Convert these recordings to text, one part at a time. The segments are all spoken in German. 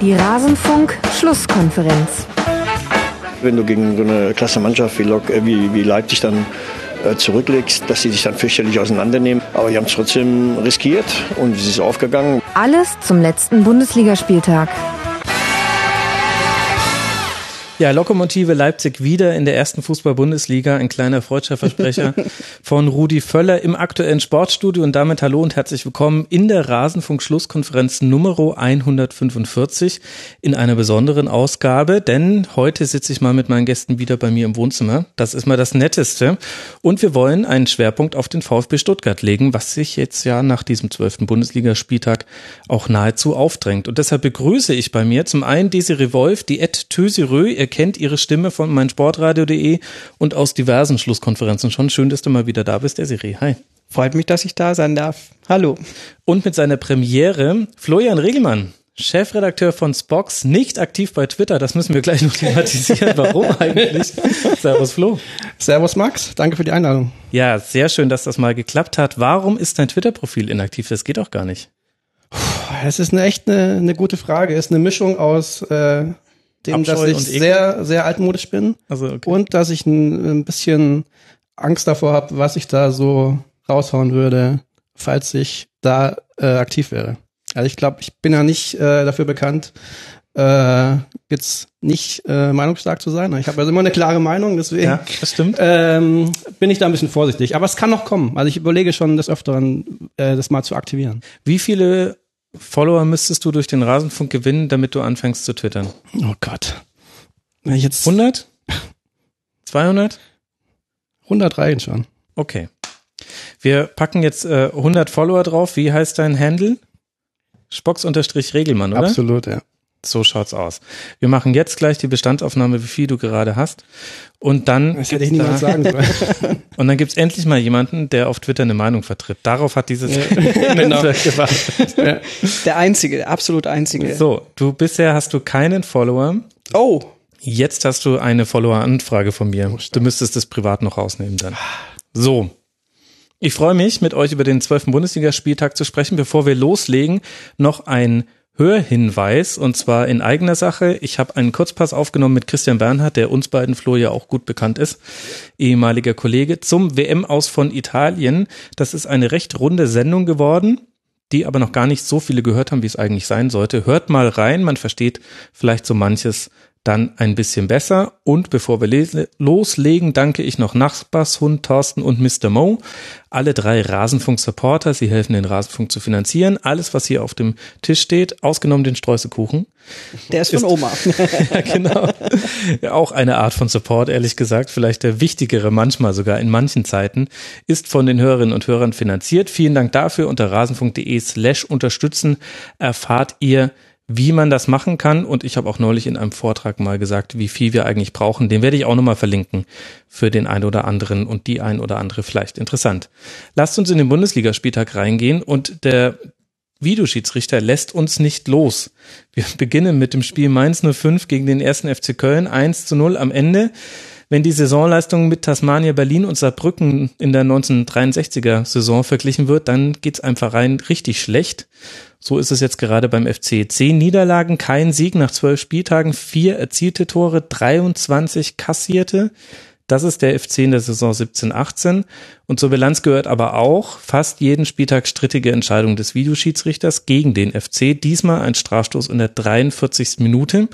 Die Rasenfunk-Schlusskonferenz. Wenn du gegen so eine klasse Mannschaft wie, Lok, äh, wie, wie Leipzig dann äh, zurücklegst, dass sie sich dann fürchterlich auseinandernehmen. Aber die haben es trotzdem riskiert und es ist aufgegangen. Alles zum letzten Bundesligaspieltag. Ja, Lokomotive Leipzig wieder in der ersten Fußball-Bundesliga. Ein kleiner freudscher Versprecher von Rudi Völler im aktuellen Sportstudio. Und damit hallo und herzlich willkommen in der Rasenfunk-Schlusskonferenz Nummer 145 in einer besonderen Ausgabe. Denn heute sitze ich mal mit meinen Gästen wieder bei mir im Wohnzimmer. Das ist mal das Netteste. Und wir wollen einen Schwerpunkt auf den VfB Stuttgart legen, was sich jetzt ja nach diesem zwölften Bundesligaspieltag auch nahezu aufdrängt. Und deshalb begrüße ich bei mir zum einen Desiree Wolf, die Ed Tösirö, kennt ihre Stimme von meinsportradio.de und aus diversen Schlusskonferenzen schon. Schön, dass du mal wieder da bist, der Siri. Hi. Freut mich, dass ich da sein darf. Hallo. Und mit seiner Premiere Florian Regelmann. Chefredakteur von Spox, nicht aktiv bei Twitter. Das müssen wir gleich noch thematisieren. Warum eigentlich? Servus Flo. Servus Max. Danke für die Einladung. Ja, sehr schön, dass das mal geklappt hat. Warum ist dein Twitter-Profil inaktiv? Das geht auch gar nicht. Es ist eine echt eine, eine gute Frage. Es ist eine Mischung aus äh, dem, Abscheu dass ich sehr, sehr altmodisch bin also, okay. und dass ich ein, ein bisschen Angst davor habe, was ich da so raushauen würde, falls ich da äh, aktiv wäre. Also ich glaube, ich bin ja nicht äh, dafür bekannt, äh, jetzt nicht äh, meinungsstark zu sein. Ich habe also immer eine klare Meinung, deswegen ja, das stimmt. Ähm, bin ich da ein bisschen vorsichtig. Aber es kann noch kommen. Also ich überlege schon des Öfteren, äh, das mal zu aktivieren. Wie viele Follower müsstest du durch den Rasenfunk gewinnen, damit du anfängst zu twittern? Oh Gott. Wenn ich jetzt 100? 200? 100 reichen schon. Okay. Wir packen jetzt äh, 100 Follower drauf. Wie heißt dein Handle? Spocks-Regelmann, oder? Absolut, ja. So schaut's aus. Wir machen jetzt gleich die Bestandsaufnahme, wie viel du gerade hast. Und dann. Das hätte ich niemals sagen sollen. Und dann gibt's endlich mal jemanden, der auf Twitter eine Meinung vertritt. Darauf hat dieses ja, genau. gewartet. Ja. Der einzige, der absolut einzige. So, du bisher hast du keinen Follower. Oh. Jetzt hast du eine Follower-Anfrage von mir. Oh, du müsstest das privat noch rausnehmen dann. So. Ich freue mich, mit euch über den zwölften Bundesligaspieltag zu sprechen. Bevor wir loslegen, noch ein Hörhinweis und zwar in eigener Sache. Ich habe einen Kurzpass aufgenommen mit Christian Bernhard, der uns beiden Flo ja auch gut bekannt ist, ehemaliger Kollege, zum WM aus von Italien. Das ist eine recht runde Sendung geworden, die aber noch gar nicht so viele gehört haben, wie es eigentlich sein sollte. Hört mal rein, man versteht vielleicht so manches dann ein bisschen besser. Und bevor wir loslegen, danke ich noch Nachbarshund Thorsten und Mr. Mo. Alle drei Rasenfunk-Supporter. Sie helfen den Rasenfunk zu finanzieren. Alles, was hier auf dem Tisch steht, ausgenommen den Streuselkuchen. Der ist von ist, Oma. ja, genau. Ja, auch eine Art von Support, ehrlich gesagt. Vielleicht der wichtigere manchmal sogar in manchen Zeiten, ist von den Hörerinnen und Hörern finanziert. Vielen Dank dafür. Unter rasenfunk.de slash unterstützen erfahrt ihr, wie man das machen kann. Und ich habe auch neulich in einem Vortrag mal gesagt, wie viel wir eigentlich brauchen. Den werde ich auch nochmal verlinken für den einen oder anderen und die ein oder andere vielleicht interessant. Lasst uns in den Bundesligaspieltag reingehen und der Videoschiedsrichter lässt uns nicht los. Wir beginnen mit dem Spiel Mainz 05 gegen den ersten FC Köln 1 zu 0 am Ende. Wenn die Saisonleistung mit Tasmania Berlin und Saarbrücken in der 1963er Saison verglichen wird, dann geht's einfach rein richtig schlecht. So ist es jetzt gerade beim FC. Zehn Niederlagen, kein Sieg nach zwölf Spieltagen, vier erzielte Tore, 23 kassierte. Das ist der FC in der Saison 17-18. Und zur Bilanz gehört aber auch fast jeden Spieltag strittige Entscheidung des Videoschiedsrichters gegen den FC. Diesmal ein Strafstoß in der 43. Minute.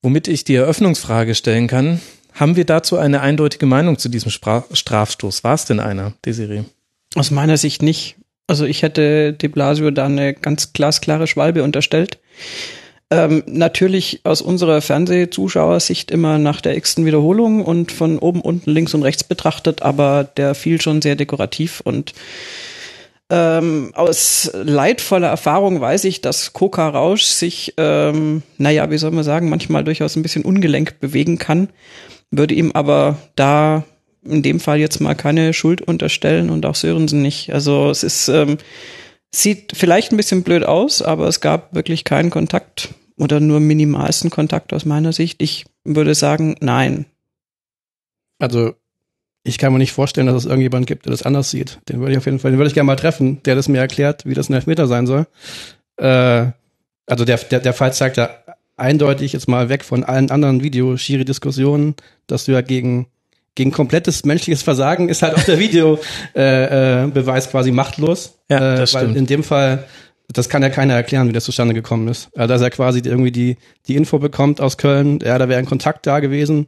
Womit ich die Eröffnungsfrage stellen kann, haben wir dazu eine eindeutige Meinung zu diesem Strafstoß? War es denn einer, Desiree? Aus meiner Sicht nicht. Also ich hätte de Blasio da eine ganz glasklare Schwalbe unterstellt. Ähm, natürlich aus unserer Fernsehzuschauersicht immer nach der x-ten Wiederholung und von oben, unten, links und rechts betrachtet, aber der fiel schon sehr dekorativ und ähm, aus leidvoller Erfahrung weiß ich, dass Coca Rausch sich, ähm, naja, wie soll man sagen, manchmal durchaus ein bisschen ungelenk bewegen kann, würde ihm aber da in dem Fall jetzt mal keine Schuld unterstellen und auch Sörensen nicht. Also es ist, ähm, sieht vielleicht ein bisschen blöd aus, aber es gab wirklich keinen Kontakt oder nur minimalsten Kontakt aus meiner Sicht. Ich würde sagen, nein. Also ich kann mir nicht vorstellen, dass es irgendjemand gibt, der das anders sieht. Den würde ich auf jeden Fall, den würde ich gerne mal treffen, der das mir erklärt, wie das ein Elfmeter sein soll. Äh, also der, der, der Fall zeigt ja eindeutig jetzt mal weg von allen anderen Videoschiri-Diskussionen, dass du ja gegen gegen komplettes menschliches Versagen ist halt auch der Videobeweis äh, äh, Beweis quasi machtlos. Ja, das äh, weil stimmt. in dem Fall, das kann ja keiner erklären, wie das zustande gekommen ist. Also, dass er quasi irgendwie die, die Info bekommt aus Köln, ja, da wäre ein Kontakt da gewesen.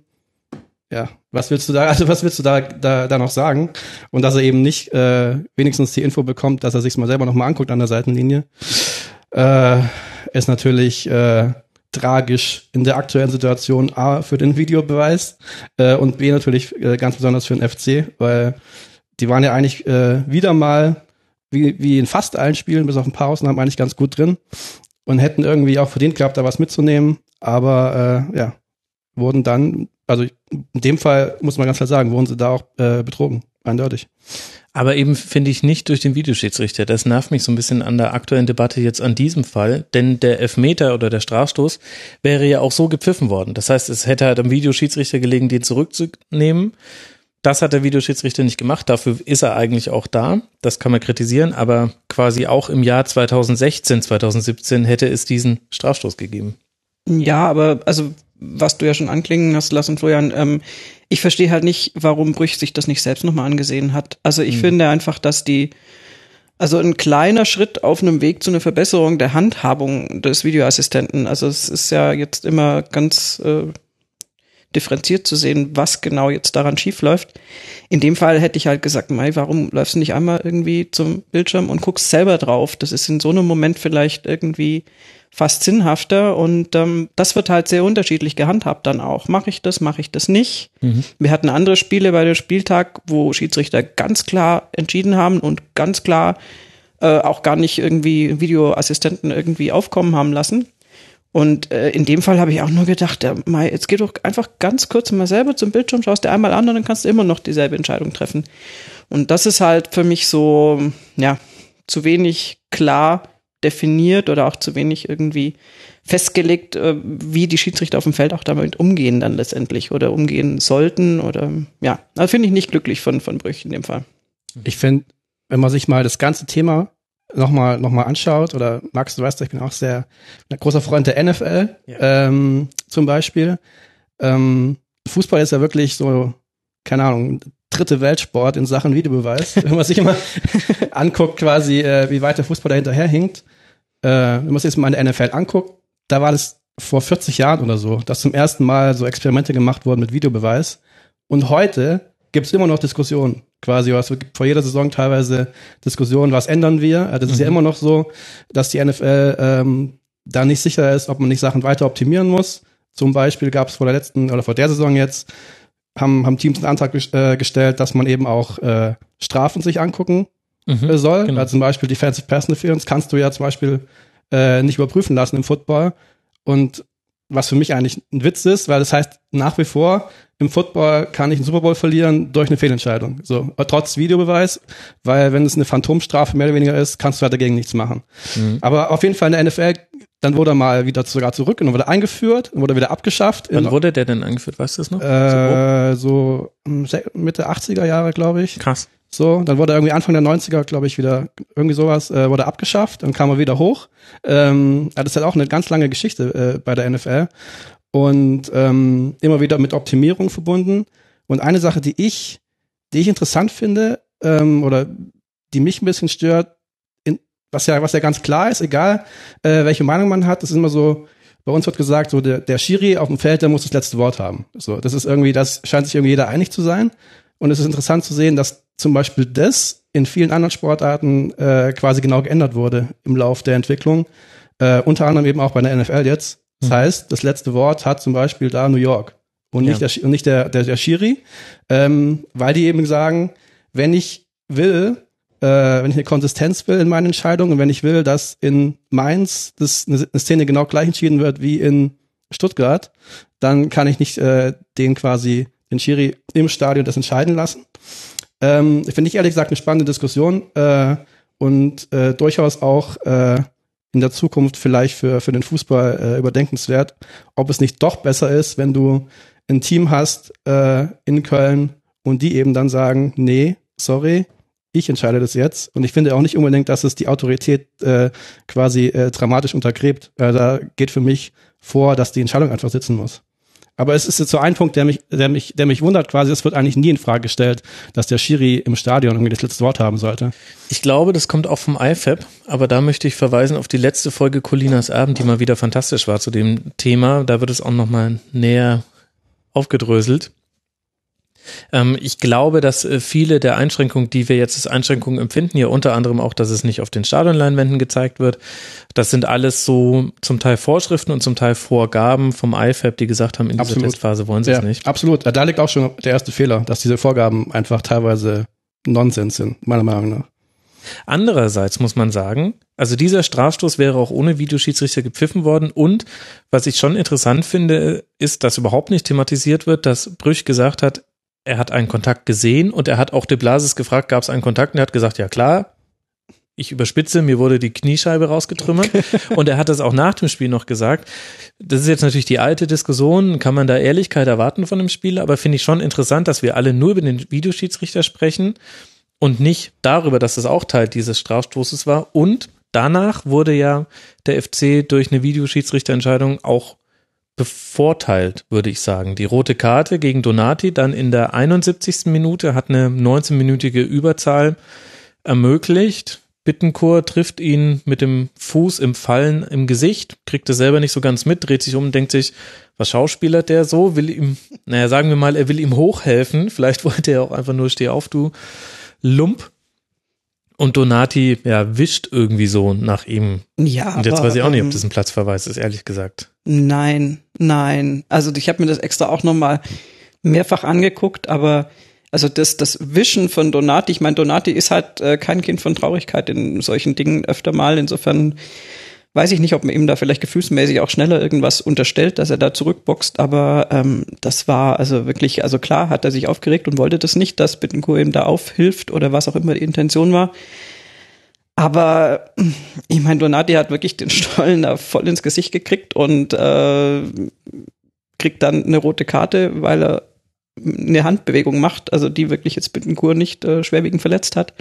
Ja, was willst du da, also was willst du da, da, da noch sagen? Und dass er eben nicht äh, wenigstens die Info bekommt, dass er sich mal selber nochmal anguckt an der Seitenlinie, äh, ist natürlich äh, tragisch in der aktuellen Situation A für den Videobeweis äh, und B natürlich äh, ganz besonders für den FC, weil die waren ja eigentlich äh, wieder mal wie, wie in fast allen Spielen, bis auf ein paar Ausnahmen, eigentlich ganz gut drin und hätten irgendwie auch verdient gehabt, da was mitzunehmen, aber äh, ja, wurden dann, also in dem Fall muss man ganz klar sagen, wurden sie da auch äh, betrogen, eindeutig. Aber eben finde ich nicht durch den Videoschiedsrichter. Das nervt mich so ein bisschen an der aktuellen Debatte jetzt an diesem Fall, denn der Elfmeter oder der Strafstoß wäre ja auch so gepfiffen worden. Das heißt, es hätte halt am Videoschiedsrichter gelegen, den zurückzunehmen. Das hat der Videoschiedsrichter nicht gemacht. Dafür ist er eigentlich auch da. Das kann man kritisieren. Aber quasi auch im Jahr 2016, 2017 hätte es diesen Strafstoß gegeben. Ja, aber also was du ja schon anklingen hast lassen, Florian, ähm, ich verstehe halt nicht, warum Brüch sich das nicht selbst nochmal angesehen hat. Also ich mhm. finde einfach, dass die, also ein kleiner Schritt auf einem Weg zu einer Verbesserung der Handhabung des Videoassistenten. Also es ist ja jetzt immer ganz äh, differenziert zu sehen, was genau jetzt daran schief läuft. In dem Fall hätte ich halt gesagt, Mai, warum läufst du nicht einmal irgendwie zum Bildschirm und guckst selber drauf? Das ist in so einem Moment vielleicht irgendwie fast sinnhafter und ähm, das wird halt sehr unterschiedlich gehandhabt dann auch. Mache ich das, mache ich das nicht? Mhm. Wir hatten andere Spiele bei der Spieltag, wo Schiedsrichter ganz klar entschieden haben und ganz klar äh, auch gar nicht irgendwie Videoassistenten irgendwie aufkommen haben lassen. Und äh, in dem Fall habe ich auch nur gedacht, ja, Mai, jetzt geh doch einfach ganz kurz mal selber zum Bildschirm, schaust dir einmal an und dann kannst du immer noch dieselbe Entscheidung treffen. Und das ist halt für mich so, ja, zu wenig klar definiert oder auch zu wenig irgendwie festgelegt, äh, wie die Schiedsrichter auf dem Feld auch damit umgehen dann letztendlich oder umgehen sollten oder ja, also finde ich nicht glücklich von, von Brüch in dem Fall. Ich finde, wenn man sich mal das ganze Thema nochmal noch mal anschaut, oder Max, du weißt, ich bin auch sehr ein großer Freund der NFL ja. ähm, zum Beispiel. Ähm, Fußball ist ja wirklich so, keine Ahnung, dritte Weltsport in Sachen Videobeweis. wenn man sich immer anguckt, quasi, äh, wie weit der Fußball dahinter hinterherhinkt. Äh, wenn man sich jetzt mal in der NFL anguckt, da war das vor 40 Jahren oder so, dass zum ersten Mal so Experimente gemacht wurden mit Videobeweis. Und heute gibt's immer noch Diskussionen. Quasi, was vor jeder Saison teilweise Diskussionen, was ändern wir. Das mhm. ist ja mhm. immer noch so, dass die NFL ähm, da nicht sicher ist, ob man nicht Sachen weiter optimieren muss. Zum Beispiel gab es vor der letzten oder vor der Saison jetzt haben, haben Teams einen Antrag äh, gestellt, dass man eben auch äh, Strafen sich angucken mhm, äh, soll. Genau. Also zum Beispiel Defensive Pass Interference kannst du ja zum Beispiel äh, nicht überprüfen lassen im Football. Und was für mich eigentlich ein Witz ist, weil das heißt, nach wie vor im Football kann ich einen Super Bowl verlieren durch eine Fehlentscheidung. So, trotz Videobeweis, weil wenn es eine Phantomstrafe mehr oder weniger ist, kannst du halt dagegen nichts machen. Mhm. Aber auf jeden Fall in der NFL, dann wurde er mal wieder sogar zurück und dann wurde eingeführt und wurde wieder abgeschafft. Wann wurde der denn eingeführt, weißt du das noch? Äh, so, so Mitte 80er Jahre, glaube ich. Krass. So, dann wurde er irgendwie Anfang der 90er, glaube ich, wieder irgendwie sowas, äh, wurde abgeschafft, dann kam er wieder hoch. Ähm, das ist halt auch eine ganz lange Geschichte äh, bei der NFL und ähm, immer wieder mit Optimierung verbunden. Und eine Sache, die ich, die ich interessant finde ähm, oder die mich ein bisschen stört, was ja was ja ganz klar ist, egal äh, welche Meinung man hat, das ist immer so. Bei uns wird gesagt, so der, der Schiri auf dem Feld, der muss das letzte Wort haben. So, das ist irgendwie, das scheint sich irgendwie jeder einig zu sein. Und es ist interessant zu sehen, dass zum Beispiel das in vielen anderen Sportarten äh, quasi genau geändert wurde im Lauf der Entwicklung. Äh, unter anderem eben auch bei der NFL jetzt. Das mhm. heißt, das letzte Wort hat zum Beispiel da New York und nicht, ja. der, und nicht der, der, der Schiri, ähm, weil die eben sagen, wenn ich will, äh, wenn ich eine Konsistenz will in meinen Entscheidungen und wenn ich will, dass in Mainz das, eine, Szene genau gleich entschieden wird wie in Stuttgart, dann kann ich nicht äh, den quasi, den Schiri im Stadion das entscheiden lassen. Ähm, Finde ich ehrlich gesagt eine spannende Diskussion äh, und äh, durchaus auch äh, in der Zukunft vielleicht für, für den Fußball äh, überdenkenswert, ob es nicht doch besser ist, wenn du ein Team hast äh, in Köln und die eben dann sagen, nee, sorry, ich entscheide das jetzt. Und ich finde auch nicht unbedingt, dass es die Autorität äh, quasi äh, dramatisch untergräbt. Äh, da geht für mich vor, dass die Entscheidung einfach sitzen muss. Aber es ist jetzt so ein Punkt, der mich, der mich, der mich wundert quasi. Es wird eigentlich nie in Frage gestellt, dass der Schiri im Stadion irgendwie das letzte Wort haben sollte. Ich glaube, das kommt auch vom IFAB, aber da möchte ich verweisen auf die letzte Folge Colinas Abend, die mal wieder fantastisch war zu dem Thema. Da wird es auch nochmal näher aufgedröselt. Ähm, ich glaube, dass äh, viele der Einschränkungen, die wir jetzt als Einschränkungen empfinden, hier unter anderem auch, dass es nicht auf den Stadionleinwänden gezeigt wird, das sind alles so zum Teil Vorschriften und zum Teil Vorgaben vom IFAB, die gesagt haben, in dieser Absolut. Testphase wollen sie Ja, es nicht. absolut. Da liegt auch schon der erste Fehler, dass diese Vorgaben einfach teilweise Nonsens sind, meiner Meinung nach. Andererseits muss man sagen, also dieser Strafstoß wäre auch ohne Videoschiedsrichter gepfiffen worden und was ich schon interessant finde, ist, dass überhaupt nicht thematisiert wird, dass Brüch gesagt hat, er hat einen Kontakt gesehen und er hat auch de Blasis gefragt, gab es einen Kontakt und er hat gesagt, ja klar, ich überspitze, mir wurde die Kniescheibe rausgetrümmert und er hat das auch nach dem Spiel noch gesagt. Das ist jetzt natürlich die alte Diskussion, kann man da Ehrlichkeit erwarten von dem Spieler, aber finde ich schon interessant, dass wir alle nur über den Videoschiedsrichter sprechen und nicht darüber, dass das auch Teil dieses Strafstoßes war. Und danach wurde ja der FC durch eine Videoschiedsrichterentscheidung auch bevorteilt, würde ich sagen. Die rote Karte gegen Donati dann in der 71. Minute hat eine 19-minütige Überzahl ermöglicht. Bittencourt trifft ihn mit dem Fuß im Fallen im Gesicht, kriegt es selber nicht so ganz mit, dreht sich um denkt sich, was schauspielert der so? Will ihm, naja, sagen wir mal, er will ihm hochhelfen. Vielleicht wollte er auch einfach nur steh auf, du Lump. Und Donati, ja, wischt irgendwie so nach ihm. Ja, Und jetzt aber, weiß ich auch nicht, ob ähm, das ein Platzverweis ist, ehrlich gesagt. Nein, nein. Also ich habe mir das extra auch nochmal mehrfach angeguckt, aber also das, das Wischen von Donati, ich meine, Donati ist halt äh, kein Kind von Traurigkeit in solchen Dingen öfter mal. Insofern weiß ich nicht, ob man ihm da vielleicht gefühlsmäßig auch schneller irgendwas unterstellt, dass er da zurückboxt, aber ähm, das war also wirklich, also klar hat er sich aufgeregt und wollte das nicht, dass Bittencourt ihm da aufhilft oder was auch immer die Intention war. Aber ich meine, Donati hat wirklich den Stollen da voll ins Gesicht gekriegt und äh, kriegt dann eine rote Karte, weil er eine Handbewegung macht, also die wirklich jetzt Bittencourt nicht äh, schwerwiegend verletzt hat.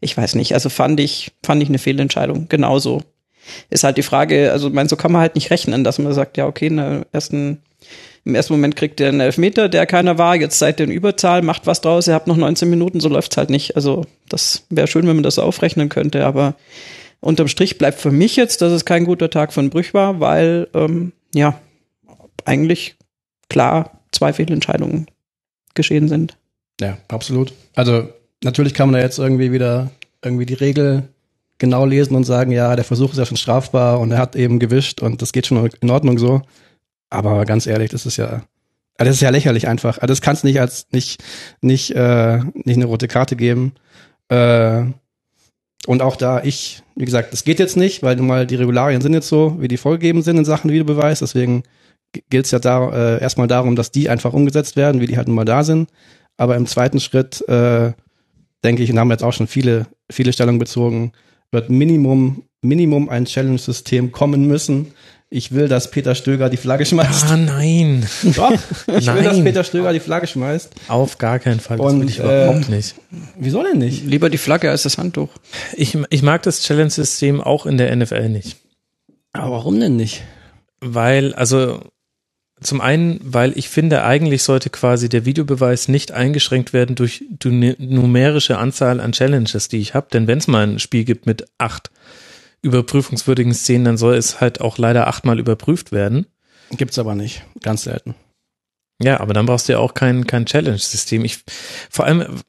Ich weiß nicht, also fand ich, fand ich eine Fehlentscheidung, genauso. Ist halt die Frage, also mein, so kann man halt nicht rechnen, dass man sagt, ja, okay, in der ersten, im ersten Moment kriegt ihr einen Elfmeter, der keiner war, jetzt seid ihr in Überzahl, macht was draus, ihr habt noch 19 Minuten, so läuft's halt nicht. Also das wäre schön, wenn man das aufrechnen könnte, aber unterm Strich bleibt für mich jetzt, dass es kein guter Tag von Brüch war, weil, ähm, ja, eigentlich klar zwei Fehlentscheidungen geschehen sind. Ja, absolut. Also natürlich kann man da jetzt irgendwie wieder irgendwie die Regel genau lesen und sagen, ja, der Versuch ist ja schon strafbar und er hat eben gewischt und das geht schon in Ordnung so. Aber ganz ehrlich, das ist ja, also das ist ja lächerlich einfach. Also das kann es nicht als nicht nicht äh, nicht eine rote Karte geben. Äh, und auch da ich, wie gesagt, das geht jetzt nicht, weil nun mal die Regularien sind jetzt so, wie die vorgegeben sind in Sachen Videobeweis. Deswegen gilt es ja da äh, erstmal darum, dass die einfach umgesetzt werden, wie die halt nun mal da sind. Aber im zweiten Schritt äh, denke ich, und haben jetzt auch schon viele viele Stellungen bezogen, wird Minimum, Minimum ein Challenge-System kommen müssen. Ich will, dass Peter Stöger die Flagge schmeißt. Ah, nein. Doch, ich will, dass Nein. Peter Stöger die Flagge schmeißt. Auf gar keinen Fall. Das Und, will ich äh, überhaupt nicht. Wieso denn nicht? Lieber die Flagge als das Handtuch. Ich, ich mag das Challenge-System auch in der NFL nicht. Aber warum denn nicht? Weil, also zum einen, weil ich finde, eigentlich sollte quasi der Videobeweis nicht eingeschränkt werden durch die nu- numerische Anzahl an Challenges, die ich habe. Denn wenn es mal ein Spiel gibt mit acht überprüfungswürdigen Szenen, dann soll es halt auch leider achtmal überprüft werden. Gibt's aber nicht. Ganz selten. Ja, aber dann brauchst du ja auch kein, kein Challenge-System. Ich, vor allem,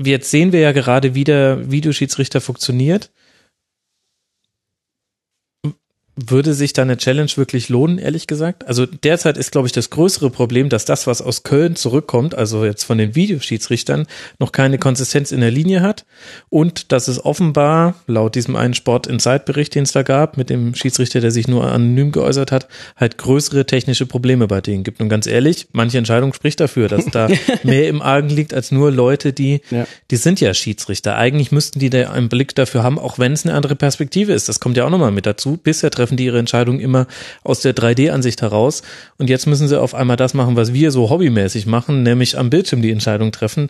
jetzt sehen wir ja gerade, wie der Videoschiedsrichter funktioniert. Würde sich da eine Challenge wirklich lohnen, ehrlich gesagt? Also derzeit ist, glaube ich, das größere Problem, dass das, was aus Köln zurückkommt, also jetzt von den Videoschiedsrichtern, noch keine Konsistenz in der Linie hat und dass es offenbar, laut diesem einen Sport-Inside-Bericht, den es da gab, mit dem Schiedsrichter, der sich nur anonym geäußert hat, halt größere technische Probleme bei denen gibt. Und ganz ehrlich, manche Entscheidung spricht dafür, dass da mehr im Argen liegt als nur Leute, die, Ja. die sind ja Schiedsrichter. Eigentlich müssten die da einen Blick dafür haben, auch wenn es eine andere Perspektive ist. Das kommt ja auch nochmal mit dazu. Bisher treffen treffen die ihre Entscheidungen immer aus der 3D-Ansicht heraus. Und jetzt müssen sie auf einmal das machen, was wir so hobbymäßig machen, nämlich am Bildschirm die Entscheidung treffen.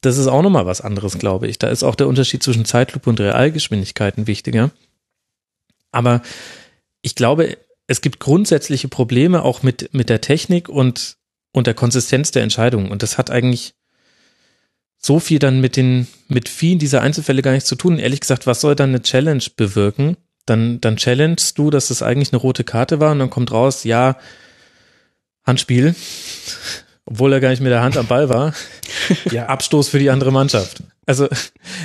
Das ist auch nochmal was anderes, glaube ich. Da ist auch der Unterschied zwischen Zeitlupe und Realgeschwindigkeiten wichtiger. Aber ich glaube, es gibt grundsätzliche Probleme auch mit, mit der Technik und, und der Konsistenz der Entscheidungen. Und das hat eigentlich so viel dann mit den, mit vielen dieser Einzelfälle gar nichts zu tun. Ehrlich gesagt, was soll dann eine Challenge bewirken? Dann, dann challengest du, dass das eigentlich eine rote Karte war und dann kommt raus, ja, Handspiel, obwohl er gar nicht mit der Hand am Ball war. ja, Abstoß für die andere Mannschaft. Also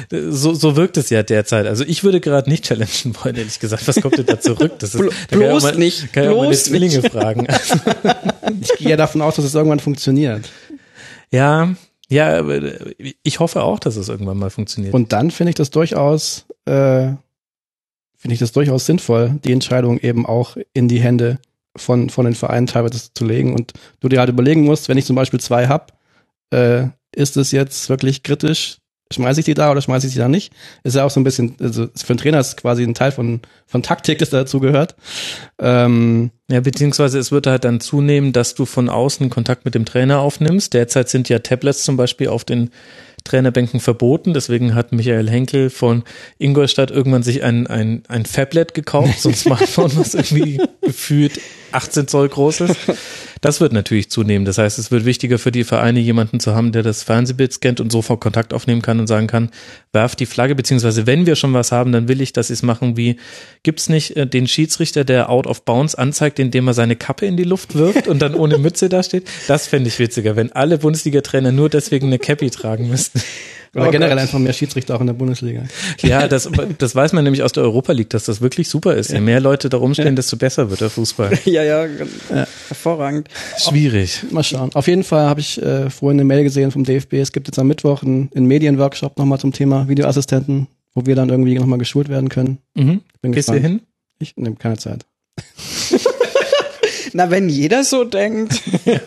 so, so wirkt es ja derzeit. Also ich würde gerade nicht challengen wollen, ehrlich gesagt. Was kommt denn da zurück? Das ist, da bloß kann mal, nicht. Kann bloß auch meine Zwillinge nicht. fragen. ich gehe ja davon aus, dass es irgendwann funktioniert. Ja, ja, ich hoffe auch, dass es irgendwann mal funktioniert. Und dann finde ich das durchaus, äh, finde ich das durchaus sinnvoll, die Entscheidung eben auch in die Hände von, von den Vereinen teilweise zu legen. Und du dir halt überlegen musst, wenn ich zum Beispiel zwei hab, äh, ist es jetzt wirklich kritisch, schmeiße ich die da oder schmeiße ich die da nicht? Ist ja auch so ein bisschen, also für einen Trainer ist quasi ein Teil von, von Taktik, das dazu gehört. Ähm, ja, beziehungsweise es wird halt dann zunehmen, dass du von außen Kontakt mit dem Trainer aufnimmst. Derzeit sind ja Tablets zum Beispiel auf den Trainerbänken verboten. Deswegen hat Michael Henkel von Ingolstadt irgendwann sich ein, ein, ein Fablet gekauft, so ein Smartphone, was irgendwie gefühlt 18 Zoll groß ist. Das wird natürlich zunehmen. Das heißt, es wird wichtiger für die Vereine, jemanden zu haben, der das Fernsehbild scannt und sofort Kontakt aufnehmen kann und sagen kann, werf die Flagge, beziehungsweise wenn wir schon was haben, dann will ich, dass sie es machen wie, gibt's nicht äh, den Schiedsrichter, der out of bounds anzeigt, indem er seine Kappe in die Luft wirft und dann ohne Mütze da steht? Das fände ich witziger, wenn alle Bundesliga-Trainer nur deswegen eine Cappy tragen müssten. Oder oh generell Gott. einfach mehr Schiedsrichter auch in der Bundesliga. Ja, das, das weiß man nämlich aus der Europa League, dass das wirklich super ist. Je mehr Leute da rumstehen, ja. desto besser wird der Fußball. Ja, ja, ja. hervorragend. Schwierig. Mal schauen. Auf jeden Fall habe ich äh, vorhin eine Mail gesehen vom DFB. Es gibt jetzt am Mittwoch einen, einen Medienworkshop nochmal zum Thema Videoassistenten, wo wir dann irgendwie nochmal geschult werden können. Mhm. Bin Gehst du hin? Ich nehme keine Zeit. Na, wenn jeder so denkt.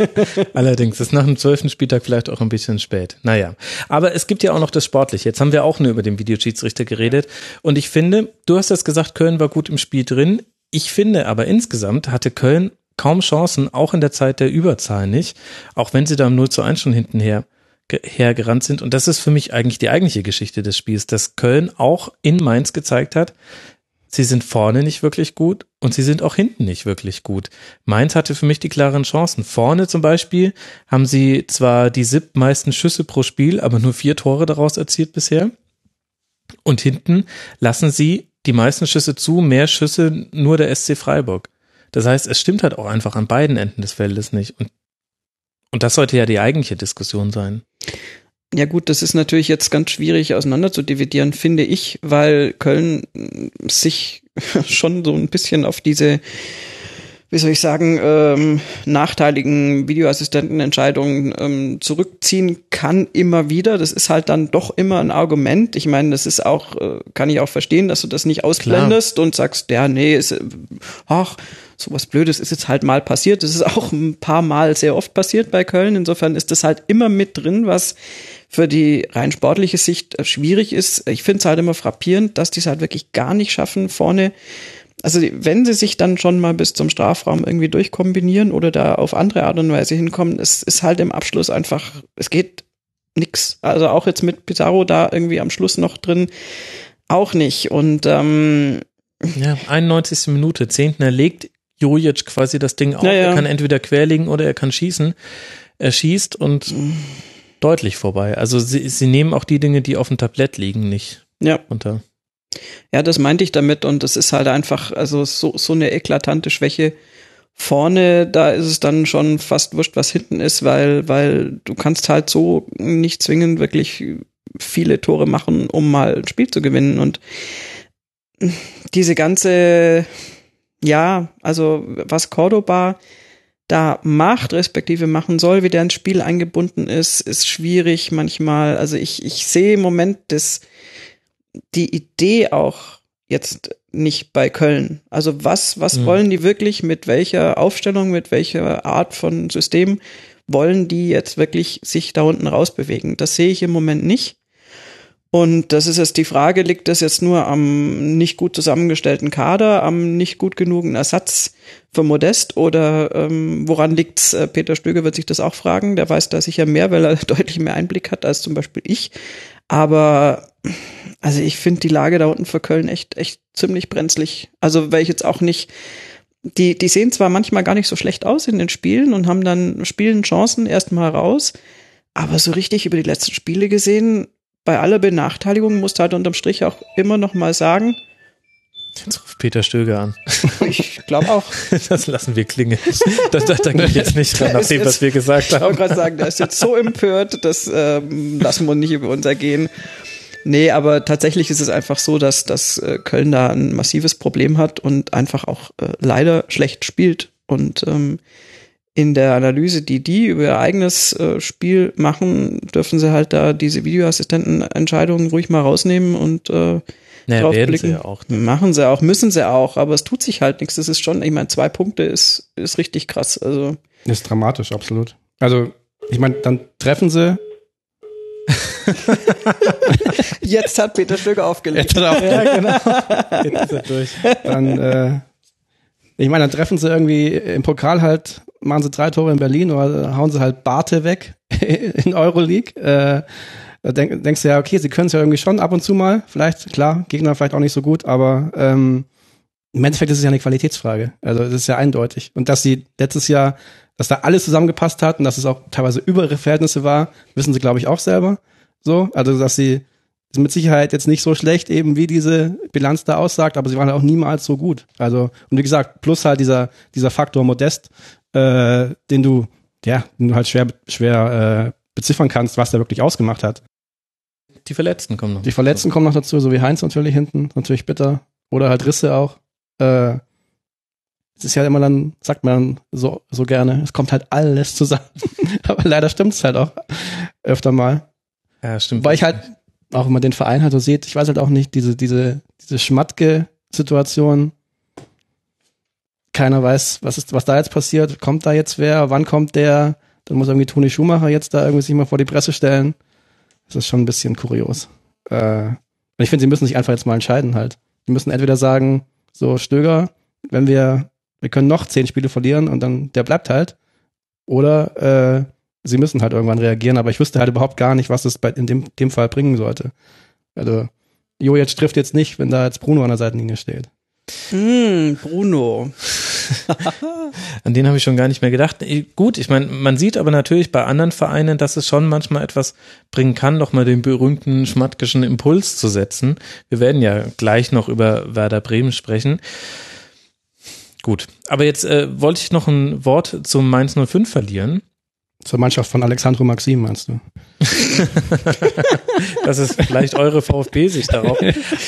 Allerdings ist nach dem zwölften Spieltag vielleicht auch ein bisschen spät. Naja. Aber es gibt ja auch noch das Sportliche. Jetzt haben wir auch nur über den Videoschiedsrichter geredet. Und ich finde, du hast das gesagt, Köln war gut im Spiel drin. Ich finde aber insgesamt hatte Köln kaum Chancen, auch in der Zeit der Überzahl nicht. Auch wenn sie da um 0 zu 1 schon hinten her hergerannt sind. Und das ist für mich eigentlich die eigentliche Geschichte des Spiels, dass Köln auch in Mainz gezeigt hat, sie sind vorne nicht wirklich gut und sie sind auch hinten nicht wirklich gut. Mainz hatte für mich die klaren Chancen. Vorne zum Beispiel haben sie zwar die siebtmeisten Schüsse pro Spiel, aber nur vier Tore daraus erzielt bisher. Und hinten lassen sie die meisten Schüsse zu, mehr Schüsse nur der SC Freiburg. Das heißt, es stimmt halt auch einfach an beiden Enden des Feldes nicht. Und, und das sollte ja die eigentliche Diskussion sein. Ja gut, das ist natürlich jetzt ganz schwierig auseinander zu dividieren, finde ich, weil Köln sich schon so ein bisschen auf diese, wie soll ich sagen, ähm, nachteiligen Videoassistentenentscheidungen ähm, zurückziehen kann immer wieder. Das ist halt dann doch immer ein Argument. Ich meine, das ist auch, äh, kann ich auch verstehen, dass du das nicht ausblendest Klar. und sagst, ja, nee, ist, ach, sowas Blödes ist jetzt halt mal passiert. Das ist auch ein paar Mal sehr oft passiert bei Köln. Insofern ist das halt immer mit drin, was für die rein sportliche Sicht äh, schwierig ist. Ich finde es halt immer frappierend, dass die es halt wirklich gar nicht schaffen, vorne also wenn sie sich dann schon mal bis zum Strafraum irgendwie durchkombinieren oder da auf andere Art und Weise hinkommen, es ist halt im Abschluss einfach, es geht nix. Also auch jetzt mit Pizarro da irgendwie am Schluss noch drin, auch nicht. Und ähm, ja, 91. Minute, Zehntner legt Jojic quasi das Ding auf. Ja, ja. Er kann entweder querlegen oder er kann schießen. Er schießt und deutlich vorbei. Also sie, sie nehmen auch die Dinge, die auf dem Tablett liegen, nicht ja. unter. Ja, das meinte ich damit und das ist halt einfach, also so, so eine eklatante Schwäche. Vorne, da ist es dann schon fast wurscht, was hinten ist, weil, weil du kannst halt so nicht zwingend wirklich viele Tore machen, um mal ein Spiel zu gewinnen und diese ganze, ja, also was Cordoba da macht, respektive machen soll, wie der ins Spiel eingebunden ist, ist schwierig manchmal. Also ich, ich sehe im Moment das, die Idee auch jetzt nicht bei Köln. Also was, was mhm. wollen die wirklich, mit welcher Aufstellung, mit welcher Art von System wollen die jetzt wirklich sich da unten rausbewegen? Das sehe ich im Moment nicht. Und das ist jetzt die Frage, liegt das jetzt nur am nicht gut zusammengestellten Kader, am nicht gut genugen Ersatz für Modest oder ähm, woran liegt's? Äh, Peter Stöger wird sich das auch fragen. Der weiß da sicher mehr, weil er deutlich mehr Einblick hat als zum Beispiel ich. Aber also ich finde die Lage da unten für Köln echt, echt ziemlich brenzlig. Also weil ich jetzt auch nicht, die, die sehen zwar manchmal gar nicht so schlecht aus in den Spielen und haben dann spielen Chancen erstmal raus, aber so richtig über die letzten Spiele gesehen bei aller Benachteiligung musst du halt unterm Strich auch immer noch mal sagen. Jetzt ruft Peter Stöger an. Ich glaube auch. Das lassen wir klingen. Da, gehe ich jetzt nicht dran, nach dem, was wir gesagt haben. Ich wollte gerade sagen, der ist jetzt so empört, das ähm, lassen wir nicht über uns ergehen. Nee, aber tatsächlich ist es einfach so, dass, dass äh, Köln da ein massives Problem hat und einfach auch äh, leider schlecht spielt. Und ähm, in der Analyse, die die über ihr eigenes äh, Spiel machen, dürfen sie halt da diese Videoassistentenentscheidungen ruhig mal rausnehmen und äh, naja, werden sie ja auch. Machen sie auch, müssen sie auch, aber es tut sich halt nichts. Das ist schon, ich meine, zwei Punkte ist, ist richtig krass. Also. Ist dramatisch, absolut. Also, ich meine, dann treffen sie. Jetzt hat Peter Stöger aufgelegt. Jetzt hat er aufgelegt. Ja, genau. Jetzt ist er durch. Dann, äh, ich meine, dann treffen sie irgendwie im Pokal halt machen sie drei Tore in Berlin oder hauen sie halt Barte weg in Euroleague. Äh, da denk, denkst du ja, okay, sie können es ja irgendwie schon ab und zu mal. Vielleicht, klar, Gegner vielleicht auch nicht so gut, aber ähm, im Endeffekt ist es ja eine Qualitätsfrage. Also es ist ja eindeutig. Und dass sie letztes Jahr, dass da alles zusammengepasst hat und dass es auch teilweise über ihre Verhältnisse war, wissen sie, glaube ich, auch selber. So, also dass sie ist mit Sicherheit jetzt nicht so schlecht, eben wie diese Bilanz da aussagt, aber sie waren auch niemals so gut. Also, und wie gesagt, plus halt dieser, dieser Faktor Modest, äh, den du, ja, den du halt schwer, schwer äh, beziffern kannst, was der wirklich ausgemacht hat. Die Verletzten kommen noch. Die Verletzten kommen noch dazu, so wie Heinz natürlich hinten, natürlich bitter. Oder halt Risse auch. Äh, es ist ja immer dann, sagt man so, so gerne, es kommt halt alles zusammen. Aber leider stimmt es halt auch öfter mal. Ja, stimmt. Weil ich halt, auch wenn man den Verein halt so sieht, ich weiß halt auch nicht, diese, diese, diese Schmatke-Situation, keiner weiß, was ist, was da jetzt passiert. Kommt da jetzt wer? Wann kommt der? Dann muss irgendwie Toni Schumacher jetzt da irgendwie sich mal vor die Presse stellen. Das ist schon ein bisschen kurios. Äh, und ich finde, sie müssen sich einfach jetzt mal entscheiden halt. Die müssen entweder sagen, so Stöger, wenn wir, wir können noch zehn Spiele verlieren und dann der bleibt halt. Oder äh, sie müssen halt irgendwann reagieren, aber ich wüsste halt überhaupt gar nicht, was es bei, in dem, dem Fall bringen sollte. Also, Jo jetzt trifft jetzt nicht, wenn da jetzt Bruno an der Seitenlinie steht. Mm, Bruno. An den habe ich schon gar nicht mehr gedacht. Gut, ich meine, man sieht aber natürlich bei anderen Vereinen, dass es schon manchmal etwas bringen kann, nochmal den berühmten schmatkischen Impuls zu setzen. Wir werden ja gleich noch über Werder Bremen sprechen. Gut, aber jetzt äh, wollte ich noch ein Wort zum Mainz 05 verlieren. Zur Mannschaft von Alexandro Maxim, meinst du? das ist vielleicht eure VfB-Sicht darauf.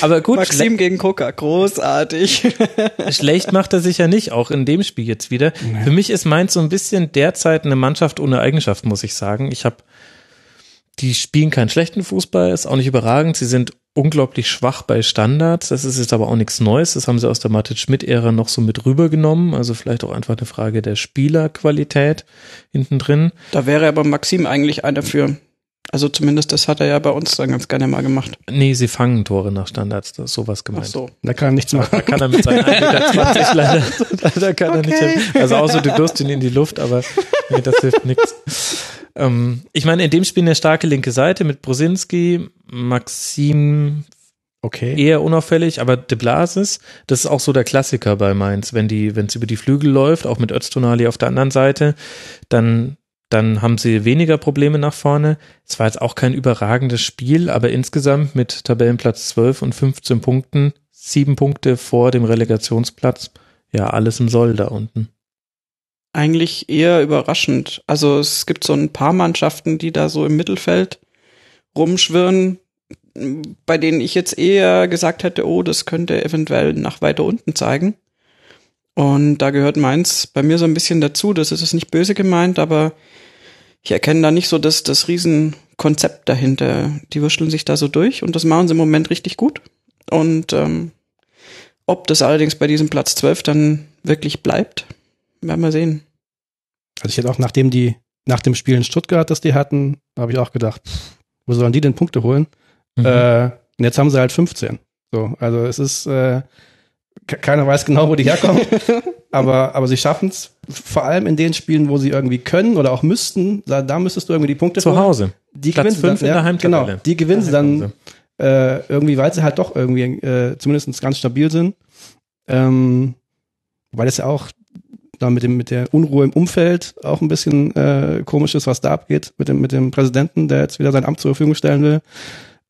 Aber gut. Maxim gegen Coca, großartig. Schlecht macht er sich ja nicht, auch in dem Spiel jetzt wieder. Nee. Für mich ist Mainz so ein bisschen derzeit eine Mannschaft ohne Eigenschaft, muss ich sagen. Ich habe, die spielen keinen schlechten Fußball, ist auch nicht überragend. Sie sind unglaublich schwach bei Standards. Das ist jetzt aber auch nichts Neues. Das haben sie aus der Martin-Schmidt-Ära noch so mit rübergenommen. Also vielleicht auch einfach eine Frage der Spielerqualität hinten drin. Da wäre aber Maxim eigentlich einer für. Also zumindest das hat er ja bei uns dann ganz gerne mal gemacht. Nee, sie fangen Tore nach Standards, das ist sowas gemeint. Ach so. Da kann er nichts machen. Da kann er mit seinen 1,20 Meter leider, leider kann okay. er nicht. Also außer du wirst ihn in die Luft, aber nee, das hilft nichts. Ähm, ich meine, in dem Spiel eine starke linke Seite mit Brosinski, Maxim okay. eher unauffällig, aber De Blasis, das ist auch so der Klassiker bei Mainz. Wenn die, wenn es über die Flügel läuft, auch mit Öztonali auf der anderen Seite, dann, dann haben sie weniger Probleme nach vorne. Es war jetzt auch kein überragendes Spiel, aber insgesamt mit Tabellenplatz 12 und 15 Punkten, sieben Punkte vor dem Relegationsplatz, ja, alles im Soll da unten eigentlich eher überraschend. Also es gibt so ein paar Mannschaften, die da so im Mittelfeld rumschwirren, bei denen ich jetzt eher gesagt hätte, oh, das könnte eventuell nach weiter unten zeigen. Und da gehört Mainz bei mir so ein bisschen dazu. Das ist es nicht böse gemeint, aber ich erkenne da nicht so das, das Riesenkonzept dahinter. Die wurschteln sich da so durch und das machen sie im Moment richtig gut. Und ähm, ob das allerdings bei diesem Platz 12 dann wirklich bleibt, werden wir sehen. Also ich hätte auch nachdem die, nach dem Spiel in Stuttgart, das die hatten, habe ich auch gedacht, wo sollen die denn Punkte holen? Mhm. Äh, und jetzt haben sie halt 15. So, also es ist, äh, keiner weiß genau, wo die herkommen, aber, aber sie schaffen es, vor allem in den Spielen, wo sie irgendwie können oder auch müssten, da, da müsstest du irgendwie die Punkte Zu Hause. Die Platz gewinnen sie dann, fünf in der Heimtabelle. Genau, die gewinnen sie dann äh, irgendwie, weil sie halt doch irgendwie äh, zumindest ganz stabil sind. Ähm, weil es ja auch da mit dem mit der Unruhe im Umfeld auch ein bisschen äh, komisch ist, was da abgeht mit dem mit dem Präsidenten, der jetzt wieder sein Amt zur Verfügung stellen will.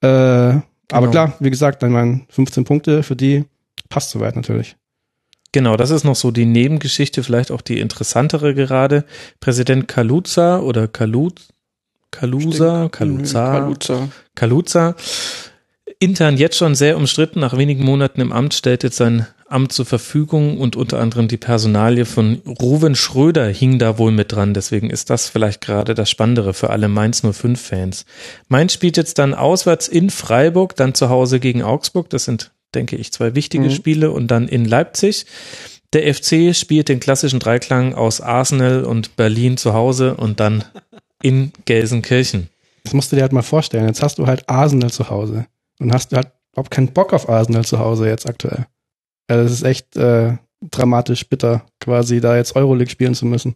Äh, genau. Aber klar, wie gesagt, dann waren 15 Punkte für die passt soweit natürlich. Genau, das ist noch so die Nebengeschichte, vielleicht auch die interessantere gerade. Präsident Kaluza oder Kalut, Kaluza, Kaluza, Kaluza. Kaluza, intern jetzt schon sehr umstritten, nach wenigen Monaten im Amt stellt jetzt sein Amt zur Verfügung und unter anderem die Personalie von Ruven Schröder hing da wohl mit dran. Deswegen ist das vielleicht gerade das Spannendere für alle Mainz 05 Fans. Mainz spielt jetzt dann auswärts in Freiburg, dann zu Hause gegen Augsburg. Das sind, denke ich, zwei wichtige mhm. Spiele und dann in Leipzig. Der FC spielt den klassischen Dreiklang aus Arsenal und Berlin zu Hause und dann in Gelsenkirchen. Das musst du dir halt mal vorstellen. Jetzt hast du halt Arsenal zu Hause und hast du halt überhaupt keinen Bock auf Arsenal zu Hause jetzt aktuell. Also das ist echt äh, dramatisch bitter, quasi da jetzt Euroleague spielen zu müssen.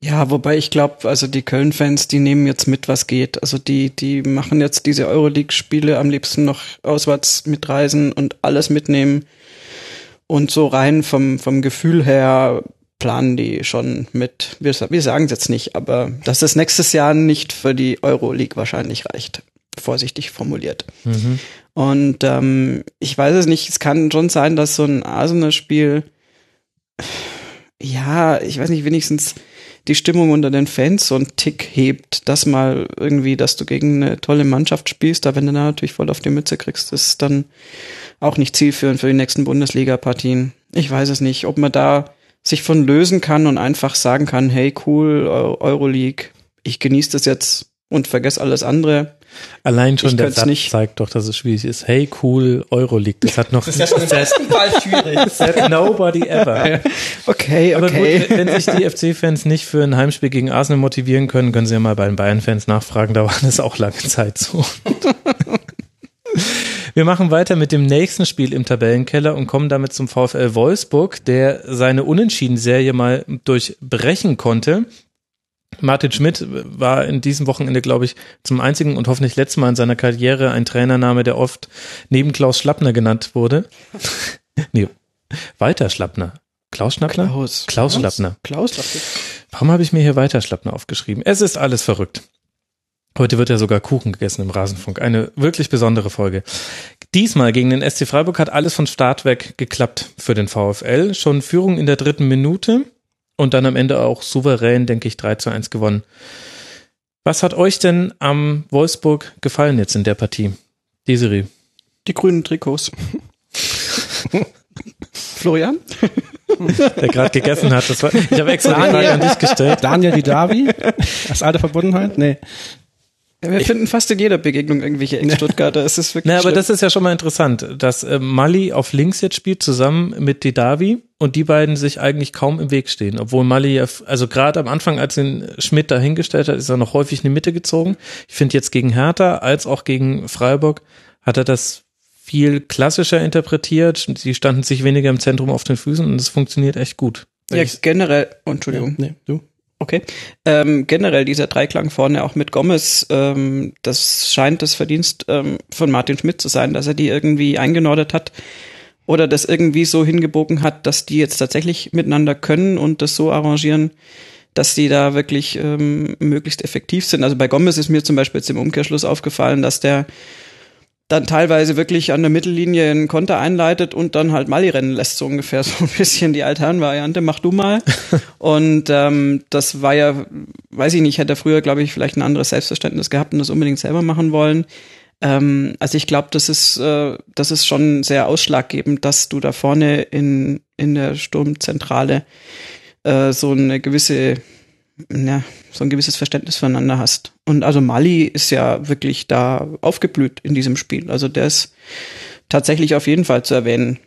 Ja, wobei ich glaube, also die Köln-Fans, die nehmen jetzt mit, was geht. Also die, die machen jetzt diese Euroleague-Spiele am liebsten noch auswärts mitreisen und alles mitnehmen. Und so rein vom, vom Gefühl her planen die schon mit, wir, wir sagen es jetzt nicht, aber dass es nächstes Jahr nicht für die Euroleague wahrscheinlich reicht. Vorsichtig formuliert. Mhm. Und ähm, ich weiß es nicht, es kann schon sein, dass so ein Arsenal-Spiel, ja, ich weiß nicht, wenigstens die Stimmung unter den Fans so einen Tick hebt, dass mal irgendwie, dass du gegen eine tolle Mannschaft spielst, da wenn du da natürlich voll auf die Mütze kriegst, ist dann auch nicht zielführend für die nächsten Bundesliga-Partien. Ich weiß es nicht, ob man da sich von lösen kann und einfach sagen kann, hey cool, Euroleague, ich genieße das jetzt und vergesse alles andere. Allein schon ich der Satz nicht. zeigt doch, dass es schwierig ist. Hey, cool, Euroleague. Das hat noch. das ist ja schon im besten Fall schwierig. Said nobody ever. Okay, okay. Aber gut, wenn sich die FC-Fans nicht für ein Heimspiel gegen Arsenal motivieren können, können sie ja mal bei den Bayern-Fans nachfragen. Da war das auch lange Zeit so. Wir machen weiter mit dem nächsten Spiel im Tabellenkeller und kommen damit zum VfL Wolfsburg, der seine Unentschieden-Serie mal durchbrechen konnte. Martin Schmidt war in diesem Wochenende, glaube ich, zum einzigen und hoffentlich letzten Mal in seiner Karriere ein Trainername, der oft neben Klaus Schlappner genannt wurde. nee, Walter Schlappner. Klaus Schlappner? Klaus. Klaus, Schlappner. Klaus Schlappner. Warum habe ich mir hier Walter Schlappner aufgeschrieben? Es ist alles verrückt. Heute wird ja sogar Kuchen gegessen im Rasenfunk. Eine wirklich besondere Folge. Diesmal gegen den SC Freiburg hat alles von Start weg geklappt für den VfL. Schon Führung in der dritten Minute und dann am Ende auch souverän, denke ich, 3 zu 1 gewonnen. Was hat euch denn am Wolfsburg gefallen jetzt in der Partie? Desiree. Die grünen Trikots. Florian? Der gerade gegessen hat. Das war, ich habe extra die Frage an dich gestellt. Daniel Didavi? Als alte Verbundenheit? Nee. Ja, wir ich, finden fast in jeder Begegnung irgendwelche Ex-Stuttgarter. Es ist wirklich. Na, aber das ist ja schon mal interessant, dass äh, Mali auf links jetzt spielt, zusammen mit Didavi und die beiden sich eigentlich kaum im Weg stehen. Obwohl Mali ja, also gerade am Anfang, als ihn Schmidt dahingestellt hat, ist er noch häufig in die Mitte gezogen. Ich finde jetzt gegen Hertha als auch gegen Freiburg hat er das viel klassischer interpretiert. Sie standen sich weniger im Zentrum auf den Füßen und es funktioniert echt gut. Ja, generell, oh, Entschuldigung. Ja, nee, du. Okay. Ähm, generell dieser Dreiklang vorne auch mit Gomez, ähm, das scheint das Verdienst ähm, von Martin Schmidt zu sein, dass er die irgendwie eingenordet hat oder das irgendwie so hingebogen hat, dass die jetzt tatsächlich miteinander können und das so arrangieren, dass die da wirklich ähm, möglichst effektiv sind. Also bei Gomez ist mir zum Beispiel jetzt im Umkehrschluss aufgefallen, dass der dann teilweise wirklich an der Mittellinie einen Konter einleitet und dann halt Mali rennen lässt, so ungefähr so ein bisschen die Altherrenvariante, mach du mal. und ähm, das war ja, weiß ich nicht, hätte er früher, glaube ich, vielleicht ein anderes Selbstverständnis gehabt und das unbedingt selber machen wollen. Ähm, also ich glaube, das ist, äh, das ist schon sehr ausschlaggebend, dass du da vorne in, in der Sturmzentrale äh, so eine gewisse ja, so ein gewisses Verständnis füreinander hast. Und also Mali ist ja wirklich da aufgeblüht in diesem Spiel. Also der ist tatsächlich auf jeden Fall zu erwähnen.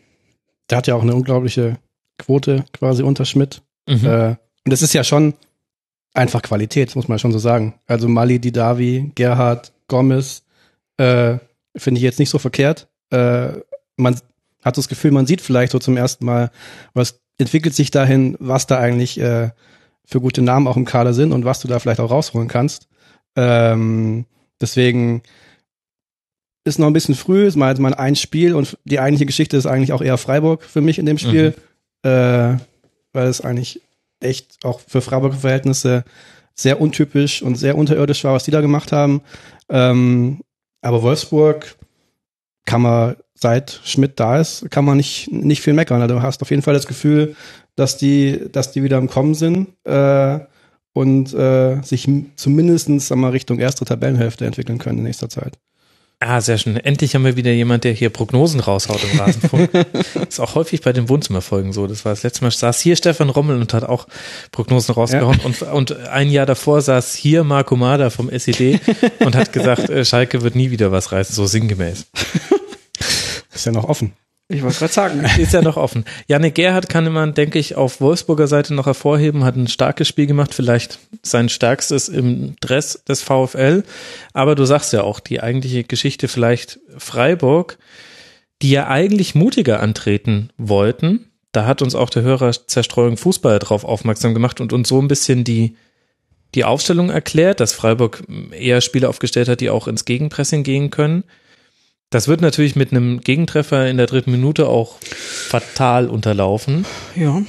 Der hat ja auch eine unglaubliche Quote quasi unter Schmidt. Mhm. Äh, und das ist ja schon einfach Qualität, muss man schon so sagen. Also Mali, Didavi, Gerhard, Gomez, äh, finde ich jetzt nicht so verkehrt. Äh, man hat das Gefühl, man sieht vielleicht so zum ersten Mal, was entwickelt sich dahin, was da eigentlich äh, für gute Namen auch im Kader sind und was du da vielleicht auch rausholen kannst. Ähm, deswegen ist noch ein bisschen früh, ist mal mal ein Spiel und die eigentliche Geschichte ist eigentlich auch eher Freiburg für mich in dem Spiel, mhm. äh, weil es eigentlich echt auch für Freiburger Verhältnisse sehr untypisch und sehr unterirdisch war, was die da gemacht haben. Ähm, aber Wolfsburg kann man, seit Schmidt da ist, kann man nicht, nicht viel meckern. Also du hast auf jeden Fall das Gefühl, dass die, dass die wieder im Kommen sind äh, und äh, sich zumindestens mal Richtung erste Tabellenhälfte entwickeln können in nächster Zeit. Ah, sehr schön. Endlich haben wir wieder jemand, der hier Prognosen raushaut im Rasenfunk. ist auch häufig bei den Wohnzimmerfolgen so. Das war das letzte Mal, saß hier Stefan Rommel und hat auch Prognosen rausgehauen. Ja. Und, und ein Jahr davor saß hier Marco Mader vom SED und hat gesagt, äh, Schalke wird nie wieder was reißen, so sinngemäß. Ist ja noch offen. Ich wollte gerade sagen. Ist ja noch offen. Janik Gerhardt kann man, denke ich, auf Wolfsburger Seite noch hervorheben, hat ein starkes Spiel gemacht, vielleicht sein stärkstes im Dress des VfL. Aber du sagst ja auch, die eigentliche Geschichte vielleicht Freiburg, die ja eigentlich mutiger antreten wollten. Da hat uns auch der Hörer Zerstreuung Fußball drauf aufmerksam gemacht und uns so ein bisschen die, die Aufstellung erklärt, dass Freiburg eher Spieler aufgestellt hat, die auch ins Gegenpressing gehen können. Das wird natürlich mit einem Gegentreffer in der dritten Minute auch fatal unterlaufen. Ja.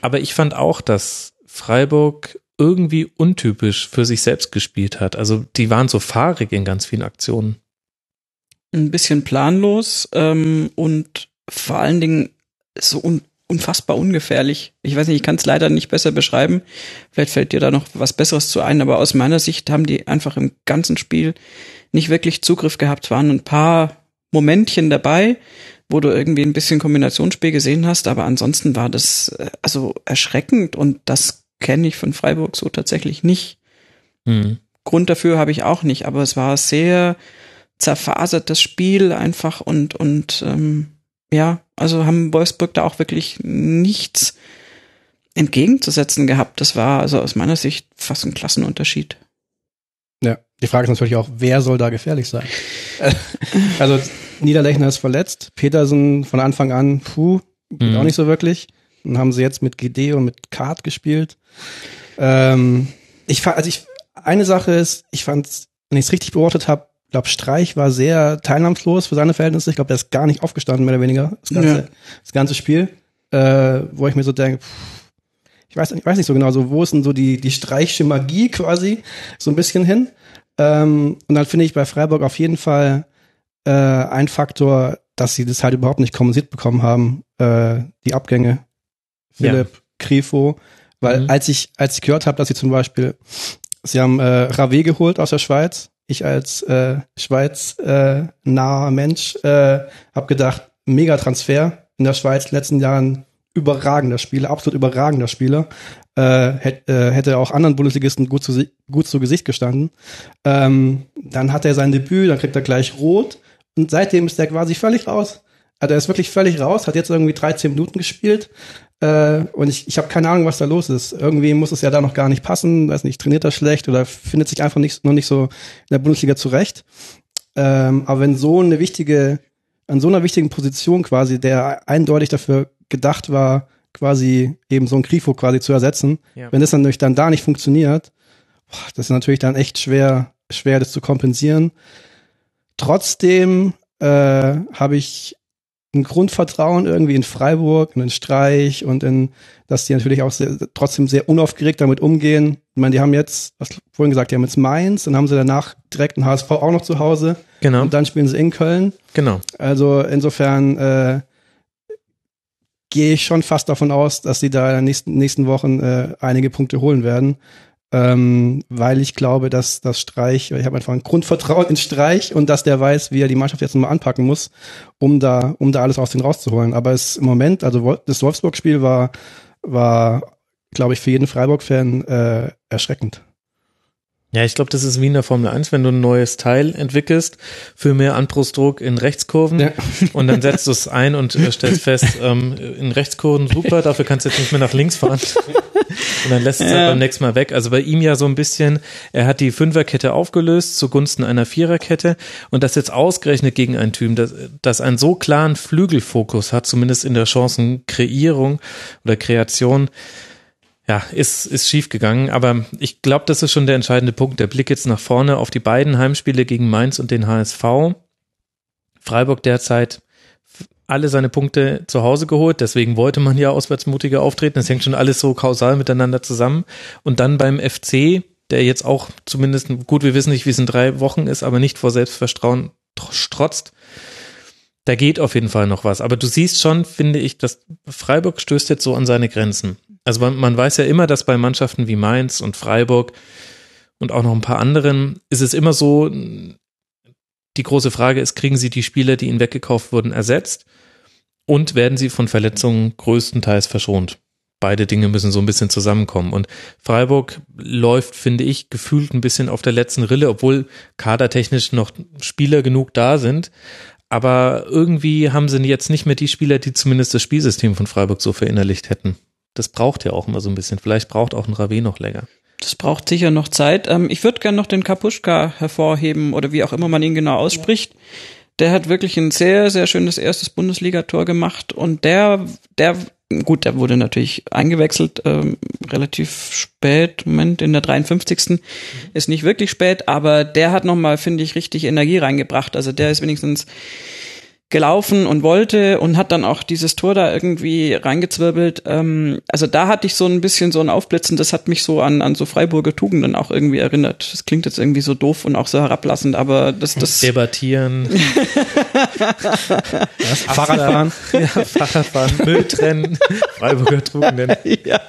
Aber ich fand auch, dass Freiburg irgendwie untypisch für sich selbst gespielt hat. Also die waren so fahrig in ganz vielen Aktionen. Ein bisschen planlos ähm, und vor allen Dingen so un unfassbar ungefährlich. Ich weiß nicht, ich kann es leider nicht besser beschreiben. Vielleicht fällt dir da noch was Besseres zu ein, aber aus meiner Sicht haben die einfach im ganzen Spiel nicht wirklich Zugriff gehabt. Waren ein paar Momentchen dabei, wo du irgendwie ein bisschen Kombinationsspiel gesehen hast, aber ansonsten war das äh, also erschreckend und das kenne ich von Freiburg so tatsächlich nicht. Mhm. Grund dafür habe ich auch nicht, aber es war sehr zerfasertes Spiel einfach und und ähm, ja, also haben Wolfsburg da auch wirklich nichts entgegenzusetzen gehabt. Das war also aus meiner Sicht fast ein Klassenunterschied. Die Frage ist natürlich auch, wer soll da gefährlich sein? also Niederlechner ist verletzt, Petersen von Anfang an, puh, mhm. auch nicht so wirklich. Dann haben sie jetzt mit GD und mit Kart gespielt. Ähm, ich fand, also ich, eine Sache ist, ich fand, wenn ich es richtig beobachtet habe, glaube Streich war sehr teilnahmslos für seine Verhältnisse. Ich glaube, der ist gar nicht aufgestanden, mehr oder weniger, das ganze, ja. das ganze Spiel. Äh, wo ich mir so denke, pff, ich weiß, ich weiß nicht so genau, so wo ist denn so die, die Streichsche Magie quasi so ein bisschen hin. Ähm, und dann finde ich bei Freiburg auf jeden Fall äh, ein Faktor, dass sie das halt überhaupt nicht kompensiert bekommen haben, äh, die Abgänge. Philipp, ja. Grifo, weil mhm. als ich als ich gehört habe, dass sie zum Beispiel, sie haben äh, Rave geholt aus der Schweiz, ich als äh, Schweiz äh, naher Mensch äh, habe gedacht, mega Transfer in der Schweiz letzten Jahren überragender Spieler, absolut überragender Spieler. Äh, hätte, äh, hätte auch anderen Bundesligisten gut zu, gut zu Gesicht gestanden. Ähm, dann hat er sein Debüt, dann kriegt er gleich rot und seitdem ist er quasi völlig raus. Also er ist wirklich völlig raus, hat jetzt irgendwie 13 Minuten gespielt äh, und ich, ich habe keine Ahnung, was da los ist. Irgendwie muss es ja da noch gar nicht passen, weiß nicht, trainiert er schlecht oder findet sich einfach nicht, noch nicht so in der Bundesliga zurecht. Ähm, aber wenn so eine wichtige, an so einer wichtigen Position quasi, der eindeutig dafür gedacht war, quasi eben so ein Grifo quasi zu ersetzen. Ja. Wenn das dann natürlich dann da nicht funktioniert, boah, das ist natürlich dann echt schwer, schwer das zu kompensieren. Trotzdem äh, habe ich ein Grundvertrauen irgendwie in Freiburg und in Streich und in, dass die natürlich auch sehr, trotzdem sehr unaufgeregt damit umgehen. Ich meine, die haben jetzt, was vorhin gesagt, die haben jetzt Mainz, dann haben sie danach direkt einen HSV auch noch zu Hause. Genau. Und dann spielen sie in Köln. Genau. Also insofern äh, gehe ich schon fast davon aus, dass sie da in den nächsten, nächsten Wochen äh, einige Punkte holen werden. Ähm, weil ich glaube, dass das Streich, ich habe einfach ein Grundvertrauen in Streich und dass der weiß, wie er die Mannschaft jetzt nochmal anpacken muss, um da, um da alles aus den rauszuholen. Aber es im Moment, also das Wolfsburg-Spiel war, war, glaube ich, für jeden Freiburg-Fan äh, erschreckend. Ja, ich glaube, das ist wie in der Formel 1, wenn du ein neues Teil entwickelst für mehr Anpressdruck in Rechtskurven ja. und dann setzt du es ein und äh, stellst fest, ähm, in Rechtskurven super, dafür kannst du jetzt nicht mehr nach links fahren. und dann lässt es ja. halt beim nächsten Mal weg. Also bei ihm ja so ein bisschen, er hat die Fünferkette aufgelöst zugunsten einer Viererkette und das jetzt ausgerechnet gegen ein Team, das, das einen so klaren Flügelfokus hat, zumindest in der Chancenkreierung oder Kreation, ja, ist, ist schief gegangen, aber ich glaube, das ist schon der entscheidende Punkt. Der Blick jetzt nach vorne auf die beiden Heimspiele gegen Mainz und den HSV. Freiburg derzeit alle seine Punkte zu Hause geholt, deswegen wollte man ja auswärts mutiger auftreten. Das hängt schon alles so kausal miteinander zusammen. Und dann beim FC, der jetzt auch zumindest, gut, wir wissen nicht, wie es in drei Wochen ist, aber nicht vor Selbstvertrauen strotzt. Da geht auf jeden Fall noch was. Aber du siehst schon, finde ich, dass Freiburg stößt jetzt so an seine Grenzen. Also man, man weiß ja immer, dass bei Mannschaften wie Mainz und Freiburg und auch noch ein paar anderen ist es immer so, die große Frage ist, kriegen sie die Spieler, die ihnen weggekauft wurden, ersetzt? Und werden sie von Verletzungen größtenteils verschont? Beide Dinge müssen so ein bisschen zusammenkommen. Und Freiburg läuft, finde ich, gefühlt ein bisschen auf der letzten Rille, obwohl kadertechnisch noch Spieler genug da sind. Aber irgendwie haben sie jetzt nicht mehr die Spieler, die zumindest das Spielsystem von Freiburg so verinnerlicht hätten. Das braucht ja auch immer so ein bisschen. Vielleicht braucht auch ein Rave noch länger. Das braucht sicher noch Zeit. Ähm, ich würde gerne noch den Kapuschka hervorheben oder wie auch immer man ihn genau ausspricht. Der hat wirklich ein sehr, sehr schönes erstes Bundesligator gemacht und der, der, gut, der wurde natürlich eingewechselt, ähm, relativ spät, Moment, in der 53. Mhm. Ist nicht wirklich spät, aber der hat nochmal, finde ich, richtig Energie reingebracht. Also der ist wenigstens gelaufen und wollte und hat dann auch dieses Tor da irgendwie reingezwirbelt. Ähm, also da hatte ich so ein bisschen so ein Aufblitzen, das hat mich so an, an so Freiburger Tugenden auch irgendwie erinnert. Das klingt jetzt irgendwie so doof und auch so herablassend, aber das, das Debattieren. Fahrradfahren. Ja, Fahrradfahren, Müll trennen, Freiburger Tugenden. Ja,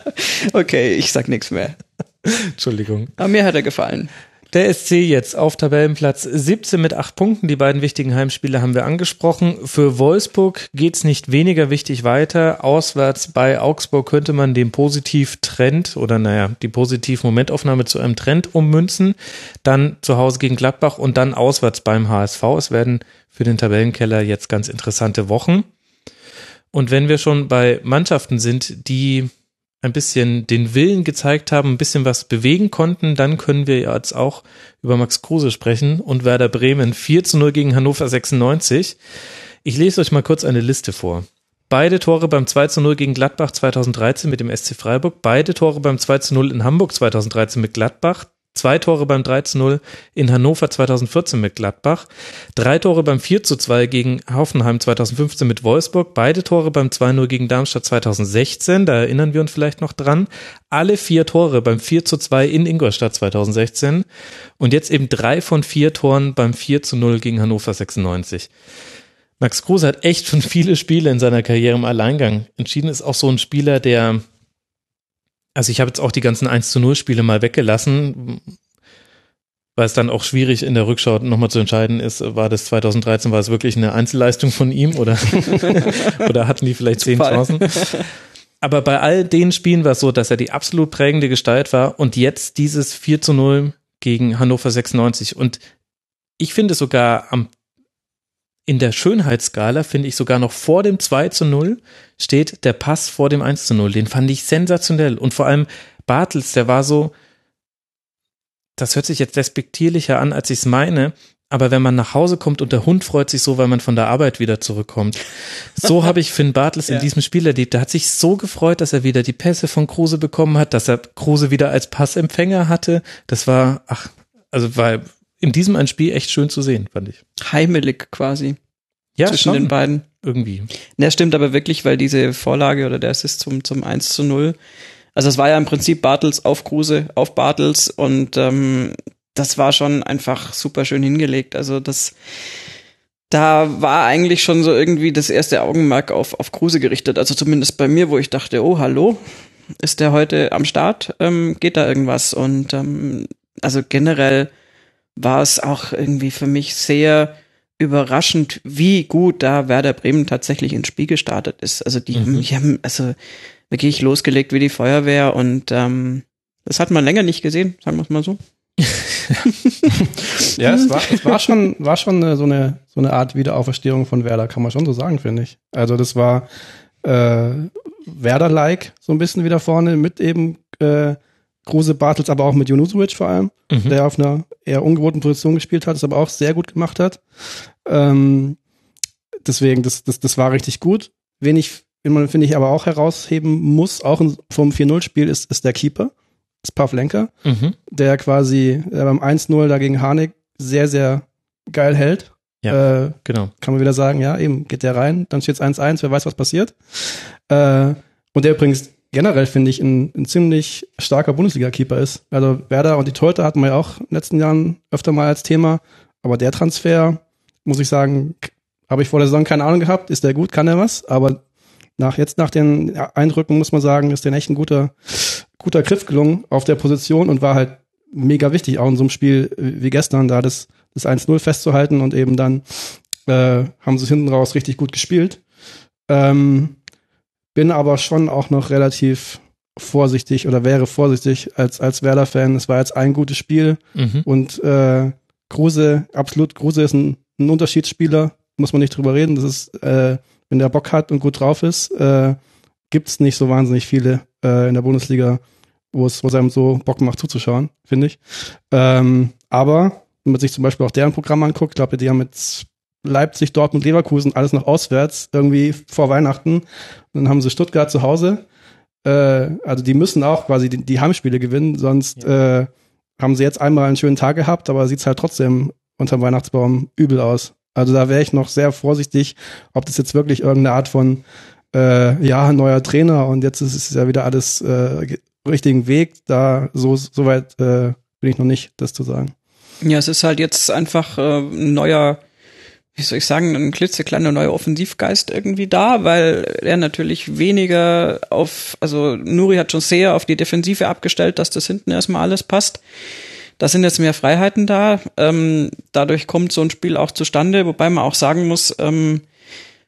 okay, ich sag nichts mehr. Entschuldigung. Aber mir hat er gefallen. Der SC jetzt auf Tabellenplatz 17 mit acht Punkten. Die beiden wichtigen Heimspiele haben wir angesprochen. Für Wolfsburg geht's nicht weniger wichtig weiter. Auswärts bei Augsburg könnte man den Positiv-Trend oder naja, die Positiv-Momentaufnahme zu einem Trend ummünzen. Dann zu Hause gegen Gladbach und dann auswärts beim HSV. Es werden für den Tabellenkeller jetzt ganz interessante Wochen. Und wenn wir schon bei Mannschaften sind, die ein bisschen den Willen gezeigt haben, ein bisschen was bewegen konnten, dann können wir jetzt auch über Max Kruse sprechen und Werder Bremen 4 zu 0 gegen Hannover 96. Ich lese euch mal kurz eine Liste vor. Beide Tore beim 2 zu 0 gegen Gladbach 2013 mit dem SC Freiburg, beide Tore beim 2 zu 0 in Hamburg 2013 mit Gladbach, Zwei Tore beim 3 zu 0 in Hannover 2014 mit Gladbach. Drei Tore beim 4 zu 2 gegen Hoffenheim 2015 mit Wolfsburg. Beide Tore beim 2-0 gegen Darmstadt 2016. Da erinnern wir uns vielleicht noch dran. Alle vier Tore beim 4 zu 2 in Ingolstadt 2016. Und jetzt eben drei von vier Toren beim 4 zu 0 gegen Hannover 96. Max Kruse hat echt schon viele Spiele in seiner Karriere im Alleingang entschieden. Ist auch so ein Spieler, der also ich habe jetzt auch die ganzen 1 zu 0 Spiele mal weggelassen, weil es dann auch schwierig in der Rückschau nochmal zu entscheiden ist, war das 2013, war es wirklich eine Einzelleistung von ihm oder, oder hatten die vielleicht zehn Chancen? Aber bei all den Spielen war es so, dass er die absolut prägende Gestalt war und jetzt dieses 4 zu 0 gegen Hannover 96 und ich finde sogar am in der Schönheitsskala finde ich sogar noch vor dem 2 zu 0 steht der Pass vor dem 1 zu 0. Den fand ich sensationell. Und vor allem Bartels, der war so, das hört sich jetzt despektierlicher an, als ich es meine, aber wenn man nach Hause kommt und der Hund freut sich so, weil man von der Arbeit wieder zurückkommt. So habe ich Finn Bartels ja. in diesem Spiel erlebt. Der hat sich so gefreut, dass er wieder die Pässe von Kruse bekommen hat, dass er Kruse wieder als Passempfänger hatte. Das war, ach, also war in diesem ein Spiel echt schön zu sehen, fand ich. Heimelig quasi. Ja, zwischen schon. den beiden. Irgendwie. Ja, stimmt aber wirklich, weil diese Vorlage oder der Assist zum, zum 1 zu 0, also es war ja im Prinzip Bartels auf Kruse, auf Bartels und ähm, das war schon einfach super schön hingelegt. Also das, da war eigentlich schon so irgendwie das erste Augenmerk auf, auf Kruse gerichtet. Also zumindest bei mir, wo ich dachte, oh, hallo, ist der heute am Start? Ähm, geht da irgendwas? Und ähm, also generell war es auch irgendwie für mich sehr überraschend, wie gut da Werder Bremen tatsächlich ins Spiel gestartet ist. Also die, mhm. die haben also wirklich losgelegt wie die Feuerwehr und ähm, das hat man länger nicht gesehen, sagen wir es mal so. ja, es war, es war schon, war schon eine, so eine so eine Art Wiederauferstehung von Werder, kann man schon so sagen, finde ich. Also das war äh, Werder-like, so ein bisschen wieder vorne mit eben äh, Kruse Bartels, aber auch mit Junusovic vor allem, Mhm. der auf einer eher ungewohnten Position gespielt hat, es aber auch sehr gut gemacht hat. Ähm, deswegen, das, das, das war richtig gut. Wen ich, finde ich, aber auch herausheben muss, auch vom 4-0-Spiel, ist, ist der Keeper, ist Pavlenka, Mhm. der quasi äh, beim 1-0 dagegen Harnik sehr, sehr geil hält. Ja. Äh, Genau. kann man wieder sagen, ja, eben geht der rein, dann steht es 1-1, wer weiß, was passiert. Äh, und der übrigens generell, finde ich, ein, ein ziemlich starker Bundesliga-Keeper ist. Also Werder und die Torhüter hatten wir ja auch in den letzten Jahren öfter mal als Thema, aber der Transfer, muss ich sagen, habe ich vor der Saison keine Ahnung gehabt, ist der gut, kann er was, aber nach jetzt nach den Eindrücken muss man sagen, ist der echt ein guter, guter Griff gelungen auf der Position und war halt mega wichtig, auch in so einem Spiel wie gestern, da das, das 1-0 festzuhalten und eben dann äh, haben sie hinten raus richtig gut gespielt. Ähm, bin aber schon auch noch relativ vorsichtig oder wäre vorsichtig als, als Werder-Fan. Es war jetzt ein gutes Spiel Mhm. und äh, Kruse, absolut, Kruse ist ein, ein Unterschiedsspieler, muss man nicht drüber reden. Das ist, äh, wenn der Bock hat und gut drauf ist, äh, gibt's nicht so wahnsinnig viele äh, in der Bundesliga, wo es, wo es einem so Bock macht zuzuschauen, finde ich. Ähm, aber wenn man sich zum Beispiel auch deren Programm anguckt, glaube ich, die haben jetzt Leipzig, Dortmund, Leverkusen, alles noch auswärts, irgendwie vor Weihnachten. Und dann haben sie Stuttgart zu Hause. Äh, also die müssen auch quasi die, die Heimspiele gewinnen, sonst äh, haben sie jetzt einmal einen schönen Tag gehabt, aber sieht's halt trotzdem unterm Weihnachtsbaum übel aus. Also da wäre ich noch sehr vorsichtig, ob das jetzt wirklich irgendeine Art von äh, ja, neuer Trainer und jetzt ist es ja wieder alles äh, ge- richtigen Weg. Da so, so weit äh, bin ich noch nicht, das zu sagen. Ja, es ist halt jetzt einfach äh, ein neuer, wie soll ich sagen, ein klitzekleiner neuer Offensivgeist irgendwie da, weil er natürlich weniger auf, also Nuri hat schon sehr auf die Defensive abgestellt, dass das hinten erstmal alles passt. Da sind jetzt mehr Freiheiten da. Ähm, dadurch kommt so ein Spiel auch zustande, wobei man auch sagen muss, ähm,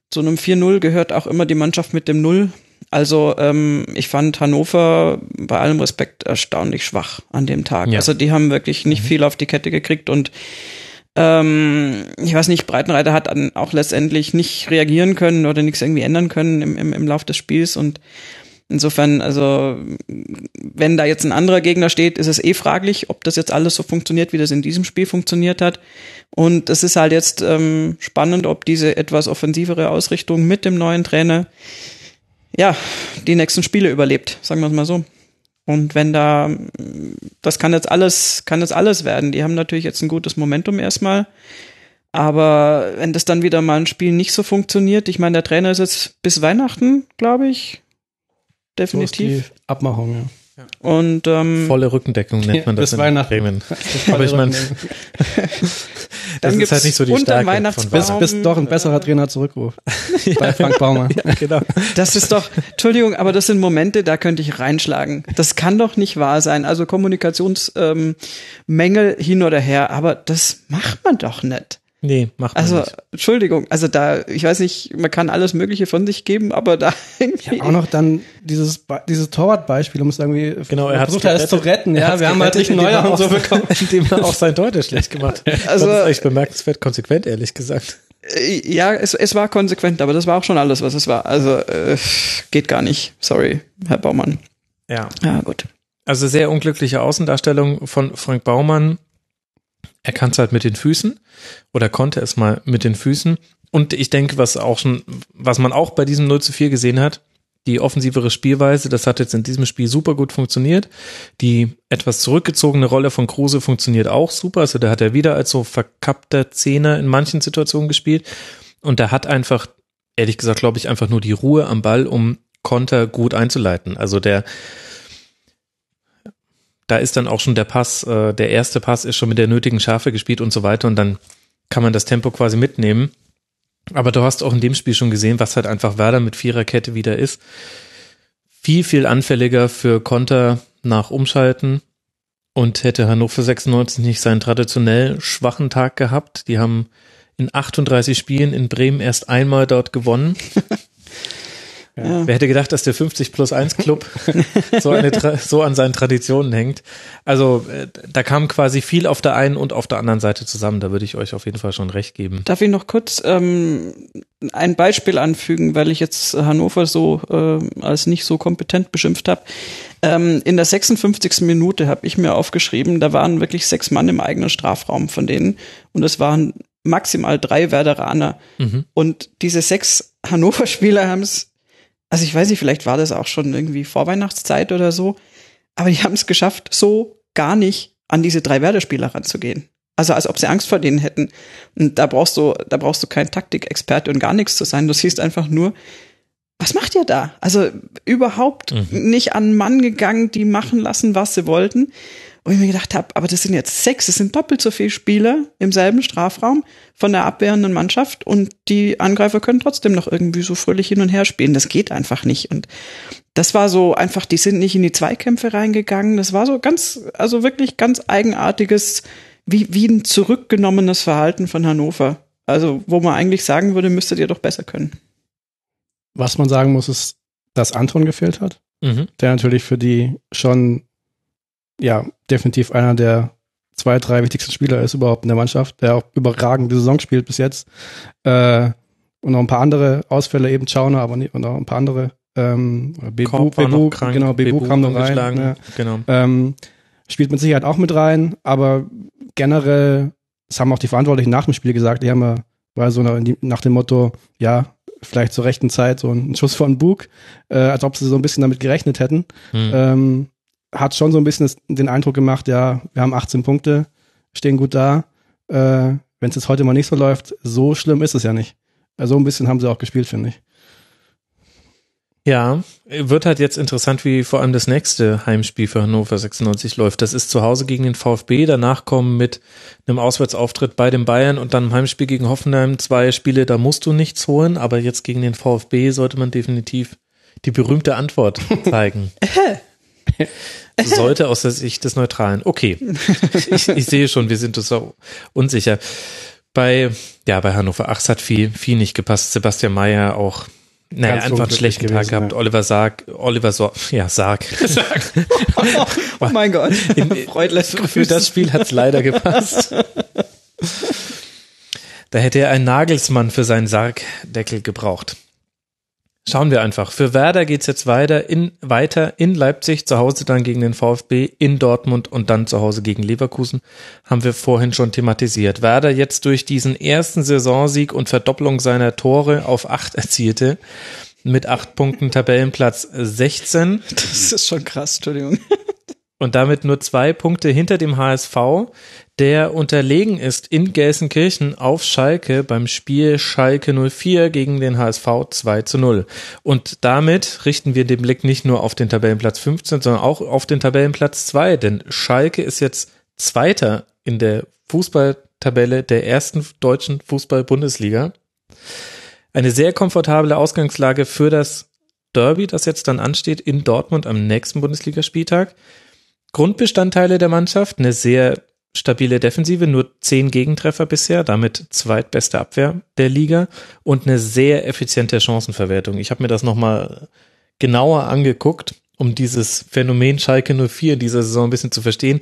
zu einem 4-0 gehört auch immer die Mannschaft mit dem Null. Also ähm, ich fand Hannover bei allem Respekt erstaunlich schwach an dem Tag. Ja. Also die haben wirklich nicht viel auf die Kette gekriegt und ähm, ich weiß nicht, Breitenreiter hat dann auch letztendlich nicht reagieren können oder nichts irgendwie ändern können im, im, im Lauf des Spiels und insofern, also wenn da jetzt ein anderer Gegner steht, ist es eh fraglich, ob das jetzt alles so funktioniert, wie das in diesem Spiel funktioniert hat. Und es ist halt jetzt ähm, spannend, ob diese etwas offensivere Ausrichtung mit dem neuen Trainer ja die nächsten Spiele überlebt, sagen wir es mal so. Und wenn da, das kann jetzt alles, kann jetzt alles werden. Die haben natürlich jetzt ein gutes Momentum erstmal. Aber wenn das dann wieder mal ein Spiel nicht so funktioniert, ich meine, der Trainer ist jetzt bis Weihnachten, glaube ich. So ist Definitiv. die Abmachung, ja. Und ähm, Volle Rückendeckung nennt man das bis in Weihnachten. Bremen. Aber ich meine, das Dann ist halt nicht so die Stärke Weihnachtsbaum- von bis, bis doch ein besserer Trainer zurückruft. Bei Frank Baumann. Ja, genau. Das ist doch, Entschuldigung, aber das sind Momente, da könnte ich reinschlagen. Das kann doch nicht wahr sein. Also Kommunikationsmängel ähm, hin oder her, aber das macht man doch nicht. Nee, macht man Also, nicht. Entschuldigung, also da, ich weiß nicht, man kann alles Mögliche von sich geben, aber da irgendwie. Auch noch dann dieses, dieses Torwartbeispiel, um es irgendwie Genau, er versucht es zu retten. Ja, wir haben halt nicht neuer er und so bekommen. Indem er auch sein Torhüter schlecht gemacht hat. Also- das ist echt bemerkenswert konsequent, ehrlich gesagt. Äh, Ja, es, es war konsequent, aber das war auch schon alles, was es war. Also, äh, geht gar nicht. Sorry, Herr Baumann. Ja. Ja, gut. Also sehr unglückliche Außendarstellung von Frank Baumann. Er kann es halt mit den Füßen oder konnte es mal mit den Füßen. Und ich denke, was auch schon, was man auch bei diesem 0 zu 4 gesehen hat, die offensivere Spielweise, das hat jetzt in diesem Spiel super gut funktioniert. Die etwas zurückgezogene Rolle von Kruse funktioniert auch super. Also da hat er wieder als so verkappter Zehner in manchen Situationen gespielt. Und da hat einfach, ehrlich gesagt, glaube ich, einfach nur die Ruhe am Ball, um Konter gut einzuleiten. Also der, da ist dann auch schon der Pass, äh, der erste Pass ist schon mit der nötigen Schärfe gespielt und so weiter und dann kann man das Tempo quasi mitnehmen. Aber du hast auch in dem Spiel schon gesehen, was halt einfach Werder mit Viererkette wieder ist. Viel, viel anfälliger für Konter nach Umschalten und hätte Hannover 96 nicht seinen traditionell schwachen Tag gehabt. Die haben in 38 Spielen in Bremen erst einmal dort gewonnen. Ja. Wer hätte gedacht, dass der 50 plus 1 Club so, eine, so an seinen Traditionen hängt? Also äh, da kam quasi viel auf der einen und auf der anderen Seite zusammen. Da würde ich euch auf jeden Fall schon recht geben. Darf ich noch kurz ähm, ein Beispiel anfügen, weil ich jetzt Hannover so äh, als nicht so kompetent beschimpft habe. Ähm, in der 56. Minute habe ich mir aufgeschrieben, da waren wirklich sechs Mann im eigenen Strafraum von denen und es waren maximal drei Werderaner. Mhm. Und diese sechs Hannover-Spieler haben es also ich weiß nicht, vielleicht war das auch schon irgendwie Vorweihnachtszeit oder so, aber die haben es geschafft, so gar nicht an diese drei Werder-Spieler ranzugehen. Also als ob sie Angst vor denen hätten. Und da brauchst du, da brauchst du kein Taktikexperte und gar nichts zu sein. Du siehst einfach nur, was macht ihr da? Also überhaupt mhm. nicht an Mann gegangen, die machen lassen, was sie wollten. Und ich mir gedacht habe, aber das sind jetzt sechs, es sind doppelt so viele Spieler im selben Strafraum von der abwehrenden Mannschaft und die Angreifer können trotzdem noch irgendwie so fröhlich hin und her spielen. Das geht einfach nicht. Und das war so einfach, die sind nicht in die Zweikämpfe reingegangen. Das war so ganz, also wirklich ganz eigenartiges, wie, wie ein zurückgenommenes Verhalten von Hannover. Also, wo man eigentlich sagen würde, müsstet ihr doch besser können. Was man sagen muss, ist, dass Anton gefehlt hat. Mhm. Der natürlich für die schon ja, definitiv einer der zwei, drei wichtigsten Spieler ist überhaupt in der Mannschaft, der auch überragende Saison spielt bis jetzt. Äh, und noch ein paar andere Ausfälle, eben Chauner, aber nicht, und noch ein paar andere. Ähm, Bebu, Bebu, krank, genau, Bebu, Bebu kam noch rein. Ja. Genau. Ähm, spielt mit Sicherheit auch mit rein, aber generell, das haben auch die Verantwortlichen nach dem Spiel gesagt, die haben ja, war so nach, nach dem Motto, ja, vielleicht zur rechten Zeit so ein Schuss von Bug, äh, als ob sie so ein bisschen damit gerechnet hätten. Hm. Ähm, hat schon so ein bisschen den Eindruck gemacht, ja, wir haben 18 Punkte, stehen gut da. Äh, Wenn es jetzt heute mal nicht so läuft, so schlimm ist es ja nicht. Also so ein bisschen haben sie auch gespielt, finde ich. Ja, wird halt jetzt interessant, wie vor allem das nächste Heimspiel für Hannover 96 läuft. Das ist zu Hause gegen den VfB, danach kommen mit einem Auswärtsauftritt bei den Bayern und dann im Heimspiel gegen Hoffenheim zwei Spiele, da musst du nichts holen, aber jetzt gegen den VfB sollte man definitiv die berühmte Antwort zeigen. Sollte aus der Sicht des Neutralen. Okay. Ich, ich sehe schon, wir sind uns so unsicher. Bei, ja, bei Hannover 8 hat viel, viel nicht gepasst. Sebastian Mayer auch, naja, Ganz einfach einen schlechten gewesen, Tag gehabt. Ja. Oliver Sarg, Oliver so ja, Sarg. Sarg. oh, mein Gott. In, für das Spiel hat's leider gepasst. Da hätte er einen Nagelsmann für seinen Sargdeckel gebraucht. Schauen wir einfach. Für Werder geht's jetzt weiter in, weiter in Leipzig, zu Hause dann gegen den VfB, in Dortmund und dann zu Hause gegen Leverkusen. Haben wir vorhin schon thematisiert. Werder jetzt durch diesen ersten Saisonsieg und Verdopplung seiner Tore auf acht erzielte, mit acht Punkten Tabellenplatz 16. Das ist schon krass, Entschuldigung. Und damit nur zwei Punkte hinter dem HSV, der unterlegen ist in Gelsenkirchen auf Schalke beim Spiel Schalke 04 gegen den HSV 2 zu 0. Und damit richten wir den Blick nicht nur auf den Tabellenplatz 15, sondern auch auf den Tabellenplatz 2, denn Schalke ist jetzt Zweiter in der Fußballtabelle der ersten deutschen Fußball-Bundesliga. Eine sehr komfortable Ausgangslage für das Derby, das jetzt dann ansteht in Dortmund am nächsten Bundesligaspieltag. Grundbestandteile der Mannschaft, eine sehr stabile Defensive, nur zehn Gegentreffer bisher, damit zweitbeste Abwehr der Liga und eine sehr effiziente Chancenverwertung. Ich habe mir das nochmal genauer angeguckt, um dieses Phänomen Schalke 04 in dieser Saison ein bisschen zu verstehen.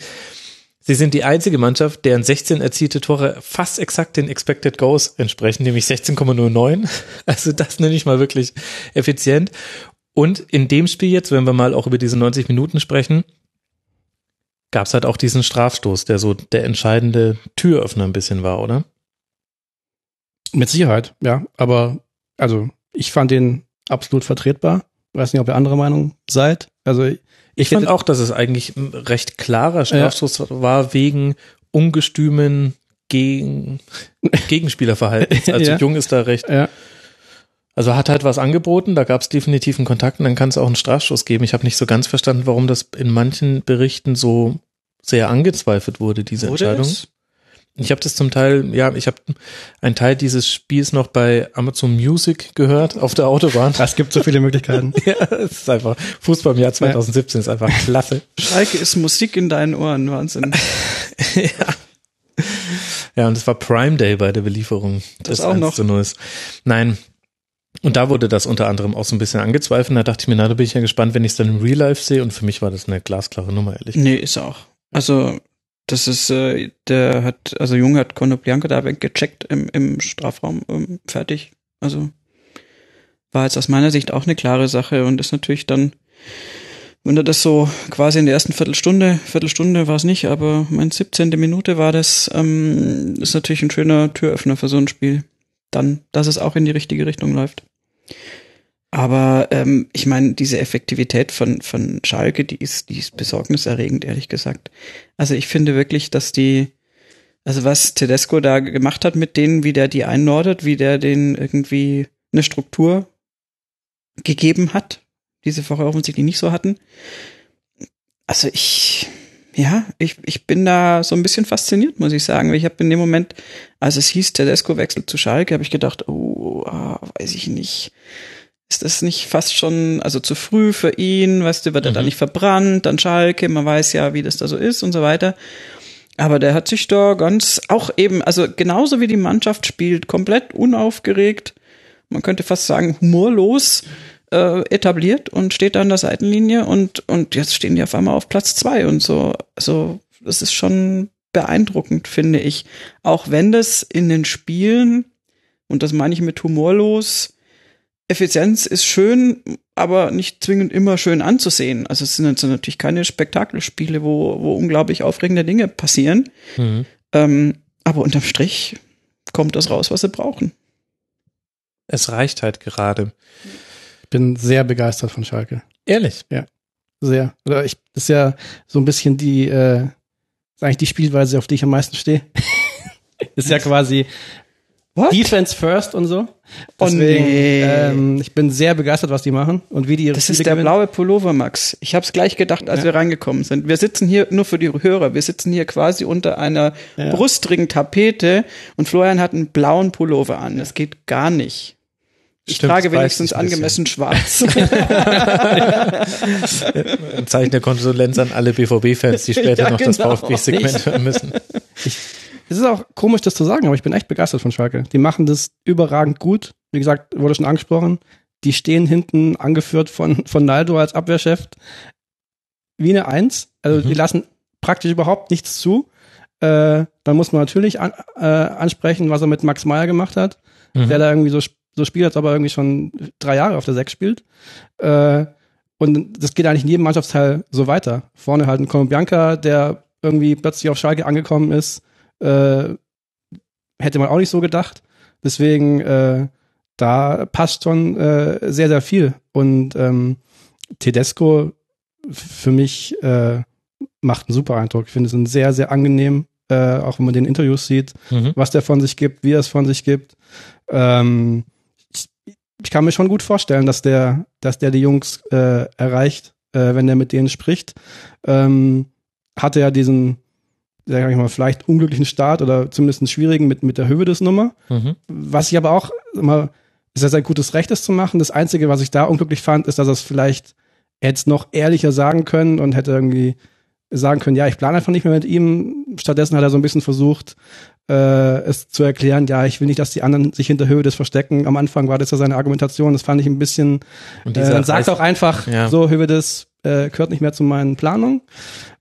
Sie sind die einzige Mannschaft, deren 16 erzielte Tore fast exakt den Expected Goals entsprechen, nämlich 16,09. Also das nenne ich mal wirklich effizient. Und in dem Spiel jetzt, wenn wir mal auch über diese 90 Minuten sprechen, gab es halt auch diesen Strafstoß, der so der entscheidende Türöffner ein bisschen war, oder? Mit Sicherheit, ja. Aber also ich fand den absolut vertretbar. Weiß nicht, ob ihr andere Meinung seid. Also ich, ich fand auch, dass es eigentlich ein recht klarer Strafstoß ja. war wegen ungestümen gegen Gegenspielerverhaltens. Also ja. Jung ist da recht. Ja. Also hat halt was angeboten, da gab es definitiv einen Kontakt und dann kann es auch einen Strafstoß geben. Ich habe nicht so ganz verstanden, warum das in manchen Berichten so sehr angezweifelt wurde, diese wurde Entscheidung. Es? Ich habe das zum Teil, ja, ich habe einen Teil dieses Spiels noch bei Amazon Music gehört auf der Autobahn. Es gibt so viele Möglichkeiten. ja, es ist einfach Fußball im Jahr 2017 ja. ist einfach klasse. Schalke ist Musik in deinen Ohren, Wahnsinn. ja. Ja, und es war Prime Day bei der Belieferung das des auch noch. Nein, Und da wurde das unter anderem auch so ein bisschen angezweifelt. Da dachte ich mir, na, da bin ich ja gespannt, wenn ich es dann im Real Life sehe. Und für mich war das eine glasklare Nummer, ehrlich. Nee, ist auch. Also, das ist, äh, der hat, also Junge hat Konoplyanka da weggecheckt im, im Strafraum, ähm, fertig. Also, war jetzt aus meiner Sicht auch eine klare Sache und ist natürlich dann, wenn er das so quasi in der ersten Viertelstunde, Viertelstunde war es nicht, aber mein 17. Minute war das, ähm, ist natürlich ein schöner Türöffner für so ein Spiel. Dann, dass es auch in die richtige Richtung läuft. Aber ähm, ich meine, diese Effektivität von, von Schalke, die ist, die ist besorgniserregend, ehrlich gesagt. Also ich finde wirklich, dass die, also was Tedesco da gemacht hat mit denen, wie der die einnordet, wie der den irgendwie eine Struktur gegeben hat, diese vorher offensichtlich nicht so hatten. Also ich, ja, ich, ich bin da so ein bisschen fasziniert, muss ich sagen. Ich habe in dem Moment, als es hieß, Tedesco wechselt zu Schalke, habe ich gedacht, oh, ah, weiß ich nicht. Ist das nicht fast schon, also zu früh für ihn, weißt du, wird er mhm. da nicht verbrannt, dann Schalke, man weiß ja, wie das da so ist und so weiter. Aber der hat sich da ganz, auch eben, also genauso wie die Mannschaft spielt, komplett unaufgeregt, man könnte fast sagen humorlos äh, etabliert und steht da an der Seitenlinie und, und jetzt stehen die auf einmal auf Platz zwei und so. Also, das ist schon beeindruckend, finde ich. Auch wenn das in den Spielen, und das meine ich mit humorlos, Effizienz ist schön, aber nicht zwingend immer schön anzusehen. Also es sind jetzt natürlich keine Spektakelspiele, wo, wo unglaublich aufregende Dinge passieren. Mhm. Ähm, aber unterm Strich kommt das raus, was sie brauchen. Es reicht halt gerade bin sehr begeistert von Schalke. Ehrlich? Ja. Sehr. Oder ich, das ist ja so ein bisschen die, äh, ist eigentlich die Spielweise, auf die ich am meisten stehe. ist ja quasi What? Defense first und so. Oh Deswegen, nee. ähm, ich bin sehr begeistert, was die machen und wie die ihre Das Spiele ist der gewinnen. blaue Pullover, Max. Ich habe es gleich gedacht, als ja. wir reingekommen sind. Wir sitzen hier nur für die Hörer. Wir sitzen hier quasi unter einer ja. brustrigen Tapete und Florian hat einen blauen Pullover an. Das geht gar nicht. Ich Stimmt, trage wenigstens angemessen schwarz. Ein Zeichen der Konsulenz an alle BVB-Fans, die später ja, noch genau. das VfB-Segment hören müssen. Ich, es ist auch komisch, das zu sagen, aber ich bin echt begeistert von Schalke. Die machen das überragend gut. Wie gesagt, wurde schon angesprochen. Die stehen hinten, angeführt von, von Naldo als Abwehrchef, wie eine Eins. Also mhm. die lassen praktisch überhaupt nichts zu. Äh, dann muss man natürlich an, äh, ansprechen, was er mit Max Meyer gemacht hat, mhm. der da irgendwie so so spielt, als ob er irgendwie schon drei Jahre auf der Sechs spielt. Äh, und das geht eigentlich in jedem Mannschaftsteil so weiter. Vorne halt ein Colombianca, der irgendwie plötzlich auf Schalke angekommen ist. Äh, hätte man auch nicht so gedacht. Deswegen, äh, da passt schon äh, sehr, sehr viel. Und ähm, Tedesco für mich äh, macht einen super Eindruck. Ich finde es ein sehr, sehr angenehm, äh, auch wenn man den Interviews sieht, mhm. was der von sich gibt, wie er es von sich gibt. Ähm, ich kann mir schon gut vorstellen, dass der, dass der die Jungs äh, erreicht, äh, wenn der mit denen spricht. Ähm, hatte ja diesen, sag ich mal, vielleicht unglücklichen Start oder zumindest einen schwierigen mit, mit der Höhe des Nummer. Mhm. Was ich aber auch immer, ist ja sein gutes Recht, das zu machen. Das Einzige, was ich da unglücklich fand, ist, dass er es vielleicht jetzt noch ehrlicher sagen können und hätte irgendwie sagen können, ja, ich plane einfach nicht mehr mit ihm. Stattdessen hat er so ein bisschen versucht, äh, es zu erklären, ja, ich will nicht, dass die anderen sich hinter Höhe des verstecken. Am Anfang war das ja seine Argumentation, das fand ich ein bisschen, und äh, sagt auch einfach, ja. so Höhe des äh, gehört nicht mehr zu meinen Planungen.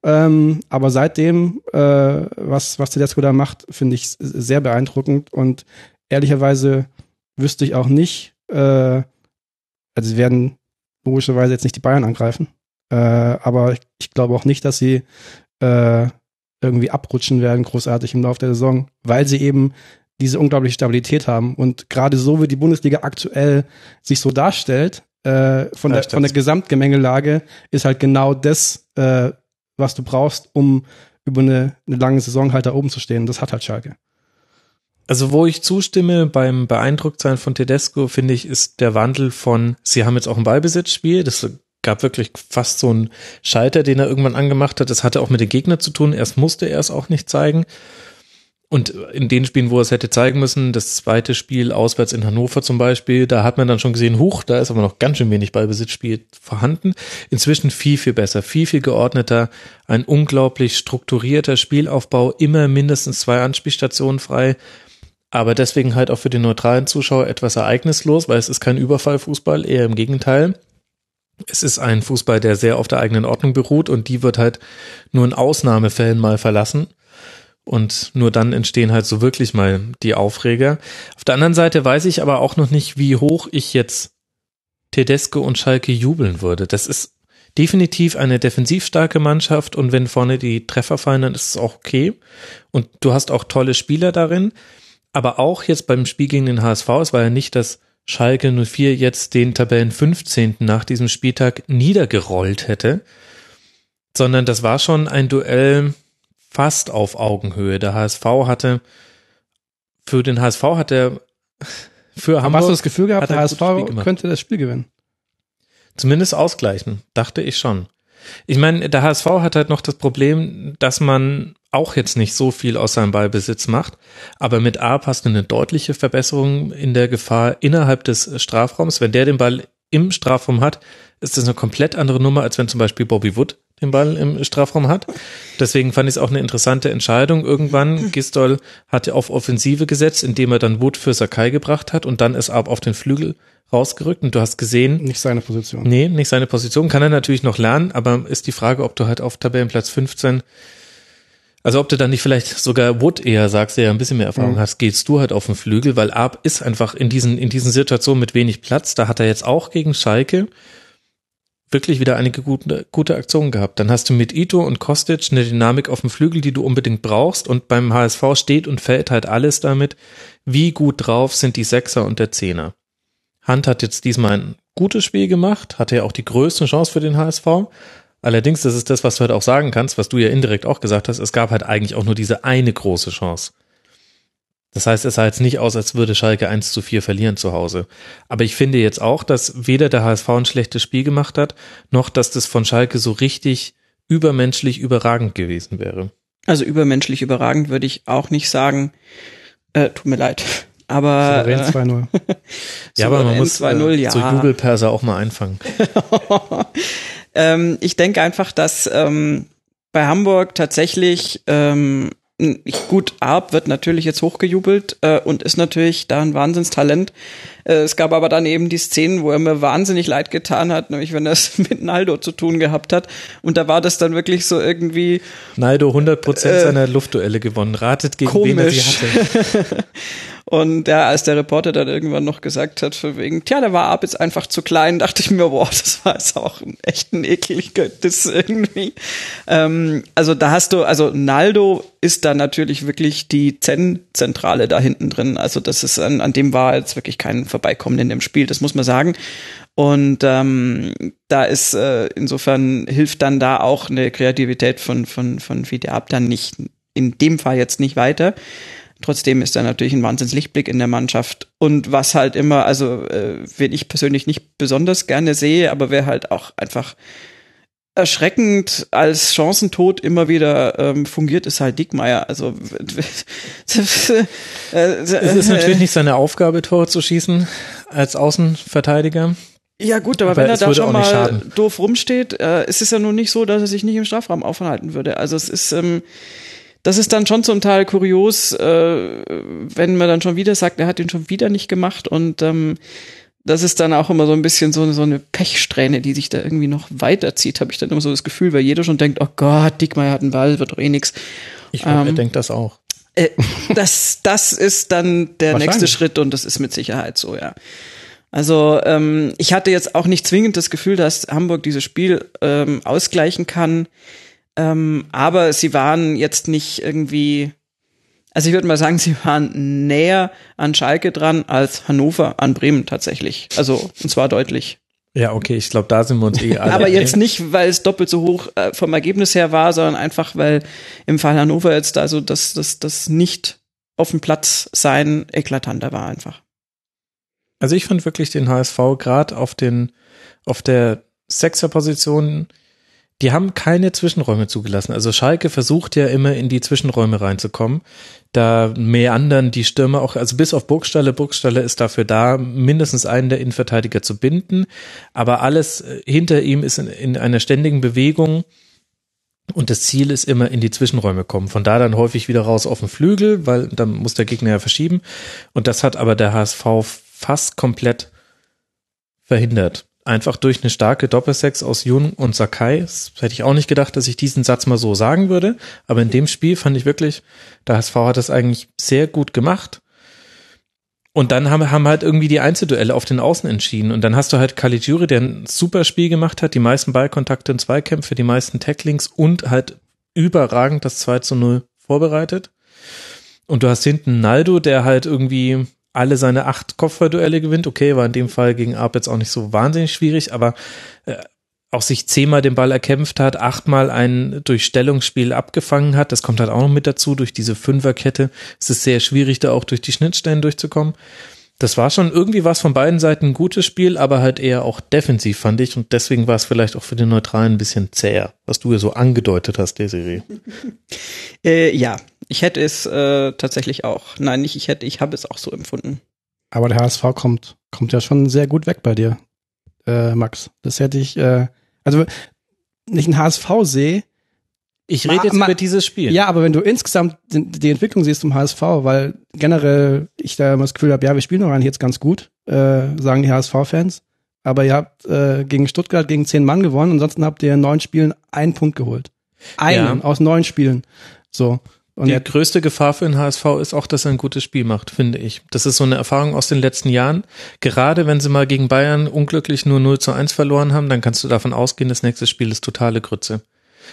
Ähm, aber seitdem, äh, was, was Tedesco da macht, finde ich sehr beeindruckend und ehrlicherweise wüsste ich auch nicht, äh, also sie werden logischerweise jetzt nicht die Bayern angreifen, äh, aber ich, ich glaube auch nicht, dass sie äh, irgendwie abrutschen werden, großartig im Laufe der Saison, weil sie eben diese unglaubliche Stabilität haben. Und gerade so wie die Bundesliga aktuell sich so darstellt, äh, von, ja, der, von der Gesamtgemengelage, ist halt genau das, äh, was du brauchst, um über eine, eine lange Saison halt da oben zu stehen. Das hat halt Schalke. Also wo ich zustimme beim Beeindrucktsein von Tedesco, finde ich, ist der Wandel von, sie haben jetzt auch ein Ballbesitzspiel, das gab wirklich fast so einen Schalter, den er irgendwann angemacht hat. Das hatte auch mit den Gegnern zu tun. Erst musste er es auch nicht zeigen. Und in den Spielen, wo er es hätte zeigen müssen, das zweite Spiel auswärts in Hannover zum Beispiel, da hat man dann schon gesehen, huch, da ist aber noch ganz schön wenig Ballbesitzspiel vorhanden. Inzwischen viel, viel besser, viel, viel geordneter, ein unglaublich strukturierter Spielaufbau, immer mindestens zwei Anspielstationen frei. aber deswegen halt auch für den neutralen Zuschauer etwas ereignislos, weil es ist kein Überfallfußball, eher im Gegenteil. Es ist ein Fußball, der sehr auf der eigenen Ordnung beruht und die wird halt nur in Ausnahmefällen mal verlassen. Und nur dann entstehen halt so wirklich mal die Aufreger. Auf der anderen Seite weiß ich aber auch noch nicht, wie hoch ich jetzt Tedesco und Schalke jubeln würde. Das ist definitiv eine defensiv starke Mannschaft und wenn vorne die Treffer fallen, dann ist es auch okay. Und du hast auch tolle Spieler darin. Aber auch jetzt beim Spiel gegen den HSV, es war ja nicht, dass Schalke 04 jetzt den Tabellen 15. nach diesem Spieltag niedergerollt hätte, sondern das war schon ein Duell fast auf Augenhöhe. Der HSV hatte, für den HSV hat er, für Hamburg. Hast du das Gefühl gehabt, der HSV könnte das Spiel gewinnen? Zumindest ausgleichen, dachte ich schon. Ich meine, der HSV hat halt noch das Problem, dass man auch jetzt nicht so viel aus seinem Ballbesitz macht, aber mit A passt eine deutliche Verbesserung in der Gefahr innerhalb des Strafraums. Wenn der den Ball im Strafraum hat, ist das eine komplett andere Nummer, als wenn zum Beispiel Bobby Wood den Ball im Strafraum hat. Deswegen fand ich es auch eine interessante Entscheidung. Irgendwann, Gistol hatte auf Offensive gesetzt, indem er dann Wood für Sakai gebracht hat und dann ist Ab auf den Flügel rausgerückt und du hast gesehen. Nicht seine Position. Nee, nicht seine Position. Kann er natürlich noch lernen, aber ist die Frage, ob du halt auf Tabellenplatz 15 also ob du dann nicht vielleicht sogar Wood eher sagst, der ja ein bisschen mehr Erfahrung mhm. hast, gehst du halt auf den Flügel, weil Ab ist einfach in diesen, in diesen Situationen mit wenig Platz. Da hat er jetzt auch gegen Schalke wirklich wieder einige gute, gute Aktionen gehabt. Dann hast du mit Ito und Kostic eine Dynamik auf dem Flügel, die du unbedingt brauchst. Und beim HSV steht und fällt halt alles damit, wie gut drauf sind die Sechser und der Zehner. Hunt hat jetzt diesmal ein gutes Spiel gemacht, hatte ja auch die größte Chance für den HSV. Allerdings, das ist das, was du halt auch sagen kannst, was du ja indirekt auch gesagt hast, es gab halt eigentlich auch nur diese eine große Chance. Das heißt, es sah jetzt nicht aus, als würde Schalke 1 zu 4 verlieren zu Hause. Aber ich finde jetzt auch, dass weder der HSV ein schlechtes Spiel gemacht hat, noch dass das von Schalke so richtig übermenschlich überragend gewesen wäre. Also übermenschlich überragend würde ich auch nicht sagen. Äh, tut mir leid. Aber äh, 2-0. ja, aber man muss äh, ja. so Jubelperser auch mal einfangen. ähm, ich denke einfach, dass ähm, bei Hamburg tatsächlich ähm, gut, Arp wird natürlich jetzt hochgejubelt äh, und ist natürlich da ein Wahnsinnstalent. Äh, es gab aber dann eben die Szenen, wo er mir wahnsinnig leid getan hat, nämlich wenn er es mit Naldo zu tun gehabt hat. Und da war das dann wirklich so irgendwie. Naldo 100% äh, seiner Luftduelle gewonnen. Ratet gegen komisch. wen er sie hatte. Und ja, als der Reporter dann irgendwann noch gesagt hat, für wegen, tja, der war ab jetzt einfach zu klein, dachte ich mir, boah, das war jetzt auch ein echt ein ekliges irgendwie. Ähm, also da hast du, also Naldo ist da natürlich wirklich die Zen-Zentrale da hinten drin. Also das ist, an, an dem war jetzt wirklich kein Vorbeikommen in dem Spiel, das muss man sagen. Und ähm, da ist äh, insofern hilft dann da auch eine Kreativität von von von Fideab dann nicht in dem Fall jetzt nicht weiter. Trotzdem ist er natürlich ein Wahnsinnslichtblick in der Mannschaft. Und was halt immer, also äh, wen ich persönlich nicht besonders gerne sehe, aber wer halt auch einfach erschreckend als Chancentod immer wieder ähm, fungiert, ist halt Diekmeyer. Also es ist natürlich nicht seine Aufgabe, Tore zu schießen als Außenverteidiger. Ja gut, aber, aber wenn er da schon mal doof rumsteht, äh, ist es ja nun nicht so, dass er sich nicht im Strafraum aufhalten würde. Also es ist ähm, das ist dann schon zum Teil kurios, äh, wenn man dann schon wieder sagt, er hat ihn schon wieder nicht gemacht und ähm, das ist dann auch immer so ein bisschen so, so eine Pechsträhne, die sich da irgendwie noch weiterzieht, habe ich dann immer so das Gefühl, weil jeder schon denkt, oh Gott, Dickmeyer hat einen Ball, wird doch eh nix. Ich glaube, ähm, er denkt das auch. Äh, das, das ist dann der nächste Schritt und das ist mit Sicherheit so, ja. Also ähm, ich hatte jetzt auch nicht zwingend das Gefühl, dass Hamburg dieses Spiel ähm, ausgleichen kann. Ähm, aber sie waren jetzt nicht irgendwie, also ich würde mal sagen, sie waren näher an Schalke dran als Hannover an Bremen tatsächlich. Also, und zwar deutlich. Ja, okay, ich glaube, da sind wir uns eh alle. Aber jetzt nicht, weil es doppelt so hoch äh, vom Ergebnis her war, sondern einfach, weil im Fall Hannover jetzt also das, das, das nicht auf dem Platz sein eklatanter war einfach. Also ich fand wirklich den HSV gerade auf den, auf der Sechser-Position die haben keine Zwischenräume zugelassen. Also Schalke versucht ja immer in die Zwischenräume reinzukommen. Da meandern die Stürmer auch, also bis auf Burgstalle. Burgstalle ist dafür da, mindestens einen der Innenverteidiger zu binden. Aber alles äh, hinter ihm ist in, in einer ständigen Bewegung. Und das Ziel ist immer in die Zwischenräume kommen. Von da dann häufig wieder raus auf den Flügel, weil dann muss der Gegner ja verschieben. Und das hat aber der HSV fast komplett verhindert. Einfach durch eine starke Doppelsex aus Jun und Sakai. Das hätte ich auch nicht gedacht, dass ich diesen Satz mal so sagen würde. Aber in dem Spiel fand ich wirklich, der HSV hat das eigentlich sehr gut gemacht. Und dann haben, haben halt irgendwie die Einzelduelle auf den Außen entschieden. Und dann hast du halt Caligiuri, der ein super Spiel gemacht hat, die meisten Ballkontakte und Zweikämpfe, die meisten Tacklings und halt überragend das 2 zu 0 vorbereitet. Und du hast hinten Naldo, der halt irgendwie alle seine acht Kopfballduelle gewinnt. Okay, war in dem Fall gegen Arp jetzt auch nicht so wahnsinnig schwierig, aber äh, auch sich zehnmal den Ball erkämpft hat, achtmal ein Durchstellungsspiel abgefangen hat. Das kommt halt auch noch mit dazu. Durch diese Fünferkette es ist sehr schwierig, da auch durch die Schnittstellen durchzukommen. Das war schon irgendwie was von beiden Seiten ein gutes Spiel, aber halt eher auch defensiv, fand ich. Und deswegen war es vielleicht auch für den Neutralen ein bisschen zäher, was du ja so angedeutet hast, Desiree. äh, ja, ich hätte es äh, tatsächlich auch. Nein, nicht ich hätte, ich habe es auch so empfunden. Aber der HSV kommt, kommt ja schon sehr gut weg bei dir, äh, Max. Das hätte ich, äh, also nicht ein HSV sehe. Ich rede jetzt über dieses Spiel. Ja, aber wenn du insgesamt die Entwicklung siehst zum HSV, weil generell ich da immer das Gefühl habe, ja, wir spielen doch eigentlich jetzt ganz gut, äh, sagen die HSV-Fans. Aber ihr habt äh, gegen Stuttgart gegen zehn Mann gewonnen, ansonsten habt ihr in neun Spielen einen Punkt geholt. Einen ja. aus neun Spielen. So. Und die größte Gefahr für den HSV ist auch, dass er ein gutes Spiel macht, finde ich. Das ist so eine Erfahrung aus den letzten Jahren. Gerade wenn sie mal gegen Bayern unglücklich nur 0 zu 1 verloren haben, dann kannst du davon ausgehen, das nächste Spiel ist totale Grütze.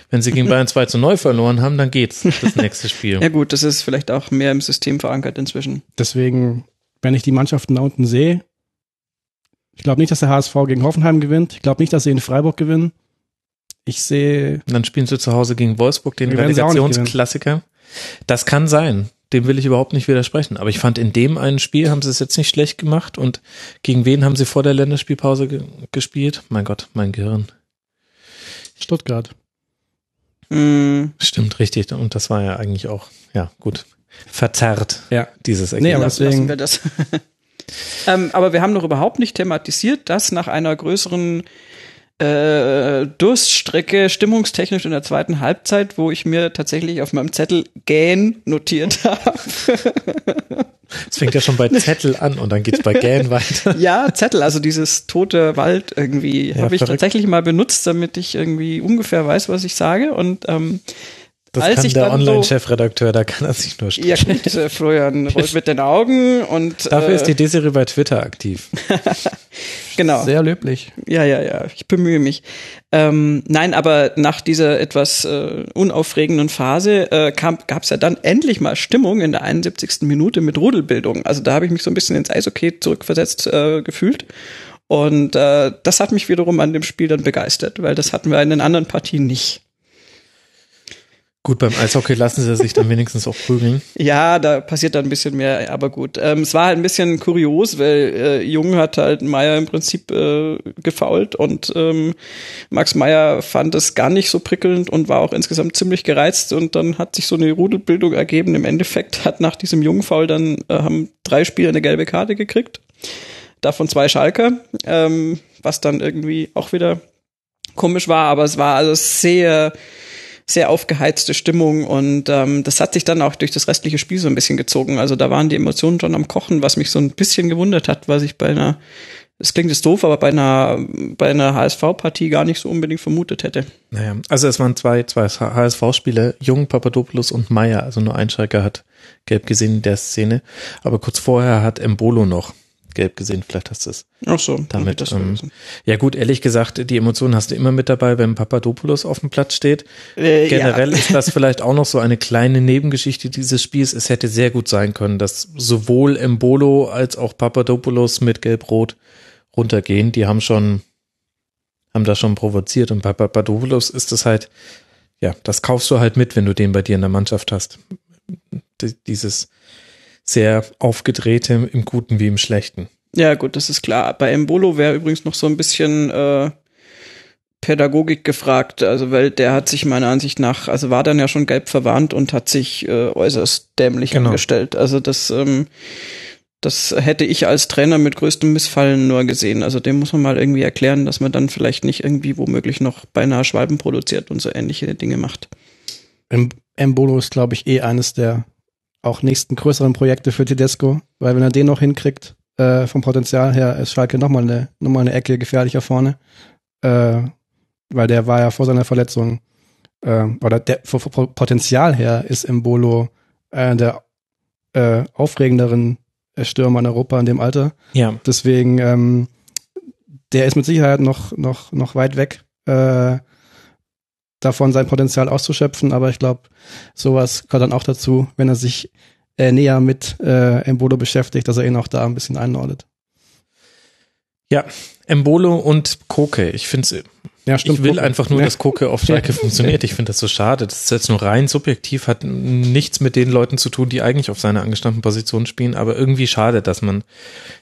Wenn sie gegen Bayern 2 zu 0 verloren haben, dann geht's, das nächste Spiel. ja gut, das ist vielleicht auch mehr im System verankert inzwischen. Deswegen, wenn ich die Mannschaften da unten sehe, ich glaube nicht, dass der HSV gegen Hoffenheim gewinnt. Ich glaube nicht, dass sie in Freiburg gewinnen. Ich sehe. Dann spielen sie zu Hause gegen Wolfsburg, den Relegationsklassiker. Das kann sein. Dem will ich überhaupt nicht widersprechen. Aber ich fand, in dem einen Spiel haben sie es jetzt nicht schlecht gemacht. Und gegen wen haben sie vor der Länderspielpause ge gespielt? Mein Gott, mein Gehirn. Stuttgart. Mhm. Stimmt, richtig. Und das war ja eigentlich auch, ja, gut. Verzerrt. Ja. Dieses Ergebnis. Nee, aber deswegen. Lassen wir das. ähm, aber wir haben noch überhaupt nicht thematisiert, dass nach einer größeren äh, Durststrecke stimmungstechnisch in der zweiten Halbzeit, wo ich mir tatsächlich auf meinem Zettel Gähn notiert habe. Es fängt ja schon bei Zettel an und dann geht's bei Gähn weiter. Ja, Zettel, also dieses tote Wald irgendwie, ja, habe ich tatsächlich mal benutzt, damit ich irgendwie ungefähr weiß, was ich sage. Und ähm, das Als kann der Online-Chefredakteur, da kann er sich nur streiten. Ja gut, äh, Florian rollt mit den Augen und Dafür äh, ist die Desiree bei Twitter aktiv. genau. Sehr löblich. Ja, ja, ja, ich bemühe mich. Ähm, nein, aber nach dieser etwas äh, unaufregenden Phase äh, gab es ja dann endlich mal Stimmung in der 71. Minute mit Rudelbildung. Also da habe ich mich so ein bisschen ins Eishockey zurückversetzt äh, gefühlt. Und äh, das hat mich wiederum an dem Spiel dann begeistert, weil das hatten wir in den anderen Partien nicht. Gut, beim Eishockey lassen sie sich dann wenigstens auch prügeln. Ja, da passiert dann ein bisschen mehr, aber gut. Ähm, es war halt ein bisschen kurios, weil äh, Jung hat halt Meier im Prinzip äh, gefault und ähm, Max Meier fand es gar nicht so prickelnd und war auch insgesamt ziemlich gereizt und dann hat sich so eine Rudelbildung ergeben. Im Endeffekt hat nach diesem Jungfaul dann äh, haben drei Spieler eine gelbe Karte gekriegt, davon zwei Schalker, ähm, was dann irgendwie auch wieder komisch war, aber es war also sehr sehr aufgeheizte Stimmung und ähm, das hat sich dann auch durch das restliche Spiel so ein bisschen gezogen. Also da waren die Emotionen schon am Kochen, was mich so ein bisschen gewundert hat, was ich bei einer, es klingt jetzt doof, aber bei einer, bei einer HSV-Partie gar nicht so unbedingt vermutet hätte. Naja, also es waren zwei, zwei HSV-Spieler, Jung, Papadopoulos und Meier, also nur ein Schalker hat gelb gesehen in der Szene. Aber kurz vorher hat Embolo noch gelb gesehen, vielleicht hast du es. Ach so, damit. Das ähm, ja gut, ehrlich gesagt, die Emotionen hast du immer mit dabei, wenn Papadopoulos auf dem Platz steht. Äh, Generell ja. ist das vielleicht auch noch so eine kleine Nebengeschichte dieses Spiels. Es hätte sehr gut sein können, dass sowohl Embolo als auch Papadopoulos mit Gelb-Rot runtergehen. Die haben schon, haben das schon provoziert und bei Papadopoulos ist es halt, ja, das kaufst du halt mit, wenn du den bei dir in der Mannschaft hast. Dieses, sehr aufgedrehte, im Guten wie im Schlechten. Ja, gut, das ist klar. Bei Embolo wäre übrigens noch so ein bisschen äh, Pädagogik gefragt, also weil der hat sich meiner Ansicht nach, also war dann ja schon gelb verwarnt und hat sich äh, äußerst dämlich genau. angestellt. Also das, ähm, das hätte ich als Trainer mit größtem Missfallen nur gesehen. Also dem muss man mal irgendwie erklären, dass man dann vielleicht nicht irgendwie womöglich noch beinahe Schwalben produziert und so ähnliche Dinge macht. Embolo ist, glaube ich, eh eines der auch nächsten größeren Projekte für Tedesco, weil wenn er den noch hinkriegt, äh, vom Potenzial her ist Schalke nochmal eine, noch mal eine Ecke gefährlicher vorne. Äh, weil der war ja vor seiner Verletzung, äh, oder der, vom Potenzial her ist Embolo einer der äh, aufregenderen Stürmer in Europa in dem Alter. Ja. Deswegen, ähm, der ist mit Sicherheit noch, noch, noch weit weg äh, davon, sein Potenzial auszuschöpfen. Aber ich glaube, sowas gehört dann auch dazu, wenn er sich äh, näher mit äh, Embolo beschäftigt, dass er ihn auch da ein bisschen einordnet. Ja, Embolo und Koke. Ich finde Ja, stimmt. ich will Koke. einfach nur, Ja. dass Koke auf Schalke funktioniert. Ich finde das so schade. Das ist jetzt nur rein subjektiv, hat nichts mit den Leuten zu tun, die eigentlich auf seiner angestammten Position spielen, aber irgendwie schade, dass man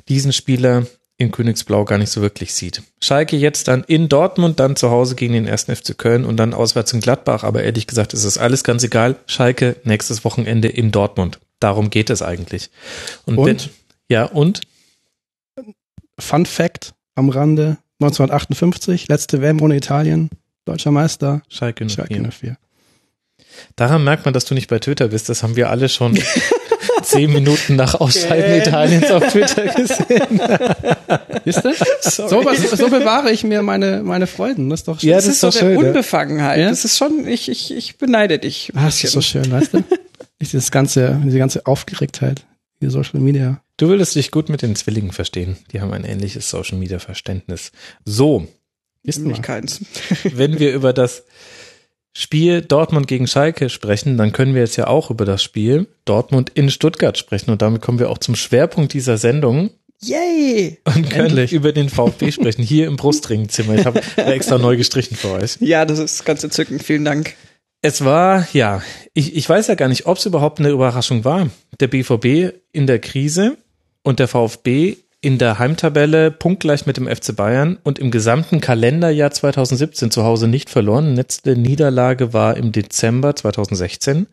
diesen Spieler in Königsblau gar nicht so wirklich sieht. Schalke jetzt dann in Dortmund, dann zu Hause gegen den 1. FC Köln und dann auswärts in Gladbach, aber ehrlich gesagt ist das alles ganz egal. Schalke nächstes Wochenende in Dortmund. Darum geht es eigentlich. Und, Und? wenn, ja, und? Fun Fact am Rande: 1958, letzte WM ohne Italien, deutscher Meister, Schalke 04. Schalke 04. Daran merkt man, dass du nicht bei Twitter bist. Das haben wir alle schon zehn Minuten nach Ausscheiden Italiens auf Twitter gesehen. Wisst ihr? So, was- so bewahre ich mir meine, meine Freuden. Das ist doch schön. Ja, Das, das ist ist so doch der schön, ja. Unbefangenheit. Ja? Das ist schon, ich, ich, ich beneide dich. Ah, das ist so schön, weißt du? Dieses ganze, diese ganze Aufgeregtheit, die Social Media. Du würdest dich gut mit den Zwillingen verstehen. Die haben ein ähnliches Social Media Verständnis. So, Nämlich mal. keins. wenn wir über das Spiel Dortmund gegen Schalke sprechen, dann können wir jetzt ja auch über das Spiel Dortmund in Stuttgart sprechen. Und damit kommen wir auch zum Schwerpunkt dieser Sendung Yay! und können Endlich. über den VfB sprechen. Hier im Brustringzimmer. Ich habe extra neu gestrichen für euch. Ja, das ist ganz entzückend. Vielen Dank. Es war, ja, ich, ich weiß ja gar nicht, ob es überhaupt eine Überraschung war. Der BVB in der Krise und der VfB in der Heimtabelle punktgleich mit dem FC Bayern und im gesamten Kalenderjahr 2017 zu Hause nicht verloren. Letzte Niederlage war im Dezember 2016.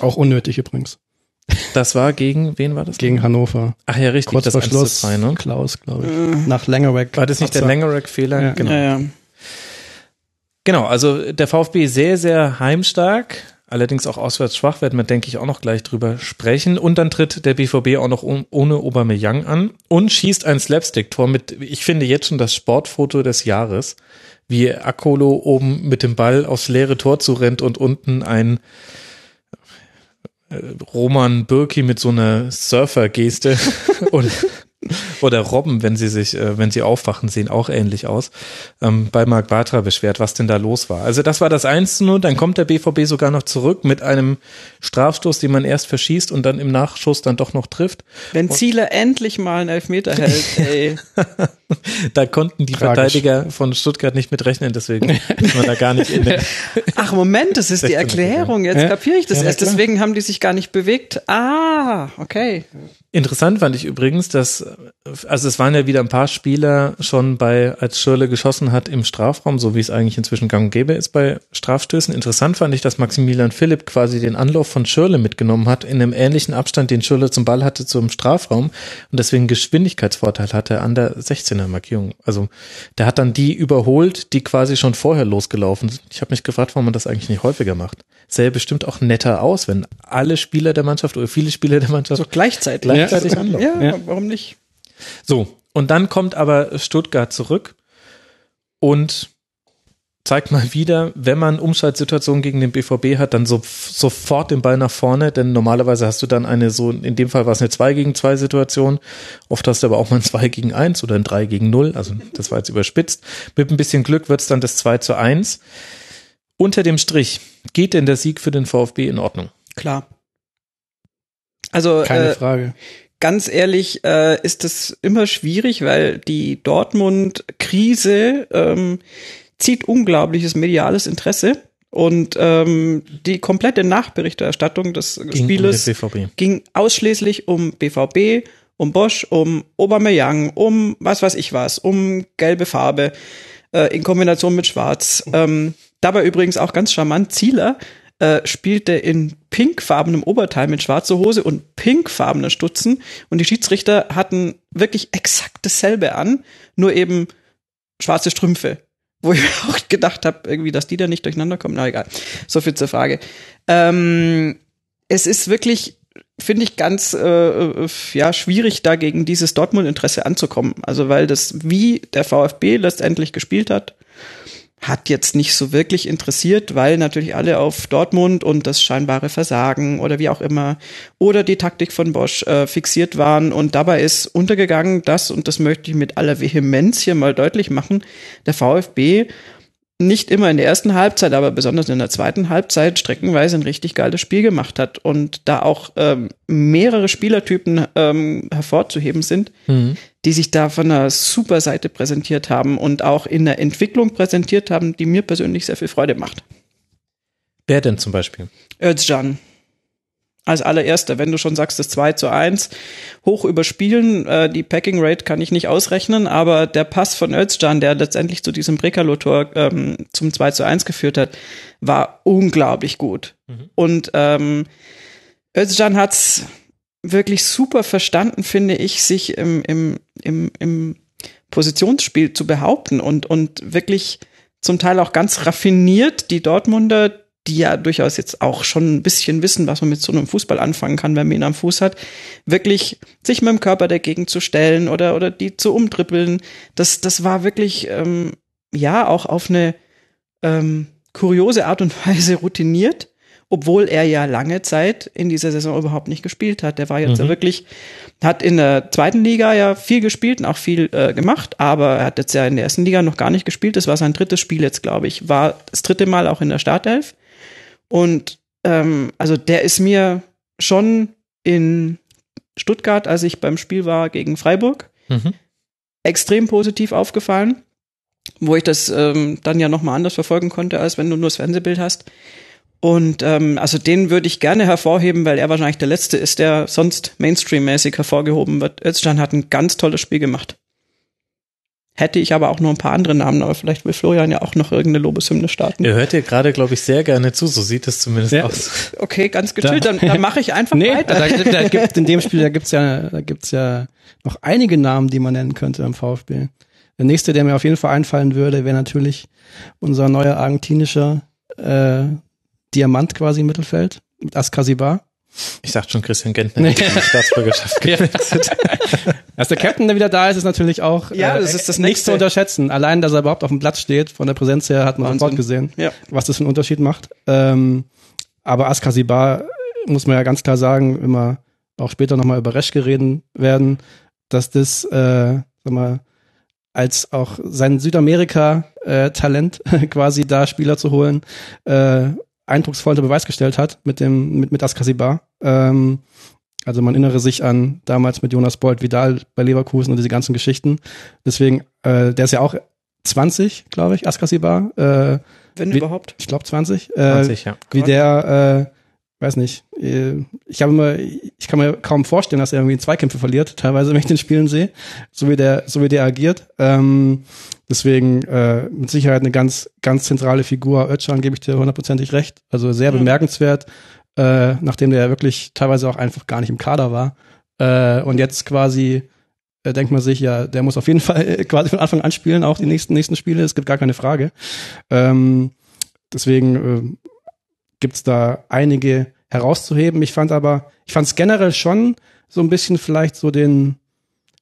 Auch unnötig übrigens. Das war gegen, wen war das? Gegen Hannover. Ach ja, richtig, Kurz das vor 1 zu Schluss. 2, ne? Klaus, glaube ich. Nach Längerweg. War das nicht der. Langerack-Fehler? Ja. Genau. Ja, ja. Genau, also der VfB sehr, sehr heimstark, allerdings auch auswärts schwach, werden wir, denke ich, auch noch gleich drüber sprechen. Und dann tritt der BVB auch noch ohne Aubameyang an und schießt ein Slapstick-Tor mit, ich finde jetzt schon das Sportfoto des Jahres, wie Akolo oben mit dem Ball aufs leere Tor zurennt und unten ein äh, Roman Birki mit so einer Surfer-Geste oder, oder Robben, wenn sie sich, äh, wenn sie aufwachen, sehen auch ähnlich aus, ähm, bei Marc Bartra beschwert, was denn da los war. Also das war das 1 zu 0, dann kommt der BVB sogar noch zurück mit einem Strafstoß, den man erst verschießt und dann im Nachschuss dann doch noch trifft. Wenn Ziele endlich mal einen Elfmeter hält, ey. Da konnten die Tragisch. Verteidiger von Stuttgart nicht mit rechnen, deswegen ist man da gar nicht in den Ach, Moment, das ist die 16er Erklärung. Jetzt Ja. kapiere ich das Ja, erst. Deswegen haben die sich gar nicht bewegt. Ah, okay. Interessant fand ich übrigens, dass, also es waren ja wieder ein paar Spieler schon bei, als Schirle geschossen hat im Strafraum, so wie es eigentlich inzwischen gang und gäbe ist bei Strafstößen. Interessant fand ich, dass Maximilian Philipp quasi den Anlauf von Schirle mitgenommen hat, in einem ähnlichen Abstand, den Schirle zum Ball hatte zum Strafraum und deswegen Geschwindigkeitsvorteil hatte an der 16er Markierung. Also der hat dann die überholt, die quasi schon vorher losgelaufen sind. Ich habe mich gefragt, warum man das eigentlich nicht häufiger macht. Sähe bestimmt auch netter aus, wenn alle Spieler der Mannschaft oder viele Spieler der Mannschaft So gleichzeitig. Gleichzeitig ja. anlaufen. Ja, Ja. warum nicht? So, und dann kommt aber Stuttgart zurück und zeigt mal wieder, wenn man Umschaltsituationen gegen den BVB hat, dann so, sofort den Ball nach vorne, denn normalerweise hast du dann eine so, in dem Fall war es eine 2 gegen 2 Situation, oft hast du aber auch mal ein 2 gegen 1 oder ein 3 gegen 0, also das war jetzt überspitzt. Mit ein bisschen Glück wird es dann das 2 zu 1. Unter dem Strich, geht denn der Sieg für den VfB in Ordnung? Klar. Also Keine äh, Frage. ganz ehrlich äh, ist es immer schwierig, weil die Dortmund-Krise ähm, zieht unglaubliches mediales Interesse und ähm, die komplette Nachberichterstattung des Gegen Spieles BVB. ging ausschließlich um BVB, um Bosch, um Aubameyang, um was weiß ich was, um gelbe Farbe äh, in Kombination mit Schwarz. Ähm, dabei übrigens auch ganz charmant Zieler äh, spielte in pinkfarbenem Oberteil mit schwarzer Hose und pinkfarbener Stutzen und die Schiedsrichter hatten wirklich exakt dasselbe an, nur eben schwarze Strümpfe. Wo ich auch gedacht habe, irgendwie, dass die da nicht durcheinander kommen. Na egal. So viel zur Frage. Ähm, es ist wirklich, finde ich, ganz äh, ja, schwierig, dagegen dieses Dortmund-Interesse anzukommen. Also weil das, wie der VfB letztendlich gespielt hat, hat jetzt nicht so wirklich interessiert, weil natürlich alle auf Dortmund und das scheinbare Versagen oder wie auch immer oder die Taktik von Bosch äh, fixiert waren und dabei ist untergegangen, dass, und das möchte ich mit aller Vehemenz hier mal deutlich machen, der VfB nicht immer in der ersten Halbzeit, aber besonders in der zweiten Halbzeit streckenweise ein richtig geiles Spiel gemacht hat und da auch ähm, mehrere Spielertypen ähm, hervorzuheben sind, mhm. Die sich da von einer super Seite präsentiert haben und auch in der Entwicklung präsentiert haben, die mir persönlich sehr viel Freude macht. Wer denn zum Beispiel? Özcan als allererster, wenn du schon sagst, das 2 zu 1, hoch überspielen, äh, die Packing Rate kann ich nicht ausrechnen, aber der Pass von Özcan, der letztendlich zu diesem Brekalo-Tor ähm, zum 2 zu 1 geführt hat, war unglaublich gut. Mhm. Und ähm, Özcan hat's wirklich super verstanden, finde ich, sich im, im, im, im Positionsspiel zu behaupten und, und wirklich zum Teil auch ganz raffiniert die Dortmunder die ja durchaus jetzt auch schon ein bisschen wissen, was man mit so einem Fußball anfangen kann, wenn man ihn am Fuß hat, wirklich sich mit dem Körper dagegen zu stellen oder, oder die zu umtrippeln. Das, das war wirklich, ähm, ja, auch auf eine ähm, kuriose Art und Weise routiniert, obwohl er ja lange Zeit in dieser Saison überhaupt nicht gespielt hat. Der war jetzt mhm. ja wirklich, hat in der zweiten Liga ja viel gespielt und auch viel äh, gemacht, aber er hat jetzt ja in der ersten Liga noch gar nicht gespielt. Das war sein drittes Spiel jetzt, glaube ich. War das dritte Mal auch in der Startelf. Und ähm, also der ist mir schon in Stuttgart, als ich beim Spiel war gegen Freiburg, mhm. extrem positiv aufgefallen, wo ich das ähm, dann ja nochmal anders verfolgen konnte, als wenn du nur das Fernsehbild hast. Und ähm, also den würde ich gerne hervorheben, weil er wahrscheinlich der Letzte ist, der sonst Mainstream-mäßig hervorgehoben wird. Özcan hat ein ganz tolles Spiel gemacht. Hätte ich aber auch noch ein paar andere Namen, aber vielleicht will Florian ja auch noch irgendeine Lobeshymne starten. Er hört dir gerade, glaube ich, sehr gerne zu, so sieht es zumindest ja. aus. Okay, ganz gechillt, dann, dann mache ich einfach nee, weiter. Da, da gibt, in dem Spiel, da gibt's ja, da gibt's ja noch einige Namen, die man nennen könnte am VfB. Der nächste, der mir auf jeden Fall einfallen würde, wäre natürlich unser neuer argentinischer äh, Diamant quasi im Mittelfeld mit Askasibar. Ich sagte schon Christian Gentner, nee. die Staatsbürgerschaft gewechselt. Dass der Captain, der wieder da ist, ist natürlich auch ja, das äh, ist das nicht zu unterschätzen. Allein, dass er überhaupt auf dem Platz steht, von der Präsenz her, hat man Wahnsinn. gesehen, ja. was das für einen Unterschied macht. Ähm, aber Askasibar muss man ja ganz klar sagen, immer auch später nochmal über Resch reden werden, dass das, äh, sag mal, als auch sein Südamerika-Talent äh, quasi da Spieler zu holen, äh, eindrucksvoll unter Beweis gestellt hat mit dem mit mit Askasibar. Ähm, also man erinnere sich an damals mit Jonas Bolt Vidal bei Leverkusen und diese ganzen Geschichten. Deswegen, äh, der ist ja auch 20, glaube ich, Askasibar. Äh, Wenn wie, überhaupt. Ich glaube 20. Äh, 20, ja. Wie der, äh, weiß nicht, äh, ich habe immer, ich kann mir kaum vorstellen, dass er irgendwie Zweikämpfe verliert, teilweise, wenn ich den Spielen sehe, so wie der, so wie der agiert. Ähm, Deswegen äh, mit Sicherheit eine ganz, ganz zentrale Figur. Özcan gebe ich dir hundertprozentig recht. Also sehr mhm. bemerkenswert, äh, nachdem der ja wirklich teilweise auch einfach gar nicht im Kader war. Äh, und jetzt quasi äh, denkt man sich, ja, der muss auf jeden Fall quasi von Anfang an spielen, auch die nächsten, nächsten Spiele. Es gibt gar keine Frage. Ähm, deswegen äh, gibt's da einige herauszuheben. Ich fand aber, ich fand es generell schon so ein bisschen vielleicht so den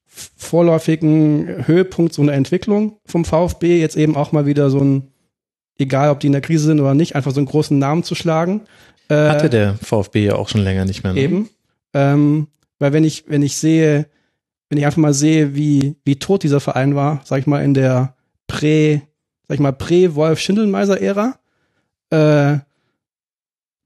vorläufigen Höhepunkt so eine Entwicklung vom VfB jetzt eben auch mal wieder so ein, egal ob die in der Krise sind oder nicht, einfach so einen großen Namen zu schlagen. Äh, Hatte der VfB ja auch schon länger nicht mehr. Ne? Eben. Ähm, weil wenn ich, wenn ich sehe, wenn ich einfach mal sehe, wie, wie tot dieser Verein war, sag ich mal, in der Prä, sag ich mal, Prä-Wolf-Schindelmeiser-Ära, äh,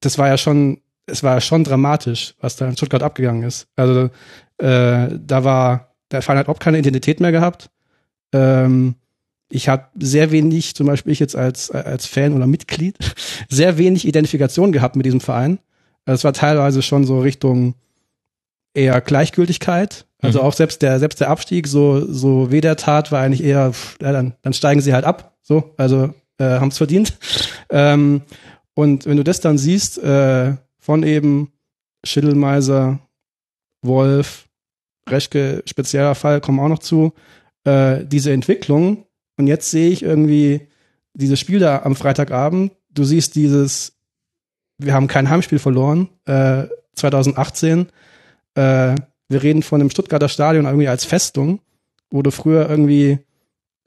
das war ja schon, es war ja schon dramatisch, was da in Stuttgart abgegangen ist. Also äh, da war der Verein hat überhaupt keine Identität mehr gehabt. Ähm, ich habe sehr wenig, zum Beispiel ich jetzt als, als Fan oder Mitglied, sehr wenig Identifikation gehabt mit diesem Verein. Also es war teilweise schon so Richtung eher Gleichgültigkeit. Also mhm. auch selbst der, selbst der Abstieg, so, so weh der tat, war eigentlich eher, ja, dann, dann steigen sie halt ab. So, also äh, haben es verdient. Ähm, Und wenn du das dann siehst, äh, von eben Schittelmeiser, Wolf, Reschke, spezieller Fall, kommen auch noch zu, äh, diese Entwicklung. Und jetzt sehe ich irgendwie dieses Spiel da am Freitagabend. Du siehst dieses, wir haben kein Heimspiel verloren, äh, 2018. Äh, wir reden von dem Stuttgarter Stadion irgendwie als Festung, wo du früher irgendwie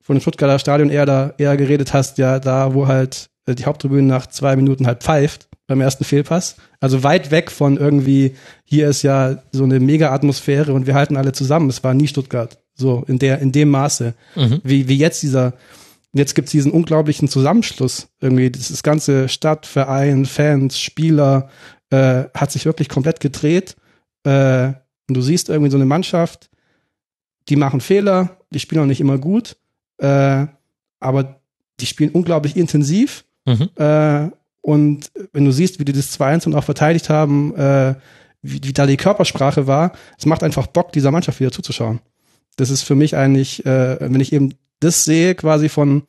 von dem Stuttgarter Stadion eher da eher geredet hast, ja, da wo halt die Haupttribüne nach zwei Minuten halt pfeift beim ersten Fehlpass. Also weit weg von irgendwie, hier ist ja so eine Mega-Atmosphäre und wir halten alle zusammen. Es war nie Stuttgart. So, in der, in dem Maße. Mhm. Wie, wie jetzt dieser, jetzt gibt's diesen unglaublichen Zusammenschluss. Irgendwie, das ganze Stadt, Verein, Fans, Spieler, äh, hat sich wirklich komplett gedreht. Äh, und du siehst irgendwie so eine Mannschaft, die machen Fehler, die spielen auch nicht immer gut, äh, aber die spielen unglaublich intensiv. Mhm. Äh, und wenn du siehst, wie die das 2-1 und auch verteidigt haben, äh, wie, wie da die Körpersprache war, es macht einfach Bock, dieser Mannschaft wieder zuzuschauen. Das ist für mich eigentlich, äh, wenn ich eben das sehe, quasi von,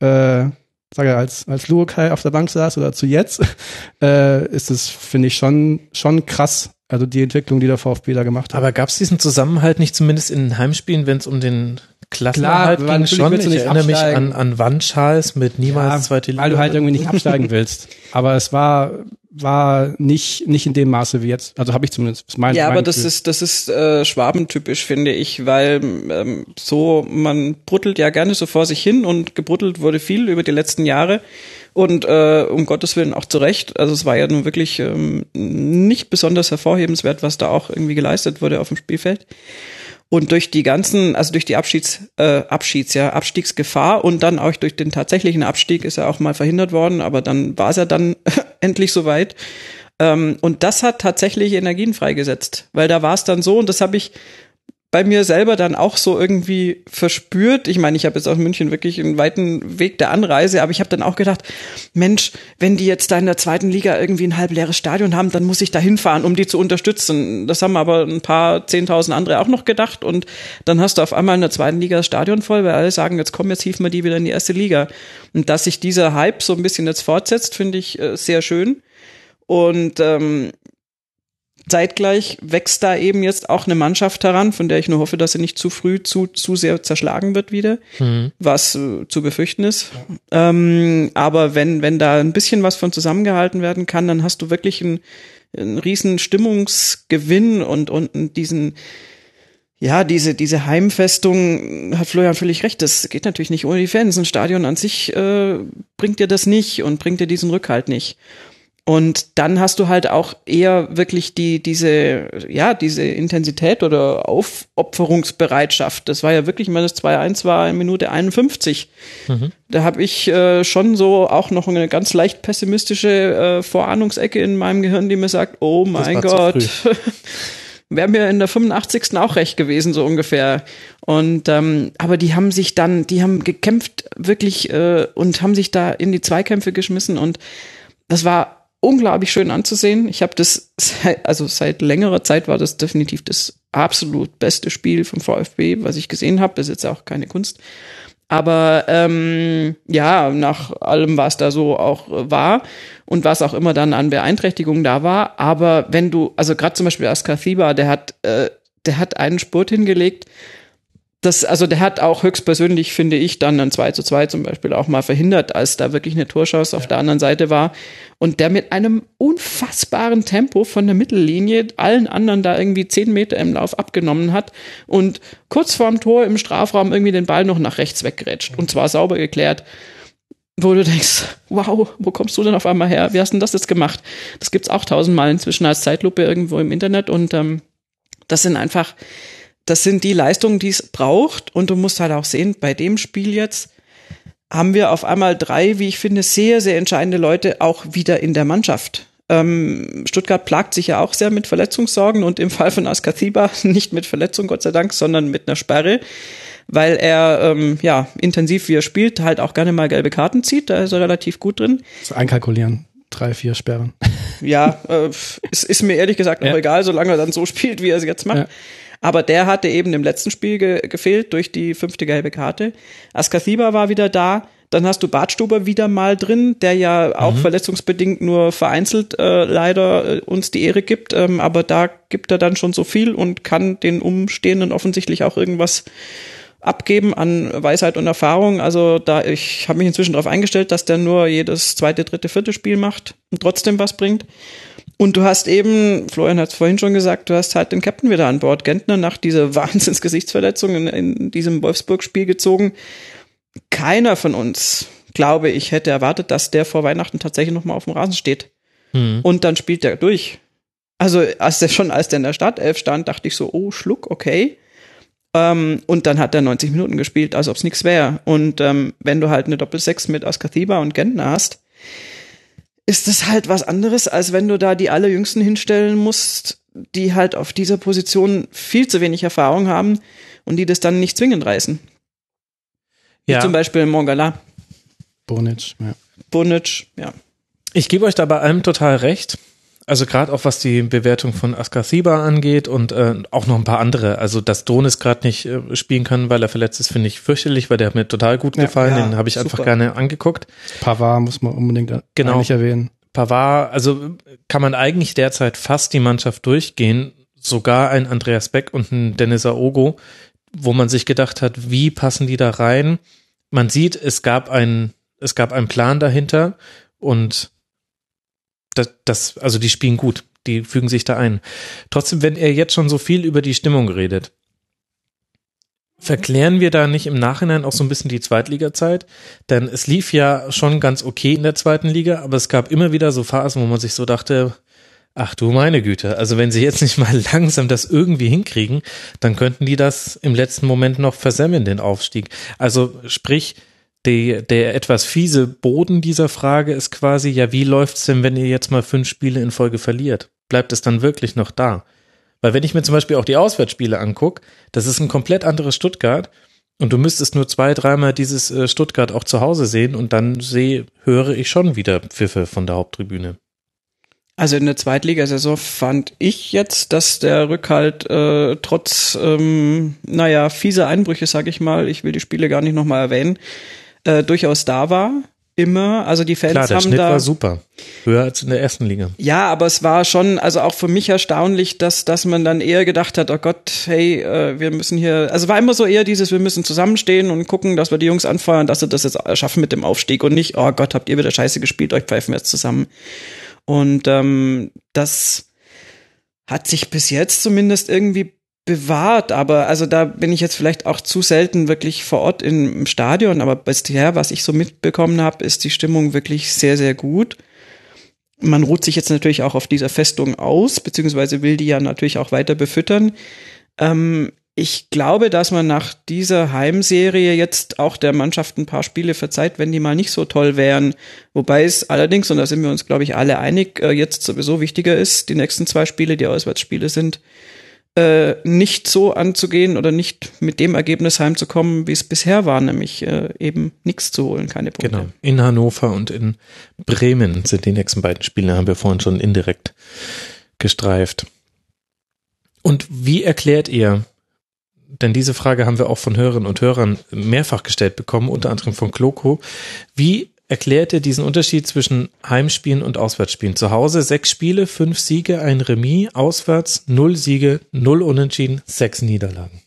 äh, sage als als Luokai auf der Bank saß oder zu jetzt, äh, ist es finde ich schon schon krass. Also die Entwicklung, die der VfB da gemacht hat. Aber gab es diesen Zusammenhalt nicht zumindest in Heimspielen, wenn es um den Klassenerhalt Klar, ging schon. Ich erinnere mich an, an Wandschals mit niemals ja, zweite Liga. Weil du halt irgendwie nicht absteigen willst. Aber es war war nicht nicht in dem Maße wie jetzt. Also habe ich zumindest mein Ja, aber das Gefühl. ist das ist äh, schwabentypisch finde ich, weil ähm, so man bruttelt ja gerne so vor sich hin und gebruttelt wurde viel über die letzten Jahre und äh, um Gottes Willen auch zu Recht. Also es war ja nun wirklich ähm, nicht besonders hervorhebenswert, was da auch irgendwie geleistet wurde auf dem Spielfeld. Und durch die ganzen, also durch die Abschieds, äh, Abschieds, ja, Abstiegsgefahr und dann auch durch den tatsächlichen Abstieg ist er auch mal verhindert worden, aber dann war es ja dann endlich soweit. Ähm, und das hat tatsächlich Energien freigesetzt, weil da war es dann so, und das habe ich bei mir selber dann auch so irgendwie verspürt. Ich meine, ich habe jetzt aus München wirklich einen weiten Weg der Anreise, aber ich habe dann auch gedacht, Mensch, wenn die jetzt da in der zweiten Liga irgendwie ein halb leeres Stadion haben, dann muss ich da hinfahren, um die zu unterstützen. Das haben aber ein paar zehntausend andere auch noch gedacht und dann hast du auf einmal in der zweiten Liga das Stadion voll, weil alle sagen, jetzt kommen jetzt hieven wir die wieder in die erste Liga. Und dass sich dieser Hype so ein bisschen jetzt fortsetzt, finde ich äh, sehr schön. Und ähm, zeitgleich wächst da eben jetzt auch eine Mannschaft heran, von der ich nur hoffe, dass sie nicht zu früh zu, zu sehr zerschlagen wird wieder, mhm. was äh, zu befürchten ist. Ähm, aber wenn, wenn da ein bisschen was von zusammengehalten werden kann, dann hast du wirklich einen, einen riesen Stimmungsgewinn und, und diesen, ja, diese, diese Heimfestung hat Florian völlig recht. Das geht natürlich nicht ohne die Fans. Ein Stadion an sich äh, bringt dir das nicht und bringt dir diesen Rückhalt nicht. Und dann hast du halt auch eher wirklich die, diese, ja, diese Intensität oder Aufopferungsbereitschaft. Das war ja wirklich, ich meine, das 2-1 war in Minute 51. Mhm. Da habe ich äh, schon so auch noch eine ganz leicht pessimistische äh, Vorahnungsecke in meinem Gehirn, die mir sagt, oh mein Gott. Wäre mir in der 85. auch recht gewesen, so ungefähr. Und ähm, aber die haben sich dann, die haben gekämpft wirklich äh, und haben sich da in die Zweikämpfe geschmissen und das war unglaublich schön anzusehen. Ich habe das, also seit längerer Zeit war das definitiv das absolut beste Spiel vom VfB, was ich gesehen habe. Das ist jetzt auch keine Kunst. Aber ähm, ja, nach allem, was da so auch war und was auch immer dann an Beeinträchtigungen da war. Aber wenn du, also gerade zum Beispiel Askathiba, der hat, äh, der hat einen Spurt hingelegt, das, also der hat auch höchstpersönlich, finde ich, dann ein 2 zu 2 zum Beispiel auch mal verhindert, als da wirklich eine Torschance auf der anderen Seite war. Und der mit einem unfassbaren Tempo von der Mittellinie allen anderen da irgendwie 10 Meter im Lauf abgenommen hat und kurz vorm Tor im Strafraum irgendwie den Ball noch nach rechts weggerätscht. Und zwar sauber geklärt. Wo du denkst, wow, wo kommst du denn auf einmal her? Wie hast denn das jetzt gemacht? Das gibt's auch tausendmal inzwischen als Zeitlupe irgendwo im Internet und ähm, das sind einfach, das sind die Leistungen, die es braucht. Und du musst halt auch sehen, bei dem Spiel jetzt haben wir auf einmal drei, wie ich finde, sehr, sehr entscheidende Leute auch wieder in der Mannschaft. Ähm, Stuttgart plagt sich ja auch sehr mit Verletzungssorgen und im Fall von Askathiba nicht mit Verletzung, Gott sei Dank, sondern mit einer Sperre, weil er, ähm, ja, intensiv wie er spielt, halt auch gerne mal gelbe Karten zieht. Da ist er relativ gut drin. So einkalkulieren. Drei, vier Sperren. Ja, äh, es ist mir ehrlich gesagt auch ja. egal, solange er dann so spielt, wie er es jetzt macht. Ja. Aber der hatte eben im letzten Spiel ge gefehlt durch die fünfte gelbe Karte. Askathiba war wieder da. Dann hast du Bartstuber wieder mal drin, der ja auch mhm. verletzungsbedingt nur vereinzelt äh, leider äh, uns die Ehre gibt. Ähm, aber da gibt er dann schon so viel und kann den Umstehenden offensichtlich auch irgendwas abgeben an Weisheit und Erfahrung. Also da ich habe mich inzwischen darauf eingestellt, dass der nur jedes zweite, dritte, vierte Spiel macht und trotzdem was bringt. Und du hast eben, Florian hat es vorhin schon gesagt, du hast halt den Captain wieder an Bord. Gentner nach dieser Wahnsinnsgesichtsverletzung in, in diesem Wolfsburg-Spiel gezogen. Keiner von uns, glaube ich, hätte erwartet, dass der vor Weihnachten tatsächlich nochmal auf dem Rasen steht. Mhm. Und dann spielt er durch. Also als der schon, als der in der Startelf stand, dachte ich so, oh, Schluck, okay. Ähm, und dann hat er 90 Minuten gespielt, als ob es nichts wäre. Und ähm, wenn du halt eine Doppelsechs mit Askathiba und Gentner hast, ist es halt was anderes, als wenn du da die allerjüngsten hinstellen musst, die halt auf dieser Position viel zu wenig Erfahrung haben und die das dann nicht zwingend reißen. Ja. Wie zum Beispiel Mongala. Bonic, ja. Bonic, ja. Ich gebe euch da bei allem total recht. Also gerade auch was die Bewertung von Askasiba angeht und äh, auch noch ein paar andere. Also dass Donis gerade nicht äh, spielen kann, weil er verletzt ist, finde ich fürchterlich, weil der hat mir total gut gefallen. Ja, Den habe ich super. einfach gerne angeguckt. Pavard muss man unbedingt genau. erwähnen. Pavard, also kann man eigentlich derzeit fast die Mannschaft durchgehen. Sogar ein Andreas Beck und ein Dennis Aogo, wo man sich gedacht hat, wie passen die da rein? Man sieht, es gab einen, es gab einen Plan dahinter und das, das, also die spielen gut, die fügen sich da ein. Trotzdem, wenn er jetzt schon so viel über die Stimmung redet, verklären wir da nicht im Nachhinein auch so ein bisschen die Zweitliga-Zeit? Denn es lief ja schon ganz okay in der zweiten Liga, aber es gab immer wieder so Phasen, wo man sich so dachte, ach du meine Güte, also wenn sie jetzt nicht mal langsam das irgendwie hinkriegen, dann könnten die das im letzten Moment noch versemmeln, den Aufstieg. Also sprich, die, der etwas fiese Boden dieser Frage ist quasi, ja, wie läuft's denn, wenn ihr jetzt mal fünf Spiele in Folge verliert? Bleibt es dann wirklich noch da? Weil wenn ich mir zum Beispiel auch die Auswärtsspiele angucke, das ist ein komplett anderes Stuttgart und du müsstest nur zwei, dreimal dieses äh, Stuttgart auch zu Hause sehen und dann sehe, höre ich schon wieder Pfiffe von der Haupttribüne. Also in der Zweitligasaison fand ich jetzt, dass der Rückhalt äh, trotz, ähm, naja, fieser Einbrüche, sag ich mal, ich will die Spiele gar nicht nochmal erwähnen, äh, durchaus da war. Immer, also die Fans Klar, der haben Schnitt da war super, höher als in der ersten Liga. Ja, aber es war schon, also auch für mich erstaunlich, dass dass man dann eher gedacht hat, oh Gott, hey, äh, wir müssen hier, also war immer so eher dieses, wir müssen zusammenstehen und gucken, dass wir die Jungs anfeuern, dass sie das jetzt schaffen mit dem Aufstieg und nicht, oh Gott, habt ihr wieder Scheiße gespielt, euch pfeifen wir jetzt zusammen. Und ähm, das hat sich bis jetzt zumindest irgendwie bewahrt, aber also da bin ich jetzt vielleicht auch zu selten wirklich vor Ort im Stadion, aber bisher, was ich so mitbekommen habe, ist die Stimmung wirklich sehr, sehr gut. Man ruht sich jetzt natürlich auch auf dieser Festung aus, beziehungsweise will die ja natürlich auch weiter befüttern. Ähm, ich glaube, dass man nach dieser Heimserie jetzt auch der Mannschaft ein paar Spiele verzeiht, wenn die mal nicht so toll wären. Wobei es allerdings, und da sind wir uns, glaube ich, alle einig, äh, jetzt sowieso wichtiger ist, die nächsten zwei Spiele, die Auswärtsspiele sind, äh, nicht so anzugehen oder nicht mit dem Ergebnis heimzukommen, wie es bisher war, nämlich äh, eben nichts zu holen, keine Punkte. Genau. In Hannover und in Bremen sind die nächsten beiden Spiele, haben wir vorhin schon indirekt gestreift. Und wie erklärt ihr, denn diese Frage haben wir auch von Hörerinnen und Hörern mehrfach gestellt bekommen, unter anderem von Kloko, wie erklärt er diesen Unterschied zwischen Heimspielen und Auswärtsspielen. Zu Hause sechs Spiele, fünf Siege, ein Remis, auswärts null Siege, null Unentschieden, sechs Niederlagen.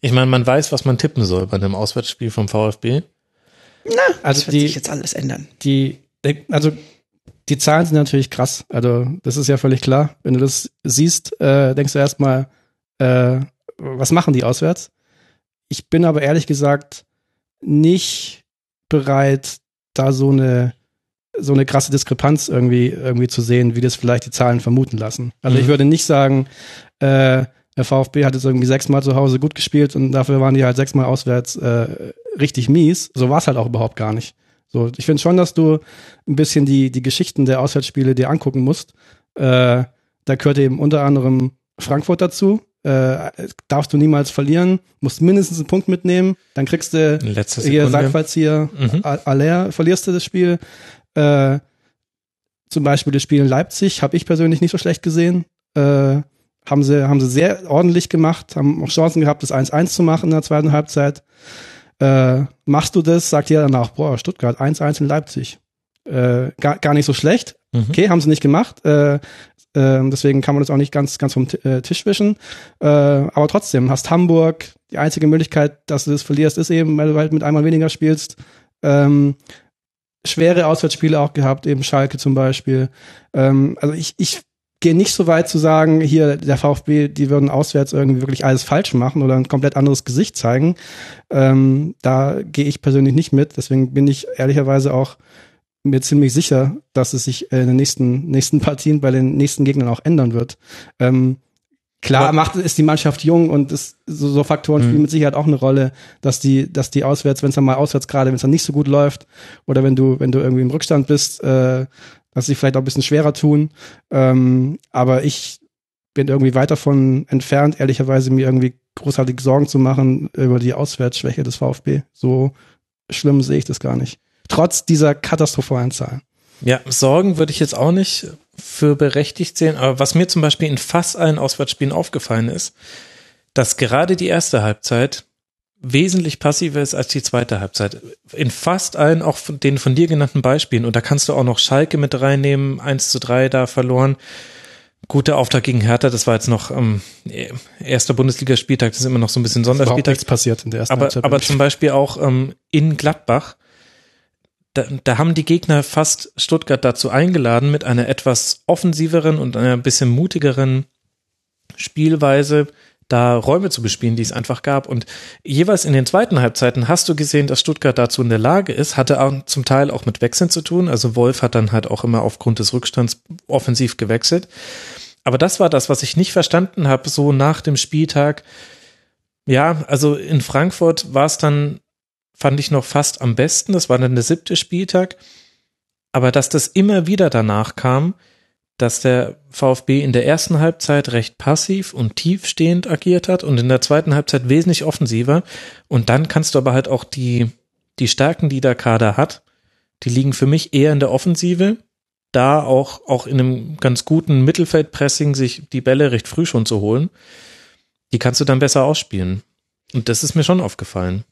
Ich meine, man weiß, was man tippen soll bei einem Auswärtsspiel vom VfB. Na, also das wird die, sich jetzt alles ändern. Die, also die Zahlen sind natürlich krass. Also das ist ja völlig klar. Wenn du das siehst, äh, denkst du erstmal, äh, was machen die auswärts? Ich bin aber ehrlich gesagt nicht bereit, da so eine so eine krasse Diskrepanz irgendwie irgendwie zu sehen, wie das vielleicht die Zahlen vermuten lassen. Also mhm. ich würde nicht sagen, äh, der VfB hat jetzt irgendwie sechsmal zu Hause gut gespielt und dafür waren die halt sechsmal auswärts äh, richtig mies. So war es halt auch überhaupt gar nicht. So, ich finde schon, dass du ein bisschen die die Geschichten der Auswärtsspiele dir angucken musst. Äh, da gehört eben unter anderem Frankfurt dazu, äh, darfst du niemals verlieren, musst mindestens einen Punkt mitnehmen, dann kriegst du Letzte hier Sackfallzieher, mhm. Aller, verlierst du das Spiel. Äh, zum Beispiel das Spiel in Leipzig habe ich persönlich nicht so schlecht gesehen. Äh, haben sie, haben sie sehr ordentlich gemacht, haben auch Chancen gehabt, das 1-1 zu machen in der zweiten Halbzeit. Äh, machst du das, sagt jeder danach, boah, Stuttgart 1-1 in Leipzig. Äh, gar, gar nicht so schlecht. Mhm. Okay, haben sie nicht gemacht. Äh, äh, deswegen kann man das auch nicht ganz, ganz vom T äh, Tisch wischen. Äh, aber trotzdem, hast Hamburg, die einzige Möglichkeit, dass du das verlierst, ist eben, weil du halt mit einmal weniger spielst. Ähm, schwere Auswärtsspiele auch gehabt, eben Schalke zum Beispiel. Ähm, also ich, ich gehe nicht so weit zu sagen, hier der VfB, die würden auswärts irgendwie wirklich alles falsch machen oder ein komplett anderes Gesicht zeigen. Ähm, da gehe ich persönlich nicht mit. Deswegen bin ich ehrlicherweise auch mir ziemlich sicher, dass es sich in den nächsten, nächsten Partien bei den nächsten Gegnern auch ändern wird. Ähm, Klar macht ist die Mannschaft jung und ist, so, so Faktoren spielen mit Sicherheit auch eine Rolle, dass die, dass die auswärts, wenn es dann mal auswärts gerade, wenn es dann nicht so gut läuft oder wenn du, wenn du irgendwie im Rückstand bist, äh, dass sie vielleicht auch ein bisschen schwerer tun. Ähm, aber ich bin irgendwie weit davon entfernt, ehrlicherweise mir irgendwie großartig Sorgen zu machen über die Auswärtsschwäche des VfB. So schlimm sehe ich das gar nicht. Trotz dieser katastrophalen Zahlen. Ja, Sorgen würde ich jetzt auch nicht für berechtigt sehen, aber was mir zum Beispiel in fast allen Auswärtsspielen aufgefallen ist, dass gerade die erste Halbzeit wesentlich passiver ist als die zweite Halbzeit. In fast allen, auch von den von dir genannten Beispielen. Und da kannst du auch noch Schalke mit reinnehmen, 1 zu 3 da verloren. Guter Auftrag gegen Hertha, das war jetzt noch ähm, erster Bundesligaspieltag, das ist immer noch so ein bisschen Sonderspieltag. nichts passiert in der ersten Aber, Halbzeit. aber zum Beispiel auch ähm, in Gladbach, da, da haben die Gegner fast Stuttgart dazu eingeladen, mit einer etwas offensiveren und einer bisschen mutigeren Spielweise da Räume zu bespielen, die es einfach gab. Und jeweils in den zweiten Halbzeiten hast du gesehen, dass Stuttgart dazu in der Lage ist, hatte auch zum Teil auch mit Wechseln zu tun. Also Wolf hat dann halt auch immer aufgrund des Rückstands offensiv gewechselt. Aber das war das, was ich nicht verstanden habe, so nach dem Spieltag. Ja, also in Frankfurt war es dann, fand ich noch fast am besten. Das war dann der siebte Spieltag. Aber dass das immer wieder danach kam, dass der VfB in der ersten Halbzeit recht passiv und tiefstehend agiert hat und in der zweiten Halbzeit wesentlich offensiver. Und dann kannst du aber halt auch die, die Stärken, die der Kader hat, die liegen für mich eher in der Offensive. Da auch, auch in einem ganz guten Mittelfeldpressing sich die Bälle recht früh schon zu holen. Die kannst du dann besser ausspielen. Und das ist mir schon aufgefallen.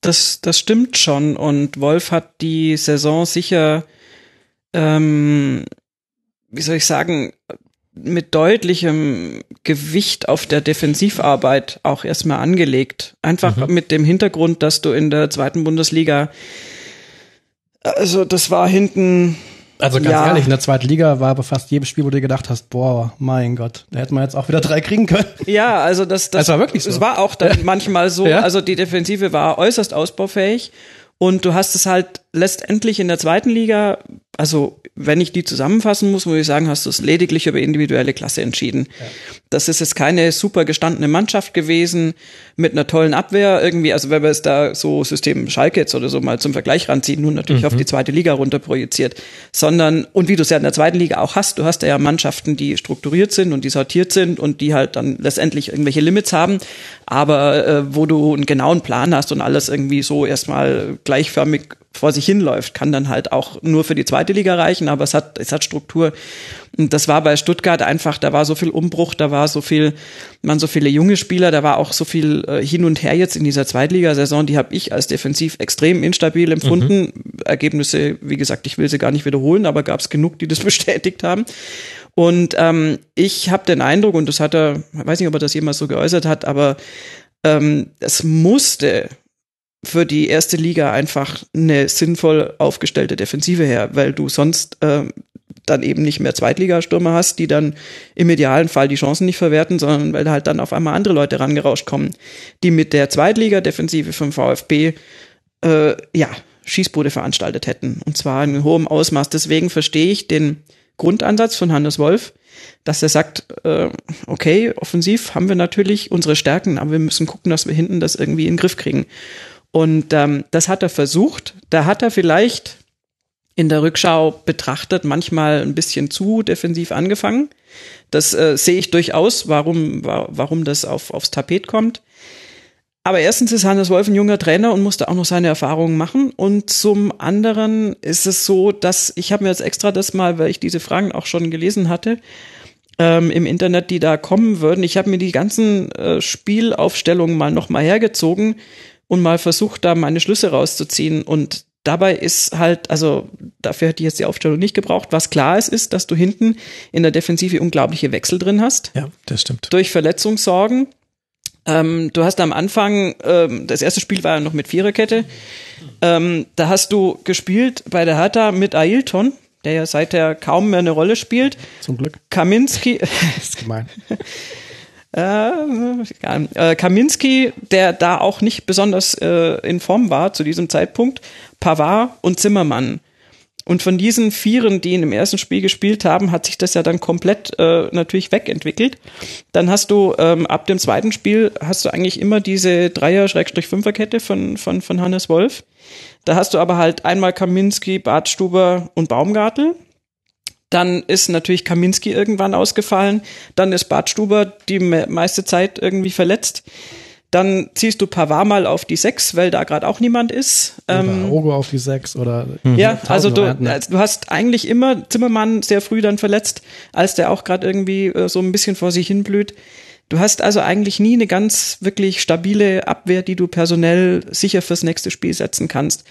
Das, das stimmt schon. Und Wolf hat die Saison sicher, ähm, wie soll ich sagen, mit deutlichem Gewicht auf der Defensivarbeit auch erstmal angelegt. Einfach Mhm. mit dem Hintergrund, dass du in der zweiten Bundesliga, also das war hinten, Also ganz Ja. ehrlich, in der zweiten Liga war aber fast jedes Spiel, wo du gedacht hast, boah, mein Gott, da hätten wir jetzt auch wieder drei kriegen können. ja, also das, das Das war wirklich so. Es war auch dann manchmal so, Ja. also die Defensive war äußerst ausbaufähig und du hast es halt letztendlich in der zweiten Liga, also wenn ich die zusammenfassen muss, muss ich sagen, hast du es lediglich über individuelle Klasse entschieden. Das ist jetzt keine super gestandene Mannschaft gewesen mit einer tollen Abwehr irgendwie, also wenn wir es da so System Schalke jetzt oder so mal zum Vergleich ranziehen, nun natürlich auf die zweite Liga runter projiziert, sondern, und wie du es ja in der zweiten Liga auch hast, du hast ja Mannschaften, die strukturiert sind und die sortiert sind und die halt dann letztendlich irgendwelche Limits haben, aber äh, wo du einen genauen Plan hast und alles irgendwie so erstmal gleichförmig vor sich hinläuft, kann dann halt auch nur für die zweite Liga reichen, aber es hat, es hat Struktur. Und das war bei Stuttgart einfach, da war so viel Umbruch, da war so viel, man so viele junge Spieler, da war auch so viel äh, hin und her jetzt in dieser Zweitligasaison, die habe ich als defensiv extrem instabil empfunden. Ergebnisse, wie gesagt, ich will sie gar nicht wiederholen, aber gab es genug, die das bestätigt haben. Und ähm, ich habe den Eindruck, und das hat er, ich weiß nicht, ob er das jemals so geäußert hat, aber ähm, es musste für die erste Liga einfach eine sinnvoll aufgestellte Defensive her, weil du sonst ähm, dann eben nicht mehr Zweitligastürmer hast, die dann im idealen Fall die Chancen nicht verwerten, sondern weil halt dann auf einmal andere Leute rangerauscht kommen, die mit der Zweitliga-Defensive vom VfB äh, ja Schießbude veranstaltet hätten und zwar in hohem Ausmaß. Deswegen verstehe ich den Grundansatz von Hannes Wolf, dass er sagt, äh, okay, offensiv haben wir natürlich unsere Stärken, aber wir müssen gucken, dass wir hinten das irgendwie in den Griff kriegen. Und ähm, das hat er versucht. Da hat er vielleicht in der Rückschau betrachtet manchmal ein bisschen zu defensiv angefangen. Das äh, sehe ich durchaus, warum, wa warum das auf, aufs Tapet kommt. Aber erstens ist Hannes Wolf ein junger Trainer und musste auch noch seine Erfahrungen machen. Und zum anderen ist es so, dass ich habe mir jetzt extra das mal, weil ich diese Fragen auch schon gelesen hatte, ähm, im Internet, die da kommen würden. Ich habe mir die ganzen äh, Spielaufstellungen mal nochmal hergezogen und mal versucht, da meine Schlüsse rauszuziehen. Und dabei ist halt, also dafür hätte ich jetzt die Aufstellung nicht gebraucht. Was klar ist, ist, dass du hinten in der Defensive unglaubliche Wechsel drin hast. Ja, das stimmt. Durch Verletzungssorgen. Ähm, du hast am Anfang, ähm, das erste Spiel war ja noch mit Viererkette. Ähm, da hast du gespielt bei der Hertha mit Ailton, der ja seither kaum mehr eine Rolle spielt. Zum Glück. Kaminski, Das ist gemein. äh, äh, Kaminski, der da auch nicht besonders äh, in Form war zu diesem Zeitpunkt, Pavard und Zimmermann. Und von diesen Vieren, die in dem ersten Spiel gespielt haben, hat sich das ja dann komplett äh, natürlich wegentwickelt. Dann hast du ähm, ab dem zweiten Spiel hast du eigentlich immer diese Dreier-Fünfer-Kette von, von, von Hannes Wolf. Da hast du aber halt einmal Kaminski, Bartstuber und Baumgartel. Dann ist natürlich Kaminski irgendwann ausgefallen. Dann ist Bartstuber die me meiste Zeit irgendwie verletzt. Dann ziehst du Pavard mal auf die Sechs, weil da gerade auch niemand ist. Ähm, Oder Ogo auf die sechs oder ja, tausend also du, also du hast eigentlich immer Zimmermann sehr früh dann verletzt, als der auch gerade irgendwie äh, so ein bisschen vor sich hin blüht. Du hast also eigentlich nie eine ganz wirklich stabile Abwehr, die du personell sicher fürs nächste Spiel setzen kannst.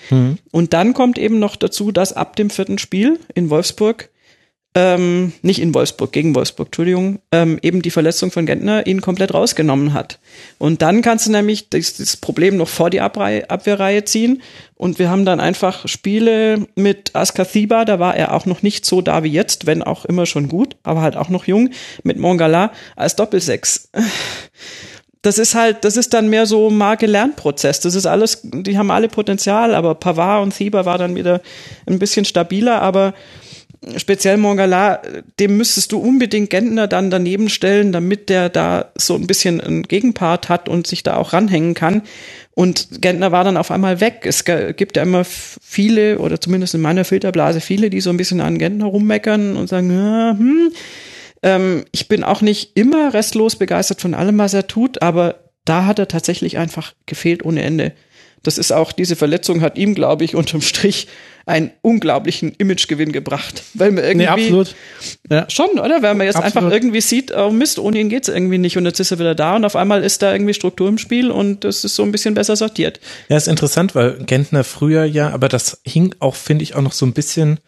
Und dann kommt eben noch dazu, dass ab dem vierten Spiel in Wolfsburg ähm, nicht in Wolfsburg, gegen Wolfsburg, Entschuldigung, ähm, eben die Verletzung von Gentner ihn komplett rausgenommen hat. Und dann kannst du nämlich das, das Problem noch vor die Abreihe, Abwehrreihe ziehen. Und wir haben dann einfach Spiele mit Askathiba, da war er auch noch nicht so da wie jetzt, wenn auch immer schon gut, aber halt auch noch jung, mit Mongala als Doppelsechs. Das ist halt, das ist dann mehr so Marke-Lernprozess. Das ist alles, die haben alle Potenzial, aber Pavard und Thieber war dann wieder ein bisschen stabiler, aber speziell Mongala, dem müsstest du unbedingt Gentner dann daneben stellen, damit der da so ein bisschen einen Gegenpart hat und sich da auch ranhängen kann. Und Gentner war dann auf einmal weg. Es gibt ja immer viele, oder zumindest in meiner Filterblase viele, die so ein bisschen an Gentner rummeckern und sagen, ja, hm. ähm, ich bin auch nicht immer restlos begeistert von allem, was er tut, aber da hat er tatsächlich einfach gefehlt ohne Ende. Das ist auch, diese Verletzung hat ihm, glaube ich, unterm Strich einen unglaublichen Imagegewinn gebracht. Weil man irgendwie. Nee, absolut. Ja. Schon, oder? Weil man jetzt Absolut. einfach irgendwie sieht, oh Mist, ohne ihn geht's irgendwie nicht und jetzt ist er wieder da und auf einmal ist da irgendwie Struktur im Spiel und das ist so ein bisschen besser sortiert. Ja, ist interessant, weil Gentner früher ja, aber das hing auch, finde ich, auch noch so ein bisschen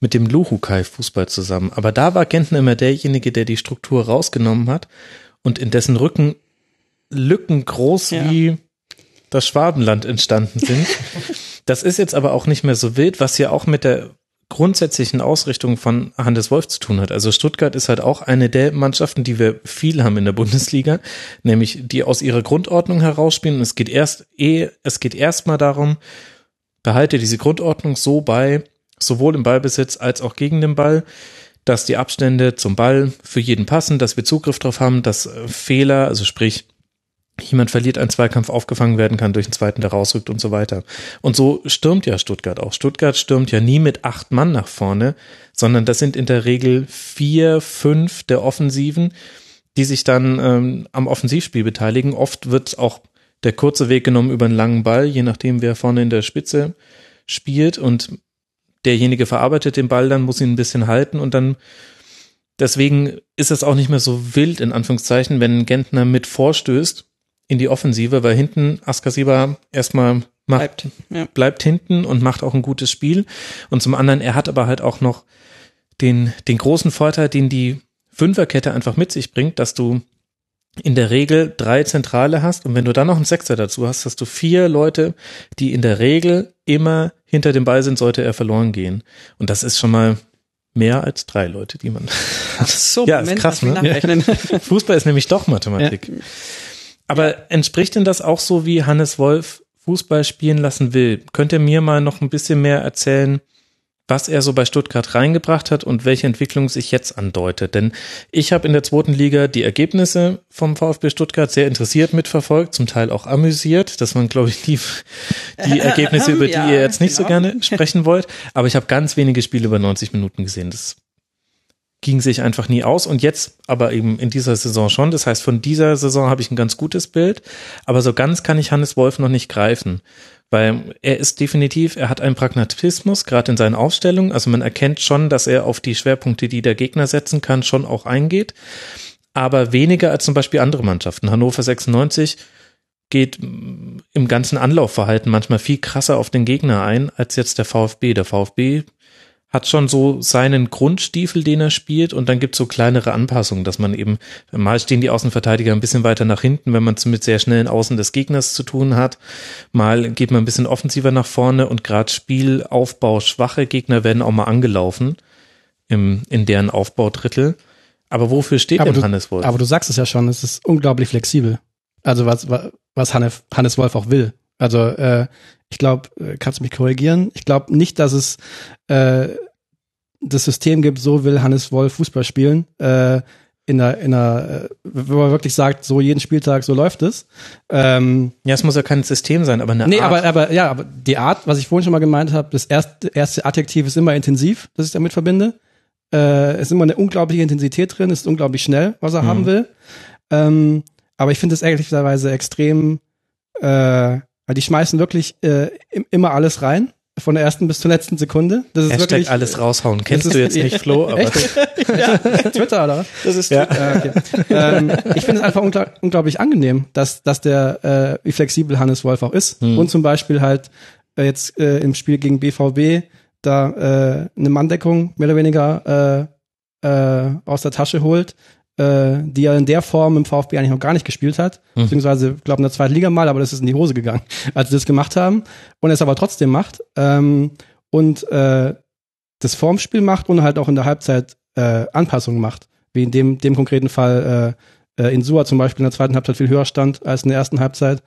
mit dem Luhukai-Fußball zusammen. Aber da war Gentner immer derjenige, der die Struktur rausgenommen hat und in dessen Rücken Lücken groß Ja. wie das Schwabenland entstanden sind. das ist jetzt aber auch nicht mehr so wild, was ja auch mit der grundsätzlichen Ausrichtung von Hannes Wolf zu tun hat. Also Stuttgart ist halt auch eine der Mannschaften, die wir viel haben in der Bundesliga, nämlich die aus ihrer Grundordnung herausspielen. Es geht erst eh, es geht erstmal darum, behalte diese Grundordnung so bei, sowohl im Ballbesitz als auch gegen den Ball, dass die Abstände zum Ball für jeden passen, dass wir Zugriff drauf haben, dass Fehler, also sprich, jemand verliert einen Zweikampf aufgefangen werden kann durch einen zweiten, der rausrückt und so weiter. Und so stürmt ja Stuttgart auch. Stuttgart stürmt ja nie mit acht Mann nach vorne, sondern das sind in der Regel vier, fünf der Offensiven, die sich dann ähm, am Offensivspiel beteiligen. Oft wird auch der kurze Weg genommen über einen langen Ball, je nachdem, wer vorne in der Spitze spielt und derjenige verarbeitet den Ball, dann muss ihn ein bisschen halten und dann deswegen ist es auch nicht mehr so wild, in Anführungszeichen, wenn Gentner mit vorstößt in die Offensive, weil hinten Askasiba erstmal macht, Bleibt. Ja. bleibt hinten und macht auch ein gutes Spiel. Und zum anderen, er hat aber halt auch noch den, den großen Vorteil, den die Fünferkette einfach mit sich bringt, dass du in der Regel drei Zentrale hast und wenn du dann noch einen Sechser dazu hast, hast du vier Leute, die in der Regel immer hinter dem Ball sind, sollte er verloren gehen. Und das ist schon mal mehr als drei Leute, die man. Ach so, Ja, ist Moment, krass, lass mich ne? Fußball ist nämlich doch Mathematik. Aber entspricht denn das auch so, wie Hannes Wolf Fußball spielen lassen will? Könnt ihr mir mal noch ein bisschen mehr erzählen, was er so bei Stuttgart reingebracht hat und welche Entwicklung sich jetzt andeutet? Denn ich habe in der zweiten Liga die Ergebnisse vom VfB Stuttgart sehr interessiert mitverfolgt, zum Teil auch amüsiert. Das waren, glaube ich, die, die Ergebnisse, über die Ja, ihr jetzt nicht so genau. gerne sprechen wollt. Aber ich habe ganz wenige Spiele über 90 Minuten gesehen. Das ging sich einfach nie aus und jetzt aber eben in dieser Saison schon. Das heißt, von dieser Saison habe ich ein ganz gutes Bild, aber so ganz kann ich Hannes Wolf noch nicht greifen, weil er ist definitiv, er hat einen Pragmatismus, gerade in seinen Aufstellungen. Also man erkennt schon, dass er auf die Schwerpunkte, die der Gegner setzen kann, schon auch eingeht, aber weniger als zum Beispiel andere Mannschaften. Hannover 96 geht im ganzen Anlaufverhalten manchmal viel krasser auf den Gegner ein als jetzt der VfB. Der VfB hat schon so seinen Grundstiefel, den er spielt, und dann gibt's so kleinere Anpassungen, dass man eben, mal stehen die Außenverteidiger ein bisschen weiter nach hinten, wenn man es mit sehr schnellen Außen des Gegners zu tun hat. Mal geht man ein bisschen offensiver nach vorne und gerade Spielaufbau schwache Gegner werden auch mal angelaufen im, in deren Aufbaudrittel. Aber wofür steht aber denn du, Hannes Wolf? Aber du sagst es ja schon, es ist unglaublich flexibel. Also was, was Hannes, Hannes Wolf auch will. Also äh, ich glaube, äh, kannst du mich korrigieren? Ich glaube nicht, dass es äh, das System gibt, so will Hannes Wolf Fußball spielen. Äh, in einer, in einer, äh, wenn man wirklich sagt, so jeden Spieltag, so läuft es. Ähm, ja, es muss ja kein System sein, aber eine nee, Art. aber, aber ja, aber die Art, was ich vorhin schon mal gemeint habe, das erste, erste Adjektiv ist immer intensiv, das ich damit verbinde. Äh, es ist immer eine unglaubliche Intensität drin, es ist unglaublich schnell, was er Mhm. haben will. Ähm, aber ich finde es ehrlicherweise extrem, äh, weil die schmeißen wirklich äh, im- immer alles rein, von der ersten bis zur letzten Sekunde. Das ist Hashtag wirklich alles raushauen. Kennst das du ist- jetzt nicht, Flo? Aber Echt? Twitter, oder? Das ist Ja. Äh, okay. ähm, ich finde es einfach ungla unglaublich angenehm, dass, dass der, äh, wie flexibel Hannes Wolf auch ist. Hm. Und zum Beispiel halt äh, jetzt äh, im Spiel gegen BVB da äh, eine Manndeckung mehr oder weniger äh, äh, aus der Tasche holt, äh, die er in der Form im VfB eigentlich noch gar nicht gespielt hat. Hm. Beziehungsweise, ich glaube, in der zweiten Liga mal, aber das ist in die Hose gegangen, als sie das gemacht haben. Und er es aber trotzdem macht. Ähm, und äh, das Formspiel macht und halt auch in der Halbzeit äh, Anpassungen macht. Wie in dem, dem konkreten Fall äh, äh, in Sua zum Beispiel in der zweiten Halbzeit viel höher stand als in der ersten Halbzeit,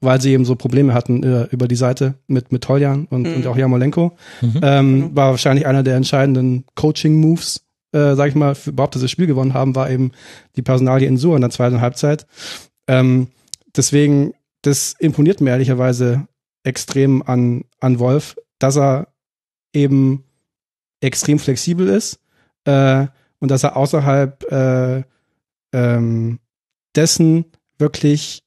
weil sie eben so Probleme hatten äh, über die Seite mit, mit Toljan und, Mhm. und auch Jamolenko. Mhm. Ähm, war wahrscheinlich einer der entscheidenden Coaching-Moves, äh, sag ich mal, für überhaupt, das Spiel gewonnen haben, war eben die Personalie in Sua in der zweiten Halbzeit. Ähm, deswegen, das imponiert mir ehrlicherweise extrem an, an Wolf, dass er eben extrem flexibel ist äh, und dass er außerhalb äh, ähm, dessen wirklich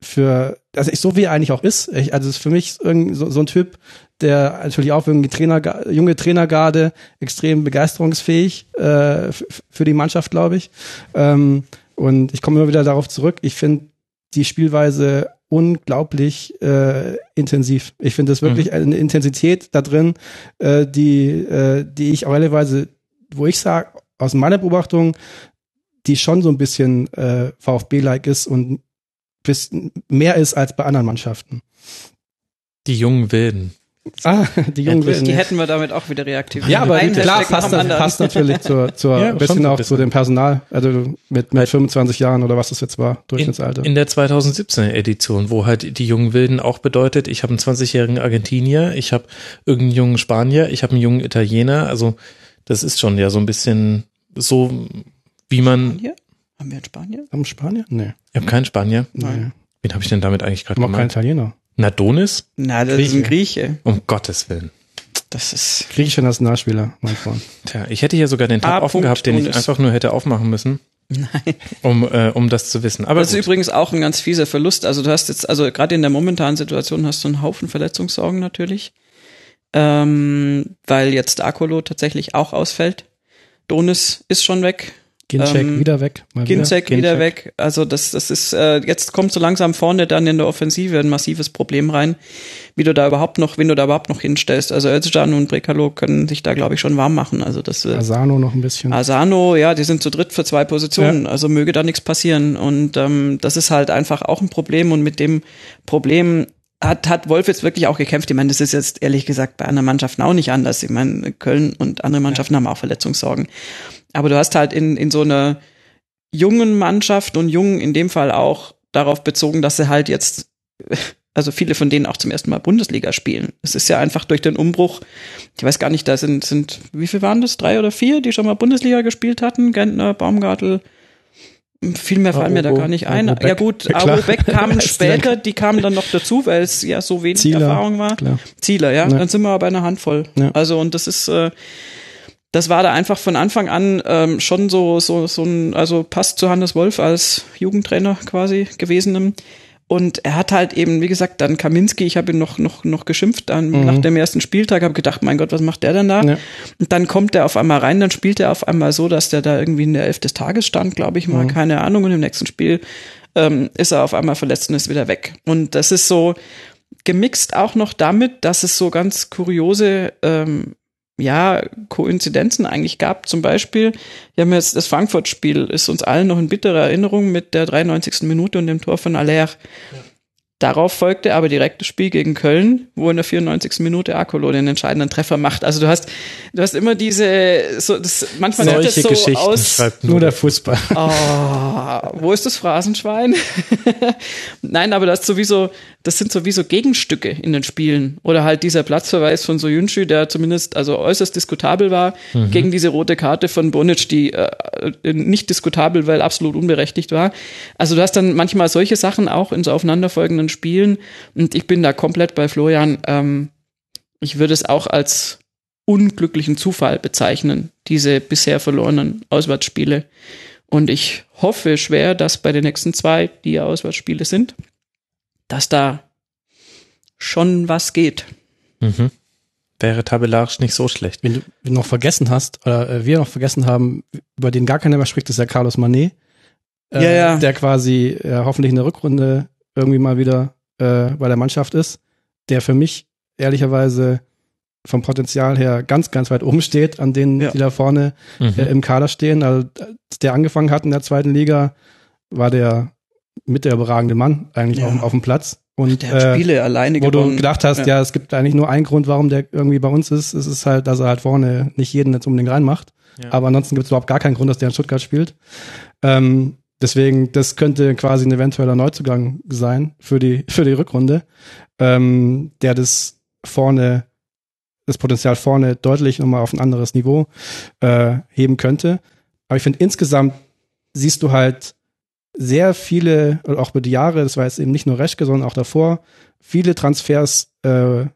für, also ich, so wie er eigentlich auch ist, ich, also es ist für mich irgend so, so ein Typ, der natürlich auch irgendwie Trainer, junge Trainergarde, extrem begeisterungsfähig äh, für die Mannschaft, glaube ich. Ähm, und ich komme immer wieder darauf zurück. Ich finde die Spielweise unglaublich äh, intensiv. Ich finde das wirklich eine Intensität da drin, äh, die, äh, die ich auch ehrlicherweise, wo ich sage, aus meiner Beobachtung, die schon so ein bisschen äh, VfB-like ist und mehr ist als bei anderen Mannschaften. Die jungen Wilden. Ah, die jungen Endlich. Wilden. Die hätten wir damit auch wieder reaktiviert. Ja, aber klar, passt, passt natürlich zur, zur Ja, ein bisschen auch bisschen. zu dem Personal, also mit, mit 25 Jahren oder was das jetzt war, Durchschnittsalter. In der 2017er Edition, wo halt die jungen Wilden auch bedeutet, ich habe einen 20-jährigen Argentinier, ich habe irgendeinen jungen Spanier, ich habe einen jungen Italiener. Also das ist schon ja so ein bisschen so, wie man. Hier? Haben wir einen Spanier? Am Spanier? Nee. Ich habe keinen Spanier. Nein. Wen habe ich denn damit eigentlich gerade Haben auch keinen gemeint? Italiener. Nadonis? Na, das ist ein Grieche. Um Gottes Willen. Das ist. Griechischer Nationalspieler, mein Freund. Tja, ich hätte hier sogar den Tab A. offen gehabt, den ich Donis. einfach nur hätte aufmachen müssen, Nein. um, äh, um das zu wissen. Aber Das ist gut. übrigens auch ein ganz fieser Verlust. Also du hast jetzt, also gerade in der momentanen Situation hast du einen Haufen Verletzungssorgen natürlich. Ähm, weil jetzt Akolo tatsächlich auch ausfällt. Donis ist schon weg. Ginczek Ähm, wieder weg. Mal wieder. Ginzek wieder weg. Also das, das ist, äh, jetzt kommt so langsam vorne dann in der Offensive ein massives Problem rein, wie du da überhaupt noch, wen du da überhaupt noch hinstellst. Also Özcan und Brekalo können sich da, glaube ich, schon warm machen. Also das äh, Asano noch ein bisschen. Asano, ja, die sind zu dritt für zwei Positionen, also möge da nichts passieren. Und ähm, das ist halt einfach auch ein Problem. Und mit dem Problem hat, hat Wolf jetzt wirklich auch gekämpft. Ich meine, das ist jetzt ehrlich gesagt bei anderen Mannschaften auch nicht anders. Ich meine, Köln und andere Mannschaften haben auch Verletzungssorgen. Aber du hast halt in, in so einer jungen Mannschaft und jung in dem Fall auch darauf bezogen, dass sie halt jetzt, also viele von denen auch zum ersten Mal Bundesliga spielen. Es ist ja einfach durch den Umbruch, ich weiß gar nicht, da sind, sind, wie viel waren das? Drei oder vier, die schon mal Bundesliga gespielt hatten? Gentner, Baumgartel. Viel mehr fallen mir da gar nicht ein. Beck. Ja gut. Abo Beck kamen später, die kamen dann noch dazu, weil es ja so wenig Zieler, Erfahrung war. klar. Zieler, ja. Ja. Dann sind wir aber bei einer Handvoll. Ja. Also und das ist, äh, das war da einfach von Anfang an ähm, schon so, so, so ein, also passt zu Hannes Wolf als Jugendtrainer quasi gewesenem. Und er hat halt eben, wie gesagt, dann Kaminski, ich habe ihn noch, noch, noch geschimpft dann Mhm. nach dem ersten Spieltag, habe gedacht, mein Gott, was macht der denn da? Ja. Und dann kommt er auf einmal rein, dann spielt er auf einmal so, dass der da irgendwie in der Elf des Tages stand, glaube ich mal, Mhm. keine Ahnung. Und im nächsten Spiel ähm, ist er auf einmal verletzt und ist wieder weg. Und das ist so gemixt auch noch damit, dass es so ganz kuriose ähm, ja, Koinzidenzen eigentlich gab. Zum Beispiel, wir haben jetzt das Frankfurt-Spiel, ist uns allen noch in bitterer Erinnerung mit der 93. Minute und dem Tor von Aller. Ja. Darauf folgte aber direkt das Spiel gegen Köln, wo in der 94. Minute Akolo den entscheidenden Treffer macht. Also du hast, du hast immer diese, so, das, manchmal Solche sieht das so Geschichten aus. schreibt Nur der Fußball. Oh, wo ist das Phrasenschwein? Nein, aber das ist sowieso, das sind sowieso Gegenstücke in den Spielen. Oder halt dieser Platzverweis von Soyuncu, der zumindest also äußerst diskutabel war, Mhm. gegen diese rote Karte von Bonic, die äh, nicht diskutabel, weil absolut unberechtigt war. Also du hast dann manchmal solche Sachen auch in so aufeinanderfolgenden Spielen. Und ich bin da komplett bei Florian. Ähm, ich würde es auch als unglücklichen Zufall bezeichnen, diese bisher verlorenen Auswärtsspiele. Und ich hoffe schwer, dass bei den nächsten zwei, die ja Auswärtsspiele sind, dass da schon was geht. Mhm. Wäre tabellarisch nicht so schlecht. Wenn du noch vergessen hast, oder äh, wir noch vergessen haben, über den gar keiner mehr spricht, ist ja Carlos Manet. Äh, Ja, ja. Der quasi äh, hoffentlich in der Rückrunde irgendwie mal wieder äh, bei der Mannschaft ist. Der für mich ehrlicherweise vom Potenzial her ganz, ganz weit oben steht, an denen, Ja. die da vorne Mhm. äh, im Kader stehen. Also, als der angefangen hat in der zweiten Liga, war der mit der überragende Mann eigentlich Ja. auf, auf dem Platz. Und Der hat äh, Spiele alleine wo du gewonnen. gedacht hast, ja. es gibt eigentlich nur einen Grund, warum der irgendwie bei uns ist. Es ist halt, dass er halt vorne nicht jeden jetzt unbedingt reinmacht. Ja. Aber ansonsten gibt es überhaupt gar keinen Grund, dass der in Stuttgart spielt. Ähm, deswegen, das könnte quasi ein eventueller Neuzugang sein für die, für die Rückrunde, ähm, der das vorne, das Potenzial vorne deutlich nochmal auf ein anderes Niveau äh, heben könnte. Aber ich finde insgesamt siehst du halt sehr viele, auch über die Jahre, das war jetzt eben nicht nur Reschke, sondern auch davor, viele Transfers, äh,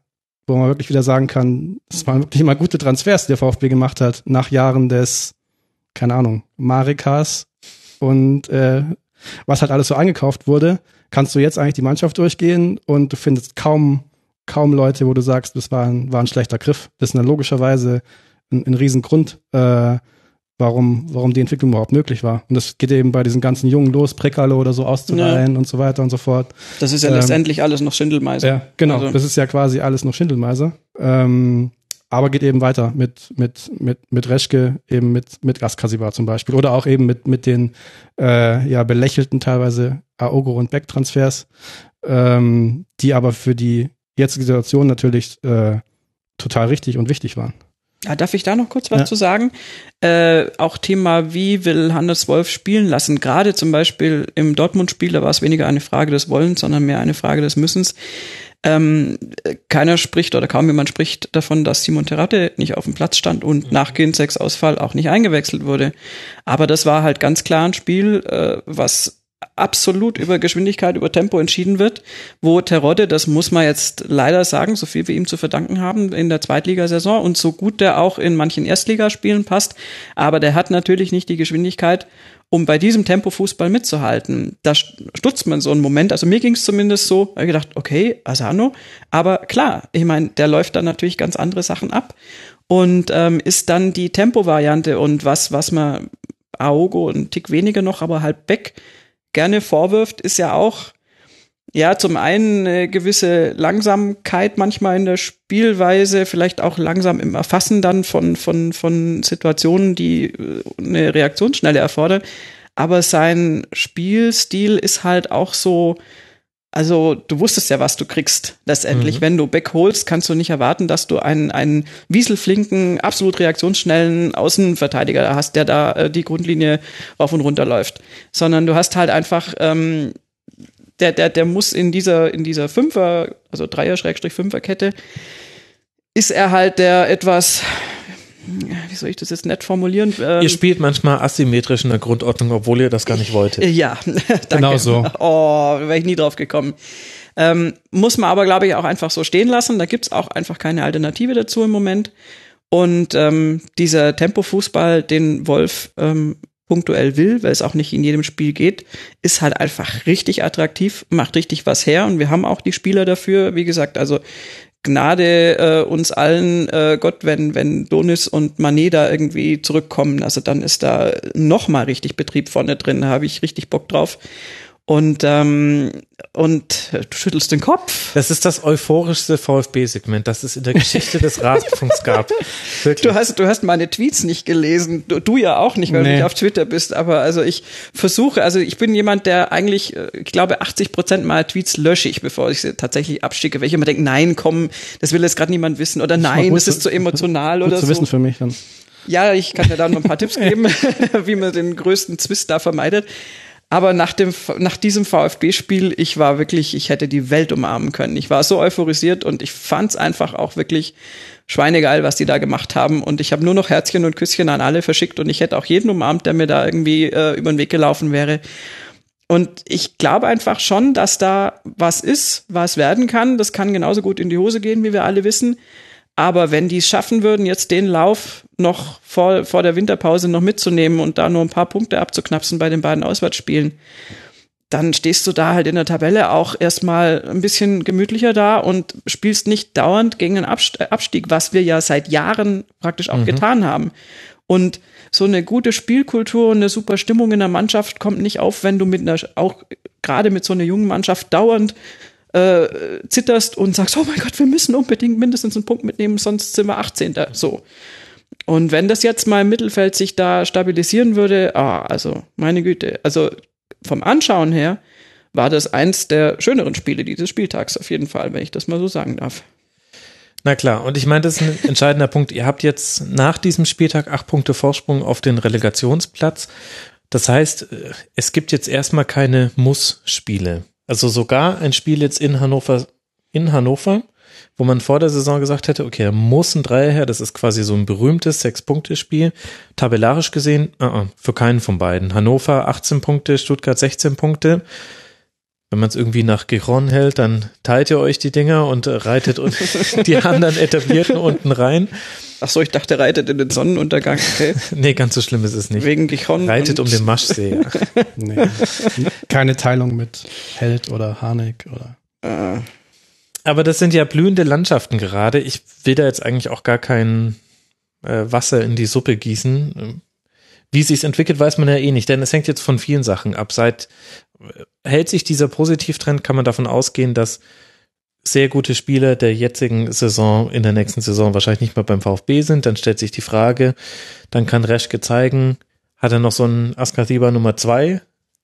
wo man wirklich wieder sagen kann, es waren wirklich immer gute Transfers, die der VfB gemacht hat, nach Jahren des, keine Ahnung, Marikas und äh, was halt alles so eingekauft wurde, kannst du jetzt eigentlich die Mannschaft durchgehen und du findest kaum, kaum Leute, wo du sagst, das war ein, war ein schlechter Griff. Das ist dann logischerweise ein, ein Riesengrund, äh, warum, warum die Entwicklung überhaupt möglich war. Und das geht eben bei diesen ganzen Jungen los, Prekalo oder so auszuleihen und so weiter und so fort. Das ist ja Ähm, letztendlich alles noch Schindelmeister. Ja, genau. Also- das ist ja quasi alles noch Schindelmeiser. Ähm, aber geht eben weiter mit, mit, mit, mit Reschke, eben mit, mit Gaskasibar zum Beispiel. Oder auch eben mit, mit den äh, ja, belächelten teilweise Aogo und Beck-Transfers, ähm, die aber für die jetzige Situation natürlich äh, total richtig und wichtig waren. Ja, darf ich da noch kurz was Ja. zu sagen? Äh, auch Thema, wie will Hannes Wolf spielen lassen? Gerade zum Beispiel im Dortmund-Spiel, da war es weniger eine Frage des Wollens, sondern mehr eine Frage des Müssens. Ähm, keiner spricht oder kaum jemand spricht davon, dass Simon Terratte nicht auf dem Platz stand und nach Ginzeks Ausfall auch nicht eingewechselt wurde. Aber das war halt ganz klar ein Spiel, äh, was absolut über Geschwindigkeit, über Tempo entschieden wird, wo Terodde, das muss man jetzt leider sagen, so viel wir ihm zu verdanken haben in der Zweitligasaison und so gut der auch in manchen Erstligaspielen passt, aber der hat natürlich nicht die Geschwindigkeit, um bei diesem Tempo Fußball mitzuhalten. Da stutzt man so einen Moment, also mir ging es zumindest so, ich gedacht, okay, Asano, aber klar, ich meine, der läuft dann natürlich ganz andere Sachen ab und ähm, ist dann die Tempo-Variante und was, was man Aogo und Tick weniger noch, aber halt Beck gerne vorwirft, ist ja auch, ja, zum einen eine gewisse Langsamkeit manchmal in der Spielweise, vielleicht auch langsam im Erfassen dann von, von, von Situationen, die äh, eine Reaktionsschnelle erfordern. Aber sein Spielstil ist halt auch so, also du wusstest ja, was du kriegst letztendlich. Wenn du Beck holst, kannst du nicht erwarten, dass du einen, einen wieselflinken, absolut reaktionsschnellen Außenverteidiger hast, der da äh, die Grundlinie rauf und runter läuft. Sondern du hast halt einfach, ähm, der, der, der muss in dieser, in dieser Fünfer, also Dreier-Fünfer-Kette, ist er halt der etwas, wie soll ich das jetzt nett formulieren? Ähm, Ihr spielt manchmal asymmetrisch in der Grundordnung, obwohl ihr das gar nicht wolltet. ja, danke. Genau so. Oh, wäre ich nie drauf gekommen. Ähm, muss man aber, glaube ich, auch einfach so stehen lassen. Da gibt's auch einfach keine Alternative dazu im Moment. Und ähm, dieser Tempo-Fußball, den Wolf ähm, punktuell will, weil es auch nicht in jedem Spiel geht, ist halt einfach richtig attraktiv, macht richtig was her. Und wir haben auch die Spieler dafür. Wie gesagt, also Gnade äh, uns allen, äh, Gott, wenn, wenn Donis und Manet da irgendwie zurückkommen. Also dann ist da noch mal richtig Betrieb vorne drin, da habe ich richtig Bock drauf. Und, ähm, und du schüttelst den Kopf. Das ist das euphorischste VfB-Segment, das es in der Geschichte des Rasenfunks gab. Wirklich. Du hast, du hast meine Tweets nicht gelesen. Du, du ja auch nicht, weil nee. du nicht auf Twitter bist. Aber also ich versuche, also ich bin jemand, der eigentlich, äh, ich glaube, 80 Prozent meiner Tweets lösche ich, bevor ich sie tatsächlich abschicke. Weil ich immer denke, nein, komm, das will jetzt gerade niemand wissen. Oder nein, das ist zu emotional gut oder zu so. wissen für mich dann. Ja, ich kann dir da noch ein paar Tipps geben, wie man den größten Zwist da vermeidet. Aber nach dem, nach diesem VfB-Spiel, ich war wirklich, ich hätte die Welt umarmen können. Ich war so euphorisiert und ich fand's einfach auch wirklich schweinegeil, was die da gemacht haben. Und ich habe nur noch Herzchen und Küsschen an alle verschickt und ich hätte auch jeden umarmt, der mir da irgendwie äh, über den Weg gelaufen wäre. Und ich glaube einfach schon, dass da was ist, was werden kann. Das kann genauso gut in die Hose gehen, wie wir alle wissen. Aber wenn die es schaffen würden, jetzt den Lauf noch vor, vor der Winterpause noch mitzunehmen und da nur ein paar Punkte abzuknapsen bei den beiden Auswärtsspielen, dann stehst du da halt in der Tabelle auch erstmal ein bisschen gemütlicher da und spielst nicht dauernd gegen einen Abstieg, was wir ja seit Jahren praktisch auch mhm. getan haben. Und so eine gute Spielkultur und eine super Stimmung in der Mannschaft kommt nicht auf, wenn du mit einer, auch gerade mit so einer jungen Mannschaft dauernd äh, zitterst und sagst, oh mein Gott, wir müssen unbedingt mindestens einen Punkt mitnehmen, sonst sind wir 18. So. Und wenn das jetzt mal im Mittelfeld sich da stabilisieren würde, ah, also meine Güte, also vom Anschauen her war das eins der schöneren Spiele dieses Spieltags auf jeden Fall, wenn ich das mal so sagen darf. Na klar, und ich meine, das ist ein entscheidender Punkt. Ihr habt jetzt nach diesem Spieltag acht Punkte Vorsprung auf den Relegationsplatz. Das heißt, es gibt jetzt erstmal keine Muss-Spiele. Also sogar ein Spiel jetzt in Hannover, in Hannover, wo man vor der Saison gesagt hätte, okay, da muss ein Dreier her, das ist quasi so ein berühmtes Sechs-Punkte-Spiel. Tabellarisch gesehen, uh -uh, für keinen von beiden. Hannover 18 Punkte, Stuttgart 16 Punkte. Wenn man es irgendwie nach Giron hält, dann teilt ihr euch die Dinger und reitet die anderen Etablierten unten rein. Ach so, ich dachte, reitet in den Sonnenuntergang. Okay. nee, ganz so schlimm ist es nicht. Wegen Gichon. Reitet um den Maschsee. Ja. nee. Keine Teilung mit Held oder Harnik oder. Äh. Aber das sind ja blühende Landschaften gerade. Ich will da jetzt eigentlich auch gar kein äh, Wasser in die Suppe gießen. Wie sich's entwickelt, weiß man ja eh nicht, denn es hängt jetzt von vielen Sachen ab. Seit hält sich dieser Positivtrend, kann man davon ausgehen, dass sehr gute Spieler der jetzigen Saison in der nächsten Saison wahrscheinlich nicht mehr beim VfB sind. Dann stellt sich die Frage, dann kann Reschke zeigen, hat er noch so einen Askatiba Nummer zwei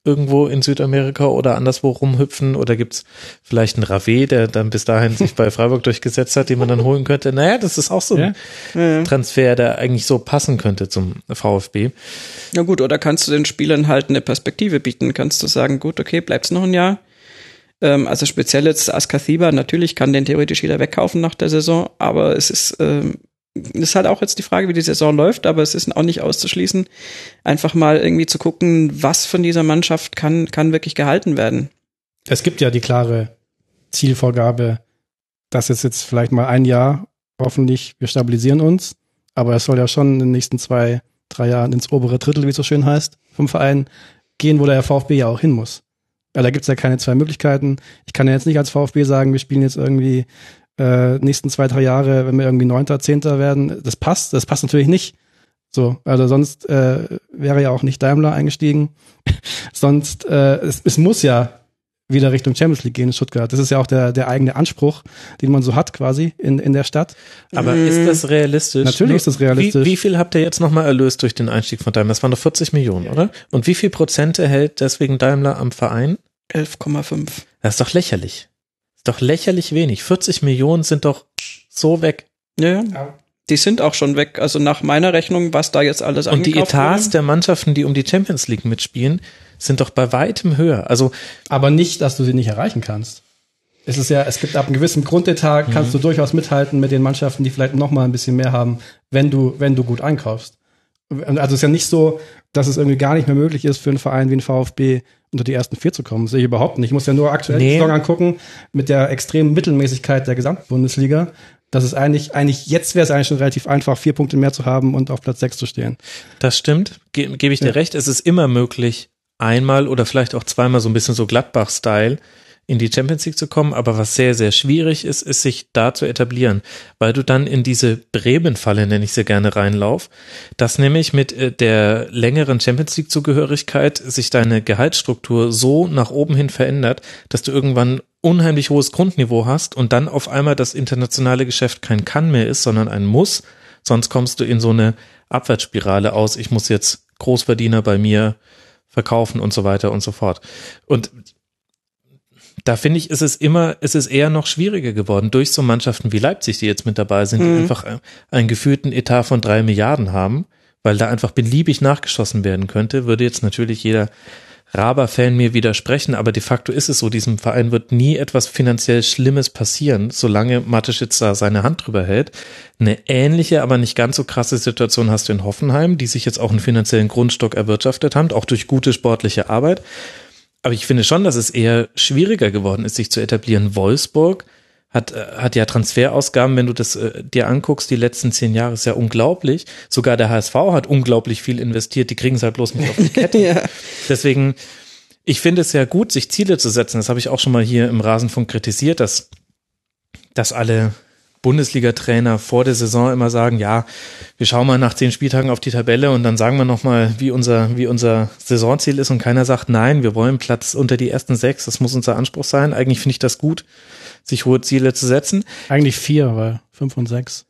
irgendwo in Südamerika oder anderswo rumhüpfen oder gibt's vielleicht einen Rave, der dann bis dahin sich bei Freiburg durchgesetzt hat, den man dann holen könnte. Naja, das ist auch so ein ja. Transfer, der eigentlich so passen könnte zum VfB. Ja gut, oder kannst du den Spielern halt eine Perspektive bieten? Kannst du sagen, gut, okay, bleibt's noch ein Jahr? Ähm, also speziell jetzt Askathiba, natürlich kann den theoretisch jeder wegkaufen nach der Saison, aber es ist ähm, ist halt auch jetzt die Frage, wie die Saison läuft, aber es ist auch nicht auszuschließen, einfach mal irgendwie zu gucken, was von dieser Mannschaft kann, kann wirklich gehalten werden. Es gibt ja die klare Zielvorgabe, dass es jetzt vielleicht mal ein Jahr, hoffentlich, wir stabilisieren uns, aber es soll ja schon in den nächsten zwei, drei Jahren ins obere Drittel, wie es so schön heißt, vom Verein gehen, wo der VfB ja auch hin muss. Weil da gibt es ja keine zwei Möglichkeiten. Ich kann ja jetzt nicht als VfB sagen, wir spielen jetzt irgendwie äh, nächsten zwei, drei Jahre, wenn wir irgendwie Neunter, Zehnter werden, das passt. Das passt natürlich nicht. So, also sonst äh, wäre ja auch nicht Daimler eingestiegen. sonst, äh, es, es muss ja wieder Richtung Champions League gehen in Stuttgart. Das ist ja auch der, der eigene Anspruch, den man so hat quasi in, in der Stadt. Aber mhm. ist das realistisch? Natürlich ist das realistisch. Wie, wie viel habt ihr jetzt nochmal erlöst durch den Einstieg von Daimler? Das waren doch 40 Millionen, ja. oder? Und wie viel Prozent erhält deswegen Daimler am Verein? 11,5. Das ist doch lächerlich. Doch lächerlich wenig. 40 Millionen sind doch so weg. Ja, ja. Die sind auch schon weg. Also nach meiner Rechnung, was da jetzt alles Und die Etats wurde. der Mannschaften, die um die Champions League mitspielen, sind doch bei weitem höher. Also, aber nicht, dass du sie nicht erreichen kannst. Es ist ja, es gibt ab einem gewissen Grundetat, kannst mhm. du durchaus mithalten mit den Mannschaften, die vielleicht noch mal ein bisschen mehr haben, wenn du, wenn du gut einkaufst. Also es ist ja nicht so, dass es irgendwie gar nicht mehr möglich ist für einen Verein wie ein VfB unter die ersten vier zu kommen. Das sehe ich überhaupt nicht. Ich muss ja nur aktuell nee. die Saison angucken mit der extremen Mittelmäßigkeit der Gesamtbundesliga. Das ist eigentlich, eigentlich, jetzt wäre es eigentlich schon relativ einfach, vier Punkte mehr zu haben und auf Platz sechs zu stehen. Das stimmt, Ge gebe ich dir ja. recht. Es ist immer möglich, einmal oder vielleicht auch zweimal so ein bisschen so Gladbach-Style in die Champions League zu kommen, aber was sehr, sehr schwierig ist, ist sich da zu etablieren, weil du dann in diese Bremen-Falle, nenne ich sie gerne, reinlauf, dass nämlich mit äh, der längeren Champions League-Zugehörigkeit sich deine Gehaltsstruktur so nach oben hin verändert, dass du irgendwann unheimlich hohes Grundniveau hast und dann auf einmal das internationale Geschäft kein Kann mehr ist, sondern ein Muss, sonst kommst du in so eine Abwärtsspirale aus, ich muss jetzt Großverdiener bei mir verkaufen und so weiter und so fort. Und da finde ich, ist es immer, ist es eher noch schwieriger geworden durch so Mannschaften wie Leipzig, die jetzt mit dabei sind, die Mhm. einfach einen gefühlten Etat von drei Milliarden haben, weil da einfach beliebig nachgeschossen werden könnte, würde jetzt natürlich jeder Raber-Fan mir widersprechen, aber de facto ist es so, diesem Verein wird nie etwas finanziell Schlimmes passieren, solange Mateschitz da seine Hand drüber hält. Eine ähnliche, aber nicht ganz so krasse Situation hast du in Hoffenheim, die sich jetzt auch einen finanziellen Grundstock erwirtschaftet haben, auch durch gute sportliche Arbeit. Aber ich finde schon, dass es eher schwieriger geworden ist, sich zu etablieren. Wolfsburg hat, äh, hat ja Transferausgaben, wenn du das äh, dir anguckst, die letzten zehn Jahre ist ja unglaublich. Sogar der HSV hat unglaublich viel investiert, die kriegen es halt bloß nicht auf die Kette. Ja. Deswegen, ich finde es ja gut, sich Ziele zu setzen. Das habe ich auch schon mal hier im Rasenfunk kritisiert, dass, dass alle Bundesliga-Trainer vor der Saison immer sagen, ja, wir schauen mal nach zehn Spieltagen auf die Tabelle und dann sagen wir nochmal, wie unser, wie unser Saisonziel ist und keiner sagt, nein, wir wollen Platz unter die ersten sechs, das muss unser Anspruch sein. Eigentlich finde ich das gut, sich hohe Ziele zu setzen. Eigentlich vier, weil fünf und sechs.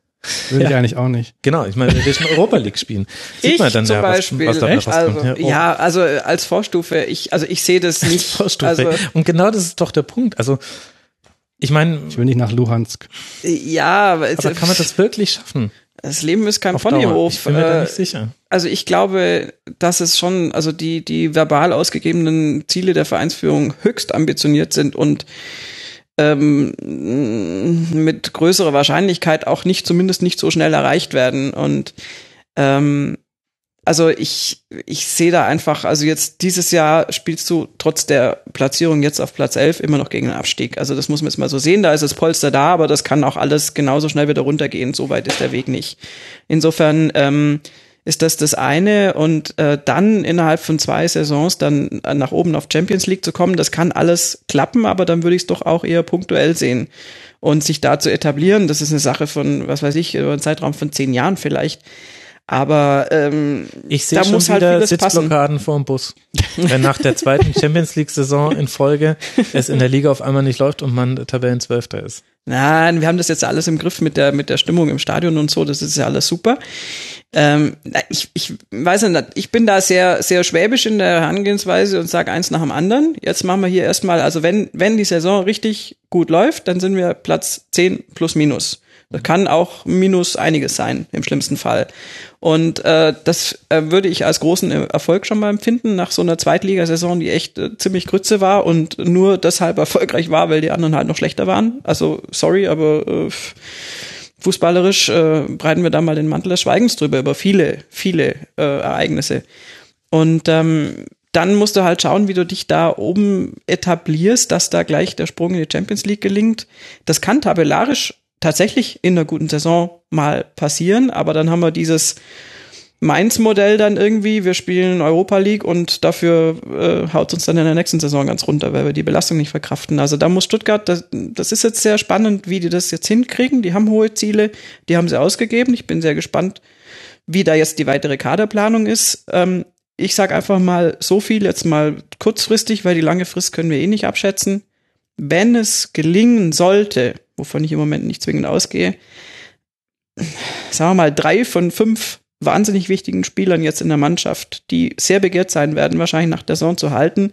Will ich Ja. eigentlich auch nicht. Genau, ich meine, wir schon Europa League spielen. Sieht Ich man dann zum ja, was, Beispiel. was dabei also, rauskommt. oh. ja, also äh, als Vorstufe, ich, also ich sehe das nicht. Vorstufe. Also, und genau das ist doch der Punkt. Also, ich meine, Ich will nicht nach Luhansk. ja, aber, aber kann man das wirklich schaffen? das Leben ist kein? Ponyhof. Ich bin mir da Äh, nicht sicher. Also ich glaube, dass es schon, also die, die verbal ausgegebenen Ziele der Vereinsführung höchst ambitioniert sind und ähm, mit größerer Wahrscheinlichkeit auch nicht, zumindest nicht so schnell erreicht werden. Und ähm, also ich, ich sehe da einfach, also jetzt dieses Jahr spielst du trotz der Platzierung jetzt auf Platz 11 immer noch gegen den Abstieg. Also das muss man jetzt mal so sehen, da ist das Polster da, aber das kann auch alles genauso schnell wieder runtergehen. So weit ist der Weg nicht. Insofern ähm, ist das das eine und äh, dann innerhalb von zwei Saisons dann nach oben auf Champions League zu kommen, das kann alles klappen, aber dann würde ich es doch auch eher punktuell sehen und sich da zu etablieren, das ist eine Sache von, was weiß ich, über einen Zeitraum von zehn Jahren vielleicht. Aber ähm, Ich sehe schon muss halt wieder passen. Sitzblockaden vor dem Bus. Wenn nach der zweiten Champions League Saison in Folge es in der Liga auf einmal nicht läuft und man Tabellenzwölfter ist. Nein, wir haben das jetzt alles im Griff mit der, mit der Stimmung im Stadion und so, das ist ja alles super. Ähm, ich, ich weiß nicht, ich bin da sehr, sehr schwäbisch in der Herangehensweise und sage eins nach dem anderen. Jetzt machen wir hier erstmal, also wenn, wenn die Saison richtig gut läuft, dann sind wir Platz 10 plus minus. Das kann auch minus einiges sein, im schlimmsten Fall. Und äh, das äh, würde ich als großen Erfolg schon mal empfinden, nach so einer Zweitligasaison, die echt äh, ziemlich grütze war und nur deshalb erfolgreich war, weil die anderen halt noch schlechter waren. Also sorry, aber äh, fußballerisch äh, breiten wir da mal den Mantel des Schweigens drüber, über viele, viele äh, Ereignisse. Und ähm, dann musst du halt schauen, wie du dich da oben etablierst, dass da gleich der Sprung in die Champions League gelingt. Das kann tabellarisch tatsächlich in einer guten Saison mal passieren, aber dann haben wir dieses Mainz-Modell dann irgendwie, wir spielen Europa League und dafür äh, haut uns dann in der nächsten Saison ganz runter, weil wir die Belastung nicht verkraften. Also da muss Stuttgart, das, das ist jetzt sehr spannend, wie die das jetzt hinkriegen. Die haben hohe Ziele, die haben sie ausgegeben. Ich bin sehr gespannt, wie da jetzt die weitere Kaderplanung ist. Ähm, ich sag einfach mal so viel jetzt mal kurzfristig, weil die lange Frist können wir eh nicht abschätzen. Wenn es gelingen sollte, wovon ich im Moment nicht zwingend ausgehe, sagen wir mal drei von fünf wahnsinnig wichtigen Spielern jetzt in der Mannschaft, die sehr begehrt sein werden, wahrscheinlich nach der Saison zu halten,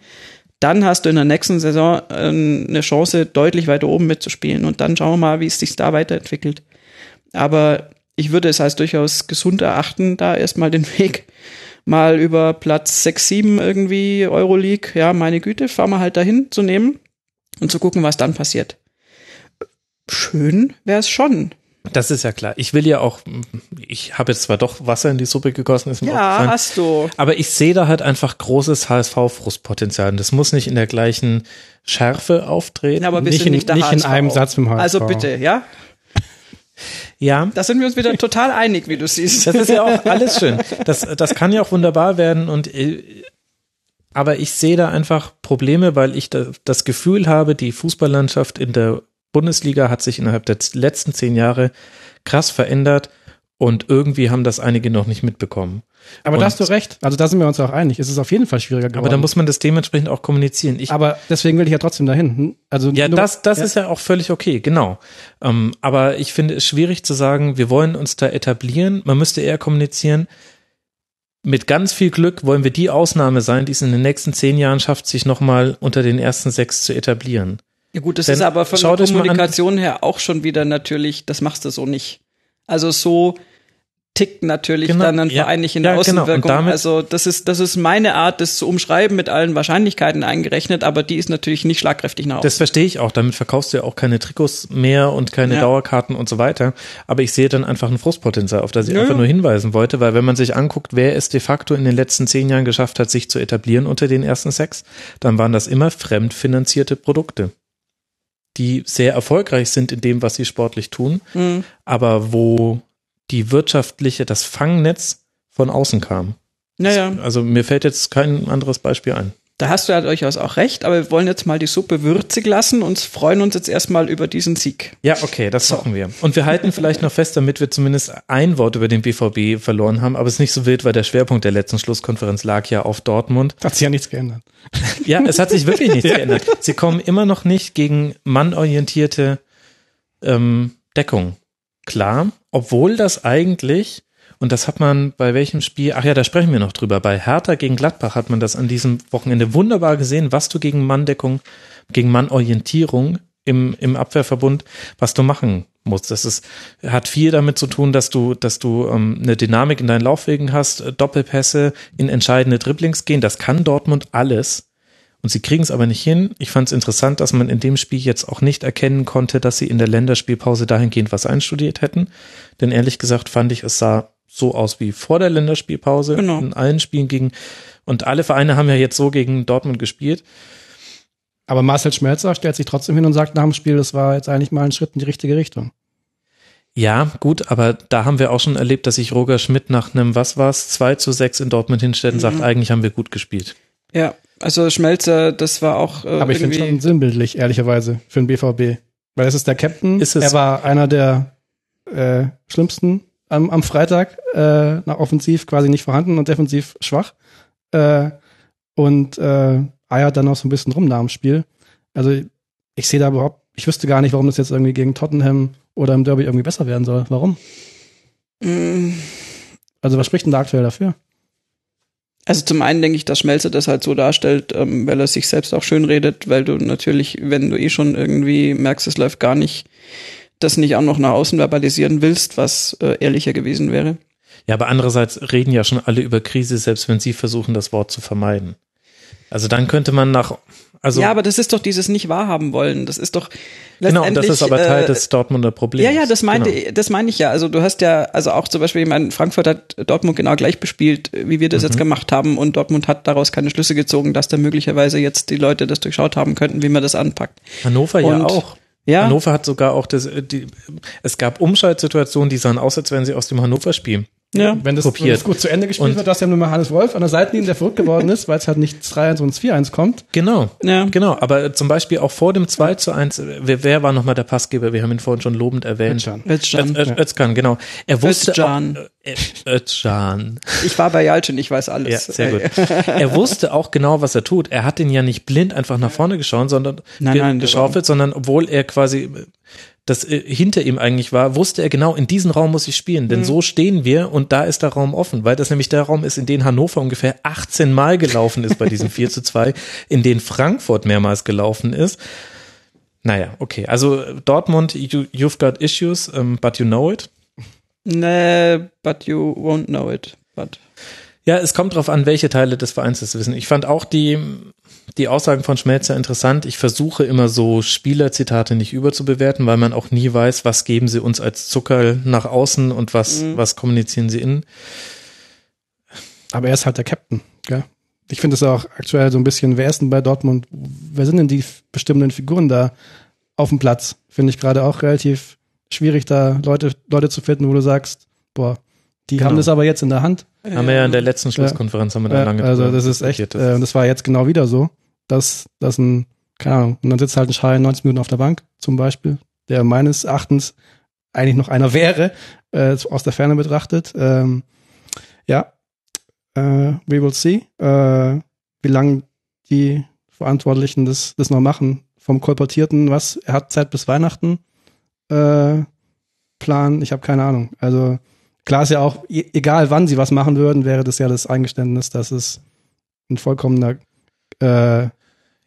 dann hast du in der nächsten Saison äh, eine Chance, deutlich weiter oben mitzuspielen. Und dann schauen wir mal, wie es sich da weiterentwickelt. Aber ich würde es als durchaus gesund erachten, da erstmal den Weg mal über Platz 6, 7 irgendwie Euroleague, ja, meine Güte, fahren wir halt dahin zu nehmen und zu gucken, was dann passiert. Schön wäre es schon. Das ist ja klar. Ich will ja auch, ich habe jetzt zwar doch Wasser in die Suppe gegossen, ist mir Ja, hast du. aber ich sehe da halt einfach großes HSV-Frustpotenzial. Und das muss nicht in der gleichen Schärfe auftreten. Ja, aber wir Nicht sind in- nicht der nicht in HSV. einem Satz mit dem HSV. Also bitte, ja? ja, Da sind wir uns wieder total einig, wie du siehst. Das ist ja auch alles schön. Das, das kann ja auch wunderbar werden und äh, aber ich sehe da einfach Probleme, weil ich da, das Gefühl habe, die Fußballlandschaft in der Bundesliga hat sich innerhalb der letzten zehn Jahre krass verändert und irgendwie haben das einige noch nicht mitbekommen. Aber und, da hast du recht. Also da sind wir uns auch einig. Es ist auf jeden Fall schwieriger geworden. Aber da muss man das dementsprechend auch kommunizieren. Ich, aber deswegen will ich ja trotzdem dahin. Also ja, nur, das, das ja. ist ja auch völlig okay, genau. Ähm, aber ich finde es schwierig zu sagen, wir wollen uns da etablieren. Man müsste eher kommunizieren. Mit ganz viel Glück wollen wir die Ausnahme sein, die es in den nächsten zehn Jahren schafft, sich nochmal unter den ersten sechs zu etablieren. Ja gut, das Denn ist aber von der Kommunikation her auch schon wieder natürlich, das machst du so nicht. Also so tickt natürlich Genau, dann ein ja, Verein nicht in der ja, genau. Außenwirkung. damit- also das ist, das ist meine Art, das zu umschreiben, mit allen Wahrscheinlichkeiten eingerechnet, aber die ist natürlich nicht schlagkräftig nach außen. Das verstehe ich auch. Damit verkaufst du ja auch keine Trikots mehr und keine Ja. Dauerkarten und so weiter. Aber ich sehe dann einfach ein Frustpotenzial, auf das ich einfach nur hinweisen wollte, weil wenn man sich anguckt, wer es de facto in den letzten zehn Jahren geschafft hat, sich zu etablieren unter den ersten sechs, dann waren das immer fremdfinanzierte Produkte, die sehr erfolgreich sind in dem, was sie sportlich tun, Mhm. aber wo die wirtschaftliche, das Fangnetz von außen kam. Naja, Also mir fällt jetzt kein anderes Beispiel ein. Da hast du ja durchaus auch recht, aber wir wollen jetzt mal die Suppe würzig lassen und freuen uns jetzt erstmal über diesen Sieg. Ja, okay, das machen wir. Und wir halten vielleicht noch fest, damit wir zumindest ein Wort über den BVB verloren haben, aber es ist nicht so wild, weil der Schwerpunkt der letzten Schlusskonferenz lag ja auf Dortmund. Hat sich ja nichts geändert. Ja, es hat sich wirklich nichts geändert. Sie kommen immer noch nicht gegen mannorientierte ähm, Deckung. Klar, obwohl das eigentlich, und das hat man bei welchem Spiel, ach ja, da sprechen wir noch drüber, bei Hertha gegen Gladbach hat man das an diesem Wochenende wunderbar gesehen, was du gegen Manndeckung, gegen Mannorientierung im, im Abwehrverbund, was du machen musst. Das ist, hat viel damit zu tun, dass du, dass du ähm, eine Dynamik in deinen Laufwegen hast, äh, Doppelpässe in entscheidende Dribblings gehen. Das kann Dortmund alles. Und sie kriegen es aber nicht hin. Ich fand es interessant, dass man in dem Spiel jetzt auch nicht erkennen konnte, dass sie in der Länderspielpause dahingehend was einstudiert hätten. Denn ehrlich gesagt fand ich, es sah so aus wie vor der Länderspielpause Genau. in allen Spielen gegen, und alle Vereine haben ja jetzt so gegen Dortmund gespielt. Aber Marcel Schmelzer stellt sich trotzdem hin und sagt nach dem Spiel, das war jetzt eigentlich mal ein Schritt in die richtige Richtung. Ja, gut, aber da haben wir auch schon erlebt, dass sich Roger Schmidt nach einem, was war's, 2 zu 6 in Dortmund hinstellt und sagt, eigentlich haben wir gut gespielt. Ja, also Schmelzer, das war auch äh, Aber ich finde schon sinnbildlich, ehrlicherweise, für den BVB. Weil es ist der Captain. Ist es. Er war einer der äh, schlimmsten am, am Freitag, äh, nach offensiv quasi nicht vorhanden und defensiv schwach. Äh, und äh, eiert dann noch so ein bisschen rum nach dem Spiel. Also ich sehe da überhaupt, ich wüsste gar nicht, warum das jetzt irgendwie gegen Tottenham oder im Derby irgendwie besser werden soll. Warum? Mm, Also was spricht denn da aktuell dafür? Also zum einen denke ich, dass Schmelzer das halt so darstellt, ähm, weil er sich selbst auch schön redet, weil du natürlich, wenn du eh schon irgendwie merkst, es läuft gar nicht, das nicht auch noch nach außen verbalisieren willst, was äh, ehrlicher gewesen wäre. Ja, aber andererseits reden ja schon alle über Krise, selbst wenn sie versuchen, das Wort zu vermeiden. Also dann könnte man nach, also ja, aber das ist doch dieses nicht wahrhaben wollen. Das ist doch genau, und das letztendlich, ist aber Teil äh, des Dortmunder Problems. Ja, ja, das meinte, genau. das meine ich ja. Also du hast ja, also auch zum Beispiel, ich meine, Frankfurt hat Dortmund genau gleich bespielt, wie wir das Mhm. jetzt gemacht haben und Dortmund hat daraus keine Schlüsse gezogen, dass da möglicherweise jetzt die Leute das durchschaut haben könnten, wie man das anpackt. Hannover ja Und- auch. Ja, Hannover hat sogar auch das, äh, die, es gab Umschaltsituationen, die sahen aus, als wären sie aus dem Hannover-Spiel. Ja. Wenn das, Kopiert. wenn das gut zu Ende gespielt Und- wird, dass ja nur mal Hannes Wolf an der Seitenlinie, der verrückt geworden ist, weil es halt nicht 3-1 und 4-1 kommt. Genau. Ja. Genau, aber zum Beispiel auch vor dem 2 zu 1, äh, wer, wer war nochmal der Passgeber? Wir haben ihn vorhin schon lobend erwähnt. Özcan. Özcan. Öz- Öz- Özcan, genau. Er wusste Özcan. auch, Özcan. Ich war bei Jalcin, ich weiß Ja, alles. sehr Ey. gut. Er wusste auch genau, was er tut. Er hat den ja nicht blind einfach nach vorne geschaut, sondern Nein, nein, geschaufelt, sondern obwohl er quasi das äh, hinter ihm eigentlich war, wusste er genau, in diesen Raum muss ich spielen, Mhm. denn so stehen wir und da ist der Raum offen, weil das nämlich der Raum ist, in den Hannover ungefähr 18 Mal gelaufen ist bei diesem 4 zu 2, in den Frankfurt mehrmals gelaufen ist. Naja, okay. Also Dortmund, you, you've got issues, um, but you know it. Nee, but you won't know it. But. Ja, es kommt drauf an, welche Teile des Vereins das wissen. Ich fand auch die, die Aussagen von Schmelzer interessant. Ich versuche immer so Spielerzitate nicht überzubewerten, weil man auch nie weiß, was geben sie uns als Zucker nach außen und was, was kommunizieren sie innen. Aber er ist halt der Captain, gell? Ich finde es auch aktuell so ein bisschen, wer ist denn bei Dortmund? Wer sind denn die bestimmenden Figuren da auf dem Platz? Finde ich gerade auch relativ schwierig, da Leute, Leute zu finden, wo du sagst, boah, die Genau. haben das aber jetzt in der Hand. Haben wir ja in der letzten Schlusskonferenz haben wir da Ja, lange also das ist echt, diskutiert. äh, und das war jetzt genau wieder so, dass, dass ein, keine Ahnung, und dann sitzt halt ein Schein 90 Minuten auf der Bank zum Beispiel, der meines Erachtens eigentlich noch einer wäre, äh, aus der Ferne betrachtet. Ähm, ja, äh, we will see, äh, wie lange die Verantwortlichen das, das noch machen. Vom Kolportierten, was, er hat Zeit bis Weihnachten, äh, Plan, ich habe keine Ahnung. Also klar ist ja auch, e- egal wann sie was machen würden, wäre das ja das Eingeständnis, dass es ein vollkommener äh,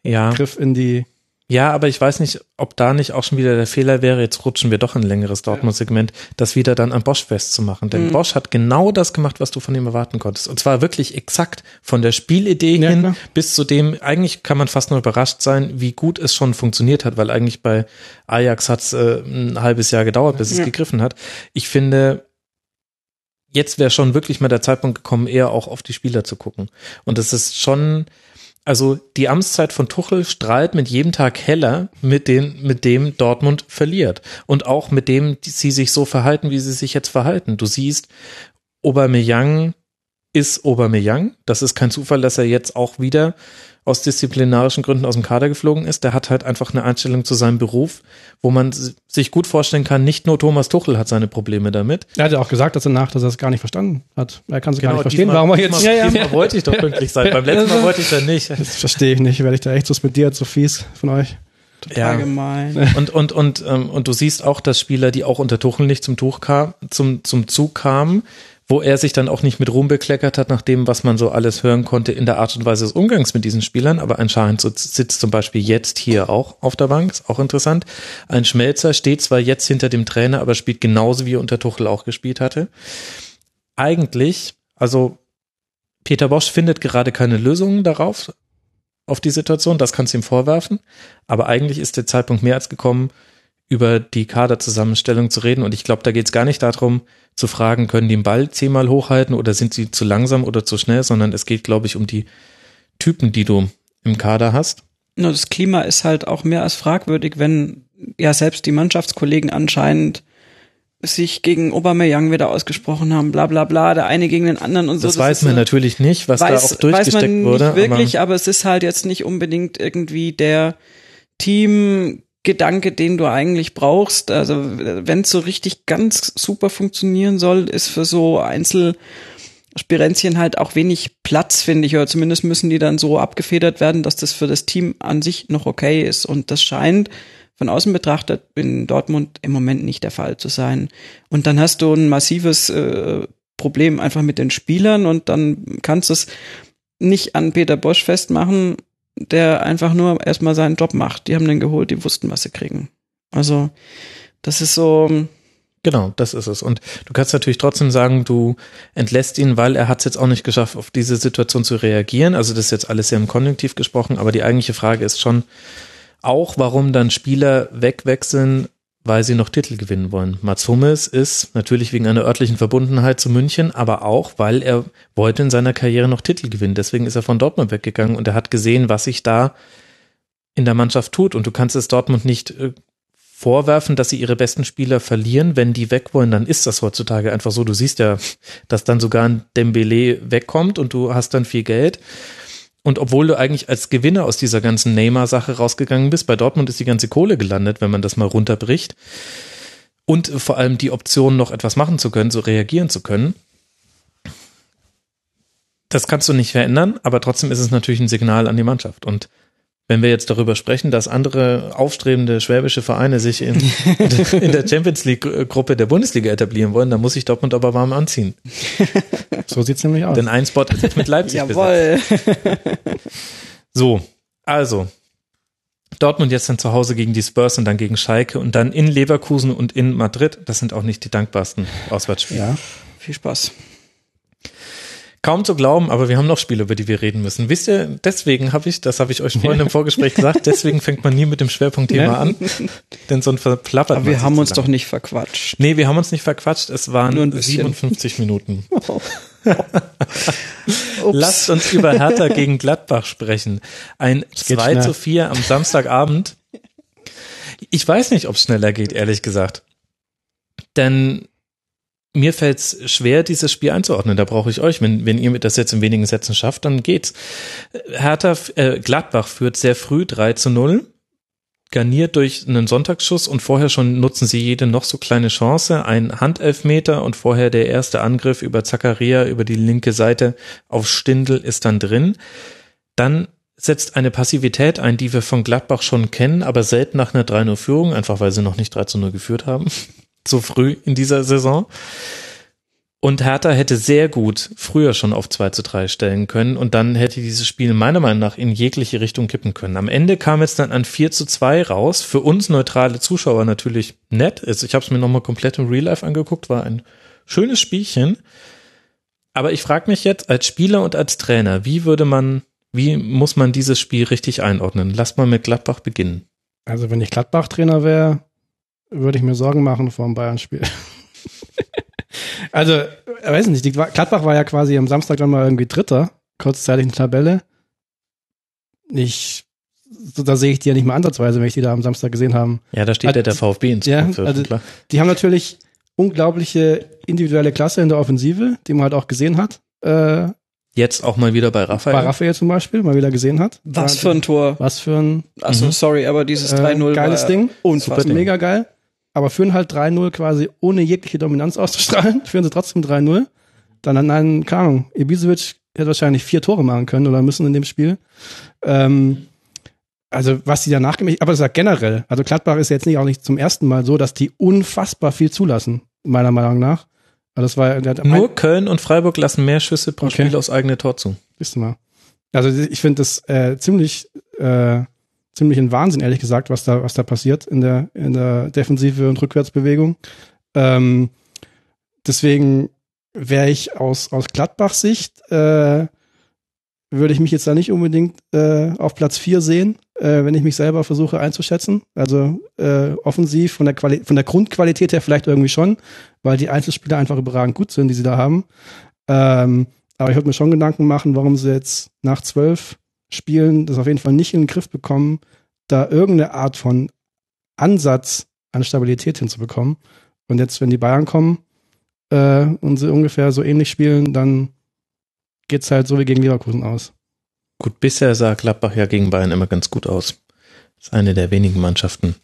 ja. Griff in die Ja, aber ich weiß nicht, ob da nicht auch schon wieder der Fehler wäre, jetzt rutschen wir doch in ein längeres Dortmund-Segment, das wieder dann an Bosch festzumachen. Denn Mhm. Bosch hat genau das gemacht, was du von ihm erwarten konntest. Und zwar wirklich exakt von der Spielidee Ja, hin klar. bis zu dem, eigentlich kann man fast nur überrascht sein, wie gut es schon funktioniert hat, weil eigentlich bei Ajax hat es äh, ein halbes Jahr gedauert, bis es Ja. gegriffen hat. Ich finde, jetzt wäre schon wirklich mal der Zeitpunkt gekommen, eher auch auf die Spieler zu gucken. Und es ist schon, also die Amtszeit von Tuchel strahlt mit jedem Tag heller mit, den, mit dem Dortmund verliert. Und auch mit dem sie sich so verhalten, wie sie sich jetzt verhalten. Du siehst, Aubameyang ist Aubameyang. Das ist kein Zufall, dass er jetzt auch wieder aus disziplinarischen Gründen aus dem Kader geflogen ist. Der hat halt einfach eine Einstellung zu seinem Beruf, wo man sich gut vorstellen kann, nicht nur Thomas Tuchel hat seine Probleme damit. Er hat ja auch gesagt, dass er nach, dass er es gar nicht verstanden hat. Er kann es gar nicht verstehen, diesmal- warum er jetzt. Diesmal, diesmal wollte ich doch pünktlich sein. Beim letzten Mal wollte ich ja nicht. Das verstehe ich nicht, werde ich da echt suspendiert, so fies von euch. Ja. Allgemein. Und, und, und, ähm, und du siehst auch, dass Spieler, die auch unter Tuchel nicht zum Tuch kam, zum, zum Zug kamen, wo er sich dann auch nicht mit Ruhm bekleckert hat, nach dem, was man so alles hören konnte in der Art und Weise des Umgangs mit diesen Spielern. Aber anscheinend so sitzt zum Beispiel jetzt hier auch auf der Bank, ist auch interessant. Ein Schmelzer steht zwar jetzt hinter dem Trainer, aber spielt genauso wie er unter Tuchel auch gespielt hatte. Eigentlich, also Peter Bosch findet gerade keine Lösungen darauf, auf die Situation, das kannst du ihm vorwerfen. Aber eigentlich ist der Zeitpunkt mehr als gekommen, über die Kaderzusammenstellung zu reden. Und ich glaube, da geht es gar nicht darum, zu fragen, können die den Ball zehnmal hochhalten oder sind sie zu langsam oder zu schnell, sondern es geht, glaube ich, um die Typen, die du im Kader hast. Nur das Klima ist halt auch mehr als fragwürdig, wenn ja selbst die Mannschaftskollegen anscheinend sich gegen Aubameyang wieder ausgesprochen haben, bla bla bla, der eine gegen den anderen und so. Das, weiß man so- natürlich nicht, was weiß, da auch durchgesteckt weiß man wurde. Nicht wirklich, aber aber, es ist halt jetzt nicht unbedingt irgendwie der Teamgedanke, den du eigentlich brauchst. Also wenn es so richtig ganz super funktionieren soll, ist für so Einzelspirenzchen halt auch wenig Platz, finde ich. Oder zumindest müssen die dann so abgefedert werden, dass das für das Team an sich noch okay ist. Und das scheint von außen betrachtet in Dortmund im Moment nicht der Fall zu sein. Und dann hast du ein massives äh, Problem einfach mit den Spielern und dann kannst du es nicht an Peter Bosch festmachen, der einfach nur erstmal seinen Job macht. Die haben den geholt, die wussten, was sie kriegen. Also, das ist so, Genau, das ist es. Und du kannst natürlich trotzdem sagen, du entlässt ihn, weil er hat es jetzt auch nicht geschafft, auf diese Situation zu reagieren. Also das ist jetzt alles sehr im Konjunktiv gesprochen, aber die eigentliche Frage ist schon auch, warum dann Spieler wegwechseln, weil sie noch Titel gewinnen wollen. Mats Hummels ist natürlich wegen einer örtlichen Verbundenheit zu München, aber auch, weil er wollte in seiner Karriere noch Titel gewinnen. Deswegen ist er von Dortmund weggegangen und er hat gesehen, was sich da in der Mannschaft tut. Und du kannst es Dortmund nicht äh, vorwerfen, dass sie ihre besten Spieler verlieren. Wenn die weg wollen, dann ist das heutzutage einfach so. Du siehst ja, dass dann sogar ein Dembele wegkommt und du hast dann viel Geld. Und obwohl du eigentlich als Gewinner aus dieser ganzen Neymar-Sache rausgegangen bist, bei Dortmund ist die ganze Kohle gelandet, wenn man das mal runterbricht. Und vor allem die Option, noch etwas machen zu können, so reagieren zu können. Das kannst du nicht verändern, aber trotzdem ist es natürlich ein Signal an die Mannschaft. Und wenn wir jetzt darüber sprechen, dass andere aufstrebende schwäbische Vereine sich in, in der Champions League-Gruppe der Bundesliga etablieren wollen, dann muss sich Dortmund aber warm anziehen. So sieht's nämlich aus. Denn ein Spot ist jetzt mit Leipzig jawohl. So, also Dortmund jetzt dann zu Hause gegen die Spurs und dann gegen Schalke und dann in Leverkusen und in Madrid. Das sind auch nicht die dankbarsten Auswärtsspiele. ja. Viel Spaß. Kaum zu glauben, aber wir haben noch Spiele, über die wir reden müssen. Wisst ihr, deswegen habe ich, das habe ich euch vorhin im Vorgespräch gesagt, deswegen fängt man nie mit dem Schwerpunktthema Ja. an, denn sonst verplappert Aber man wir haben uns lang. doch nicht verquatscht. Nee, wir haben uns nicht verquatscht, es waren Nur ein bisschen. 57 Minuten. Ups. Lasst uns über Hertha gegen Gladbach sprechen. Ein geht 2 schnell. zu 4 am Samstagabend. Ich weiß nicht, ob es schneller geht, ehrlich gesagt. Denn mir fällt es schwer, dieses Spiel einzuordnen. Da brauche ich euch. Wenn, wenn ihr das jetzt in wenigen Sätzen schafft, dann geht's. Hertha, äh, Gladbach führt sehr früh 3 zu 0 garniert durch einen Sonntagsschuss und vorher schon nutzen sie jede noch so kleine Chance. Ein Handelfmeter und vorher der erste Angriff über Zakaria über die linke Seite auf Stindel ist dann drin. Dann setzt eine Passivität ein, die wir von Gladbach schon kennen, aber selten nach einer 3-0-Führung, einfach weil sie noch nicht 3-0 geführt haben. So früh in dieser Saison. Und Hertha hätte sehr gut früher schon auf 2 zu 3 stellen können und dann hätte dieses Spiel meiner Meinung nach in jegliche Richtung kippen können. Am Ende kam es dann an 4 zu 2 raus. Für uns neutrale Zuschauer natürlich nett. Ich habe es mir nochmal komplett im Real Life angeguckt, war ein schönes Spielchen. Aber ich frage mich jetzt als Spieler und als Trainer, wie würde man, wie muss man dieses Spiel richtig einordnen? Lass mal mit Gladbach beginnen. Also wenn ich Gladbach-Trainer wäre, würde ich mir Sorgen machen vor dem Bayern-Spiel. also, ich weiß nicht, die Gladbach war ja quasi am Samstag dann mal irgendwie Dritter, kurzzeitig in der Tabelle. Ich, so, da sehe ich die ja nicht mal ansatzweise, wenn ich die da am Samstag gesehen haben. Ja, da steht also, ja der VfB ins ja, also, klar. Die haben natürlich unglaubliche individuelle Klasse in der Offensive, die man halt auch gesehen hat. Äh, Jetzt auch mal wieder bei Raphael. Bei Raphael zum Beispiel, mal wieder gesehen hat. Was für ein Tor. Was für ein. Achso, mhm. sorry, aber dieses 3-0 äh, Geiles Ding. Unfassbar. Mega geil aber führen halt 3-0 quasi ohne jegliche Dominanz auszustrahlen, führen sie trotzdem 3-0. Dann an einen, keine Ahnung, Ibisevic hätte wahrscheinlich vier Tore machen können oder müssen in dem Spiel. Ähm, also was die danach gemacht aber das ist generell, also Gladbach ist jetzt nicht auch nicht zum ersten Mal so, dass die unfassbar viel zulassen, meiner Meinung nach. Also das war, Nur Köln und Freiburg lassen mehr Schüsse pro okay. Spiel aus eigener Tor zu. Wisst du mal. Also ich finde das äh, ziemlich äh, ziemlich ein Wahnsinn, ehrlich gesagt, was da, was da passiert in der, in der Defensive und Rückwärtsbewegung. Ähm, deswegen wäre ich aus, aus Gladbachs Sicht, äh, würde ich mich jetzt da nicht unbedingt äh, auf Platz 4 sehen, äh, wenn ich mich selber versuche einzuschätzen. Also äh, offensiv von der, Quali von der Grundqualität her vielleicht irgendwie schon, weil die Einzelspieler einfach überragend gut sind, die sie da haben. Ähm, aber ich würde mir schon Gedanken machen, warum sie jetzt nach zwölf Spielen das auf jeden Fall nicht in den Griff bekommen, da irgendeine Art von Ansatz an Stabilität hinzubekommen. Und jetzt, wenn die Bayern kommen äh, und sie ungefähr so ähnlich spielen, dann geht's halt so wie gegen Leverkusen aus. Gut, bisher sah Gladbach ja gegen Bayern immer ganz gut aus. Ist eine der wenigen Mannschaften.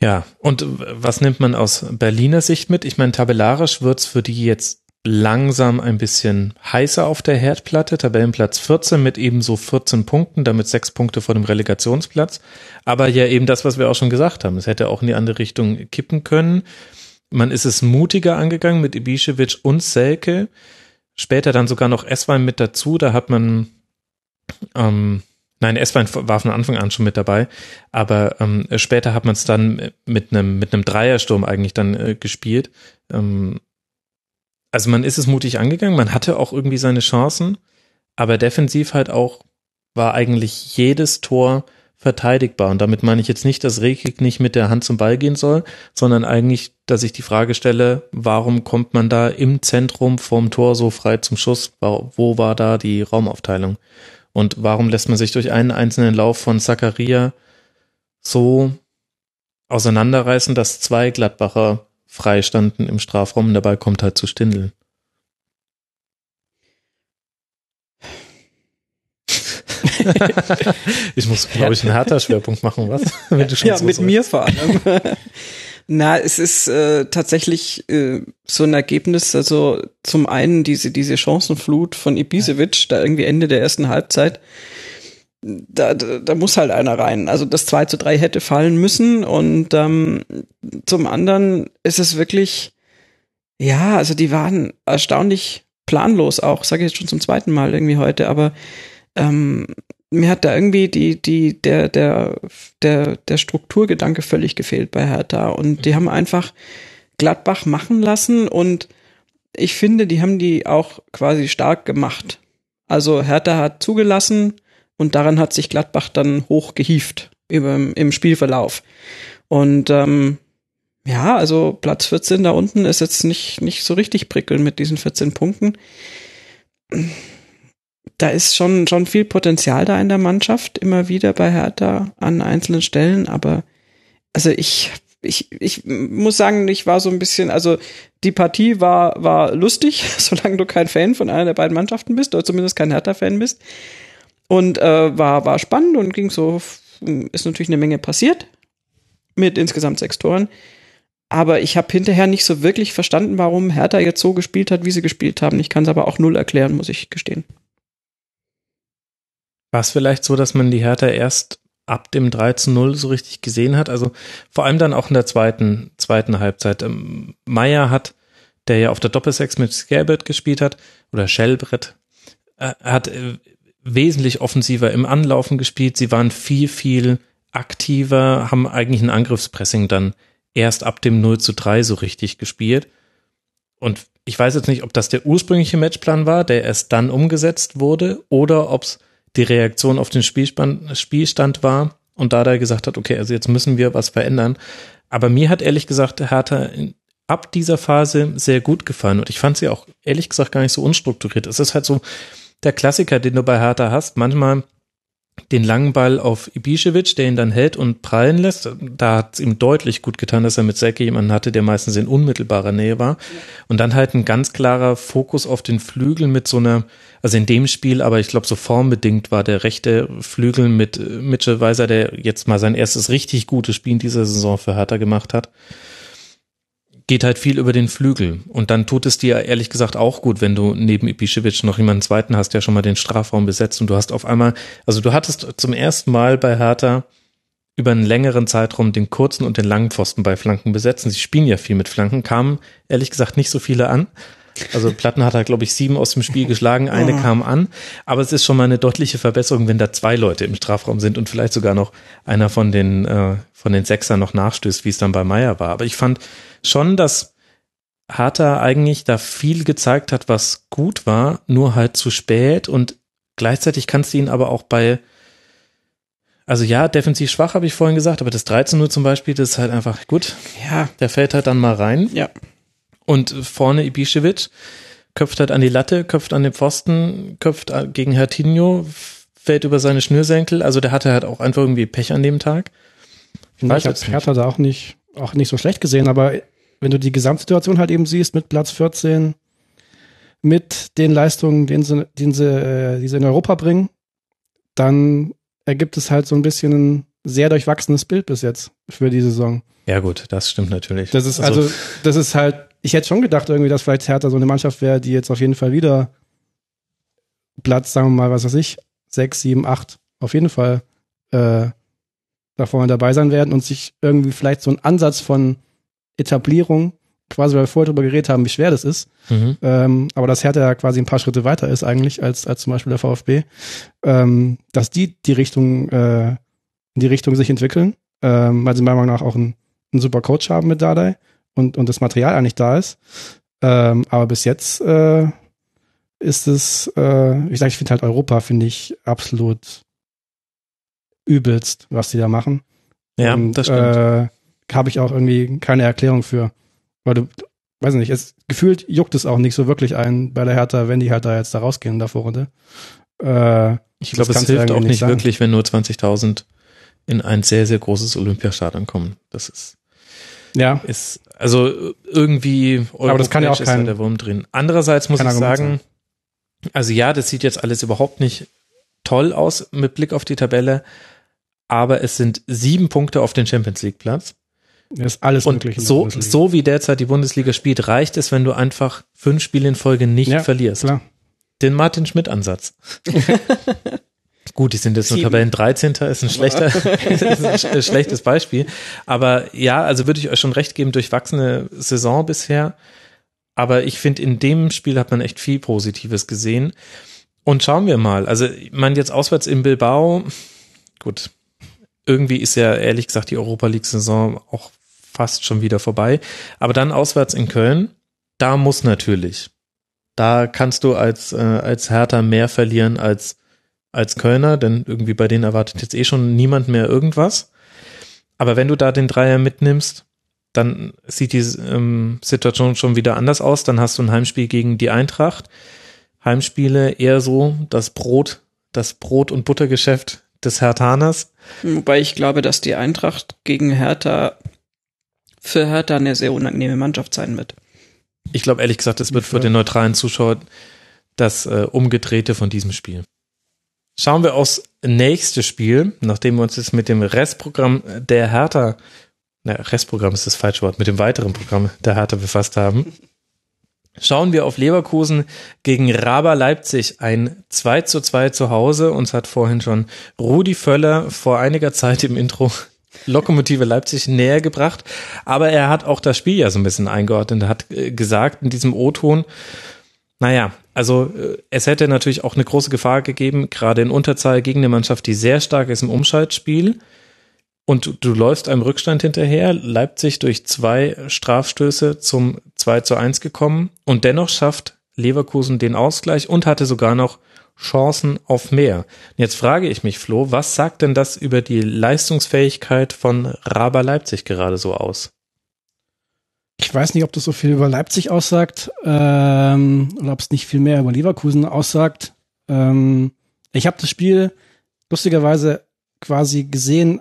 Ja, und was nimmt man aus Berliner Sicht mit? Ich meine, tabellarisch wird's für die jetzt langsam ein bisschen heißer auf der Herdplatte. Tabellenplatz 14 mit ebenso 14 Punkten, damit sechs Punkte vor dem Relegationsplatz. Aber ja eben das, was wir auch schon gesagt haben. Es hätte auch in die andere Richtung kippen können. Man ist es mutiger angegangen mit Ibišević und Selke. Später dann sogar noch Esswein mit dazu. Da hat man, ähm, nein, Esswein war von Anfang an schon mit dabei. Aber ähm, später hat man es dann mit einem mit einem Dreiersturm eigentlich dann äh, gespielt. Ähm, also man ist es mutig angegangen, man hatte auch irgendwie seine Chancen, aber defensiv halt auch war eigentlich jedes Tor verteidigbar. Und damit meine ich jetzt nicht, dass Rekik nicht mit der Hand zum Ball gehen soll, sondern eigentlich, dass ich die Frage stelle, warum kommt man da im Zentrum vom Tor so frei zum Schuss? Wo war da die Raumaufteilung? Und warum lässt man sich durch einen einzelnen Lauf von Zakaria so auseinanderreißen, dass zwei Gladbacher freistanden im Strafraum und der Ball kommt halt zu Stindl. ich muss, glaube ich, einen härter Schwerpunkt machen, was? ja, so mit sagst. mir vor allem. Na, es ist äh, tatsächlich äh, so ein Ergebnis, also zum einen diese, diese Chancenflut von Ibisevic, da irgendwie Ende der ersten Halbzeit, da, da, da muss halt einer rein. Also das 2 zu 3 hätte fallen müssen und ähm, zum anderen ist es wirklich, ja, also die waren erstaunlich planlos auch, sage ich jetzt schon zum zweiten Mal irgendwie heute, aber ähm, mir hat da irgendwie die, die, der, der, der, der Strukturgedanke völlig gefehlt bei Hertha und die haben einfach Gladbach machen lassen und ich finde, die haben die auch quasi stark gemacht. Also Hertha hat zugelassen, und daran hat sich Gladbach dann hochgehieft im, im Spielverlauf. Und ähm, ja, also Platz 14 da unten ist jetzt nicht, nicht so richtig prickelnd mit diesen 14 Punkten. Da ist schon, schon viel Potenzial da in der Mannschaft, immer wieder bei Hertha an einzelnen Stellen, aber also ich ich, ich muss sagen, ich war so ein bisschen, also die Partie war, war lustig, solange du kein Fan von einer der beiden Mannschaften bist, oder zumindest kein Hertha-Fan bist. Und äh, war, war spannend und ging so, ist natürlich eine Menge passiert mit insgesamt sechs Toren. Aber ich habe hinterher nicht so wirklich verstanden, warum Hertha jetzt so gespielt hat, wie sie gespielt haben. Ich kann es aber auch null erklären, muss ich gestehen. War es vielleicht so, dass man die Hertha erst ab dem 3 zu 0 so richtig gesehen hat? Also vor allem dann auch in der zweiten, zweiten Halbzeit. Ähm, Meier hat, der ja auf der Doppelsechs mit Scabbard gespielt hat, oder Shellbrett, äh, hat äh, wesentlich offensiver im Anlaufen gespielt. Sie waren viel, viel aktiver, haben eigentlich ein Angriffspressing dann erst ab dem 0 zu 3 so richtig gespielt. Und ich weiß jetzt nicht, ob das der ursprüngliche Matchplan war, der erst dann umgesetzt wurde, oder ob es die Reaktion auf den Spielstand, Spielstand war und da der gesagt hat, okay, also jetzt müssen wir was verändern. Aber mir hat ehrlich gesagt Hertha ab dieser Phase sehr gut gefallen und ich fand sie auch ehrlich gesagt gar nicht so unstrukturiert. Es ist halt so der Klassiker, den du bei Hertha hast. Manchmal den langen Ball auf Ibišević, der ihn dann hält und prallen lässt. Da hat es ihm deutlich gut getan, dass er mit Säcke jemanden hatte, der meistens in unmittelbarer Nähe war. Und dann halt ein ganz klarer Fokus auf den Flügel mit so einer, also in dem Spiel, aber ich glaube, so formbedingt war der rechte Flügel mit Mitchell Weiser, der jetzt mal sein erstes richtig gutes Spiel in dieser Saison für Hertha gemacht hat geht halt viel über den Flügel. Und dann tut es dir ehrlich gesagt auch gut, wenn du neben Ibišević noch jemanden zweiten hast, der schon mal den Strafraum besetzt und du hast auf einmal, also du hattest zum ersten Mal bei Hertha über einen längeren Zeitraum den kurzen und den langen Pfosten bei Flanken besetzen. Sie spielen ja viel mit Flanken, kamen ehrlich gesagt nicht so viele an. Also Platten hat er, glaube ich, sieben aus dem Spiel geschlagen, eine kam an. Aber es ist schon mal eine deutliche Verbesserung, wenn da zwei Leute im Strafraum sind und vielleicht sogar noch einer von den, äh, von den Sechsern noch nachstößt, wie es dann bei Meier war. Aber ich fand schon, dass Harter eigentlich da viel gezeigt hat, was gut war, nur halt zu spät und gleichzeitig kannst du ihn aber auch bei also ja, defensiv schwach, habe ich vorhin gesagt, aber das 13-0 zum Beispiel, das ist halt einfach gut. Ja. Der fällt halt dann mal rein. Ja. Und vorne Ibišević köpft halt an die Latte, köpft an den Pfosten, köpft gegen Hertinho, fällt über seine Schnürsenkel. Also der hatte halt auch einfach irgendwie Pech an dem Tag. Ich, ich habe Hertha da auch nicht, auch nicht so schlecht gesehen, aber wenn du die Gesamtsituation halt eben siehst mit Platz 14, mit den Leistungen, den sie, den sie, äh, die sie in Europa bringen, dann ergibt es halt so ein bisschen ein sehr durchwachsenes Bild bis jetzt für die Saison. Ja gut, das stimmt natürlich. Das ist also, also das ist halt ich hätte schon gedacht irgendwie, dass vielleicht Hertha so eine Mannschaft wäre, die jetzt auf jeden Fall wieder Platz, sagen wir mal, was weiß ich, sechs, sieben, acht, auf jeden Fall äh, da vorne dabei sein werden und sich irgendwie vielleicht so ein Ansatz von Etablierung, quasi weil wir vorher darüber geredet haben, wie schwer das ist, mhm. ähm, aber dass Hertha ja quasi ein paar Schritte weiter ist eigentlich als, als zum Beispiel der VfB, ähm, dass die die Richtung, äh, in die Richtung sich entwickeln, ähm, weil sie meiner Meinung nach auch einen, einen super Coach haben mit Dardai und, und das Material eigentlich da ist. Ähm, aber bis jetzt äh, ist es, äh, ich sage, ich finde halt Europa, finde ich absolut übelst, was die da machen. Ja, und, das stimmt. Äh, Habe ich auch irgendwie keine Erklärung für. Weil du, weiß nicht, es gefühlt juckt es auch nicht so wirklich ein bei der Hertha, wenn die halt da jetzt da rausgehen in der Vorrunde. Äh, ich glaube, es hilft auch nicht wirklich, wenn nur 20.000 in ein sehr, sehr großes Olympiastadion kommen. Das ist ja. Ist, also irgendwie Aber das kann ja auch kein, der Wurm drin. Andererseits muss ich sagen, sein. also ja, das sieht jetzt alles überhaupt nicht toll aus mit Blick auf die Tabelle, aber es sind sieben Punkte auf den Champions League Platz. Das ist alles und. So, so wie derzeit die Bundesliga spielt, reicht es, wenn du einfach fünf Spiele in Folge nicht ja, verlierst. Klar. Den Martin Schmidt Ansatz. Gut, die sind jetzt nur Tabellen 13. ist ein schlechter, ist ein schlechtes Beispiel. Aber ja, also würde ich euch schon recht geben, durchwachsene Saison bisher. Aber ich finde, in dem Spiel hat man echt viel Positives gesehen. Und schauen wir mal. Also, ich meine, jetzt auswärts in Bilbao, gut, irgendwie ist ja ehrlich gesagt die Europa League-Saison auch fast schon wieder vorbei. Aber dann auswärts in Köln, da muss natürlich. Da kannst du als, äh, als Hertha mehr verlieren als als Kölner, denn irgendwie bei denen erwartet jetzt eh schon niemand mehr irgendwas. Aber wenn du da den Dreier mitnimmst, dann sieht die ähm, Situation schon wieder anders aus. Dann hast du ein Heimspiel gegen die Eintracht. Heimspiele eher so das Brot, das Brot- und Buttergeschäft des Herthaners. Wobei ich glaube, dass die Eintracht gegen Hertha für Hertha eine sehr unangenehme Mannschaft sein wird. Ich glaube ehrlich gesagt, es wird für den neutralen Zuschauer das äh, Umgedrehte von diesem Spiel. Schauen wir aufs nächste Spiel, nachdem wir uns jetzt mit dem Restprogramm der Hertha, na, Restprogramm ist das falsche Wort, mit dem weiteren Programm der Hertha befasst haben. Schauen wir auf Leverkusen gegen Raber Leipzig, ein 2 zu 2 zu Hause. Uns hat vorhin schon Rudi Völler vor einiger Zeit im Intro Lokomotive Leipzig näher gebracht. Aber er hat auch das Spiel ja so ein bisschen eingeordnet. Er hat äh, gesagt in diesem O-Ton, naja, also äh, es hätte natürlich auch eine große Gefahr gegeben, gerade in Unterzahl gegen eine Mannschaft, die sehr stark ist im Umschaltspiel. Und du läufst einem Rückstand hinterher, Leipzig durch zwei Strafstöße zum 2 zu 1 gekommen und dennoch schafft Leverkusen den Ausgleich und hatte sogar noch Chancen auf mehr. Jetzt frage ich mich, Flo, was sagt denn das über die Leistungsfähigkeit von Raber Leipzig gerade so aus? Ich weiß nicht, ob das so viel über Leipzig aussagt ähm, oder ob es nicht viel mehr über Leverkusen aussagt. Ähm, ich habe das Spiel lustigerweise quasi gesehen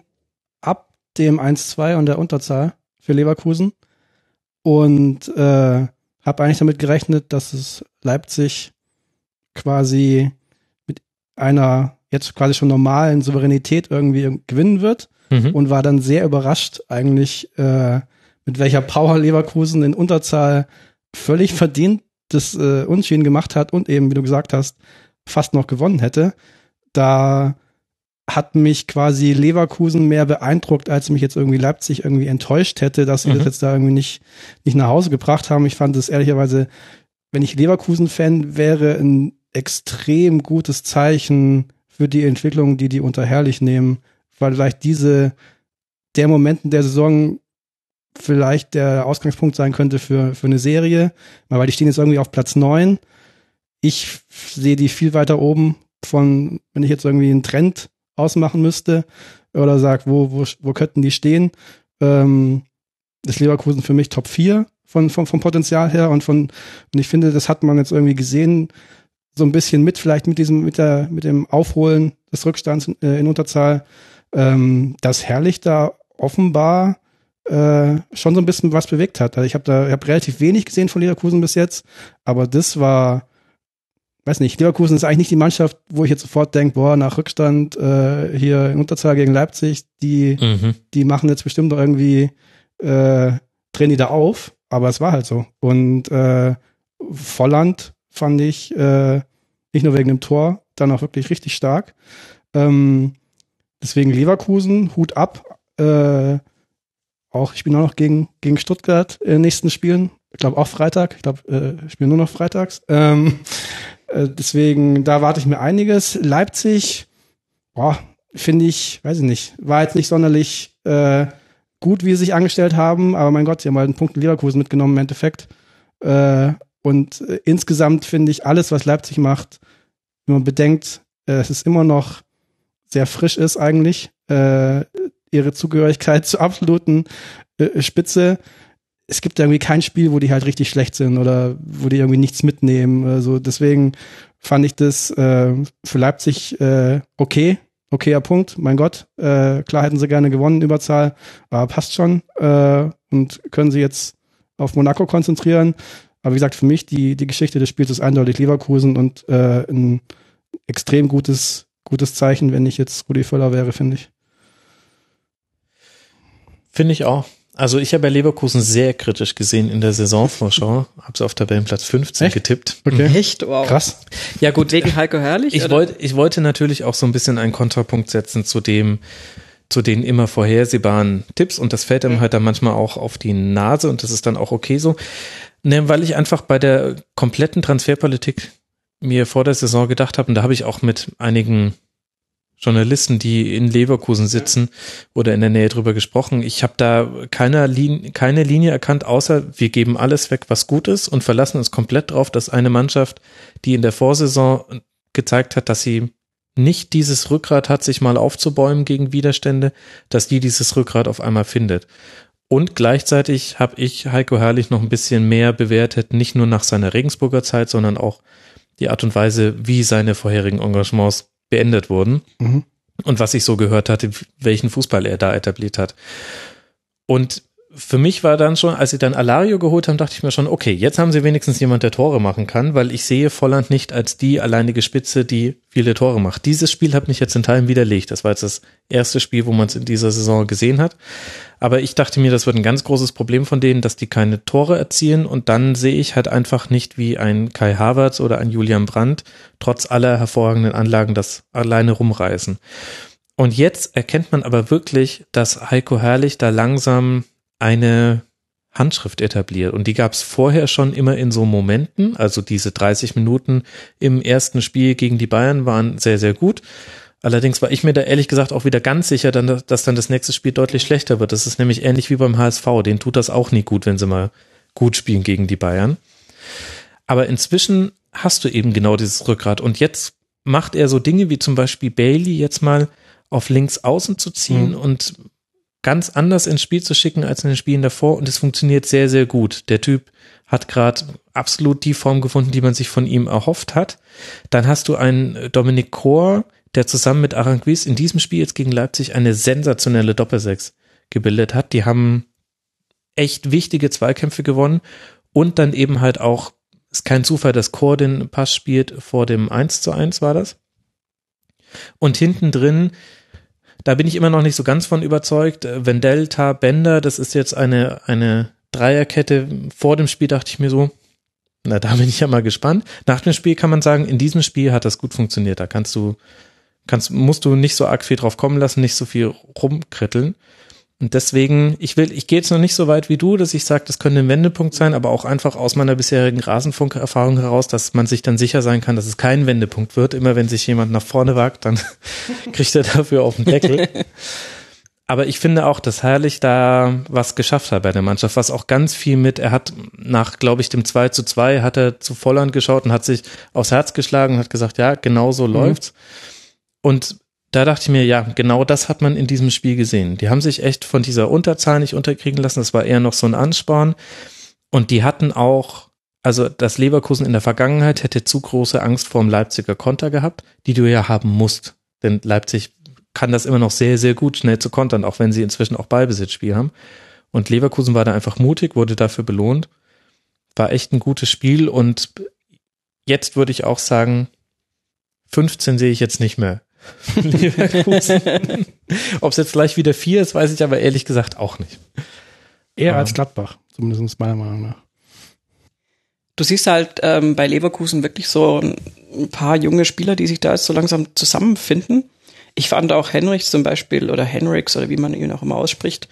ab dem 1-2 und der Unterzahl für Leverkusen und äh, habe eigentlich damit gerechnet, dass es Leipzig quasi mit einer jetzt quasi schon normalen Souveränität irgendwie gewinnen wird mhm. und war dann sehr überrascht eigentlich, äh, mit welcher Power Leverkusen in Unterzahl völlig verdient das äh, Unschien gemacht hat und eben, wie du gesagt hast, fast noch gewonnen hätte. Da hat mich quasi Leverkusen mehr beeindruckt, als mich jetzt irgendwie Leipzig irgendwie enttäuscht hätte, dass sie mhm. das jetzt da irgendwie nicht, nicht nach Hause gebracht haben. Ich fand es ehrlicherweise, wenn ich Leverkusen-Fan wäre, ein extrem gutes Zeichen für die Entwicklung, die die unter Herrlich nehmen, weil vielleicht diese, der Momenten der Saison vielleicht der Ausgangspunkt sein könnte für, für eine Serie, weil die stehen jetzt irgendwie auf Platz neun. Ich sehe die viel weiter oben von, wenn ich jetzt irgendwie einen Trend ausmachen müsste oder sag, wo, wo, wo könnten die stehen, ähm, ist Leverkusen für mich Top 4 von, von, vom Potenzial her und von, und ich finde, das hat man jetzt irgendwie gesehen, so ein bisschen mit, vielleicht mit diesem, mit der, mit dem Aufholen des Rückstands äh, in Unterzahl, ähm, dass Herrlich da offenbar äh, schon so ein bisschen was bewegt hat. Also ich habe da, ich habe relativ wenig gesehen von Leverkusen bis jetzt, aber das war, weiß nicht, Leverkusen ist eigentlich nicht die Mannschaft, wo ich jetzt sofort denke, boah, nach Rückstand äh, hier in Unterzahl gegen Leipzig, die, mhm. die machen jetzt bestimmt irgendwie, äh, drehen die da auf, aber es war halt so. Und äh, Volland fand ich äh, nicht nur wegen dem Tor, dann auch wirklich richtig stark. Ähm, deswegen Leverkusen, Hut ab. Äh, auch, ich bin auch noch gegen, gegen Stuttgart in den nächsten Spielen. Ich glaube auch Freitag. Ich glaube, äh, ich spiele nur noch freitags. Ähm, äh, deswegen, da warte ich mir einiges. Leipzig, boah, finde ich, weiß ich nicht, war jetzt nicht sonderlich äh, gut, wie sie sich angestellt haben, aber mein Gott, sie haben halt einen Punkt in Leverkusen mitgenommen im Endeffekt. Äh, und äh, insgesamt finde ich alles, was Leipzig macht, wenn man bedenkt, äh, es ist immer noch sehr frisch ist eigentlich, äh, ihre Zugehörigkeit zur absoluten äh, Spitze. Es gibt irgendwie kein Spiel, wo die halt richtig schlecht sind oder wo die irgendwie nichts mitnehmen. Also deswegen fand ich das äh, für Leipzig äh, okay. Okayer Punkt, mein Gott. Äh, klar hätten sie gerne gewonnen, Überzahl, aber passt schon. Äh, und können sie jetzt auf Monaco konzentrieren. Aber wie gesagt, für mich die, die Geschichte des Spiels ist eindeutig Leverkusen und äh, ein extrem gutes, gutes Zeichen, wenn ich jetzt Rudi Völler wäre, finde ich. Finde ich auch. Also ich habe ja Leverkusen sehr kritisch gesehen in der Saisonvorschau. habe sie auf Tabellenplatz 15 Echt? getippt. Okay. Echt? Wow. Krass. Ja gut, wegen Heiko Herrlich? Ich, wollte, ich wollte natürlich auch so ein bisschen einen Kontrapunkt setzen zu dem, zu den immer vorhersehbaren Tipps und das fällt einem halt dann manchmal auch auf die Nase und das ist dann auch okay so. Ne, weil ich einfach bei der kompletten Transferpolitik mir vor der Saison gedacht habe, und da habe ich auch mit einigen Journalisten, die in Leverkusen sitzen oder in der Nähe drüber gesprochen. Ich habe da keine Linie, keine Linie erkannt, außer wir geben alles weg, was gut ist und verlassen uns komplett drauf, dass eine Mannschaft, die in der Vorsaison gezeigt hat, dass sie nicht dieses Rückgrat hat, sich mal aufzubäumen gegen Widerstände, dass die dieses Rückgrat auf einmal findet. Und gleichzeitig habe ich Heiko Herrlich noch ein bisschen mehr bewertet, nicht nur nach seiner Regensburger Zeit, sondern auch die Art und Weise, wie seine vorherigen Engagements beendet wurden. Mhm. Und was ich so gehört hatte, welchen Fußball er da etabliert hat. Und für mich war dann schon, als sie dann Alario geholt haben, dachte ich mir schon, okay, jetzt haben sie wenigstens jemand, der Tore machen kann, weil ich sehe Volland nicht als die alleinige Spitze, die viele Tore macht. Dieses Spiel hat mich jetzt in Teilen widerlegt. Das war jetzt das erste Spiel, wo man es in dieser Saison gesehen hat. Aber ich dachte mir, das wird ein ganz großes Problem von denen, dass die keine Tore erzielen und dann sehe ich halt einfach nicht, wie ein Kai Havertz oder ein Julian Brandt trotz aller hervorragenden Anlagen das alleine rumreißen. Und jetzt erkennt man aber wirklich, dass Heiko Herrlich da langsam eine Handschrift etabliert. Und die gab es vorher schon immer in so Momenten. Also diese 30 Minuten im ersten Spiel gegen die Bayern waren sehr, sehr gut. Allerdings war ich mir da ehrlich gesagt auch wieder ganz sicher, dass dann das nächste Spiel deutlich schlechter wird. Das ist nämlich ähnlich wie beim HSV. Den tut das auch nie gut, wenn sie mal gut spielen gegen die Bayern. Aber inzwischen hast du eben genau dieses Rückgrat. Und jetzt macht er so Dinge wie zum Beispiel Bailey jetzt mal auf links außen zu ziehen mhm. und ganz anders ins Spiel zu schicken als in den Spielen davor und es funktioniert sehr, sehr gut. Der Typ hat gerade absolut die Form gefunden, die man sich von ihm erhofft hat. Dann hast du einen Dominik Kor, der zusammen mit Aranguiz in diesem Spiel jetzt gegen Leipzig eine sensationelle Doppelsechs gebildet hat. Die haben echt wichtige Zweikämpfe gewonnen und dann eben halt auch, ist kein Zufall, dass Chor den Pass spielt vor dem 1 zu 1 war das. Und hinten drin da bin ich immer noch nicht so ganz von überzeugt. Äh, Wendell, Tar, Bender, das ist jetzt eine, eine Dreierkette. Vor dem Spiel dachte ich mir so, na, da bin ich ja mal gespannt. Nach dem Spiel kann man sagen, in diesem Spiel hat das gut funktioniert. Da kannst du, kannst, musst du nicht so arg viel drauf kommen lassen, nicht so viel rumkritteln. Und deswegen, ich will, ich gehe jetzt noch nicht so weit wie du, dass ich sage, das könnte ein Wendepunkt sein, aber auch einfach aus meiner bisherigen Rasenfunkerfahrung heraus, dass man sich dann sicher sein kann, dass es kein Wendepunkt wird. Immer wenn sich jemand nach vorne wagt, dann kriegt er dafür auf den Deckel. Aber ich finde auch, dass Herrlich da was geschafft hat bei der Mannschaft, was auch ganz viel mit, er hat nach, glaube ich, dem 2 zu 2 hat er zu Volland geschaut und hat sich aufs Herz geschlagen und hat gesagt, ja, genau so mhm. läuft's. Und da dachte ich mir, ja, genau das hat man in diesem Spiel gesehen. Die haben sich echt von dieser Unterzahl nicht unterkriegen lassen. Das war eher noch so ein Ansporn. Und die hatten auch, also das Leverkusen in der Vergangenheit hätte zu große Angst vor dem Leipziger Konter gehabt, die du ja haben musst. Denn Leipzig kann das immer noch sehr, sehr gut schnell zu kontern, auch wenn sie inzwischen auch Ballbesitzspiel haben. Und Leverkusen war da einfach mutig, wurde dafür belohnt. War echt ein gutes Spiel und jetzt würde ich auch sagen, 15 sehe ich jetzt nicht mehr Leverkusen. Ob es jetzt gleich wieder vier ist, weiß ich aber ehrlich gesagt auch nicht. Eher als Gladbach, zumindest meiner Meinung nach. Du siehst halt ähm, bei Leverkusen wirklich so ein paar junge Spieler, die sich da jetzt so langsam zusammenfinden. Ich fand auch Henrichs zum Beispiel oder Henriks oder wie man ihn auch immer ausspricht,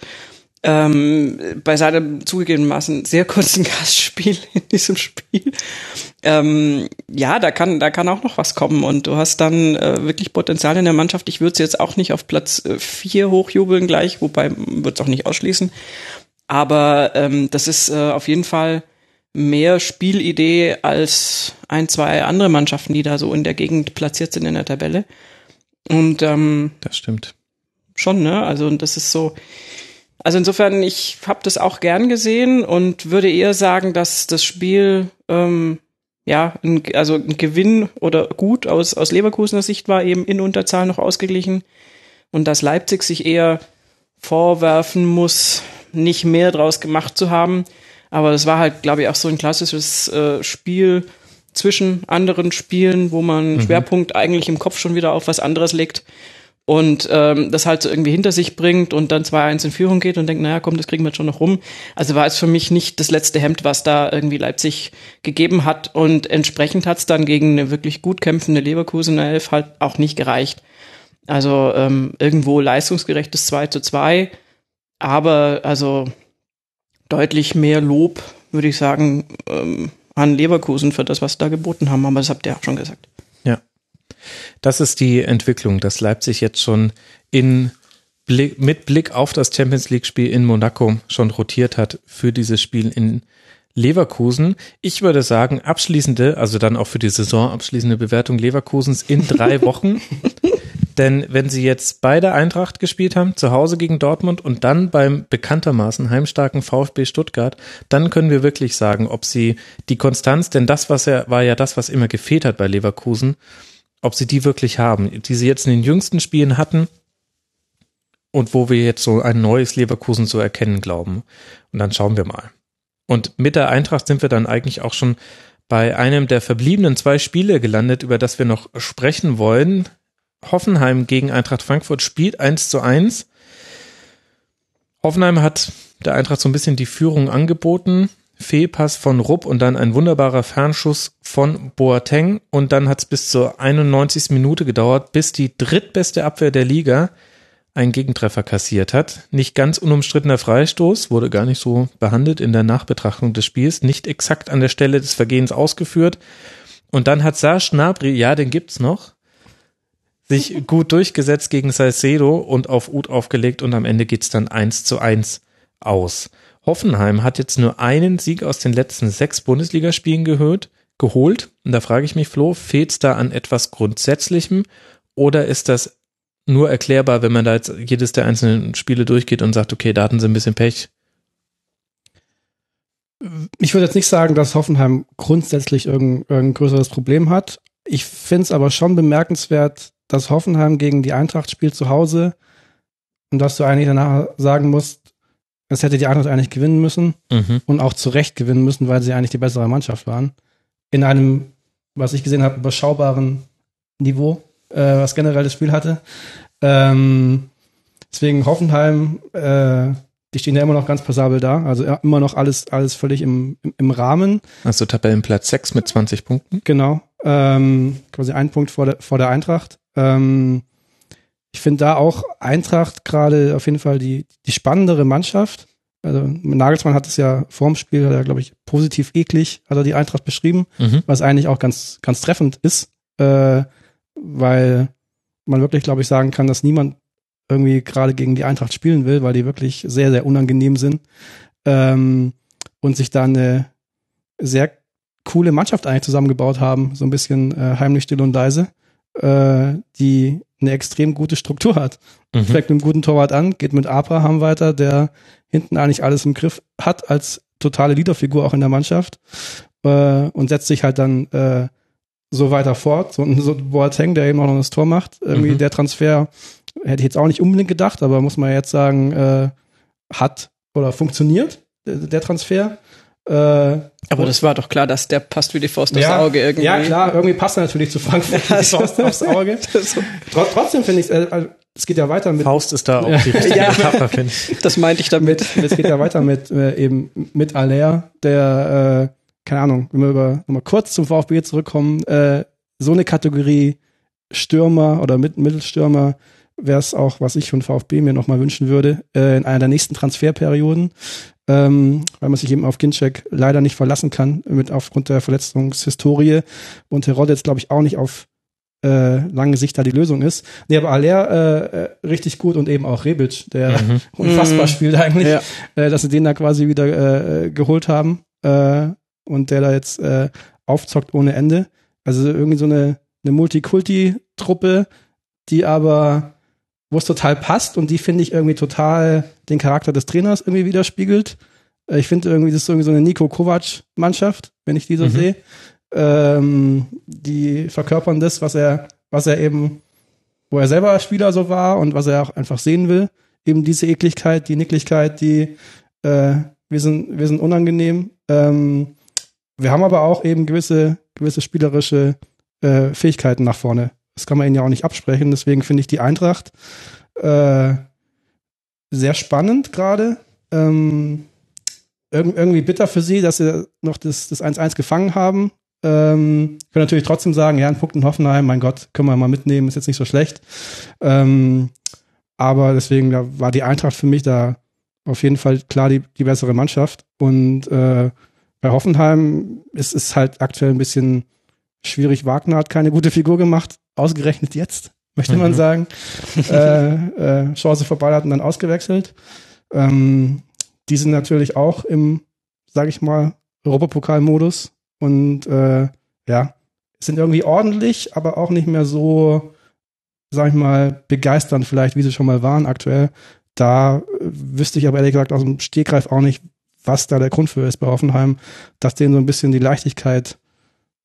ähm, bei seinem zugegebenermaßen sehr kurzen Gastspiel in diesem Spiel. Ähm, ja, da kann, da kann auch noch was kommen und du hast dann äh, wirklich Potenzial in der Mannschaft. Ich würde es jetzt auch nicht auf Platz äh, vier hochjubeln gleich, wobei würde es auch nicht ausschließen. Aber ähm, das ist äh, auf jeden Fall mehr Spielidee als ein, zwei andere Mannschaften, die da so in der Gegend platziert sind in der Tabelle. Und ähm, das stimmt. Schon, ne? Also, und das ist so, also insofern, ich habe das auch gern gesehen und würde eher sagen, dass das Spiel ähm, ja, ein, also ein Gewinn oder gut aus, aus Leverkusener Sicht war eben in Unterzahl noch ausgeglichen und dass Leipzig sich eher vorwerfen muss, nicht mehr draus gemacht zu haben. Aber das war halt, glaube ich, auch so ein klassisches äh, Spiel zwischen anderen Spielen, wo man mhm. Schwerpunkt eigentlich im Kopf schon wieder auf was anderes legt und ähm, das halt so irgendwie hinter sich bringt und dann 2-1 in Führung geht und denkt, naja, komm, das kriegen wir jetzt schon noch rum. Also war es für mich nicht das letzte Hemd, was da irgendwie Leipzig gegeben hat und entsprechend hat es dann gegen eine wirklich gut kämpfende Leverkusener Elf halt auch nicht gereicht. Also ähm, irgendwo leistungsgerechtes 2 zu 2, aber also deutlich mehr Lob, würde ich sagen, ähm, an Leverkusen für das, was da geboten haben, aber das habt ihr auch schon gesagt. Das ist die Entwicklung, dass Leipzig jetzt schon in Blick, mit Blick auf das Champions League Spiel in Monaco schon rotiert hat für dieses Spiel in Leverkusen. Ich würde sagen, abschließende, also dann auch für die Saison abschließende Bewertung Leverkusens in drei Wochen. Denn wenn sie jetzt beide Eintracht gespielt haben, zu Hause gegen Dortmund und dann beim bekanntermaßen heimstarken VfB Stuttgart, dann können wir wirklich sagen, ob sie die Konstanz, denn das was er, war ja das, was immer gefehlt hat bei Leverkusen, ob sie die wirklich haben, die sie jetzt in den jüngsten Spielen hatten und wo wir jetzt so ein neues Leverkusen zu erkennen glauben. Und dann schauen wir mal. Und mit der Eintracht sind wir dann eigentlich auch schon bei einem der verbliebenen zwei Spiele gelandet, über das wir noch sprechen wollen. Hoffenheim gegen Eintracht Frankfurt spielt 1 zu 1. Hoffenheim hat der Eintracht so ein bisschen die Führung angeboten. Fehlpass von Rupp und dann ein wunderbarer Fernschuss von Boateng. Und dann hat es bis zur 91. Minute gedauert, bis die drittbeste Abwehr der Liga einen Gegentreffer kassiert hat. Nicht ganz unumstrittener Freistoß, wurde gar nicht so behandelt in der Nachbetrachtung des Spiels, nicht exakt an der Stelle des Vergehens ausgeführt. Und dann hat Sar Schnabri, ja, den gibt's noch, sich gut durchgesetzt gegen Salcedo und auf Ut aufgelegt und am Ende geht's dann eins zu eins aus. Hoffenheim hat jetzt nur einen Sieg aus den letzten sechs Bundesligaspielen gehört, geholt. Und da frage ich mich, Flo, fehlt's da an etwas Grundsätzlichem oder ist das nur erklärbar, wenn man da jetzt jedes der einzelnen Spiele durchgeht und sagt, okay, da hatten sie ein bisschen Pech. Ich würde jetzt nicht sagen, dass Hoffenheim grundsätzlich irgendein größeres Problem hat. Ich finde es aber schon bemerkenswert, dass Hoffenheim gegen die Eintracht spielt zu Hause und dass du eigentlich danach sagen musst, es hätte die Eintracht eigentlich gewinnen müssen mhm. und auch zu Recht gewinnen müssen, weil sie eigentlich die bessere Mannschaft waren. In einem, was ich gesehen habe, überschaubaren Niveau äh, was generell das Spiel hatte. Ähm, deswegen Hoffenheim, äh, die stehen ja immer noch ganz passabel da. Also immer noch alles, alles völlig im, im, im Rahmen. Also Tabellenplatz 6 mit 20 Punkten. Genau. Ähm, quasi ein Punkt vor der, vor der Eintracht. Ähm, ich finde da auch Eintracht gerade auf jeden Fall die, die spannendere Mannschaft. Also Nagelsmann hat es ja vorm Spiel, hat er, glaube ich, positiv eklig, hat er die Eintracht beschrieben, mhm. was eigentlich auch ganz, ganz treffend ist. Äh, weil man wirklich, glaube ich, sagen kann, dass niemand irgendwie gerade gegen die Eintracht spielen will, weil die wirklich sehr, sehr unangenehm sind ähm, und sich da eine sehr coole Mannschaft eigentlich zusammengebaut haben, so ein bisschen äh, heimlich still und leise, äh, die eine extrem gute Struktur hat. Mhm. Fängt mit einem guten Torwart an, geht mit Abraham weiter, der hinten eigentlich alles im Griff hat als totale Leaderfigur auch in der Mannschaft äh, und setzt sich halt dann äh, so weiter fort. So, so Boateng, der eben auch noch das Tor macht. Irgendwie mhm. der Transfer hätte ich jetzt auch nicht unbedingt gedacht, aber muss man jetzt sagen, äh, hat oder funktioniert, der Transfer. Äh, aber das war doch klar, dass der passt wie die Faust aufs ja, Auge irgendwie. Ja, klar, irgendwie passt er natürlich zu Frankfurt wie die Faust aufs Auge. Trotzdem finde ich, äh, also, es geht ja weiter mit. Faust ist da auch die richtige ja, Metapher, finde ich. Das meinte ich damit. Es geht ja weiter mit äh, eben mit Aller, der äh, keine Ahnung, wenn wir über nochmal kurz zum VfB zurückkommen, äh, so eine Kategorie Stürmer oder Mit Mittelstürmer wäre es auch, was ich von VfB mir nochmal wünschen würde, äh, in einer der nächsten Transferperioden, ähm, weil man sich eben auf Ginczek leider nicht verlassen kann, mit aufgrund der Verletzungshistorie und Herod jetzt, glaube ich, auch nicht auf äh, lange Sicht da die Lösung ist. Nee, aber Aller äh, äh, richtig gut und eben auch Rebic, der mhm. unfassbar mhm. spielt eigentlich, ja. äh, dass sie den da quasi wieder äh, geholt haben. Äh, und der da jetzt äh, aufzockt ohne Ende. Also irgendwie so eine, eine Multikulti-Truppe, die aber, wo es total passt und die finde ich irgendwie total den Charakter des Trainers irgendwie widerspiegelt. Äh, ich finde irgendwie, das ist irgendwie so eine Nico Kovac-Mannschaft, wenn ich die so mhm. sehe. Ähm, die verkörpern das, was er, was er eben, wo er selber Spieler so war und was er auch einfach sehen will. Eben diese Ekligkeit, die Nicklichkeit, die äh, wir sind, wir sind unangenehm. Ähm, wir haben aber auch eben gewisse, gewisse spielerische äh, Fähigkeiten nach vorne. Das kann man ihnen ja auch nicht absprechen. Deswegen finde ich die Eintracht äh, sehr spannend gerade. Ähm, irgendwie bitter für sie, dass sie noch das, das 1-1 gefangen haben. Ähm, können natürlich trotzdem sagen, ja, ein Punkt in Hoffenheim, mein Gott, können wir mal mitnehmen, ist jetzt nicht so schlecht. Ähm, aber deswegen da war die Eintracht für mich da auf jeden Fall klar die, die bessere Mannschaft. Und äh, bei Hoffenheim ist es halt aktuell ein bisschen schwierig. Wagner hat keine gute Figur gemacht, ausgerechnet jetzt, möchte mhm. man sagen. äh, äh, Chance verballert und dann ausgewechselt. Ähm, die sind natürlich auch im, sage ich mal, Europapokalmodus und äh, ja, sind irgendwie ordentlich, aber auch nicht mehr so, sag ich mal, begeisternd vielleicht, wie sie schon mal waren aktuell. Da wüsste ich aber ehrlich gesagt aus dem Stegreif auch nicht, was da der Grund für ist bei Hoffenheim, dass denen so ein bisschen die Leichtigkeit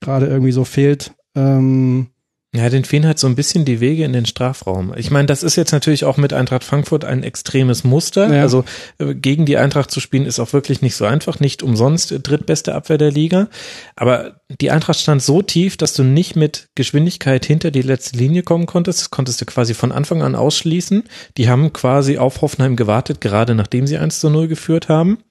gerade irgendwie so fehlt. Ähm, Ja, den fehlen halt so ein bisschen die Wege in den Strafraum. Ich meine, das ist jetzt natürlich auch mit Eintracht Frankfurt ein extremes Muster. Ja. Also äh, gegen die Eintracht zu spielen ist auch wirklich nicht so einfach. Nicht umsonst drittbeste Abwehr der Liga. Aber die Eintracht stand so tief, dass du nicht mit Geschwindigkeit hinter die letzte Linie kommen konntest. Das konntest du quasi von Anfang an ausschließen. Die haben quasi auf Hoffenheim gewartet, gerade nachdem sie 1 zu 0 geführt haben.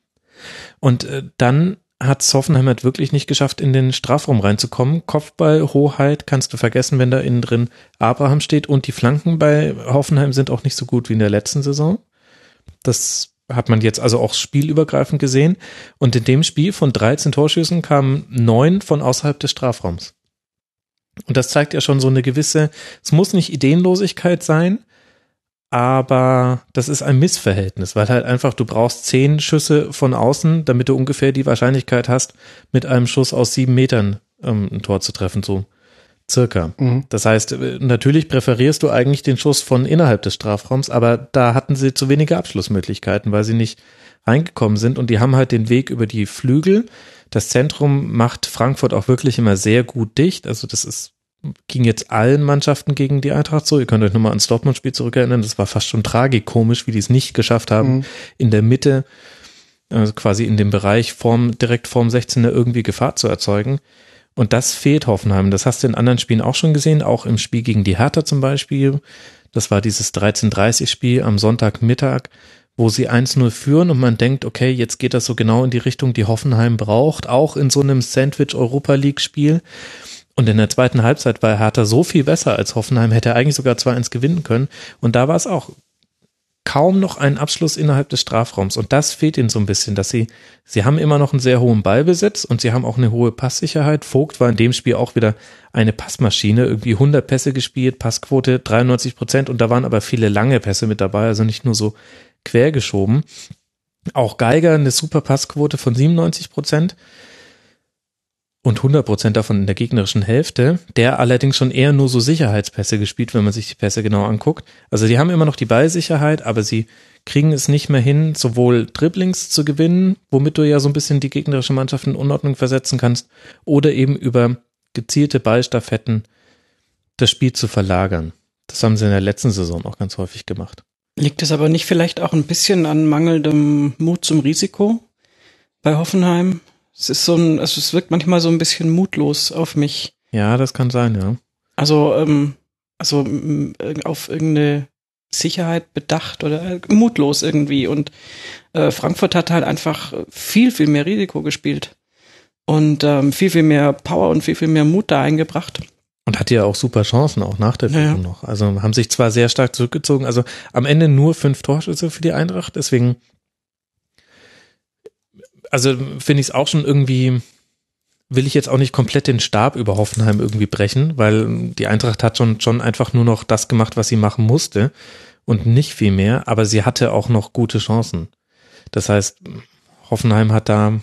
Und äh, dann hat Hoffenheim halt wirklich nicht geschafft, in den Strafraum reinzukommen. Kopfball, Hoheit kannst du vergessen, wenn da innen drin Abraham steht und die Flanken bei Hoffenheim sind auch nicht so gut wie in der letzten Saison. Das hat man jetzt also auch spielübergreifend gesehen. Und in dem Spiel von 13 Torschüssen kamen neun von außerhalb des Strafraums. Und das zeigt ja schon so eine gewisse, es muss nicht Ideenlosigkeit sein, aber das ist ein Missverhältnis, weil halt einfach du brauchst zehn Schüsse von außen, damit du ungefähr die Wahrscheinlichkeit hast, mit einem Schuss aus sieben Metern ähm, ein Tor zu treffen, so circa. Mhm. Das heißt, äh, natürlich präferierst du eigentlich den Schuss von innerhalb des Strafraums, aber da hatten sie zu wenige Abschlussmöglichkeiten, weil sie nicht reingekommen sind und die haben halt den Weg über die Flügel. Das Zentrum macht Frankfurt auch wirklich immer sehr gut dicht, also das ist ging jetzt allen Mannschaften gegen die Eintracht so. Ihr könnt euch nochmal ans Dortmund-Spiel zurückerinnern. Das war fast schon tragikomisch, wie die es nicht geschafft haben, mhm. in der Mitte, also quasi in dem Bereich vorm, direkt vorm 16er irgendwie Gefahr zu erzeugen. Und das fehlt Hoffenheim. Das hast du in anderen Spielen auch schon gesehen, auch im Spiel gegen die Hertha zum Beispiel. Das war dieses 13:30-Spiel am Sonntagmittag, wo sie 1-0 führen und man denkt, okay, jetzt geht das so genau in die Richtung, die Hoffenheim braucht, auch in so einem Sandwich Europa League Spiel. Und in der zweiten Halbzeit war Hertha so viel besser als Hoffenheim, hätte er eigentlich sogar 2-1 gewinnen können. Und da war es auch kaum noch ein Abschluss innerhalb des Strafraums. Und das fehlt ihnen so ein bisschen, dass sie, sie haben immer noch einen sehr hohen Ballbesitz und sie haben auch eine hohe Passsicherheit. Vogt war in dem Spiel auch wieder eine Passmaschine, irgendwie 100 Pässe gespielt, Passquote 93 Prozent und da waren aber viele lange Pässe mit dabei, also nicht nur so quergeschoben. Auch Geiger eine super Passquote von 97 Prozent und 100% davon in der gegnerischen Hälfte, der allerdings schon eher nur so Sicherheitspässe gespielt, wenn man sich die Pässe genau anguckt. Also die haben immer noch die Ballsicherheit, aber sie kriegen es nicht mehr hin, sowohl Dribblings zu gewinnen, womit du ja so ein bisschen die gegnerische Mannschaft in Unordnung versetzen kannst, oder eben über gezielte Ballstaffetten das Spiel zu verlagern. Das haben sie in der letzten Saison auch ganz häufig gemacht. Liegt es aber nicht vielleicht auch ein bisschen an mangelndem Mut zum Risiko bei Hoffenheim? Es ist so ein, also es wirkt manchmal so ein bisschen mutlos auf mich. Ja, das kann sein, ja. Also, ähm, also auf irgendeine Sicherheit bedacht oder äh, mutlos irgendwie. Und äh, Frankfurt hat halt einfach viel, viel mehr Risiko gespielt und ähm, viel, viel mehr Power und viel, viel mehr Mut da eingebracht. Und hatte ja auch super Chancen, auch nach der Führung ja. noch. Also haben sich zwar sehr stark zurückgezogen, also am Ende nur fünf Torschüsse für die Eintracht, deswegen also finde ich es auch schon irgendwie, will ich jetzt auch nicht komplett den Stab über Hoffenheim irgendwie brechen, weil die Eintracht hat schon, schon einfach nur noch das gemacht, was sie machen musste und nicht viel mehr, aber sie hatte auch noch gute Chancen. Das heißt, Hoffenheim hat da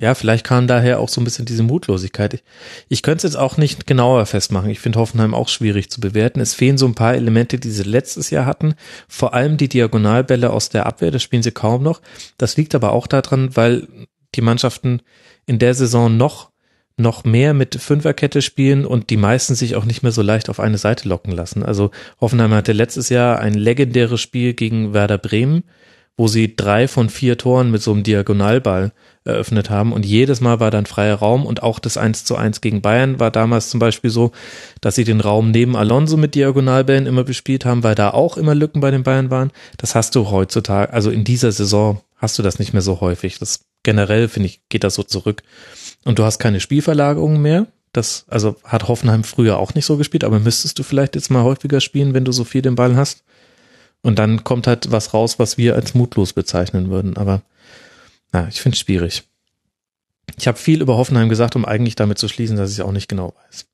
ja, vielleicht kam daher auch so ein bisschen diese Mutlosigkeit. Ich, ich könnte es jetzt auch nicht genauer festmachen. Ich finde Hoffenheim auch schwierig zu bewerten. Es fehlen so ein paar Elemente, die sie letztes Jahr hatten. Vor allem die Diagonalbälle aus der Abwehr, das spielen sie kaum noch. Das liegt aber auch daran, weil die Mannschaften in der Saison noch noch mehr mit Fünferkette spielen und die meisten sich auch nicht mehr so leicht auf eine Seite locken lassen. Also Hoffenheim hatte letztes Jahr ein legendäres Spiel gegen Werder Bremen, wo sie drei von vier Toren mit so einem Diagonalball eröffnet haben und jedes Mal war dann freier Raum und auch das 1 zu 1 gegen Bayern war damals zum Beispiel so, dass sie den Raum neben Alonso mit Diagonalbällen immer bespielt haben, weil da auch immer Lücken bei den Bayern waren. Das hast du heutzutage, also in dieser Saison hast du das nicht mehr so häufig. Das generell finde ich, geht das so zurück. Und du hast keine Spielverlagerungen mehr. Das, also hat Hoffenheim früher auch nicht so gespielt, aber müsstest du vielleicht jetzt mal häufiger spielen, wenn du so viel den Ball hast. Und dann kommt halt was raus, was wir als mutlos bezeichnen würden. Aber na, ich finde es schwierig. Ich habe viel über Hoffenheim gesagt, um eigentlich damit zu schließen, dass ich es auch nicht genau weiß.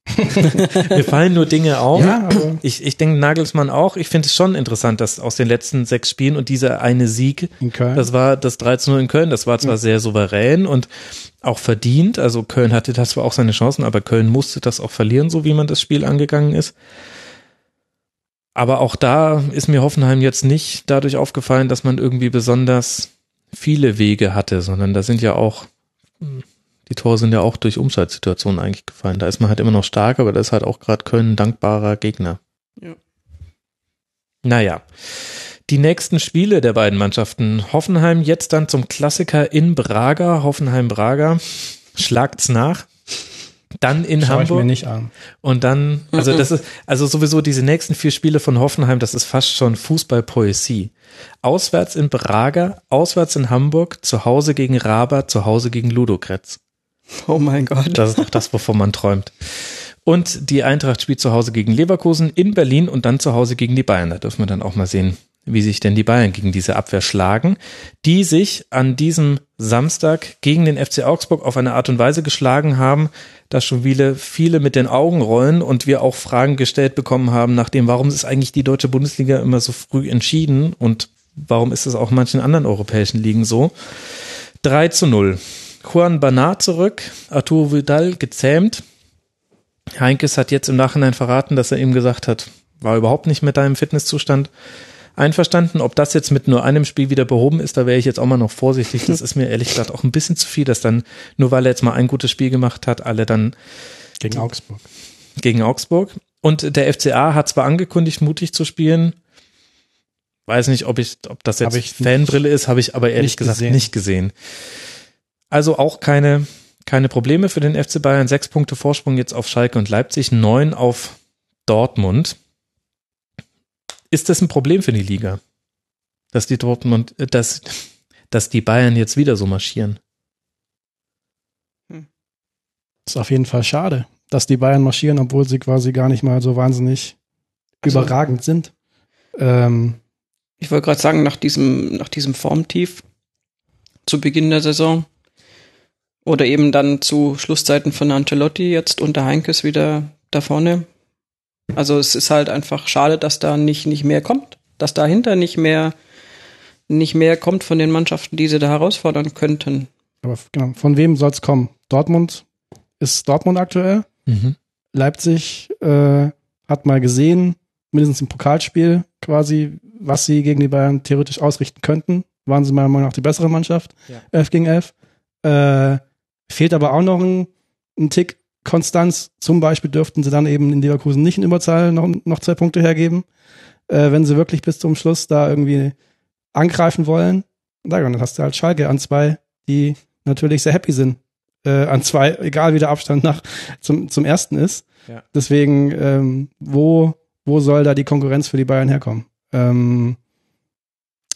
Mir fallen nur Dinge auf. Ja, ich ich denke Nagelsmann auch. Ich finde es schon interessant, dass aus den letzten sechs Spielen und dieser eine Sieg, das war das 13-0 in Köln, das war zwar ja. sehr souverän und auch verdient. Also Köln hatte das zwar auch seine Chancen, aber Köln musste das auch verlieren, so wie man das Spiel angegangen ist. Aber auch da ist mir Hoffenheim jetzt nicht dadurch aufgefallen, dass man irgendwie besonders viele Wege hatte, sondern da sind ja auch Die Tore sind ja auch durch Umschaltsituationen eigentlich gefallen. Da ist man halt immer noch stark, aber da ist halt auch gerade Köln ein dankbarer Gegner. Ja. Naja. Die nächsten Spiele der beiden Mannschaften. Hoffenheim jetzt dann zum Klassiker in Braga. Hoffenheim-Braga. Schlagt's nach. Dann in Schau ich Hamburg. mir nicht an. Und dann, also das ist, also sowieso diese nächsten vier Spiele von Hoffenheim, das ist fast schon Fußballpoesie. Auswärts in Braga, auswärts in Hamburg, zu Hause gegen Raber, zu Hause gegen Ludogretz. Oh mein Gott. Das ist doch das, wovon man träumt. Und die Eintracht spielt zu Hause gegen Leverkusen in Berlin und dann zu Hause gegen die Bayern. Da dürfen wir dann auch mal sehen, wie sich denn die Bayern gegen diese Abwehr schlagen, die sich an diesem Samstag gegen den FC Augsburg auf eine Art und Weise geschlagen haben, dass schon viele, viele mit den Augen rollen und wir auch Fragen gestellt bekommen haben nach dem, warum ist eigentlich die deutsche Bundesliga immer so früh entschieden und warum ist es auch in manchen anderen europäischen Ligen so. 3 zu 0. Juan Bernat zurück, Arturo Vidal gezähmt. Heinkes hat jetzt im Nachhinein verraten, dass er ihm gesagt hat, war überhaupt nicht mit deinem Fitnesszustand einverstanden. Ob das jetzt mit nur einem Spiel wieder behoben ist, da wäre ich jetzt auch mal noch vorsichtig. Das ist mir ehrlich gesagt auch ein bisschen zu viel, dass dann, nur weil er jetzt mal ein gutes Spiel gemacht hat, alle dann Gegen Augsburg. gegen Augsburg. Und der FCA hat zwar angekündigt, mutig zu spielen. Weiß nicht, ob ich, ob das jetzt Fanbrille ist, habe ich aber ehrlich gesagt gesehen. nicht gesehen. Also auch keine, keine Probleme für den FC Bayern. Sechs Punkte Vorsprung jetzt auf Schalke und Leipzig, neun auf Dortmund. Ist das ein Problem für die Liga? Dass die Dortmund, äh, dass, dass die Bayern jetzt wieder so marschieren? Ist auf jeden Fall schade, dass die Bayern marschieren, obwohl sie quasi gar nicht mal so wahnsinnig Also- überragend sind. Ähm, Ich wollte gerade sagen, nach diesem, nach diesem Formtief zu Beginn der Saison oder eben dann zu Schlusszeiten von Ancelotti jetzt unter Heinkes wieder da vorne. Also es ist halt einfach schade, dass da nicht, nicht mehr kommt, dass dahinter nicht mehr, nicht mehr kommt von den Mannschaften, die sie da herausfordern könnten. aber genau, von wem soll es kommen? Dortmund ist Dortmund aktuell. Mhm. Leipzig äh, hat mal gesehen, mindestens im Pokalspiel quasi, was sie gegen die Bayern theoretisch ausrichten könnten. Waren sie meiner Meinung nach die bessere Mannschaft, Ja. 11 gegen 11. Äh, fehlt aber auch noch ein, ein Tick Konstanz. Zum Beispiel dürften sie dann eben in Leverkusen nicht in Überzahl noch, noch zwei Punkte hergeben, äh, wenn sie wirklich bis zum Schluss da irgendwie angreifen wollen. Und dann hast du halt Schalke an zwei, die natürlich sehr happy sind. Äh, an zwei, egal wie der Abstand nach zum, zum ersten ist. Ja. Deswegen, ähm, wo, wo soll da die Konkurrenz für die Bayern herkommen? Ähm,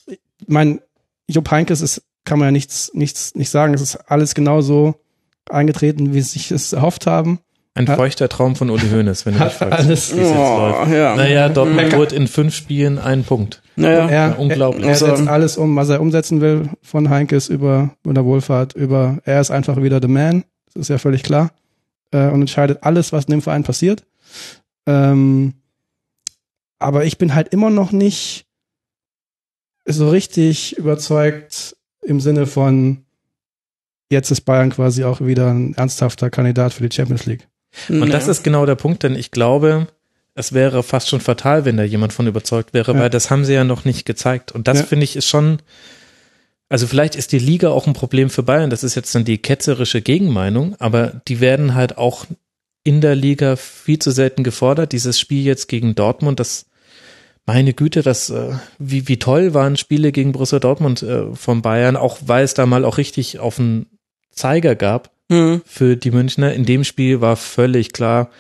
ich mein, Jupp Heynckes ist, kann man ja nichts, nichts, nicht sagen. Es ist alles genauso eingetreten, wie sie sich es erhofft haben. Ein Hat- feuchter Traum von Uli Hoeneß, wenn du mich fragst, alles- wie es jetzt läuft. Oh, ja. Naja, Dortmund holt in fünf Spielen einen Punkt. Naja, er, unglaublich. Er, er setzt Also- alles um, was er umsetzen will von Heinkes über, über Wohlfahrt, über, er ist einfach wieder the man. Das ist ja völlig klar. Äh, und entscheidet alles, was in dem Verein passiert. Ähm, aber ich bin halt immer noch nicht so richtig überzeugt im Sinne von, jetzt ist Bayern quasi auch wieder ein ernsthafter Kandidat für die Champions League. Und das ist genau der Punkt, denn ich glaube, es wäre fast schon fatal, wenn da jemand von überzeugt wäre, Ja. weil das haben sie ja noch nicht gezeigt. Und das Ja. finde ich ist schon, also vielleicht ist die Liga auch ein Problem für Bayern, das ist jetzt dann die ketzerische Gegenmeinung, aber die werden halt auch in der Liga viel zu selten gefordert. Dieses Spiel jetzt gegen Dortmund, das meine Güte, das äh, wie, wie toll waren Spiele gegen Borussia Dortmund äh, von Bayern, auch weil es da mal auch richtig auf den Zeiger gab Hm. für die Münchner. In dem Spiel war völlig klar,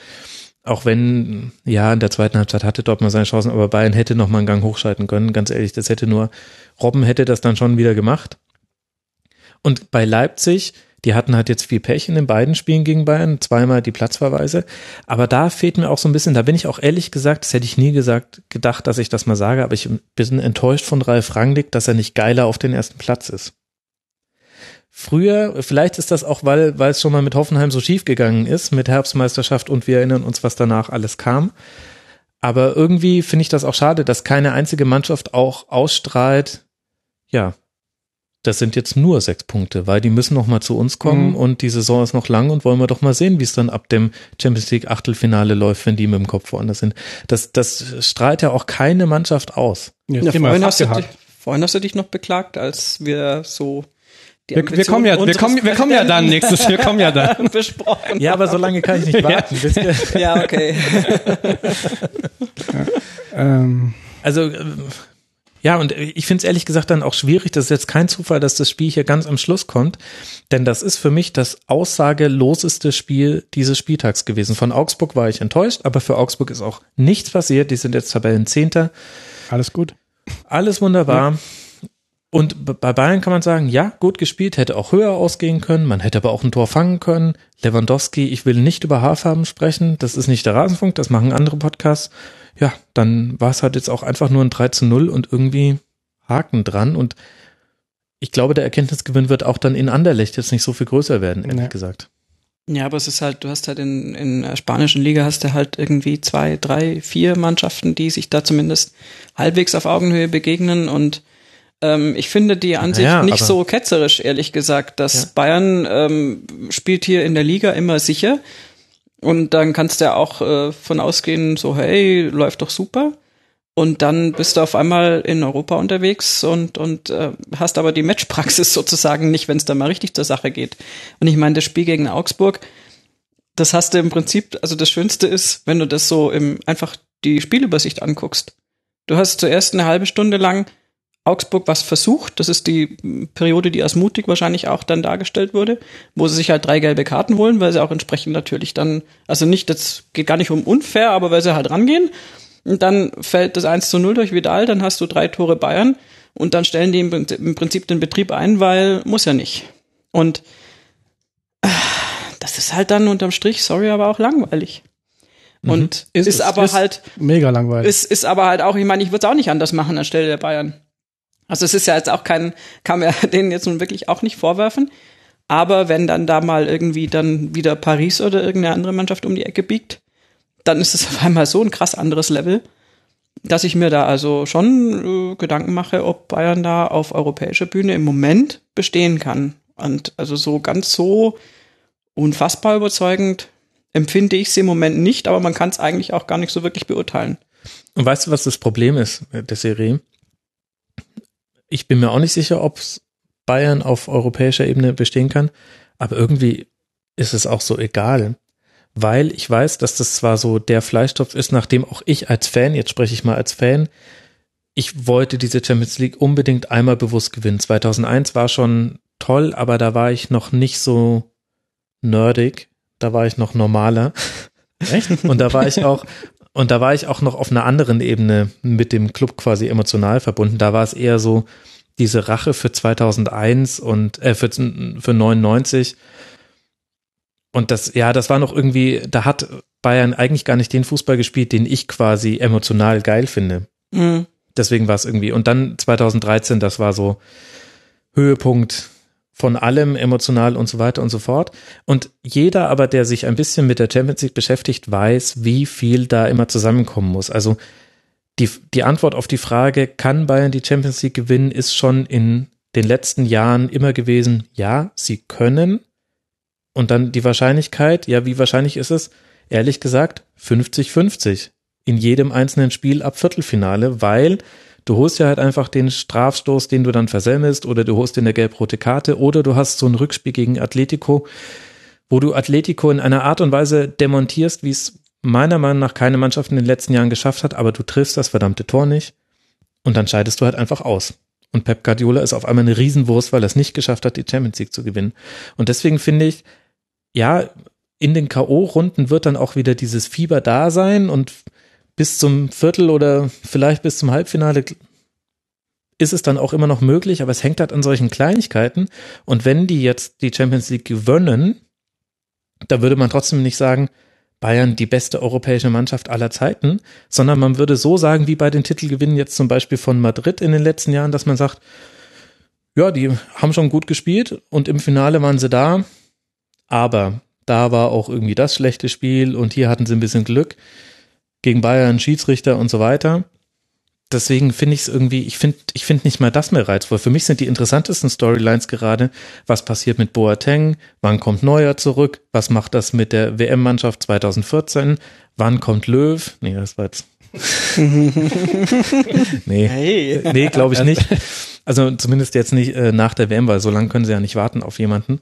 auch wenn, ja, in der zweiten Halbzeit hatte Dortmund seine Chancen, aber Bayern hätte noch mal einen Gang hochschalten können. Ganz ehrlich, das hätte nur, Robben hätte das dann schon wieder gemacht. Und bei Leipzig, die hatten halt jetzt viel Pech in den beiden Spielen gegen Bayern, zweimal die Platzverweise. Aber da fehlt mir auch so ein bisschen, da bin ich auch ehrlich gesagt, das hätte ich nie gesagt, gedacht, dass ich das mal sage, aber ich bin enttäuscht von Ralf Rangnick, dass er nicht geiler auf den ersten Platz ist. Früher, vielleicht ist das auch, weil, weil es schon mal mit Hoffenheim so schief gegangen ist, mit Herbstmeisterschaft und wir erinnern uns, was danach alles kam. Aber irgendwie finde ich das auch schade, dass keine einzige Mannschaft auch ausstrahlt, ja, das sind jetzt nur sechs Punkte, weil die müssen noch mal zu uns kommen Mhm. und die Saison ist noch lang und wollen wir doch mal sehen, wie es dann ab dem Champions League Achtelfinale läuft, wenn die mit dem Kopf woanders sind. Das, das strahlt ja auch keine Mannschaft aus. Ja, immer vorhin, hast dich- vorhin hast du dich noch beklagt, als wir so wir, wir, kommen ja, wir kommen, wir kommen ja dann nächstes, wir kommen ja dann. besprochen. Ja, aber so lange kann ich nicht warten. bis wir- Ja, okay. Ähm, Also äh, ja, und ich finde es ehrlich gesagt dann auch schwierig, das ist jetzt kein Zufall, dass das Spiel hier ganz am Schluss kommt, denn das ist für mich das aussageloseste Spiel dieses Spieltags gewesen. Von Augsburg war ich enttäuscht, aber für Augsburg ist auch nichts passiert. Die sind jetzt Tabellenzehnter. alles gut. Alles wunderbar. Und bei Bayern kann man sagen, ja, gut gespielt, hätte auch höher ausgehen können, man hätte aber auch ein Tor fangen können. Lewandowski, ich will nicht über Haarfarben sprechen, das ist nicht der Rasenfunk, das machen andere Podcasts. Ja, dann war es halt jetzt auch einfach nur ein 3 zu 0 und irgendwie Haken dran. Und ich glaube, der Erkenntnisgewinn wird auch dann in Anderlecht jetzt nicht so viel größer werden, ehrlich Nee. gesagt. Ja, aber es ist halt, du hast halt in, in der spanischen Liga hast du halt irgendwie zwei, drei, vier Mannschaften, die sich da zumindest halbwegs auf Augenhöhe begegnen und ähm, ich finde die Ansicht Naja, nicht so ketzerisch, ehrlich gesagt, dass Ja. Bayern ähm, spielt hier in der Liga immer sicher und dann kannst du ja auch äh, von ausgehen, so hey, läuft doch super. Und dann bist du auf einmal in Europa unterwegs und, und äh, hast aber die Matchpraxis sozusagen nicht, wenn es da mal richtig zur Sache geht. Und ich meine, das Spiel gegen Augsburg, das hast du im Prinzip, also das Schönste ist, wenn du das so im einfach die Spielübersicht anguckst. Du hast zuerst eine halbe Stunde lang Augsburg was versucht. Das ist die Periode, die als mutig wahrscheinlich auch dann dargestellt wurde, wo sie sich halt drei gelbe Karten holen, weil sie auch entsprechend natürlich dann, also nicht, das geht gar nicht um unfair, aber weil sie halt rangehen. Und dann fällt das 1 zu 0 durch Vidal, dann hast du drei Tore Bayern und dann stellen die im Prinzip- im Prinzip den Betrieb ein, weil muss ja nicht. Und das ist halt dann unterm Strich, sorry, aber auch langweilig. Und Ist ist, es. aber Ist- halt, Mega langweilig. ist, ist aber halt auch, ich meine, ich würde es auch nicht anders machen anstelle der Bayern. Also es ist ja jetzt auch kein, kann man denen jetzt nun wirklich auch nicht vorwerfen. Aber wenn dann da mal irgendwie dann wieder Paris oder irgendeine andere Mannschaft um die Ecke biegt, dann ist es auf einmal so ein krass anderes Level, dass ich mir da also schon äh, Gedanken mache, ob Bayern da auf europäischer Bühne im Moment bestehen kann. Und also so ganz so unfassbar überzeugend empfinde ich sie im Moment nicht, aber man kann es eigentlich auch gar nicht so wirklich beurteilen. Und weißt du, was das Problem ist der Serie? Ich bin mir auch nicht sicher, ob Bayern auf europäischer Ebene bestehen kann, aber irgendwie ist es auch so egal, weil ich weiß, dass das zwar so der Fleischtopf ist, nachdem auch ich als Fan, jetzt spreche ich mal als Fan, ich wollte diese Champions League unbedingt einmal bewusst gewinnen. 2001 war schon toll, aber da war ich noch nicht so nerdig, da war ich noch normaler. Echt? Und da war ich auch, und da war ich auch noch auf einer anderen Ebene mit dem Club quasi emotional verbunden. Da war es eher so diese Rache für 2001 und äh, für, für 99. Und das, ja, das war noch irgendwie, da hat Bayern eigentlich gar nicht den Fußball gespielt, den ich quasi emotional geil finde. Mhm. Deswegen war es irgendwie. Und dann 2013, das war so Höhepunkt von allem, emotional und so weiter und so fort. Und jeder aber, der sich ein bisschen mit der Champions League beschäftigt, weiß, wie viel da immer zusammenkommen muss. Also die, die Antwort auf die Frage, kann Bayern die Champions League gewinnen, ist schon in den letzten Jahren immer gewesen, ja, sie können. Und dann die Wahrscheinlichkeit, ja, wie wahrscheinlich ist es? Ehrlich gesagt, 50-50 in jedem einzelnen Spiel ab Viertelfinale, weil du holst ja halt einfach den Strafstoß, den du dann versemmelst, oder du holst dir eine gelb-rote Karte, oder du hast so ein Rückspiel gegen Atletico, wo du Atletico in einer Art und Weise demontierst, wie es meiner Meinung nach keine Mannschaft in den letzten Jahren geschafft hat, aber du triffst das verdammte Tor nicht und dann scheidest du halt einfach aus. Und Pep Guardiola ist auf einmal eine Riesenwurst, weil er es nicht geschafft hat, die Champions League zu gewinnen. Und deswegen finde ich, ja, in den K.O.-Runden wird dann auch wieder dieses Fieber da sein und bis zum Viertel oder vielleicht bis zum Halbfinale ist es dann auch immer noch möglich, aber es hängt halt an solchen Kleinigkeiten. Und wenn die jetzt die Champions League gewinnen, da würde man trotzdem nicht sagen, Bayern die beste europäische Mannschaft aller Zeiten, sondern man würde so sagen, wie bei den Titelgewinnen jetzt zum Beispiel von Madrid in den letzten Jahren, dass man sagt, ja, die haben schon gut gespielt und im Finale waren sie da, aber da war auch irgendwie das schlechte Spiel und hier hatten sie ein bisschen Glück gegen Bayern, Schiedsrichter und so weiter. Deswegen finde ich es irgendwie, ich finde ich finde nicht mal das mehr reizvoll. Für mich sind die interessantesten Storylines gerade, was passiert mit Boateng, wann kommt Neuer zurück, was macht das mit der WM-Mannschaft 2014, wann kommt Löw, nee, das war jetzt, nee, Hey. nee, glaube ich nicht. Also zumindest jetzt nicht äh, nach der WM, weil so lange können sie ja nicht warten auf jemanden.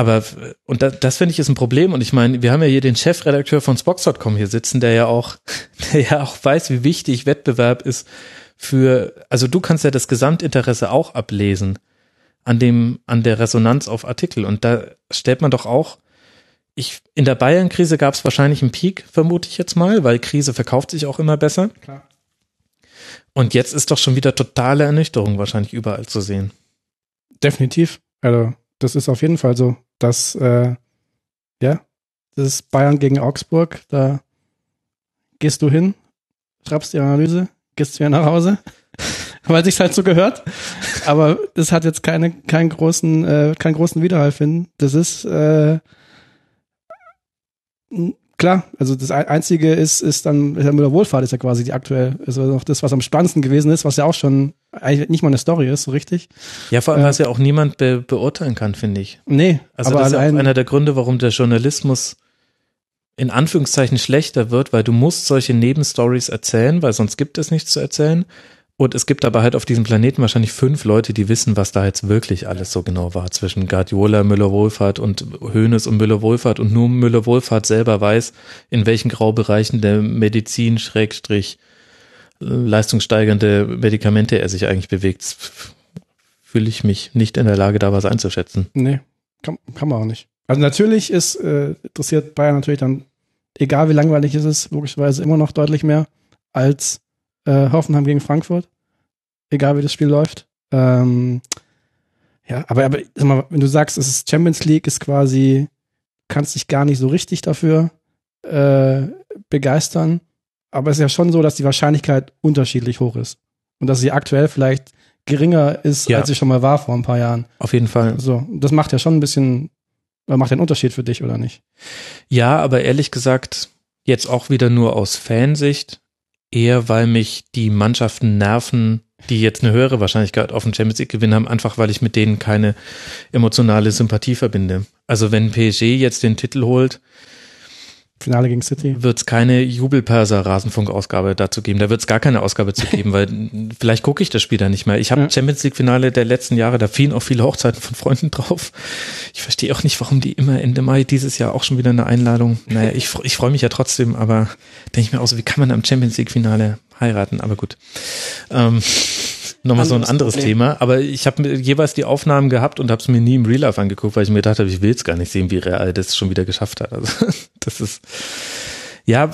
Aber, und das, das finde ich ist ein Problem. Und ich meine, wir haben ja hier den Chefredakteur von Spox.com hier sitzen, der ja auch, der ja auch weiß, wie wichtig Wettbewerb ist für, also du kannst ja das Gesamtinteresse auch ablesen an dem, an der Resonanz auf Artikel. Und da stellt man doch auch, ich, in der Bayern-Krise gab es wahrscheinlich einen Peak, vermute ich jetzt mal, weil Krise verkauft sich auch immer besser. Klar. Und jetzt ist doch schon wieder totale Ernüchterung wahrscheinlich überall zu sehen. Definitiv. Also, das ist auf jeden Fall so, dass, äh, ja, das ist Bayern gegen Augsburg, da gehst du hin, schreibst die Analyse, gehst wieder nach Hause, weil sich's halt so gehört. Aber das hat jetzt keine, keinen großen, äh, keinen großen Widerhall finden. Das ist, äh, klar, also das Einzige ist, ist dann, Herr Müller-Wohlfahrt ist ja quasi die aktuell, also noch das, was am spannendsten gewesen ist, was ja auch schon eigentlich nicht mal eine Story ist, so richtig. Ja, vor allem, Äh, was ja auch niemand be beurteilen kann, finde ich. Nee, Also aber das ist ja auch einer der Gründe, warum der Journalismus in Anführungszeichen schlechter wird, weil du musst solche Nebenstories erzählen, weil sonst gibt es nichts zu erzählen. Und es gibt aber halt auf diesem Planeten wahrscheinlich fünf Leute, die wissen, was da jetzt wirklich alles so genau war zwischen Guardiola, Müller-Wohlfahrt und Hoeneß und Müller-Wohlfahrt und nur Müller-Wohlfahrt selber weiß, in welchen Graubereichen der Medizin, Schrägstrich, leistungssteigernde Medikamente er sich eigentlich bewegt. Fühle ich mich nicht in der Lage, da was einzuschätzen. nee, kann, kann man auch nicht. Also natürlich ist, äh, interessiert Bayern natürlich dann, egal wie langweilig es ist, logischerweise immer noch deutlich mehr als äh, Hoffenheim gegen Frankfurt. Egal wie das Spiel läuft. Ähm, ja, aber, aber sag mal, wenn du sagst, es ist Champions League, ist quasi, kannst dich gar nicht so richtig dafür äh, begeistern. Aber es ist ja schon so, dass die Wahrscheinlichkeit unterschiedlich hoch ist. Und dass sie aktuell vielleicht geringer ist, Ja. als sie schon mal war vor ein paar Jahren. Auf jeden Fall. So, das macht ja schon ein bisschen, oder macht ja einen Unterschied für dich, oder nicht? Ja, aber ehrlich gesagt, jetzt auch wieder nur aus Fansicht, eher weil mich die Mannschaften nerven, die jetzt eine höhere Wahrscheinlichkeit auf den Champions League Gewinn haben, einfach weil ich mit denen keine emotionale Sympathie verbinde. Also wenn PSG jetzt den Titel holt, Finale gegen City. wird es keine Jubelperser-Rasenfunk-Ausgabe dazu geben. Da wird es gar keine Ausgabe zu geben, weil vielleicht gucke ich das Spiel da nicht mehr. Ich habe Ja. Champions League-Finale der letzten Jahre, da fielen auch viele Hochzeiten von Freunden drauf. Ich verstehe auch nicht, warum die immer Ende Mai dieses Jahr auch schon wieder eine Einladung. Naja, ich, ich freue mich ja trotzdem, aber denke ich mir auch so, wie kann man am Champions League-Finale heiraten? Aber gut. Ähm, Nochmal so ein Anderes Problem. Thema, aber ich habe jeweils die Aufnahmen gehabt und habe es mir nie im Real Life angeguckt, weil ich mir gedacht habe, ich will es gar nicht sehen, wie Real das schon wieder geschafft hat. Also das ist ja,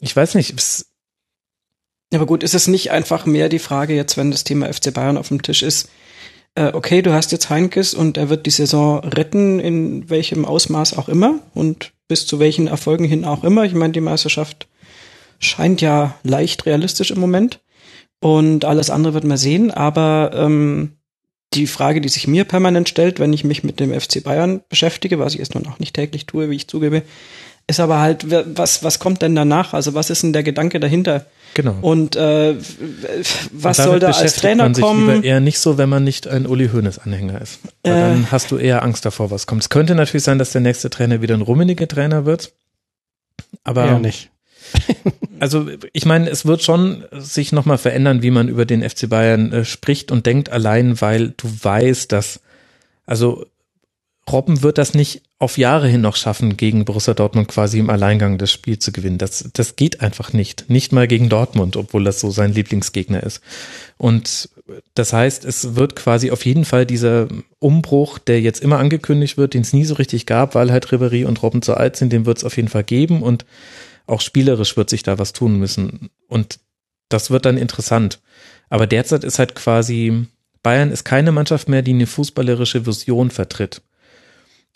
ich weiß nicht, es, Aber gut, ist es nicht einfach mehr die Frage jetzt, wenn das Thema FC Bayern auf dem Tisch ist, äh, okay, du hast jetzt Heinkes und er wird die Saison retten, in welchem Ausmaß auch immer und bis zu welchen Erfolgen hin auch immer. Ich meine, die Meisterschaft scheint ja leicht realistisch im Moment und alles andere wird man sehen, aber ähm, die Frage, die sich mir permanent stellt, wenn ich mich mit dem FC Bayern beschäftige, was ich jetzt nun auch nicht täglich tue, wie ich zugebe, ist aber halt, was, was kommt denn danach? Also was ist denn der Gedanke dahinter? genau. Und äh, was Und soll da als beschäftigt Trainer man sich kommen? Lieber eher nicht so, wenn man nicht ein Uli Hoeneß Anhänger ist. Weil Äh. dann hast du eher Angst davor, was kommt. Es könnte natürlich sein, dass der nächste Trainer wieder ein rummeniger Trainer wird. Aber Eher nicht. Also ich meine, es wird schon sich nochmal verändern, wie man über den FC Bayern äh, spricht und denkt, allein weil du weißt, dass, also Robben wird das nicht auf Jahre hin noch schaffen, gegen Borussia Dortmund quasi im Alleingang das Spiel zu gewinnen. Das, das geht einfach nicht. Nicht mal gegen Dortmund, obwohl das so sein Lieblingsgegner ist. Und das heißt, es wird quasi auf jeden Fall dieser Umbruch, der jetzt immer angekündigt wird, den es nie so richtig gab, weil halt Ribéry und Robben zu alt sind, den wird es auf jeden Fall geben und auch spielerisch wird sich da was tun müssen. Und das wird dann interessant. Aber derzeit ist halt quasi, Bayern ist keine Mannschaft mehr, die eine fußballerische Vision vertritt.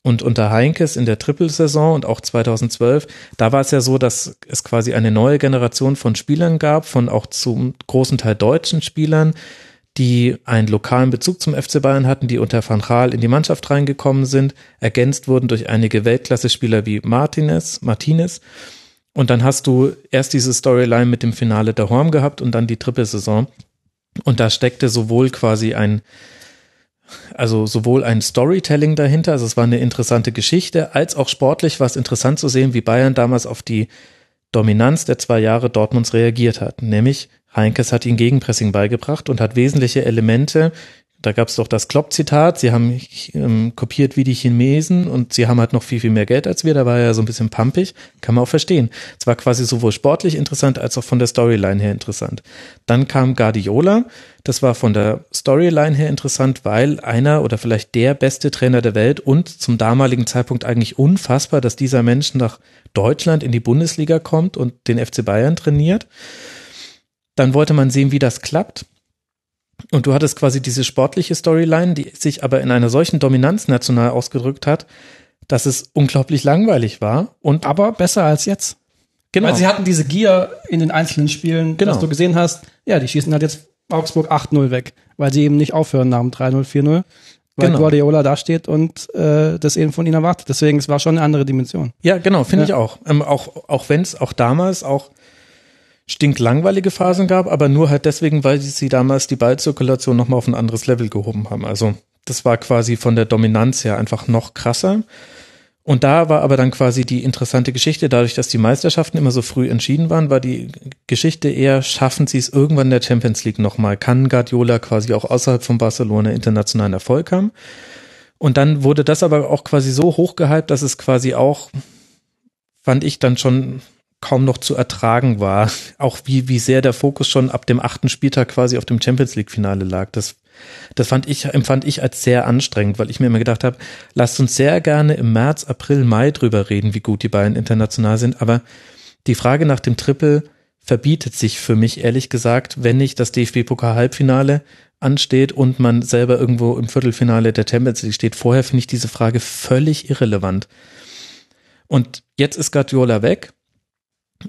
Und unter Heinkes in der Trippelsaison und auch 2012, da war es ja so, dass es quasi eine neue Generation von Spielern gab, von auch zum großen Teil deutschen Spielern, die einen lokalen Bezug zum FC Bayern hatten, die unter Van Gaal in die Mannschaft reingekommen sind, ergänzt wurden durch einige Weltklasse-Spieler wie Martinez, Martinez. Und dann hast du erst diese Storyline mit dem Finale der Horm gehabt und dann die Trippelsaison. Und da steckte sowohl quasi ein, also sowohl ein Storytelling dahinter, also es war eine interessante Geschichte, als auch sportlich war es interessant zu sehen, wie Bayern damals auf die Dominanz der zwei Jahre Dortmunds reagiert hat. Nämlich Heinkes hat ihnen Gegenpressing beigebracht und hat wesentliche Elemente da gab es doch das Klopp-Zitat, sie haben ähm, kopiert wie die Chinesen und sie haben halt noch viel, viel mehr Geld als wir, da war er ja so ein bisschen pumpig, kann man auch verstehen. Es war quasi sowohl sportlich interessant als auch von der Storyline her interessant. Dann kam Guardiola, das war von der Storyline her interessant, weil einer oder vielleicht der beste Trainer der Welt und zum damaligen Zeitpunkt eigentlich unfassbar, dass dieser Mensch nach Deutschland in die Bundesliga kommt und den FC Bayern trainiert. Dann wollte man sehen, wie das klappt. Und du hattest quasi diese sportliche Storyline, die sich aber in einer solchen Dominanz national ausgedrückt hat, dass es unglaublich langweilig war. Und aber besser als jetzt. Genau. Weil sie hatten diese Gier in den einzelnen Spielen, genau. dass du gesehen hast, ja, die schießen halt jetzt Augsburg 8-0 weg, weil sie eben nicht aufhören nach dem 3-0, 4-0. Weil genau. Guardiola da steht und äh, das eben von ihnen erwartet. Deswegen, es war schon eine andere Dimension. Ja, genau, finde ja. ich auch. Ähm, auch auch wenn es auch damals auch stinklangweilige Phasen gab, aber nur halt deswegen, weil sie damals die Ballzirkulation nochmal auf ein anderes Level gehoben haben. Also das war quasi von der Dominanz her einfach noch krasser. Und da war aber dann quasi die interessante Geschichte, dadurch, dass die Meisterschaften immer so früh entschieden waren, war die Geschichte eher, schaffen sie es irgendwann in der Champions League nochmal? Kann Guardiola quasi auch außerhalb von Barcelona internationalen Erfolg haben? Und dann wurde das aber auch quasi so hochgehypt, dass es quasi auch, fand ich dann schon kaum noch zu ertragen war. Auch wie, wie sehr der Fokus schon ab dem achten Spieltag quasi auf dem Champions League Finale lag. Das, das fand ich, empfand ich als sehr anstrengend, weil ich mir immer gedacht habe, lasst uns sehr gerne im März, April, Mai drüber reden, wie gut die beiden international sind. Aber die Frage nach dem Triple verbietet sich für mich ehrlich gesagt, wenn nicht das DFB-Pokal-Halbfinale ansteht und man selber irgendwo im Viertelfinale der Champions League steht. Vorher finde ich diese Frage völlig irrelevant. Und jetzt ist Guardiola weg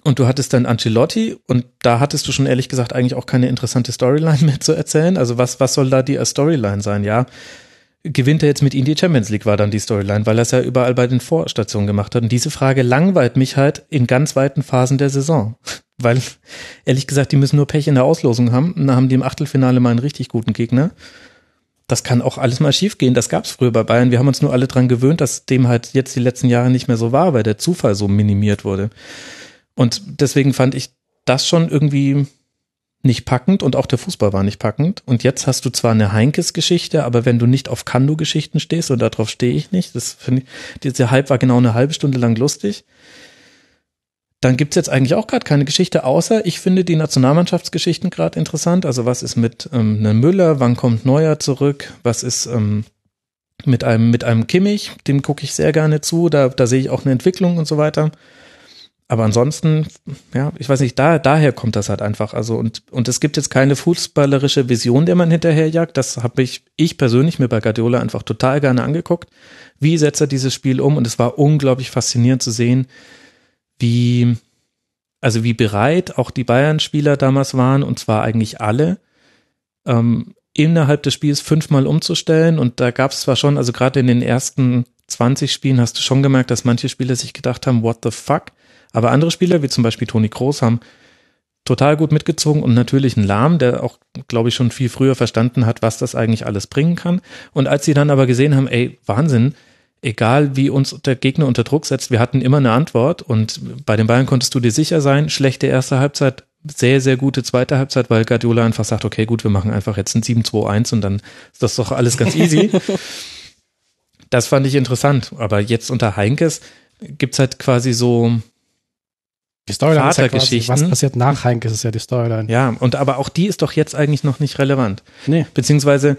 und du hattest dann Ancelotti und da hattest du schon ehrlich gesagt eigentlich auch keine interessante Storyline mehr zu erzählen. Also was, was soll da die Storyline sein? Ja, gewinnt er jetzt mit ihm die Champions League, war dann die Storyline, weil er es ja überall bei den Vorstationen gemacht hat. Und diese Frage langweilt mich halt in ganz weiten Phasen der Saison. Weil, ehrlich gesagt, die müssen nur Pech in der Auslosung haben. Und dann haben die im Achtelfinale mal einen richtig guten Gegner. Das kann auch alles mal schiefgehen. Das gab es früher bei Bayern. Wir haben uns nur alle dran gewöhnt, dass dem halt jetzt die letzten Jahre nicht mehr so war, weil der Zufall so minimiert wurde. Und deswegen fand ich das schon irgendwie nicht packend und auch der Fußball war nicht packend. Und jetzt hast du zwar eine Heinkes-Geschichte, aber wenn du nicht auf Kando-Geschichten stehst, und darauf stehe ich nicht, das finde ich, dieser Hype war genau eine halbe Stunde lang lustig, dann gibt's jetzt eigentlich auch gerade keine Geschichte, außer ich finde die Nationalmannschaftsgeschichten gerade interessant. Also was ist mit ähm, einem Müller, wann kommt Neuer zurück, was ist ähm, mit einem, mit einem Kimmich, dem gucke ich sehr gerne zu, da, da sehe ich auch eine Entwicklung und so weiter. Aber ansonsten, ja, ich weiß nicht, da, daher kommt das halt einfach. Also, und, und es gibt jetzt keine fußballerische Vision, der man hinterherjagt. Das habe ich, ich persönlich mir bei Guardiola einfach total gerne angeguckt. Wie setzt er dieses Spiel um? Und es war unglaublich faszinierend zu sehen, wie, also wie bereit auch die Bayern-Spieler damals waren, und zwar eigentlich alle, ähm, innerhalb des Spiels fünfmal umzustellen. Und da gab es zwar schon, also gerade in den ersten 20 Spielen hast du schon gemerkt, dass manche Spieler sich gedacht haben, what the fuck? Aber andere Spieler, wie zum Beispiel Toni Kroos, haben total gut mitgezogen und natürlich ein Lahm, der auch, glaube ich, schon viel früher verstanden hat, was das eigentlich alles bringen kann. Und als sie dann aber gesehen haben, ey, Wahnsinn, egal wie uns der Gegner unter Druck setzt, wir hatten immer eine Antwort und bei den Bayern konntest du dir sicher sein, schlechte erste Halbzeit, sehr, sehr gute zweite Halbzeit, weil Guardiola einfach sagt, okay, gut, wir machen einfach jetzt ein 7-2-1 und dann ist das doch alles ganz easy. das fand ich interessant. Aber jetzt unter Heinkes gibt's halt quasi so, die Storyline ist ja quasi, was passiert nach Heinke, ist ja die Storyline. Ja, und aber auch die ist doch jetzt eigentlich noch nicht relevant. Nee. Beziehungsweise,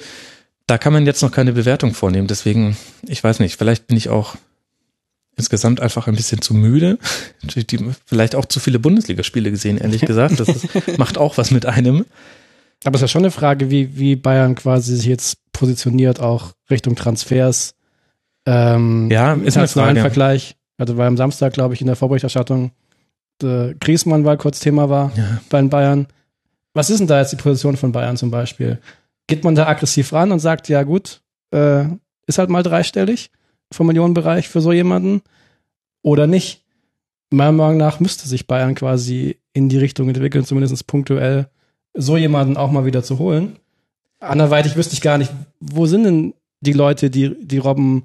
da kann man jetzt noch keine Bewertung vornehmen. Deswegen, ich weiß nicht, vielleicht bin ich auch insgesamt einfach ein bisschen zu müde. vielleicht auch zu viele Bundesligaspiele gesehen, ehrlich gesagt. Das ist, macht auch was mit einem. Aber es ist ja schon eine Frage, wie, wie Bayern quasi sich jetzt positioniert, auch Richtung Transfers. Ähm, ja, ist ein Vergleich. Also war am Samstag, glaube ich, in der Vorberichterstattung äh, Griesmann war kurz Thema war ja. bei den Bayern. Was ist denn da jetzt die Position von Bayern zum Beispiel? Geht man da aggressiv ran und sagt, ja gut, äh, ist halt mal dreistellig vom Millionenbereich für so jemanden oder nicht? Meiner Meinung nach müsste sich Bayern quasi in die Richtung entwickeln, zumindest punktuell, so jemanden auch mal wieder zu holen. Anderweitig wüsste ich gar nicht, wo sind denn die Leute, die, die Robben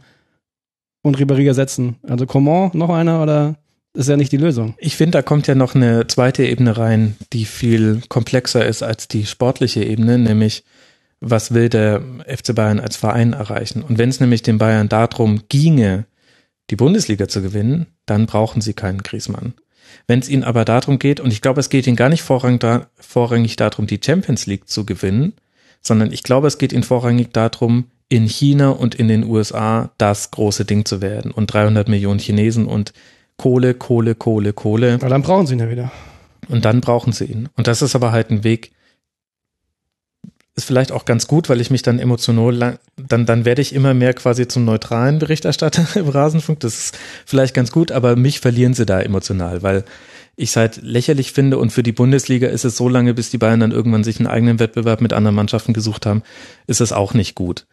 und Ribéry ersetzen? Also Coman, noch einer oder Ist ja nicht die Lösung. Ich finde, da kommt ja noch eine zweite Ebene rein, die viel komplexer ist als die sportliche Ebene, nämlich was will der FC Bayern als Verein erreichen? Und wenn es nämlich den Bayern darum ginge, die Bundesliga zu gewinnen, dann brauchen sie keinen Griesmann. Wenn es ihnen aber darum geht, und ich glaube, es geht ihnen gar nicht vorrangig, da, vorrangig darum, die Champions League zu gewinnen, sondern ich glaube, es geht ihnen vorrangig darum, in China und in den USA das große Ding zu werden und 300 Millionen Chinesen und Kohle, Kohle, Kohle, Kohle. Aber dann brauchen sie ihn ja wieder. Und dann brauchen sie ihn. Und das ist aber halt ein Weg, ist vielleicht auch ganz gut, weil ich mich dann emotional, dann, dann werde ich immer mehr quasi zum neutralen Berichterstatter im Rasenfunk. Das ist vielleicht ganz gut, aber mich verlieren sie da emotional, weil ich es halt lächerlich finde und für die Bundesliga ist es so lange, bis die Bayern dann irgendwann sich einen eigenen Wettbewerb mit anderen Mannschaften gesucht haben, ist es auch nicht gut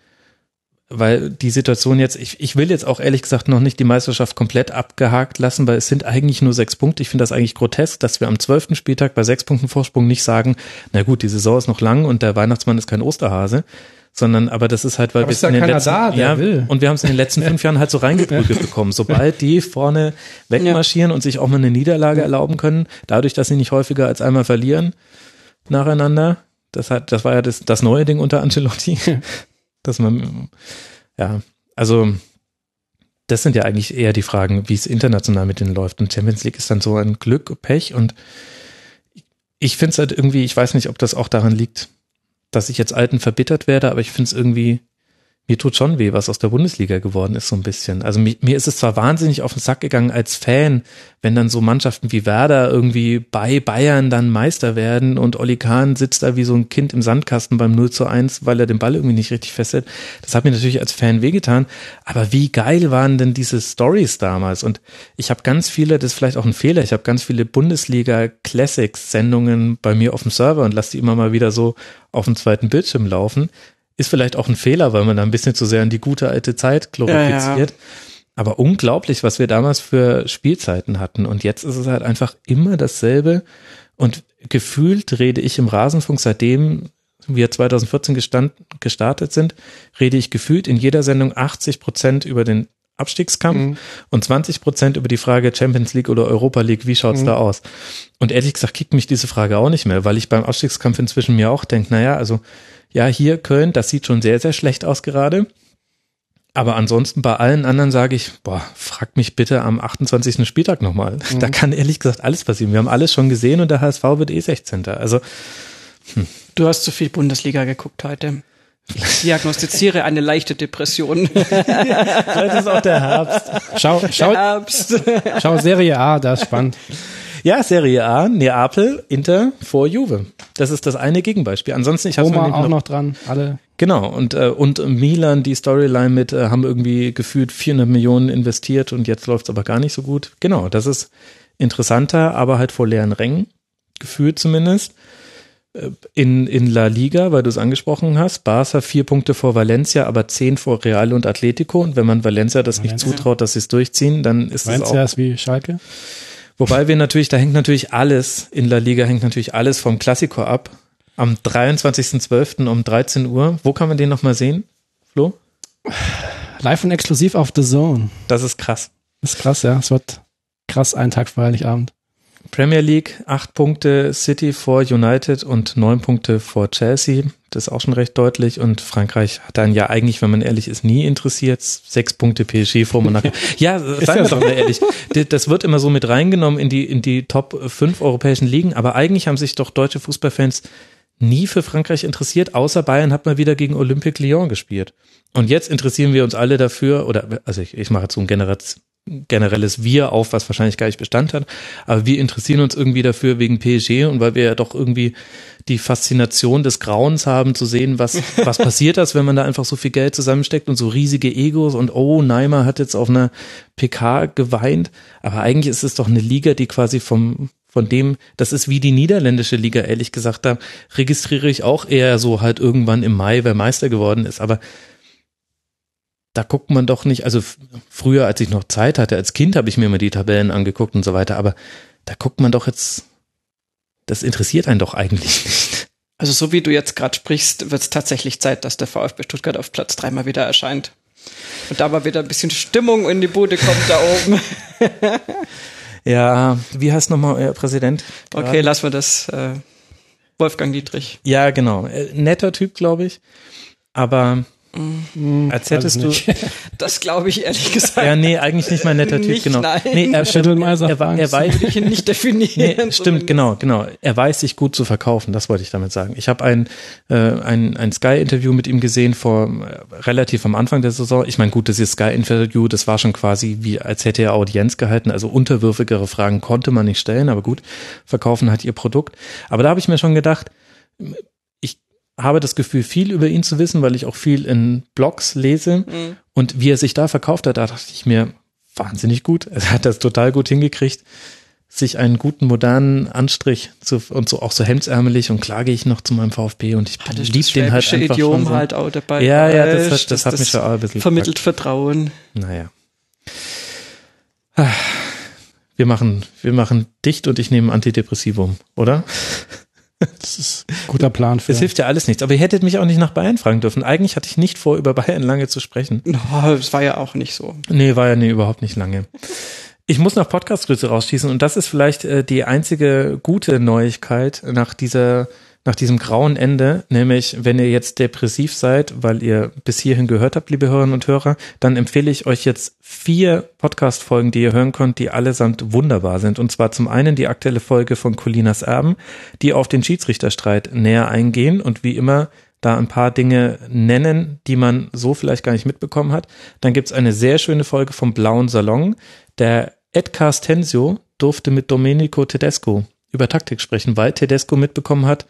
weil die Situation jetzt, ich, ich will jetzt auch ehrlich gesagt noch nicht die Meisterschaft komplett abgehakt lassen, weil es sind eigentlich nur sechs Punkte. Ich finde das eigentlich grotesk, dass wir am zwölften Spieltag bei sechs Punkten Vorsprung nicht sagen, na gut, die Saison ist noch lang und der Weihnachtsmann ist kein Osterhase, sondern aber das ist halt, weil wir es in den letzten da, ja, will. und wir haben es in den letzten fünf Jahren halt so reingeprügelt bekommen. Sobald die vorne wegmarschieren ja. und sich auch mal eine Niederlage erlauben können, dadurch, dass sie nicht häufiger als einmal verlieren nacheinander, das hat, das war ja das, das neue Ding unter Ancelotti dass man, ja, also das sind ja eigentlich eher die Fragen, wie es international mit denen läuft. Und Champions League ist dann so ein Glück, Pech und ich finde es halt irgendwie, ich weiß nicht, ob das auch daran liegt, dass ich jetzt alten verbittert werde, aber ich finde es irgendwie mir tut schon weh, was aus der Bundesliga geworden ist, so ein bisschen. Also mir, mir, ist es zwar wahnsinnig auf den Sack gegangen als Fan, wenn dann so Mannschaften wie Werder irgendwie bei Bayern dann Meister werden und Oli Kahn sitzt da wie so ein Kind im Sandkasten beim 0 zu 1, weil er den Ball irgendwie nicht richtig festhält. Das hat mir natürlich als Fan wehgetan. Aber wie geil waren denn diese Stories damals? Und ich habe ganz viele, das ist vielleicht auch ein Fehler, ich habe ganz viele Bundesliga Classics Sendungen bei mir auf dem Server und lasse die immer mal wieder so auf dem zweiten Bildschirm laufen ist vielleicht auch ein Fehler, weil man da ein bisschen zu sehr an die gute alte Zeit glorifiziert. Ja, ja. Aber unglaublich, was wir damals für Spielzeiten hatten. Und jetzt ist es halt einfach immer dasselbe. Und gefühlt rede ich im Rasenfunk, seitdem wir 2014 gestand, gestartet sind, rede ich gefühlt in jeder Sendung 80 Prozent über den Abstiegskampf mhm. und 20 Prozent über die Frage Champions League oder Europa League, wie schaut's mhm. da aus? Und ehrlich gesagt kickt mich diese Frage auch nicht mehr, weil ich beim Abstiegskampf inzwischen mir auch denke, naja, also ja, hier Köln, das sieht schon sehr, sehr schlecht aus gerade. Aber ansonsten bei allen anderen sage ich, boah, frag mich bitte am 28. Spieltag nochmal. Mhm. Da kann ehrlich gesagt alles passieren. Wir haben alles schon gesehen und der HSV wird eh 16. Also. Hm. Du hast zu viel Bundesliga geguckt heute. Ich diagnostiziere eine leichte Depression. Vielleicht ist auch der Herbst. Schau, schau, Herbst. schau Serie A, das ist spannend. Ja, Serie A, Neapel, Inter vor Juve. Das ist das eine Gegenbeispiel. Ansonsten, ich habe auch noch, noch dran, alle. Genau, und, äh, und Milan, die Storyline mit, äh, haben irgendwie gefühlt 400 Millionen investiert und jetzt läuft's aber gar nicht so gut. Genau, das ist interessanter, aber halt vor leeren Rängen, gefühlt zumindest. Äh, in, in La Liga, weil du es angesprochen hast, Barca vier Punkte vor Valencia, aber zehn vor Real und Atletico. Und wenn man Valencia das Valencia. nicht zutraut, dass sie es durchziehen, dann ist Valencia es auch. Valencia ist wie Schalke? Wobei wir natürlich, da hängt natürlich alles, in La Liga hängt natürlich alles vom Klassiko ab. Am 23.12. um 13 Uhr. Wo kann man den nochmal sehen, Flo? Live und exklusiv auf The Zone. Das ist krass. Das ist krass, ja. Es wird krass, einen Tag vor Heiligabend. Premier League, acht Punkte City vor United und neun Punkte vor Chelsea. Das ist auch schon recht deutlich. Und Frankreich hat dann ja eigentlich, wenn man ehrlich ist, nie interessiert. Sechs Punkte PSG vor Monaco. ja, seien wir doch mal ehrlich. Das wird immer so mit reingenommen in die, in die Top fünf europäischen Ligen. Aber eigentlich haben sich doch deutsche Fußballfans nie für Frankreich interessiert, außer Bayern hat mal wieder gegen Olympique Lyon gespielt. Und jetzt interessieren wir uns alle dafür, oder also ich, ich mache jetzt so ein Generation, generelles Wir auf, was wahrscheinlich gar nicht Bestand hat. Aber wir interessieren uns irgendwie dafür wegen PSG und weil wir ja doch irgendwie die Faszination des Grauens haben, zu sehen, was, was passiert das, wenn man da einfach so viel Geld zusammensteckt und so riesige Egos und oh, Neymar hat jetzt auf einer PK geweint. Aber eigentlich ist es doch eine Liga, die quasi vom, von dem, das ist wie die niederländische Liga, ehrlich gesagt, da registriere ich auch eher so halt irgendwann im Mai, wer Meister geworden ist. Aber da guckt man doch nicht, also früher, als ich noch Zeit hatte, als Kind habe ich mir immer die Tabellen angeguckt und so weiter, aber da guckt man doch jetzt, das interessiert einen doch eigentlich nicht. Also so wie du jetzt gerade sprichst, wird es tatsächlich Zeit, dass der VfB Stuttgart auf Platz dreimal wieder erscheint. Und da mal wieder ein bisschen Stimmung in die Bude kommt da oben. Ja, wie heißt nochmal euer Präsident? Okay, Gerade? lassen wir das. Äh, Wolfgang Dietrich. Ja, genau. Äh, netter Typ, glaube ich. Aber Mhm. Als hättest du. Das glaube ich ehrlich gesagt. Ja, nee, eigentlich nicht mein netter Typ, nicht, genau. Nein. Nee, er, er, er, er, er weiß ich ihn nicht definieren. Nee, stimmt, genau, genau. Er weiß sich gut zu verkaufen, das wollte ich damit sagen. Ich habe ein, äh, ein, ein Sky-Interview mit ihm gesehen vor äh, relativ am Anfang der Saison. Ich meine, gut, das ist Sky-Interview, das war schon quasi wie, als hätte er Audienz gehalten. Also unterwürfigere Fragen konnte man nicht stellen, aber gut, verkaufen hat ihr Produkt. Aber da habe ich mir schon gedacht, habe das Gefühl, viel über ihn zu wissen, weil ich auch viel in Blogs lese. Mhm. Und wie er sich da verkauft hat, da dachte ich mir, wahnsinnig gut. Er hat das total gut hingekriegt, sich einen guten modernen Anstrich zu, und so auch so hemdsärmelig und klar gehe ich noch zu meinem VfB und ich ah, lieb den halt einfach Idiom so. halt auch dabei. Ja, ja, das, das, das, hat mich schon auch ein bisschen vermittelt gepackt. Vertrauen. Naja. Wir machen, wir machen dicht und ich nehme Antidepressivum, oder? Das ist ein guter Plan. Für es hilft ja alles nichts. Aber ihr hättet mich auch nicht nach Bayern fragen dürfen. Eigentlich hatte ich nicht vor, über Bayern lange zu sprechen. Das war ja auch nicht so. Nee, war ja nee, überhaupt nicht lange. Ich muss noch Podcastgrüße rausschießen und das ist vielleicht äh, die einzige gute Neuigkeit nach dieser nach diesem grauen Ende, nämlich wenn ihr jetzt depressiv seid, weil ihr bis hierhin gehört habt, liebe Hörerinnen und Hörer, dann empfehle ich euch jetzt vier Podcast-Folgen, die ihr hören könnt, die allesamt wunderbar sind. Und zwar zum einen die aktuelle Folge von Colinas Erben, die auf den Schiedsrichterstreit näher eingehen und wie immer da ein paar Dinge nennen, die man so vielleicht gar nicht mitbekommen hat. Dann gibt's eine sehr schöne Folge vom Blauen Salon. Der Ed Carstensio durfte mit Domenico Tedesco über Taktik sprechen, weil Tedesco mitbekommen hat,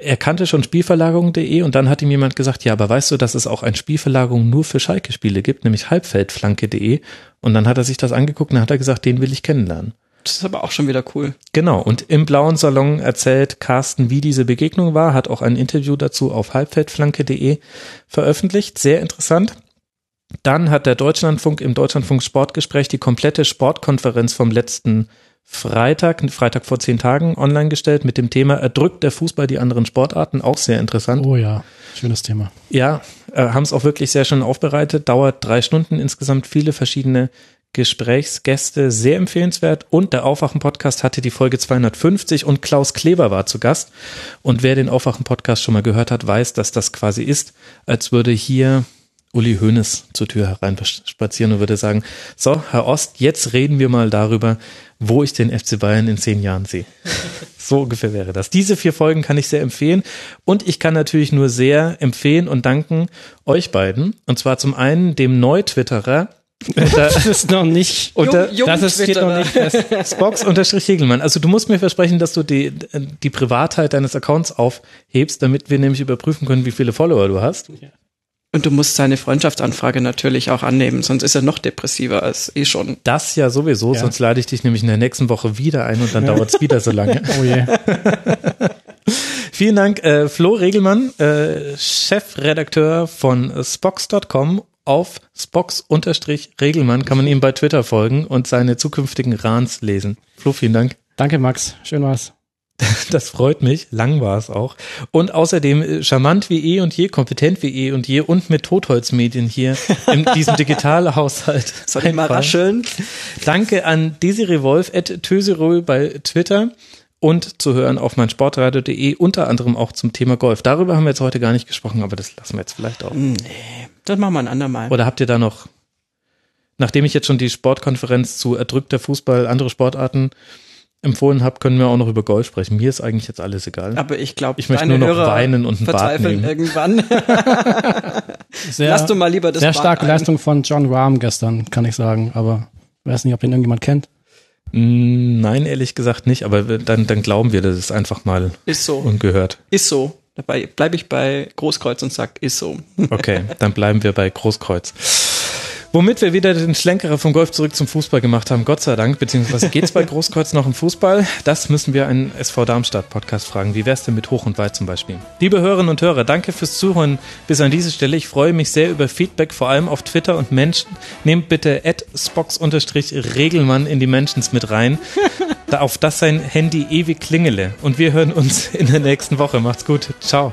er kannte schon Spielverlagerung.de und dann hat ihm jemand gesagt, ja, aber weißt du, dass es auch ein Spielverlagerung nur für Schalke-Spiele gibt, nämlich Halbfeldflanke.de und dann hat er sich das angeguckt und dann hat er gesagt, den will ich kennenlernen. Das ist aber auch schon wieder cool. Genau. Und im blauen Salon erzählt Carsten, wie diese Begegnung war, hat auch ein Interview dazu auf halbfeldflanke.de veröffentlicht. Sehr interessant. Dann hat der Deutschlandfunk im Deutschlandfunk Sportgespräch die komplette Sportkonferenz vom letzten Freitag, Freitag vor zehn Tagen online gestellt mit dem Thema Erdrückt der Fußball die anderen Sportarten? Auch sehr interessant. Oh ja, schönes Thema. Ja, äh, haben es auch wirklich sehr schön aufbereitet. Dauert drei Stunden insgesamt, viele verschiedene Gesprächsgäste, sehr empfehlenswert. Und der Aufwachen-Podcast hatte die Folge 250 und Klaus Kleber war zu Gast. Und wer den Aufwachen-Podcast schon mal gehört hat, weiß, dass das quasi ist, als würde hier Uli Hoeneß zur Tür hereinspazieren und würde sagen, so, Herr Ost, jetzt reden wir mal darüber, wo ich den FC Bayern in zehn Jahren sehe. so ungefähr wäre das. Diese vier Folgen kann ich sehr empfehlen und ich kann natürlich nur sehr empfehlen und danken euch beiden. Und zwar zum einen dem Neu-Twitterer, das ist noch nicht. Unter, Jung, das ist, steht noch nicht fest. Spox unterstrich Hegelmann. Also du musst mir versprechen, dass du die, die Privatheit deines Accounts aufhebst, damit wir nämlich überprüfen können, wie viele Follower du hast. Ja. Und du musst seine Freundschaftsanfrage natürlich auch annehmen, sonst ist er noch depressiver als eh schon. Das ja sowieso, ja. sonst lade ich dich nämlich in der nächsten Woche wieder ein und dann ja. dauert es wieder so lange. Oh je. Vielen Dank, äh, Flo Regelmann, äh, Chefredakteur von Spox.com. Auf Spox-Regelmann kann man ihm bei Twitter folgen und seine zukünftigen Rans lesen. Flo, vielen Dank. Danke, Max. Schön war's. Das freut mich. Lang war es auch. Und außerdem äh, charmant wie eh und je, kompetent wie eh und je und mit Totholzmedien hier in diesem Digitalhaushalt. Soll ich mal rascheln? Danke an Desiree Wolf at Töserö bei Twitter und zu hören auf mein Sportradio.de unter anderem auch zum Thema Golf. Darüber haben wir jetzt heute gar nicht gesprochen, aber das lassen wir jetzt vielleicht auch. Nee, das machen wir ein andermal. Oder habt ihr da noch, nachdem ich jetzt schon die Sportkonferenz zu erdrückter Fußball, andere Sportarten empfohlen habe, können wir auch noch über Golf sprechen. Mir ist eigentlich jetzt alles egal. Aber ich glaube, ich möchte nur noch Hörer weinen und ein Bad nehmen. irgendwann. sehr, Lass du mal lieber das Sehr Bad starke ein. Leistung von John Rahm gestern, kann ich sagen. Aber ich weiß nicht, ob ihn irgendjemand kennt. Mm, nein, ehrlich gesagt nicht. Aber dann, dann glauben wir, das ist einfach mal ist so. ungehört. Ist so. Dabei bleibe ich bei Großkreuz und sag, ist so. Okay, dann bleiben wir bei Großkreuz. Womit wir wieder den Schlenkerer vom Golf zurück zum Fußball gemacht haben, Gott sei Dank, beziehungsweise geht es bei Großkreuz noch im Fußball? Das müssen wir einen SV Darmstadt Podcast fragen. Wie wär's denn mit Hoch und Weit zum Beispiel? Liebe Hörerinnen und Hörer, danke fürs Zuhören bis an diese Stelle. Ich freue mich sehr über Feedback, vor allem auf Twitter und Menschen. Nehmt bitte spox-regelmann in die Mentions mit rein, da auf das sein Handy ewig klingele. Und wir hören uns in der nächsten Woche. Macht's gut. Ciao.